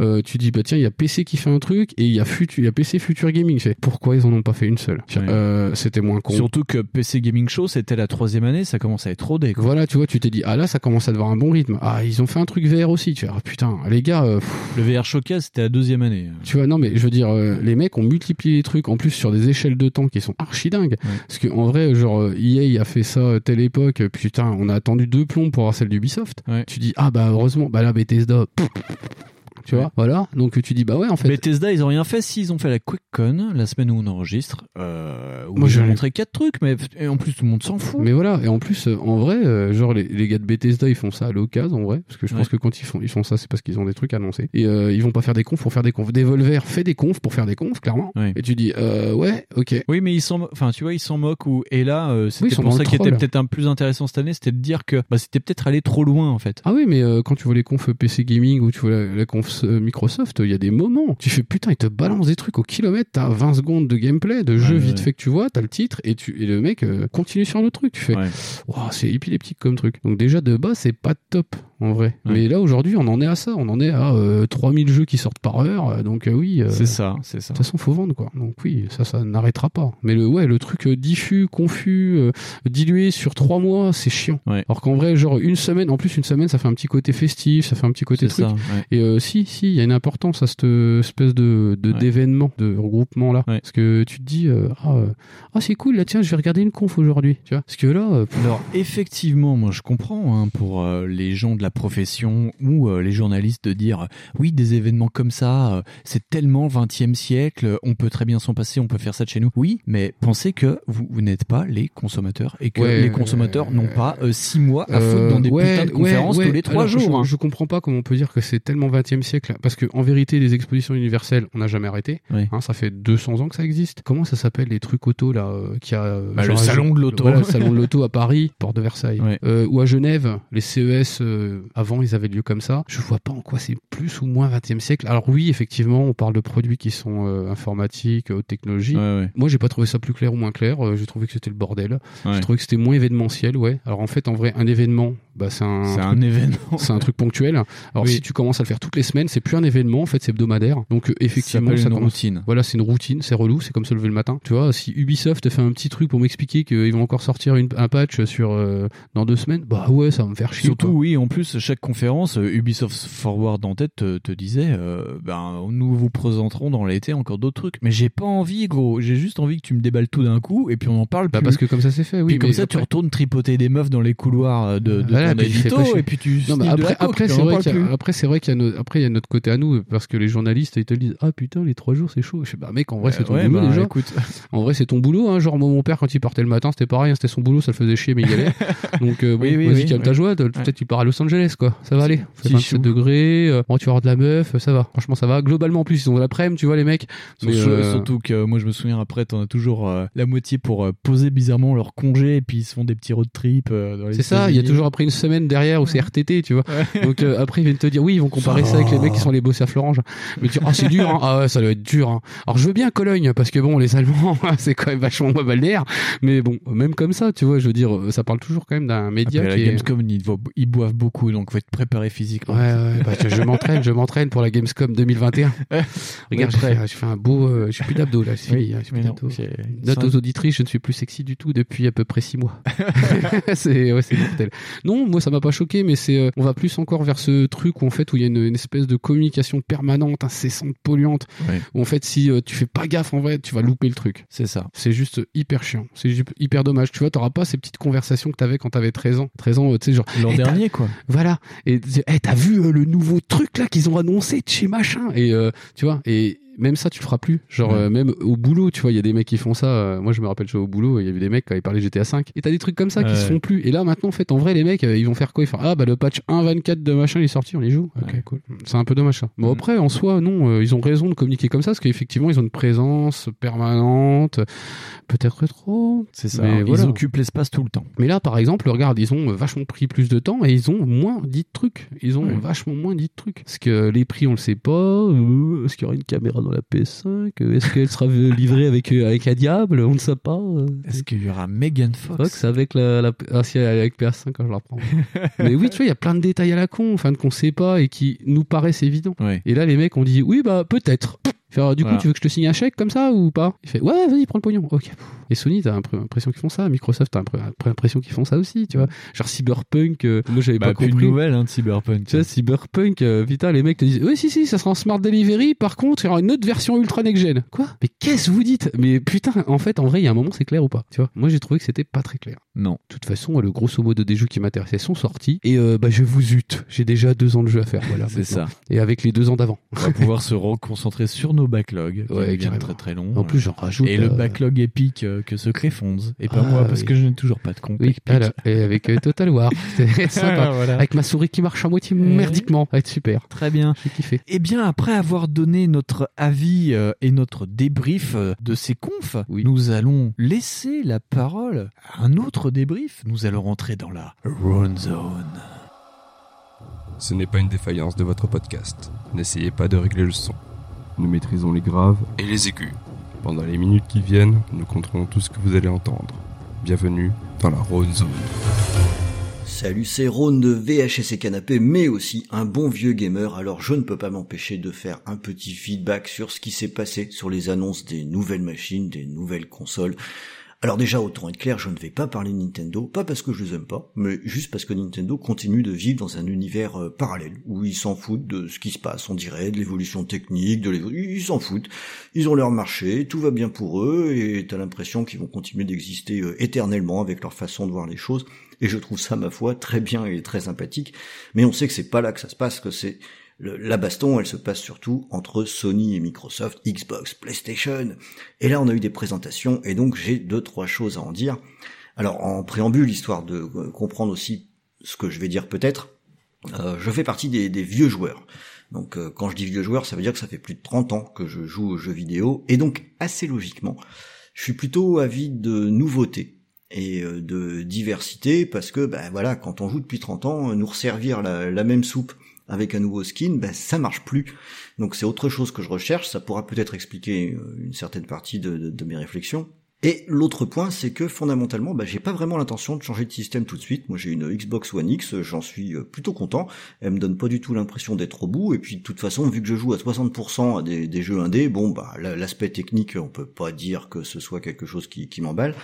Euh, tu dis, bah tiens, il y a PC qui fait un truc, et il y a y a PC Future Gaming. Tu fais, pourquoi ils en ont pas fait une seule? Euh, C'était moins con. Surtout que PC Gaming Show, c'était la troisième année, ça commence à être rodé, quoi. Voilà, tu vois, tu t'es dit, ah là, ça commence à devoir un bon rythme. Ah, ils ont fait un truc VR aussi. Tu fais, ah putain, les gars, euh, Le VR Showcase, c'était la deuxième année. Tu vois, non, mais je veux dire, euh, les mecs ont multiplié les trucs en plus sur des échelles de temps qui sont archi dingues. Parce que en vrai, genre, euh, EA a fait ça telle époque, putain, on a attendu deux plombs pour avoir celle d'Ubisoft. Tu dis, ah bah heureusement, bah là, Bethesda, pff, tu vois, voilà. Donc tu dis, bah ouais, en fait. Bethesda, ils ont rien fait. S'ils ont fait la QuickCon, la semaine où on enregistre, euh, où Moi, ont montré quatre trucs, mais et en plus tout le monde s'en fout. Mais voilà, et en plus, euh, en vrai, euh, genre les, les gars de Bethesda, ils font ça à l'occasion, en vrai, parce que je pense Ouais. que quand ils font, ils font ça, c'est parce qu'ils ont des trucs annoncés. Et euh, ils vont pas faire des confs pour faire des confs. Devolver fait des confs pour faire des confs, clairement. Et tu dis, euh, ouais, ok. Oui, mais ils s'en, enfin, tu vois, ils s'en moquent. Ou et là, Oui, c'était sont pour ça qui était peut-être un plus intéressant cette année, c'était de dire que bah, c'était peut-être allé trop loin en fait. Ah oui, mais quand tu vois les confs PC Gaming ou tu vois la, la conf euh, Microsoft, il y a des moments. Tu fais putain, ils te balancent des trucs au kilomètre. T'as 20 secondes de gameplay, de jeu Ouais, vite ouais. fait que tu vois, t'as le titre et, tu, et le mec euh, continue sur le truc. Tu fais, Ouah, c'est épileptique comme truc. Donc déjà de bas, c'est pas top en vrai. Mais là aujourd'hui, on en est à ça. On en est à euh, 3000 jeux qui sortent par heure. euh, Donc euh, oui. euh, C'est ça, c'est ça. De toute façon, faut vendre quoi. Donc oui, ça, ça n'arrêtera pas. Mais le ouais, le truc euh, diffus, confus, dilué sur trois mois, c'est chiant. Alors qu'en vrai, genre une semaine, en plus une semaine, ça fait un petit côté festif, ça fait un petit côté truc. ça, ouais. Et si, si, il y a une importance à cette espèce de d'événement, de regroupement là. Parce que tu te dis, ah, ah, c'est cool là, tiens, je vais regarder une conf aujourd'hui. Tu vois Parce que là, pff, Alors effectivement, moi je comprends hein, pour les gens de la profession ou euh, les journalistes de dire oui des événements comme ça, euh, c'est tellement 20e siècle, on peut très bien s'en passer, on peut faire ça de chez nous. Oui, mais pensez que vous, vous n'êtes pas les consommateurs et que Ouais, les consommateurs n'ont pas euh, six mois à foutre dans des ouais, putains de conférences ouais. tous les trois Alors, jours. Je, hein. je comprends pas comment on peut dire que c'est tellement 20e siècle. Parce que en vérité, les expositions universelles, on n'a jamais arrêté. Hein, ça fait 200 ans que ça existe. Comment ça s'appelle les trucs auto là euh, qui a Bah, le salon de l'auto. voilà, le salon de l'auto à Paris, porte de Versailles, ou à Genève, les CES euh, avant ils avaient lieu comme ça. Je vois pas en quoi c'est plus ou moins 20e siècle. Alors oui, effectivement, on parle de produits qui sont euh, informatiques, haute technologie. Moi, j'ai pas trouvé ça plus clair ou moins clair. Euh, j'ai trouvé que c'était le bordel. Ouais. J'ai trouvé que c'était moins événementiel, ouais. Alors en fait, en vrai, un événement, bah c'est un, C'est truc- un événement. c'est un truc ponctuel. Alors Oui. si tu commences à le faire toutes les semaines, c'est plus un événement, en fait, c'est hebdomadaire. Donc euh, effectivement, s'appelle ça une commence. routine. Voilà, c'est une routine, c'est relou, c'est comme se lever le matin. Tu vois, si Ubisoft fait un petit truc pour m'expliquer qu'ils vont encore sortir une- un patch sur euh, dans deux semaines, bah ouais, ça va me faire chier. Surtout, quoi. oui, en plus, chaque conférence, euh, Ubisoft Forward en tête te, te disait, euh, ben, nous vous présenterons dans l'été encore d'autres trucs. Mais j'ai pas envie, gros. J'ai juste envie que tu me déballes tout d'un coup et puis on en parle Bah, plus. parce que comme ça c'est fait, oui. Puis comme ça, tu retournes tripoter des meufs dans les couloirs de, de Voilà, et puis tu non, mais après, c'est vrai qu'il y a, plus. après c'est vrai qu'il y a notre, après il y a notre côté à nous parce que les journalistes ils te disent ah putain les trois jours c'est chaud je sais bah mec en vrai c'est ton ouais, boulot bah, déjà. écoute. en vrai c'est ton boulot hein. Genre moi mon père quand il partait le matin c'était pareil hein, c'était son boulot ça le faisait chier mais il y allait. Donc euh, bon, Oui, oui, vas-y oui, calme ta joie. Peut-être tu pars à Los Angeles quoi. Ça va aller. Petit 27 chou. degrés euh, bon, tu vas avoir de la meuf ça va. Franchement ça va. Globalement en plus ils ont de l'après-midi tu vois les mecs. Surtout, euh, surtout que euh, moi je me souviens après t'en as toujours euh, la moitié pour euh, poser bizarrement leur congé et puis ils se font des petits road trips euh, c'est ça il y a toujours après une semaine derrière où c'est RTT, tu vois. Donc euh, après ils viennent te dire oui, ils vont comparer ça, avec les mecs qui sont les boss à Florange. Mais tu ah c'est dur, hein. ah ouais ça doit être dur. Hein. Alors je veux bien Cologne parce que bon les Allemands c'est quand même vachement moins balnéaire, mais bon même comme ça, tu vois, je veux dire ça parle toujours quand même d'un média Après, qui la est- Gamescom, ils, vo- ils boivent beaucoup, donc faut être préparé physiquement. Ouais, ouais, bah, je, je m'entraîne, je m'entraîne pour la Gamescom 2021. Regarde, fait, j'ai fait un beau, euh, j'ai plus d'abdos là, c'est Oui, fini, hein, j'ai mais plus non, d'abdos. c'est- Note aux auditrices, je ne suis plus sexy du tout depuis à peu près six mois. c'est, ouais, c'est mortel. Non, moi ça m'a pas choqué, mais c'est, euh, on va plus encore vers ce truc où en fait où il y a une, une espèce de communication permanente, incessante, polluante, Ouais. où en fait si euh, tu fais pas gaffe en vrai, tu vas louper le truc. C'est ça. C'est juste hyper chiant. C'est hyper dommage. Tu vois, t'auras pas ces petites conversations que t'avais quand t'avais 13 ans. 13 ans, euh, tu sais, genre. L'an Eh, dernier, quoi. Voilà. Et tu- eh, t'as vu euh, le nouveau truc là qu'ils ont annoncé de chez machin Et euh, tu vois, et même ça, tu le feras plus. Genre, euh, même au boulot, tu vois, il y a des mecs qui font ça. euh, moi, je me rappelle, je au boulot, il y avait des mecs quand ils parlaient GTA 5. Et t'as des trucs comme ça qui Ouais. se font plus. Et là, maintenant, en fait, en vrai, les mecs, euh, ils vont faire quoi? Ils font Ah, bah le patch 1.24 de machin, il est sorti, on les joue. Ok, cool. C'est un peu dommage ça. Bon, après, en soi, non, euh, ils ont raison de communiquer comme ça parce qu'effectivement, ils ont une présence permanente. Peut-être trop. C'est ça. Mais ils voilà. occupent l'espace tout le temps. Mais là, par exemple, regarde, ils ont vachement pris plus de temps et ils ont moins dit de trucs. Ils ont vachement moins dit de trucs. Parce que les prix, on le sait pas. Euh, Est-ce qu'il y aura une caméra dans la PS5 Euh, Est-ce qu'elle sera livrée avec, euh, avec un diable? On ne sait pas. Euh, Est-ce qu'il y aura Megan Fox? Fox avec la, la ah, si, avec PS5 quand je la prends. Mais oui, tu vois, il y a plein de détails à la con, enfin qu'on sait pas et qui nous paraissent évidents. Et là, les mecs ont dit oui, bah peut-être. Du coup, Voilà. tu veux que je te signe un chèque comme ça ou pas? Il fait ouais, vas-y, prends le pognon. Ok. Et Sony, t'as impr- l'impression qu'ils font ça. Microsoft, t'as impr- l'impression qu'ils font ça aussi, tu vois. Genre Cyberpunk, euh, moi j'avais Bah, pas compris. nouvelles hein, de Cyberpunk. Tu vois, Cyberpunk, euh, putain, les mecs te disent, oui, si, si, ça sera en Smart Delivery. Par contre, il y aura une autre version ultra next-gen. Quoi? Mais qu'est-ce que vous dites? Mais putain, en fait, en vrai, il y a un moment, c'est clair ou pas Tu vois? Moi, j'ai trouvé que c'était pas très clair. Non. De toute façon, le grosso modo des jeux qui m'intéressaient sont sortis. Et euh, bah, je vous zute. J'ai déjà deux ans de jeu à faire. Voilà, C'est ça. Et avec les deux ans d'avant. On va pouvoir se reconcentrer sur nos backlogs, qui Ouais, très très longs. En plus, j'en rajoute. Et le euh, backlog épique euh, que Secret Fonds. Et pas Ah, moi, parce oui. que je n'ai toujours pas de compte. Oui. Et avec euh, Total War. C'était sympa. Voilà. Avec ma souris qui marche à moitié Ouais. merdiquement. Ça va être super. Très bien. J'ai kiffé. Eh bien, après avoir donné notre avis euh, et notre débrief euh, de ces confs, nous allons laisser la parole à un autre débrief. Nous allons rentrer dans la Run Zone. Ce n'est pas une défaillance de votre podcast. N'essayez pas de régler le son. Nous maîtrisons les graves et les aigus. Pendant les minutes qui viennent, nous contrôlons tout ce que vous allez entendre. Bienvenue dans la Rhône Zone. Salut, c'est Rhône de VHS et Canapé, mais aussi un bon vieux gamer, alors je ne peux pas m'empêcher de faire un petit feedback sur ce qui s'est passé sur les annonces des nouvelles machines, des nouvelles consoles. Alors déjà, autant être clair, je ne vais pas parler Nintendo, pas parce que je les aime pas, mais juste parce que Nintendo continue de vivre dans un univers euh, parallèle, où ils s'en foutent de ce qui se passe, on dirait, de l'évolution technique, de l'évolution... Ils s'en foutent. Ils ont leur marché, tout va bien pour eux, et t'as l'impression qu'ils vont continuer d'exister euh, éternellement avec leur façon de voir les choses. Et je trouve ça, ma foi, très bien et très sympathique. Mais on sait que c'est pas là que ça se passe, que c'est la baston, elle se passe surtout entre Sony et Microsoft, Xbox, PlayStation. Et là, on a eu des présentations, et donc j'ai deux, trois choses à en dire. Alors, en préambule, histoire de euh, comprendre aussi ce que je vais dire peut-être, euh, je fais partie des, vieux joueurs. Donc, euh, quand je dis vieux joueur, ça veut dire que ça fait plus de 30 ans que je joue aux jeux vidéo, et donc, assez logiquement, je suis plutôt avide de nouveautés et de diversité parce que ben voilà quand on joue depuis 30 ans nous resservir la même soupe avec un nouveau skin ben ça marche plus donc c'est autre chose que je recherche ça pourra peut-être expliquer euh, une certaine partie de, mes réflexions et l'autre point, c'est que fondamentalement, bah, j'ai pas vraiment l'intention de changer de système tout de suite. Moi, j'ai une Xbox One X, j'en suis euh, plutôt content. Elle me donne pas du tout l'impression d'être au bout. Et puis, de toute façon, vu que je joue à 60% à des, jeux indés, bon, bah, la- l'aspect technique, on peut pas dire que ce soit quelque chose qui, qui m'emballe.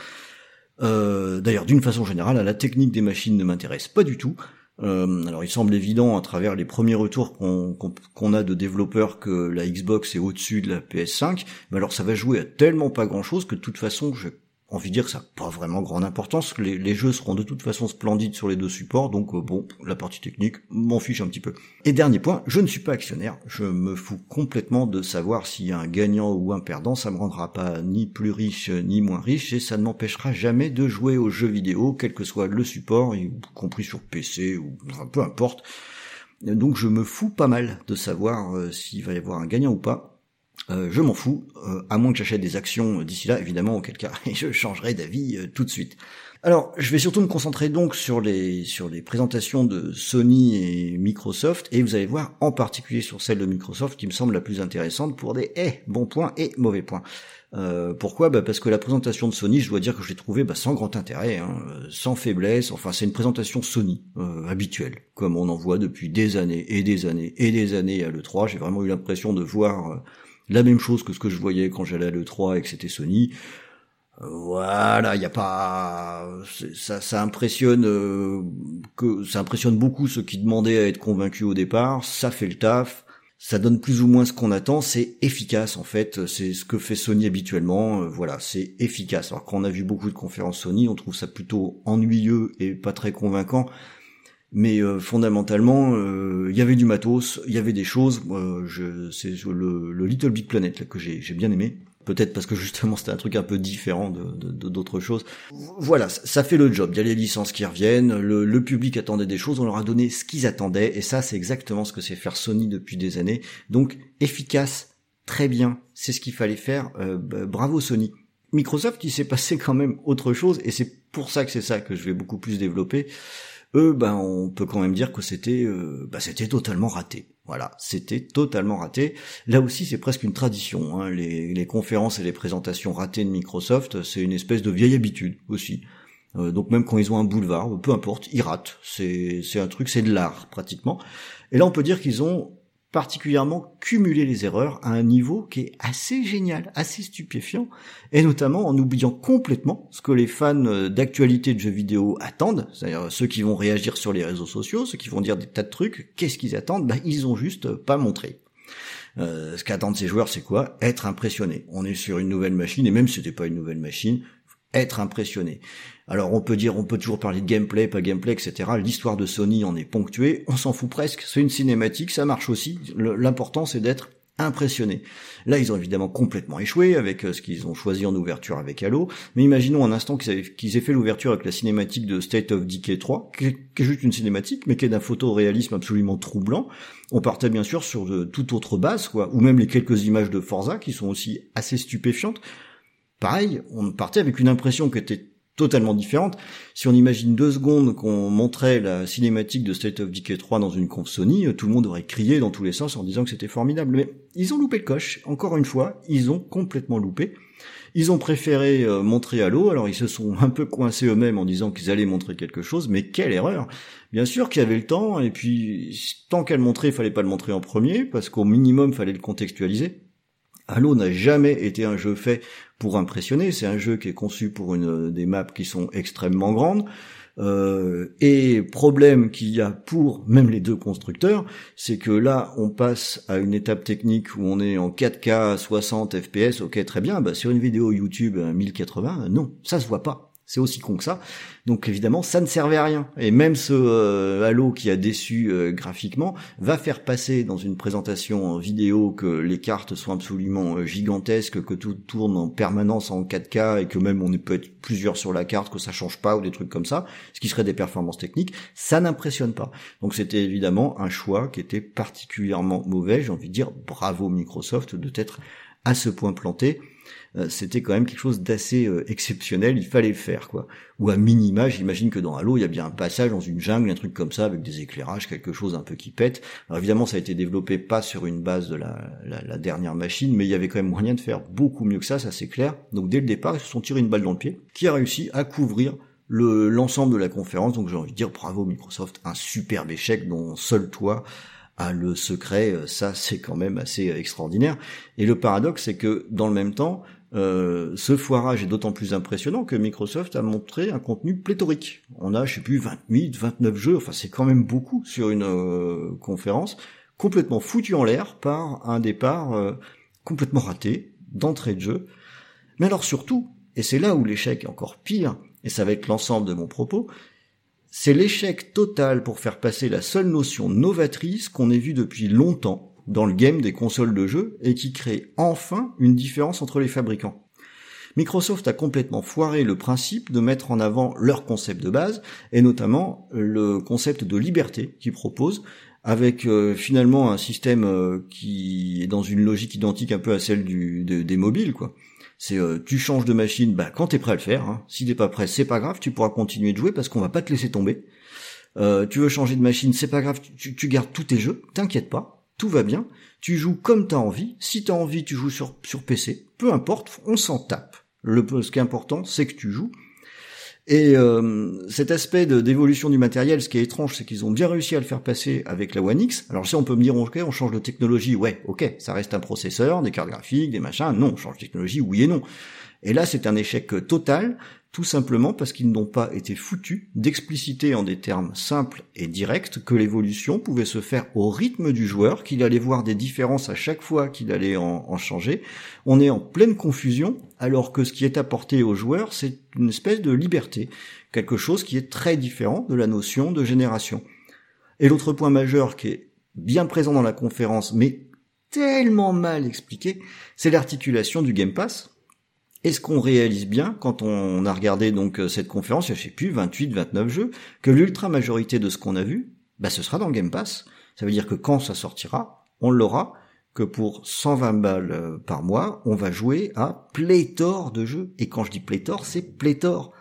Euh, D'ailleurs, d'une façon générale, la technique des machines ne m'intéresse pas du tout. Euh, alors, il semble évident à travers les premiers retours qu'on a de développeurs que la Xbox est au-dessus de la PS5, mais alors ça va jouer à tellement pas grand-chose que de toute façon, j'ai envie de dire que ça n'a pas vraiment grande importance. Les, les jeux seront de toute façon splendides sur les deux supports, donc euh, bon, la partie technique m'en fiche un petit peu. Et dernier point, je ne suis pas actionnaire. Je me fous complètement de savoir s'il y a un gagnant ou un perdant. Ça me rendra pas ni plus riche ni moins riche, et ça ne m'empêchera jamais de jouer aux jeux vidéo, quel que soit le support, y compris sur PC ou enfin, peu importe. Donc je me fous pas mal de savoir euh, s'il va y avoir un gagnant ou pas. Euh, je m'en fous, euh, à moins que j'achète des actions d'ici là, évidemment, auquel cas je changerai d'avis euh, tout de suite. Alors, je vais surtout me concentrer donc sur les sur les présentations de Sony et Microsoft, et vous allez voir en particulier sur celle de Microsoft qui me semble la plus intéressante pour des eh, bons points et mauvais points. Euh, pourquoi? Bah Parce que la présentation de Sony, je dois dire que je l'ai trouvée bah, sans grand intérêt, hein, sans faiblesse. Enfin, c'est une présentation Sony euh, habituelle, comme on en voit depuis des années et des années et des années à l'E3. J'ai vraiment eu l'impression de voir euh, la même chose que ce que je voyais quand j'allais à l'E3 et que c'était Sony. Euh, Voilà, il y a pas, ça, ça impressionne que ça impressionne beaucoup ceux qui demandaient à être convaincus au départ. Ça fait le taf ça donne plus ou moins ce qu'on attend, c'est efficace en fait, c'est ce que fait Sony habituellement, euh, voilà, c'est efficace. Alors quand on a vu beaucoup de conférences Sony, on trouve ça plutôt ennuyeux et pas très convaincant, mais euh, fondamentalement, euh, il y avait du matos, il y avait des choses, je, c'est le, le Little Big Planet là, que j'ai bien aimé, Peut-être parce que justement c'était un truc un peu différent de d'autres choses. Voilà, ça fait le job. Il y a les licences qui reviennent, le, public attendait des choses, on leur a donné ce qu'ils attendaient, et ça c'est exactement ce que c'est faire Sony depuis des années. Donc efficace, très bien, c'est ce qu'il fallait faire. Euh, bravo Sony. Microsoft, il s'est passé quand même autre chose, et c'est pour ça que c'est ça que je vais beaucoup plus développer. Eux, ben on peut quand même dire que c'était, euh, ben, c'était totalement raté. Voilà, c'était totalement raté. Là aussi, c'est presque une tradition. Hein. Les, les, conférences et les présentations ratées de Microsoft, c'est une espèce de vieille habitude aussi. Euh, donc même quand ils ont un boulevard, peu importe, ils ratent. C'est un truc, c'est de l'art pratiquement. Et là, on peut dire qu'ils ont particulièrement cumuler les erreurs à un niveau qui est assez génial, assez stupéfiant, et notamment en oubliant complètement ce que les fans euh, d'actualité de jeux vidéo attendent, c'est-à-dire ceux qui vont réagir sur les réseaux sociaux, ceux qui vont dire des tas de trucs, qu'est-ce qu'ils attendent? Ben ils ont juste pas montré. Euh, ce qu'attendent ces joueurs, c'est quoi? Être impressionnés. On est sur une nouvelle machine, et même si c'était pas une nouvelle machine, être impressionné. Alors on peut dire, on peut toujours parler de gameplay, pas gameplay, etc. L'histoire de Sony en est ponctuée, on s'en fout presque, c'est une cinématique, ça marche aussi. L'important c'est d'être impressionné. Là, ils ont évidemment complètement échoué avec euh, ce qu'ils ont choisi en ouverture avec Halo, mais imaginons un instant qu'ils aient fait l'ouverture avec la cinématique de State of Decay 3, qui est, juste une cinématique, mais qui est d'un photoréalisme absolument troublant. On partait bien sûr sur toute autre base, quoi, ou même les quelques images de Forza qui sont aussi assez stupéfiantes. Pareil, on partait avec une impression qui était totalement différente. Si on imagine deux secondes qu'on montrait la cinématique de State of Decay 3 dans une conf Sony, euh, tout le monde aurait crié dans tous les sens en disant que c'était formidable. Mais ils ont loupé le coche. Encore une fois, ils ont complètement loupé. Ils ont préféré euh, montrer Halo, alors ils se sont un peu coincés eux-mêmes en disant qu'ils allaient montrer quelque chose, mais quelle erreur Bien sûr qu'il y avait le temps, et puis tant qu'à le montrer, il fallait pas le montrer en premier, parce qu'au minimum, fallait le contextualiser. Halo n'a jamais été un jeu fait pour impressionner. C'est un jeu qui est conçu pour des maps qui sont extrêmement grandes. Euh, et problème qu'il y a pour même les deux constructeurs, c'est que là on passe à une étape technique où on est en 4K 60 FPS, ok très bien, bah sur une vidéo YouTube 1080, non, ça se voit pas. C'est aussi con que ça. Donc évidemment, ça ne servait à rien. Et même ce euh, Halo qui a déçu euh, graphiquement va faire passer dans une présentation en vidéo que les cartes sont absolument euh, gigantesques, que tout tourne en permanence en 4K et que même on peut être plusieurs sur la carte, que ça change pas ou des trucs comme ça, ce qui serait des performances techniques. Ça n'impressionne pas. Donc c'était évidemment un choix qui était particulièrement mauvais. J'ai envie de dire bravo Microsoft de t'être à ce point planté. Euh, c'était quand même quelque chose d'assez euh, exceptionnel, il fallait le faire, quoi. Ou à minima, j'imagine que dans Halo, il y a bien un passage dans une jungle, un truc comme ça, avec des éclairages, quelque chose un peu qui pète. Alors évidemment, ça a été développé pas sur une base de la, la, dernière machine, mais il y avait quand même moyen de faire beaucoup mieux que ça, ça c'est clair. Donc dès le départ, ils se sont tirés une balle dans le pied, qui a réussi à couvrir le l'ensemble de la conférence. Donc j'ai envie de dire bravo Microsoft, un superbe échec dont seul toi a le secret, euh, ça c'est quand même assez extraordinaire. Et le paradoxe c'est que dans le même temps, euh, ce foirage est d'autant plus impressionnant que Microsoft a montré un contenu pléthorique. On a, je sais plus, 28, 29 jeux, enfin c'est quand même beaucoup sur une euh, conférence, complètement foutu en l'air par un départ euh, complètement raté, d'entrée de jeu. Mais alors surtout, et c'est là où l'échec est encore pire, et ça va être l'ensemble de mon propos, c'est l'échec total pour faire passer la seule notion novatrice qu'on ait vue depuis longtemps, dans le game des consoles de jeu et qui crée enfin une différence entre les fabricants. Microsoft a complètement foiré le principe de mettre en avant leur concept de base, et notamment le concept de liberté qu'ils proposent, avec euh, finalement un système euh, qui est dans une logique identique un peu à celle des mobiles, quoi. C'est euh, tu changes de machine, bah quand t'es prêt à le faire. Hein. Si t'es pas prêt, c'est pas grave, tu pourras continuer de jouer parce qu'on va pas te laisser tomber. Euh, tu veux changer de machine, c'est pas grave, tu, tu gardes tous tes jeux, t'inquiète pas, tout va bien. Tu joues comme t'as envie. Si t'as envie, tu joues sur PC. Peu importe, on s'en tape. Le ce qui est important, c'est que tu joues. Et euh, cet aspect d'évolution du matériel, ce qui est étrange, c'est qu'ils ont bien réussi à le faire passer avec la One X. Alors si on peut me dire, ok, on change de technologie, ouais, ok, ça reste un processeur, des cartes graphiques, des machins, non, on change de technologie, oui et non. Et là, c'est un échec total, tout simplement parce qu'ils n'ont pas été foutus d'expliciter en des termes simples et directs que l'évolution pouvait se faire au rythme du joueur, qu'il allait voir des différences à chaque fois qu'il allait en, en changer. On est en pleine confusion, alors que ce qui est apporté aux joueurs, c'est une espèce de liberté, quelque chose qui est très différent de la notion de génération. Et l'autre point majeur qui est bien présent dans la conférence, mais tellement mal expliqué, c'est l'articulation du Game Pass. Et ce qu'on réalise bien quand on a regardé donc euh, cette conférence, je sais plus, 28, 29 jeux, que l'ultra majorité de ce qu'on a vu, bah, ce sera dans Game Pass. Ça veut dire que quand ça sortira, on l'aura, que pour 120 balles euh, par mois, on va jouer à pléthore de jeux. Et quand je dis pléthore, c'est pléthore.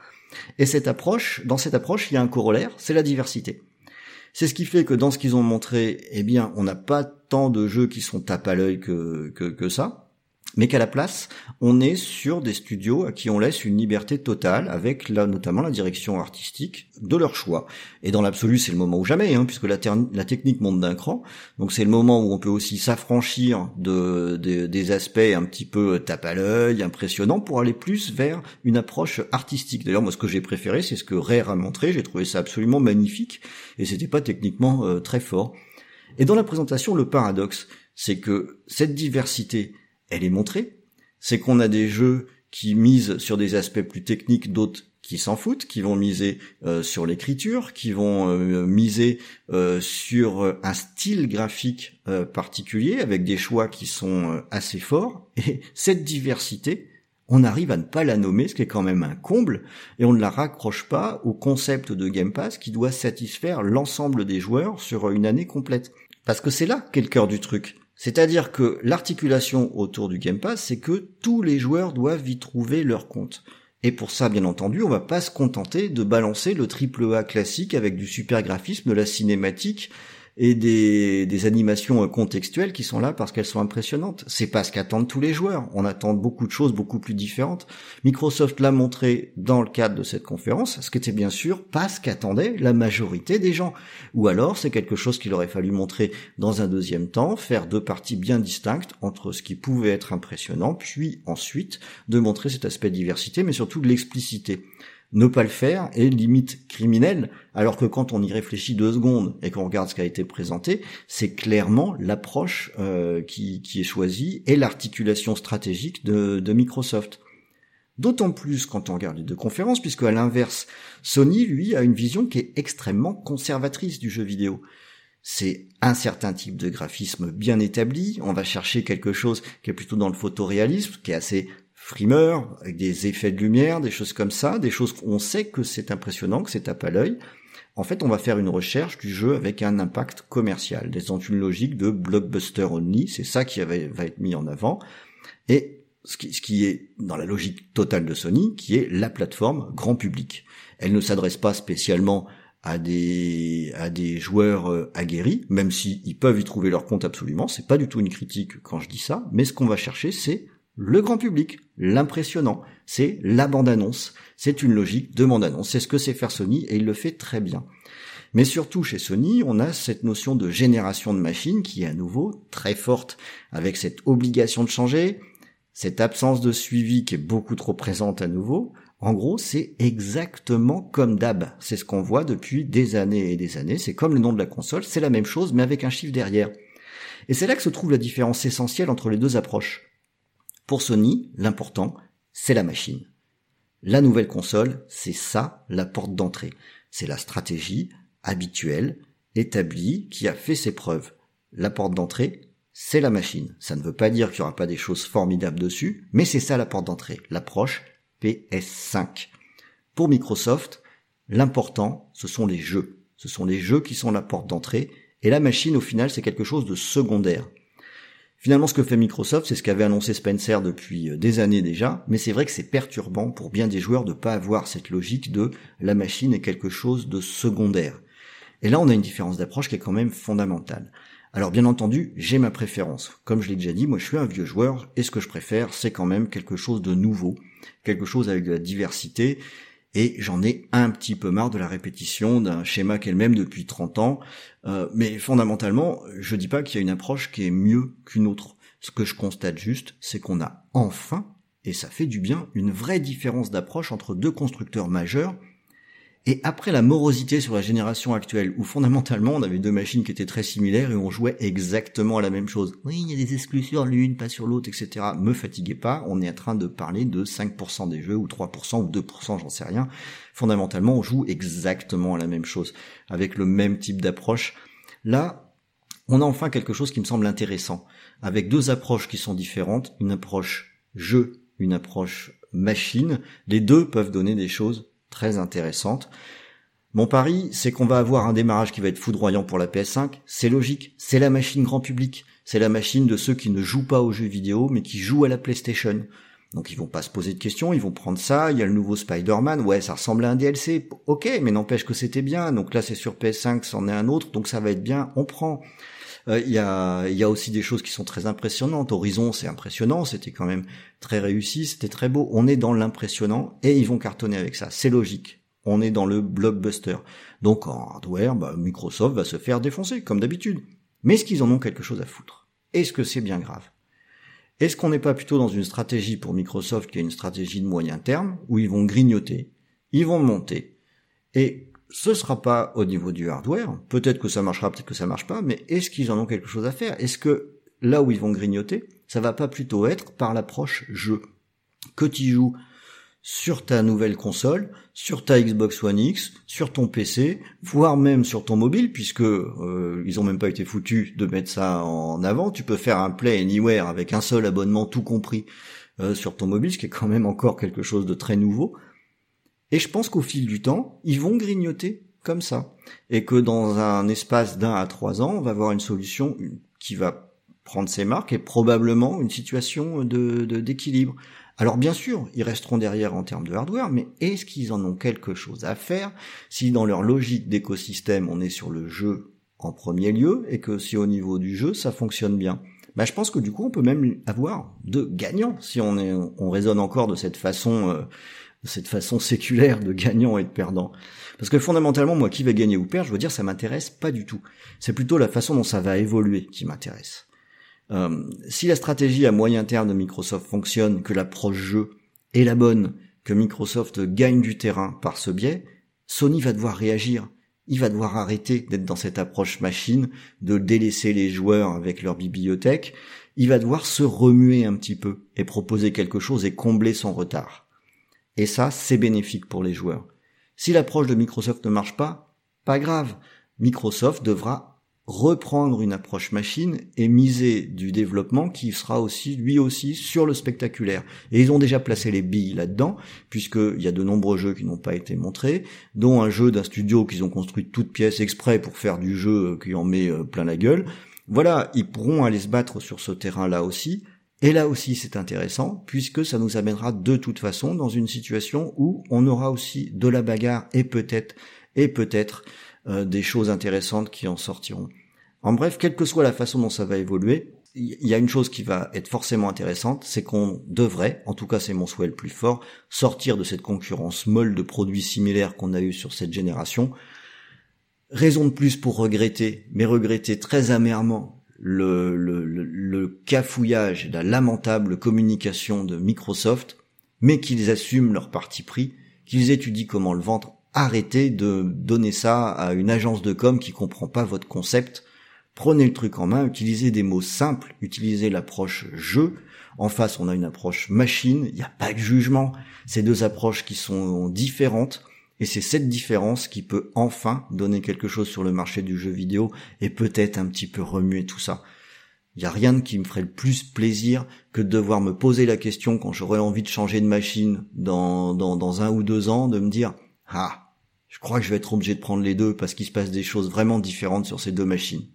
Et cette approche, dans cette approche, il y a un corollaire, c'est la diversité. C'est ce qui fait que dans ce qu'ils ont montré, eh bien, on n'a pas tant de jeux qui sont tape à l'œil que, que ça mais qu'à la place, on est sur des studios à qui on laisse une liberté totale, avec là notamment la direction artistique de leur choix. Et dans l'absolu, c'est le moment ou jamais, hein, puisque la, technique monte d'un cran. Donc c'est le moment où on peut aussi s'affranchir de, de- des aspects un petit peu tape à l'œil, impressionnants, pour aller plus vers une approche artistique. D'ailleurs, moi, ce que j'ai préféré, c'est ce que Rare a montré. J'ai trouvé ça absolument magnifique, et c'était pas techniquement euh, très fort. Et dans la présentation, le paradoxe, c'est que cette diversité, elle est montrée. C'est qu'on a des jeux qui misent sur des aspects plus techniques, d'autres qui s'en foutent, qui vont miser euh, sur l'écriture, qui vont euh, miser euh, sur un style graphique particulier, avec des choix qui sont assez forts. Et cette diversité, on arrive à ne pas la nommer, ce qui est quand même un comble, et on ne la raccroche pas au concept de Game Pass qui doit satisfaire l'ensemble des joueurs sur une année complète. Parce que c'est là qu'est le cœur du truc. C'est-à-dire que l'articulation autour du Game Pass, c'est que tous les joueurs doivent y trouver leur compte. Et pour ça, bien entendu, on va pas se contenter de balancer le triple A classique avec du super graphisme, de la cinématique et des, animations euh, contextuelles qui sont là parce qu'elles sont impressionnantes. C'est pas ce qu'attendent tous les joueurs. On attend beaucoup de choses beaucoup plus différentes. Microsoft l'a montré dans le cadre de cette conférence, ce qui était bien sûr pas ce qu'attendait la majorité des gens. Ou alors c'est quelque chose qu'il aurait fallu montrer dans un deuxième temps, faire deux parties bien distinctes entre ce qui pouvait être impressionnant, puis ensuite de montrer cet aspect de diversité, mais surtout de l'explicité ne pas le faire est limite criminel, alors que quand on y réfléchit deux secondes et qu'on regarde ce qui a été présenté, c'est clairement l'approche euh, qui, qui est choisie et l'articulation stratégique de, de Microsoft. D'autant plus quand on regarde les deux conférences, puisque à l'inverse, Sony, lui, a une vision qui est extrêmement conservatrice du jeu vidéo. C'est un certain type de graphisme bien établi, on va chercher quelque chose qui est plutôt dans le photoréalisme, qui est assez frimeur, avec des effets de lumière, des choses comme ça, des choses qu'on sait que c'est impressionnant, que c'est tape à l'œil. En fait, on va faire une recherche du jeu avec un impact commercial, dans une logique de blockbuster only, c'est ça qui va être mis en avant. Et ce qui, est dans la logique totale de Sony, qui est la plateforme grand public. Elle ne s'adresse pas spécialement à des joueurs euh, aguerris, même s'ils peuvent y trouver leur compte absolument. C'est pas du tout une critique quand je dis ça, mais ce qu'on va chercher, c'est le grand public, l'impressionnant, c'est la bande-annonce, c'est une logique de bande-annonce, c'est ce que sait faire Sony et il le fait très bien. Mais surtout chez Sony, on a cette notion de génération de machines qui est à nouveau très forte, avec cette obligation de changer, cette absence de suivi qui est beaucoup trop présente à nouveau. En gros, c'est exactement comme d'hab. C'est ce qu'on voit depuis des années et des années. C'est comme le nom de la console, c'est la même chose, mais avec un chiffre derrière. Et c'est là que se trouve la différence essentielle entre les deux approches. Pour Sony, l'important, c'est la machine. La nouvelle console, c'est ça la porte d'entrée. C'est la stratégie habituelle, établie, qui a fait ses preuves. La porte d'entrée, c'est la machine. Ça ne veut pas dire qu'il n'y aura pas des choses formidables dessus, mais c'est ça la porte d'entrée, l'approche PS5. Pour Microsoft, l'important, ce sont les jeux. Ce sont les jeux qui sont la porte d'entrée, et la machine, au final, c'est quelque chose de secondaire. Finalement, ce que fait Microsoft, c'est ce qu'avait annoncé Spencer depuis euh, des années déjà, mais c'est vrai que c'est perturbant pour bien des joueurs de pas avoir cette logique de la machine est quelque chose de secondaire. Et là, on a une différence d'approche qui est quand même fondamentale. Alors bien entendu, j'ai ma préférence. Comme je l'ai déjà dit, moi je suis un vieux joueur et ce que je préfère, c'est quand même quelque chose de nouveau, quelque chose avec de la diversité et j'en ai un petit peu marre de la répétition d'un schéma qu'elle même depuis 30 ans. Euh, mais fondamentalement, je dis pas qu'il y a une approche qui est mieux qu'une autre. Ce que je constate juste, c'est qu'on a enfin, et ça fait du bien, une vraie différence d'approche entre deux constructeurs majeurs et après la morosité sur la génération actuelle, où fondamentalement on avait deux machines qui étaient très similaires et on jouait exactement à la même chose. Oui, il y a des exclus sur l'une, pas sur l'autre, etc. Me fatiguez pas, on est en train de parler de 5% des jeux, ou 3%, ou 2%, j'en sais rien. Fondamentalement, on joue exactement à la même chose, avec le même type d'approche. Là, on a enfin quelque chose qui me semble intéressant, avec deux approches qui sont différentes, une approche jeu, une approche machine. Les deux peuvent donner des choses très intéressante. Mon pari, c'est qu'on va avoir un démarrage qui va être foudroyant pour la PS5. C'est logique, c'est la machine grand public. C'est la machine de ceux qui ne jouent pas aux jeux vidéo, mais qui jouent à la PlayStation. Donc ils vont pas se poser de questions, ils vont prendre ça, il y a le nouveau Spider-Man, ouais, ça ressemble à un DLC, ok, mais n'empêche que c'était bien, donc là c'est sur PS5, c'en est un autre, donc ça va être bien, on prend. Euh, il y, a, y a aussi des choses qui sont très impressionnantes. Horizon, c'est impressionnant, c'était quand même très réussi, c'était très beau. On est dans l'impressionnant et ils vont cartonner avec ça. C'est logique. On est dans le blockbuster. Donc en hardware, bah, Microsoft va se faire défoncer, comme d'habitude. Mais est-ce qu'ils en ont quelque chose à foutre? Est-ce que c'est bien grave? Est-ce qu'on n'est pas plutôt dans une stratégie pour Microsoft qui est une stratégie de moyen terme, où ils vont grignoter, ils vont monter, et ce sera pas au niveau du hardware. Peut-être que ça marchera, peut-être que ça marche pas, mais est-ce qu'ils en ont quelque chose à faire? Est-ce que là où ils vont grignoter, ça va pas plutôt être par l'approche jeu que tu joues sur ta nouvelle console, sur ta Xbox One X, sur ton PC, voire même sur ton mobile, puisque euh, ils ont même pas été foutus de mettre ça en avant. Tu peux faire un Play Anywhere avec un seul abonnement tout compris euh, sur ton mobile, ce qui est quand même encore quelque chose de très nouveau. Et je pense qu'au fil du temps, ils vont grignoter comme ça. Et que dans un espace d'un à trois ans, on va avoir une solution qui va prendre ses marques et probablement une situation de d'équilibre. Alors bien sûr, ils resteront derrière en termes de hardware, mais est-ce qu'ils en ont quelque chose à faire si dans leur logique d'écosystème on est sur le jeu en premier lieu et que si au niveau du jeu ça fonctionne bien? Bah, je pense que du coup on peut même avoir de gagnants si on est on raisonne encore de cette façon euh, cette façon séculaire de gagnant et de perdant. Parce que fondamentalement, moi, qui va gagner ou perdre, je veux dire, ça m'intéresse pas du tout. C'est plutôt la façon dont ça va évoluer qui m'intéresse. Euh, si la stratégie à moyen terme de Microsoft fonctionne, que l'approche jeu est la bonne, que Microsoft gagne du terrain par ce biais, Sony va devoir réagir. Il va devoir arrêter d'être dans cette approche machine, de délaisser les joueurs avec leur bibliothèque. Il va devoir se remuer un petit peu et proposer quelque chose et combler son retard. Et ça, c'est bénéfique pour les joueurs. Si l'approche de Microsoft ne marche pas, pas grave. Microsoft devra reprendre une approche machine et miser du développement qui sera aussi, lui aussi, sur le spectaculaire. Et ils ont déjà placé les billes là-dedans, puisqu'il y a de nombreux jeux qui n'ont pas été montrés, dont un jeu d'un studio qu'ils ont construit de toutes pièces exprès pour faire du jeu qui en met euh, plein la gueule. Voilà, ils pourront aller se battre sur ce terrain-là aussi. Et là aussi, c'est intéressant, puisque ça nous amènera de toute façon dans une situation où on aura aussi de la bagarre et peut-être, et peut-être, euh, des choses intéressantes qui en sortiront. En bref, quelle que soit la façon dont ça va évoluer, il y a une chose qui va être forcément intéressante, c'est qu'on devrait, en tout cas c'est mon souhait le plus fort, sortir de cette concurrence molle de produits similaires qu'on a eu sur cette génération. Raison de plus pour regretter, mais regretter très amèrement le, le, le, cafouillage, la lamentable communication de Microsoft, mais qu'ils assument leur parti pris, qu'ils étudient comment le vendre. Arrêtez de donner ça à une agence de com qui comprend pas votre concept. Prenez le truc en main, utilisez des mots simples, utilisez l'approche jeu. En face, on a une approche machine. Il n'y a pas de jugement. Ces deux approches qui sont différentes et c'est cette différence qui peut enfin donner quelque chose sur le marché du jeu vidéo et peut-être un petit peu remuer tout ça. Il y a rien qui me ferait le plus plaisir que de devoir me poser la question quand j'aurais envie de changer de machine dans, dans, dans un ou deux ans, de me dire ah je crois que je vais être obligé de prendre les deux parce qu'il se passe des choses vraiment différentes sur ces deux machines.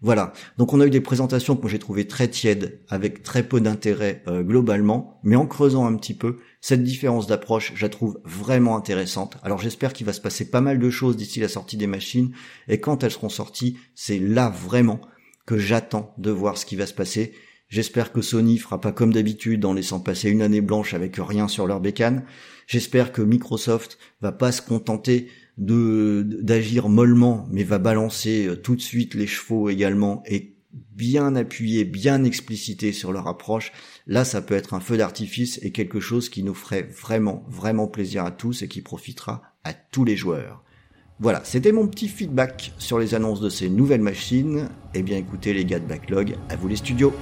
Voilà. Donc on a eu des présentations que j'ai trouvées très tièdes, avec très peu d'intérêt euh, globalement, mais en creusant un petit peu, cette différence d'approche, je la trouve vraiment intéressante. Alors j'espère qu'il va se passer pas mal de choses d'ici la sortie des machines, et quand elles seront sorties, c'est là vraiment que j'attends de voir ce qui va se passer. J'espère que Sony fera pas comme d'habitude en laissant passer une année blanche avec rien sur leur bécane. J'espère que Microsoft va pas se contenter de d'agir mollement, mais va balancer euh, tout de suite les chevaux également et bien appuyer, bien expliciter sur leur approche. Là, ça peut être un feu d'artifice et quelque chose qui nous ferait vraiment, vraiment plaisir à tous et qui profitera à tous les joueurs. Voilà, c'était mon petit feedback sur les annonces de ces nouvelles machines. Eh bien écoutez les gars de Backlog, à vous les studios.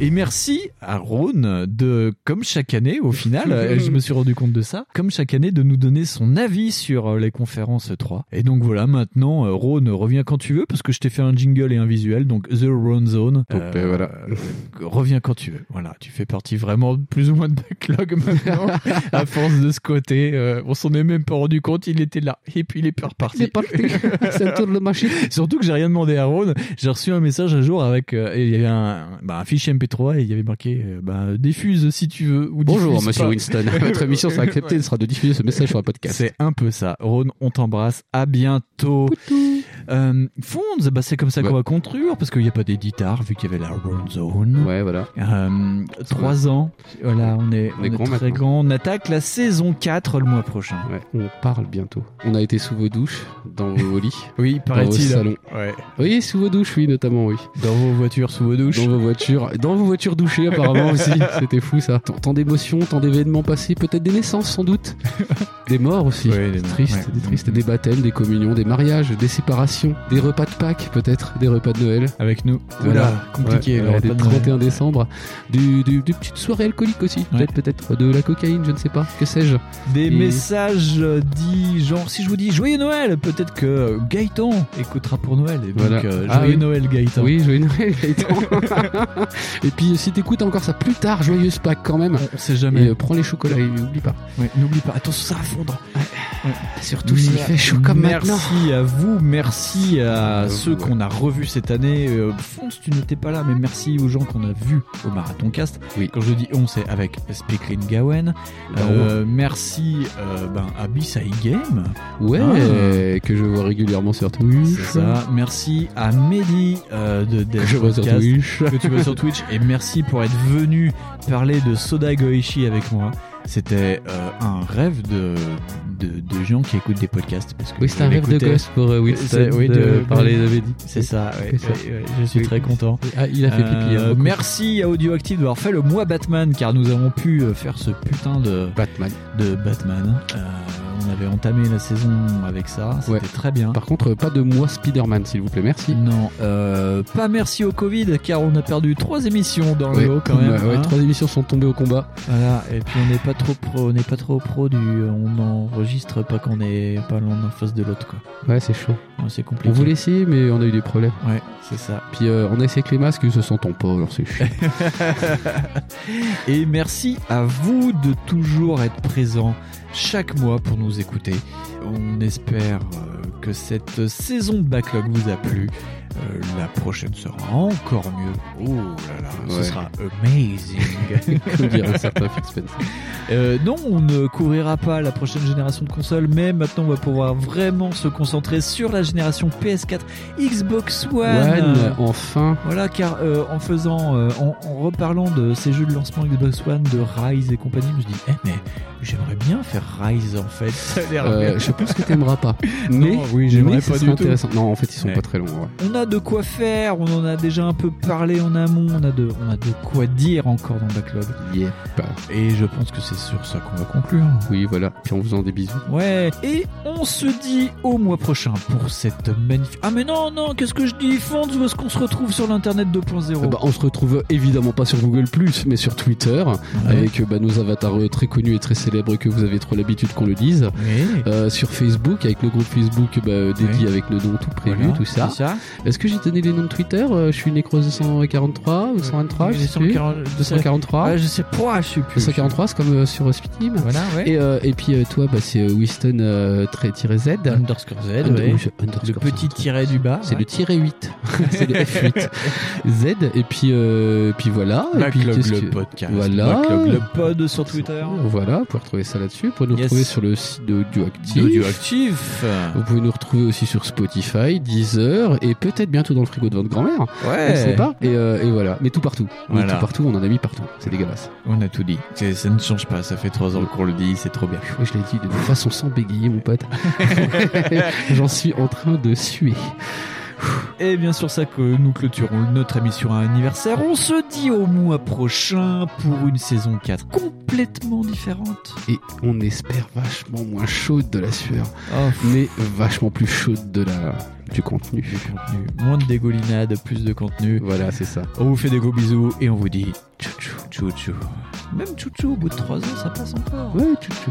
Et merci à Rhône de, comme chaque année, au final, je me suis rendu compte de ça, comme chaque année, de nous donner son avis sur euh, les conférences 3. Et donc voilà, maintenant, euh, Rhône, reviens quand tu veux, parce que je t'ai fait un jingle et un visuel, donc The Rhône Zone. Euh, voilà. reviens quand tu veux. Voilà, tu fais partie vraiment plus ou moins de backlog maintenant, à force de ce côté. Euh, on s'en est même pas rendu compte, il était là, et puis il est pas reparti. C'est parti. C'est un tour de machine. Surtout que j'ai rien demandé à Rhône. J'ai reçu un message un jour avec, euh, il y avait un, bah, un fichier MP3 et il y avait marqué, euh, bah, diffuse si tu veux. Ou Bonjour, monsieur pas. Winston. Votre émission sera acceptée, sera de diffuser ce message sur le podcast. C'est un peu ça. Rhône, on t'embrasse. À bientôt. Euh, Fonds, bah, c'est comme ça qu'on va conclure parce qu'il n'y a pas d'éditeur vu qu'il y avait la Rhône Zone. Ouais, voilà. Euh, trois ans. Voilà, on est, On est grand très grand. On attaque la saison 4 le mois prochain. Ouais, on parle bientôt. On a été sous vos douches, dans vos lits. Oui, dans vos paraît-il. salons. Ouais. Oui, sous vos douches, oui, notamment, oui. Dans vos voitures, sous vos douches. Dans vos voitures, dans vos voitures douchées apparemment aussi. C'était fou ça. Tant, tant d'émotions, tant d'événements passés, peut-être des naissances sans doute, des morts aussi. Ouais, des morts, triste, ouais. des tristes, des baptêmes, des communions, des mariages, des séparations, des repas de Pâques peut-être, des repas de Noël. Avec nous. Voilà. Oula, compliqué. Ouais, le ouais, des repas de Noël. 31 décembre, du, du- des petites soirées alcooliques aussi, peut-être, peut-être de la cocaïne, je ne sais pas, que sais-je. Des Et- messages euh, dits genre si je vous dis joyeux Noël, peut-être que euh, Gaëtan écoutera pour Noël. Et donc Voilà. euh, Ah joyeux oui. Noël Gaëtan. Oui, joyeux Noël, Gaëtan. et puis, si t'écoutes encore ça plus tard, joyeuse Pâques quand même. On sait jamais. Et euh, prends les chocolats et n'oublie pas. Ouais, N'oublie pas, attention ça va fondre. Surtout s'il fait chaud comme merci maintenant. à vous, merci à ceux qu'on a revus cette année. Euh, Fonce, tu n'étais pas là, mais merci aux gens qu'on a vus au Marathon Cast. Oui. Quand je dis on, c'est avec Speaklin Gawen. Euh, merci euh, ben, à Bisai Game. Ouais, Ah. que je vois régulièrement sur Twitch. C'est ça. Merci à Mehdi euh, de Death Que je vois sur Twitch. que tu vois sur Twitch. Et merci pour être venu parler de Soda Goichi avec moi. C'était euh, un rêve de, de, de gens qui écoutent des podcasts. Parce que Oui, c'est un rêve de gosse pour euh, Winston oui, de, parler de Mehdi. C'est ça, ouais, C'est ça. ouais, ouais, je suis Oui. très content. Ah, il a fait pipi. Euh, hein, beaucoup. merci à Audioactive d'avoir fait le mois Batman car nous avons pu euh, faire ce putain de Batman. de Batman. Euh, on avait entamé la saison avec ça, c'était Ouais. très bien. Par contre, pas de moi Spider-Man, s'il vous plaît, merci. Non, euh, pas merci au Covid car on a perdu trois émissions dans Ouais, le lot quand même. bah ouais, hein. trois émissions sont tombées au combat. Voilà, et puis on n'est pas trop pro, on n'est pas trop pro du, on enregistre pas qu'on est pas l'un en face de l'autre quoi. Ouais, c'est chaud. Ouais, c'est compliqué. On voulait essayer, mais on a eu des problèmes. Ouais, c'est ça. Puis euh, on a essayé avec les masques, ils se sentent pas, alors c'est chiant. Et merci à vous de toujours être présents chaque mois pour nous écouter. On espère euh, que cette saison de backlog vous a plu. Euh, la prochaine sera encore mieux. Oh là là, ce sera amazing. Comme dirait. Euh, non, on ne couvrira pas la prochaine génération de consoles, mais maintenant on va pouvoir vraiment se concentrer sur la génération PS4, Xbox One. One, enfin. Voilà, car euh, en faisant, en, en reparlant de ces jeux de lancement Xbox One, de Rise et compagnie, je me dis, eh mais j'aimerais bien faire Rise en fait. Ça a je pense que t'aimeras pas. Mais, oui, j'aimerais pas du tout. intéressant. Non, en fait, ils sont Ouais. pas très longs. ouais. On a de quoi faire, on en a déjà un peu parlé en amont, on a de, on a de quoi dire encore dans Backlog. Yep. Et je pense que c'est sur ça qu'on va conclure. Oui, voilà. Puis en faisant des bisous. Ouais. Et on se dit au mois prochain pour cette magnifique. Ah mais non non, qu'est-ce que je dis, Fonds Où est-ce qu'on se retrouve sur l'internet 2.0 Eh ben, on se retrouve évidemment pas sur Google mais sur Twitter avec euh, bah, nos avatars euh, très connus et très célèbres que vous avez trop l'habitude qu'on le dise. Euh, sur Facebook avec le groupe Facebook bah, dédié avec nos noms tout prévu, Voilà, tout ça. Est-ce que j'ai donné les noms de Twitter Euh, Je suis Necrose 243 ou 123 je sais plus. 243. Ouais, je sais pas, je sais plus. 243, c'est comme euh, sur Speedteam. Voilà, ouais. Et, euh, et puis euh, toi, bah, c'est euh, Winston euh, trait- tiré Z. Underscore Z, Under- ouais. underscore, Le petit tiret du bas. C'est le tiret 8. c'est le F8. Z. Et puis, puis voilà. et puis, le que- podcast. Voilà. Le pod sur Twitter. Voilà, vous pouvez retrouver ça là-dessus. Vous pouvez nous Yes. retrouver sur le site d'Audioactif. Audioactif. Vous pouvez nous retrouver aussi sur Spotify, Deezer et peut-être bientôt dans le frigo de votre grand-mère. Ouais. On ne sait pas. Et, euh, et voilà. Mais tout partout. Voilà. tout partout, on en a mis partout. C'est dégueulasse. On a tout dit. Ça ne change pas, ça fait trois ans qu'on le dit, c'est trop bien. Oui, je l'ai dit de façon sans bégayer, mon pote. J'en suis en train de suer. Et bien sûr, ça que nous clôturons notre émission à anniversaire. On se dit au mois prochain pour une saison 4 complètement différente. Et on espère vachement moins chaude de la sueur, Oh, mais vachement plus chaude de la du contenu. contenu. Moins de dégoulinade, plus de contenu. Voilà, c'est ça. On vous fait des gros bisous et on vous dit tchou tchou tchou. Même tchou tchou au bout de 3 ans, ça passe encore. Ouais, tchou tchou.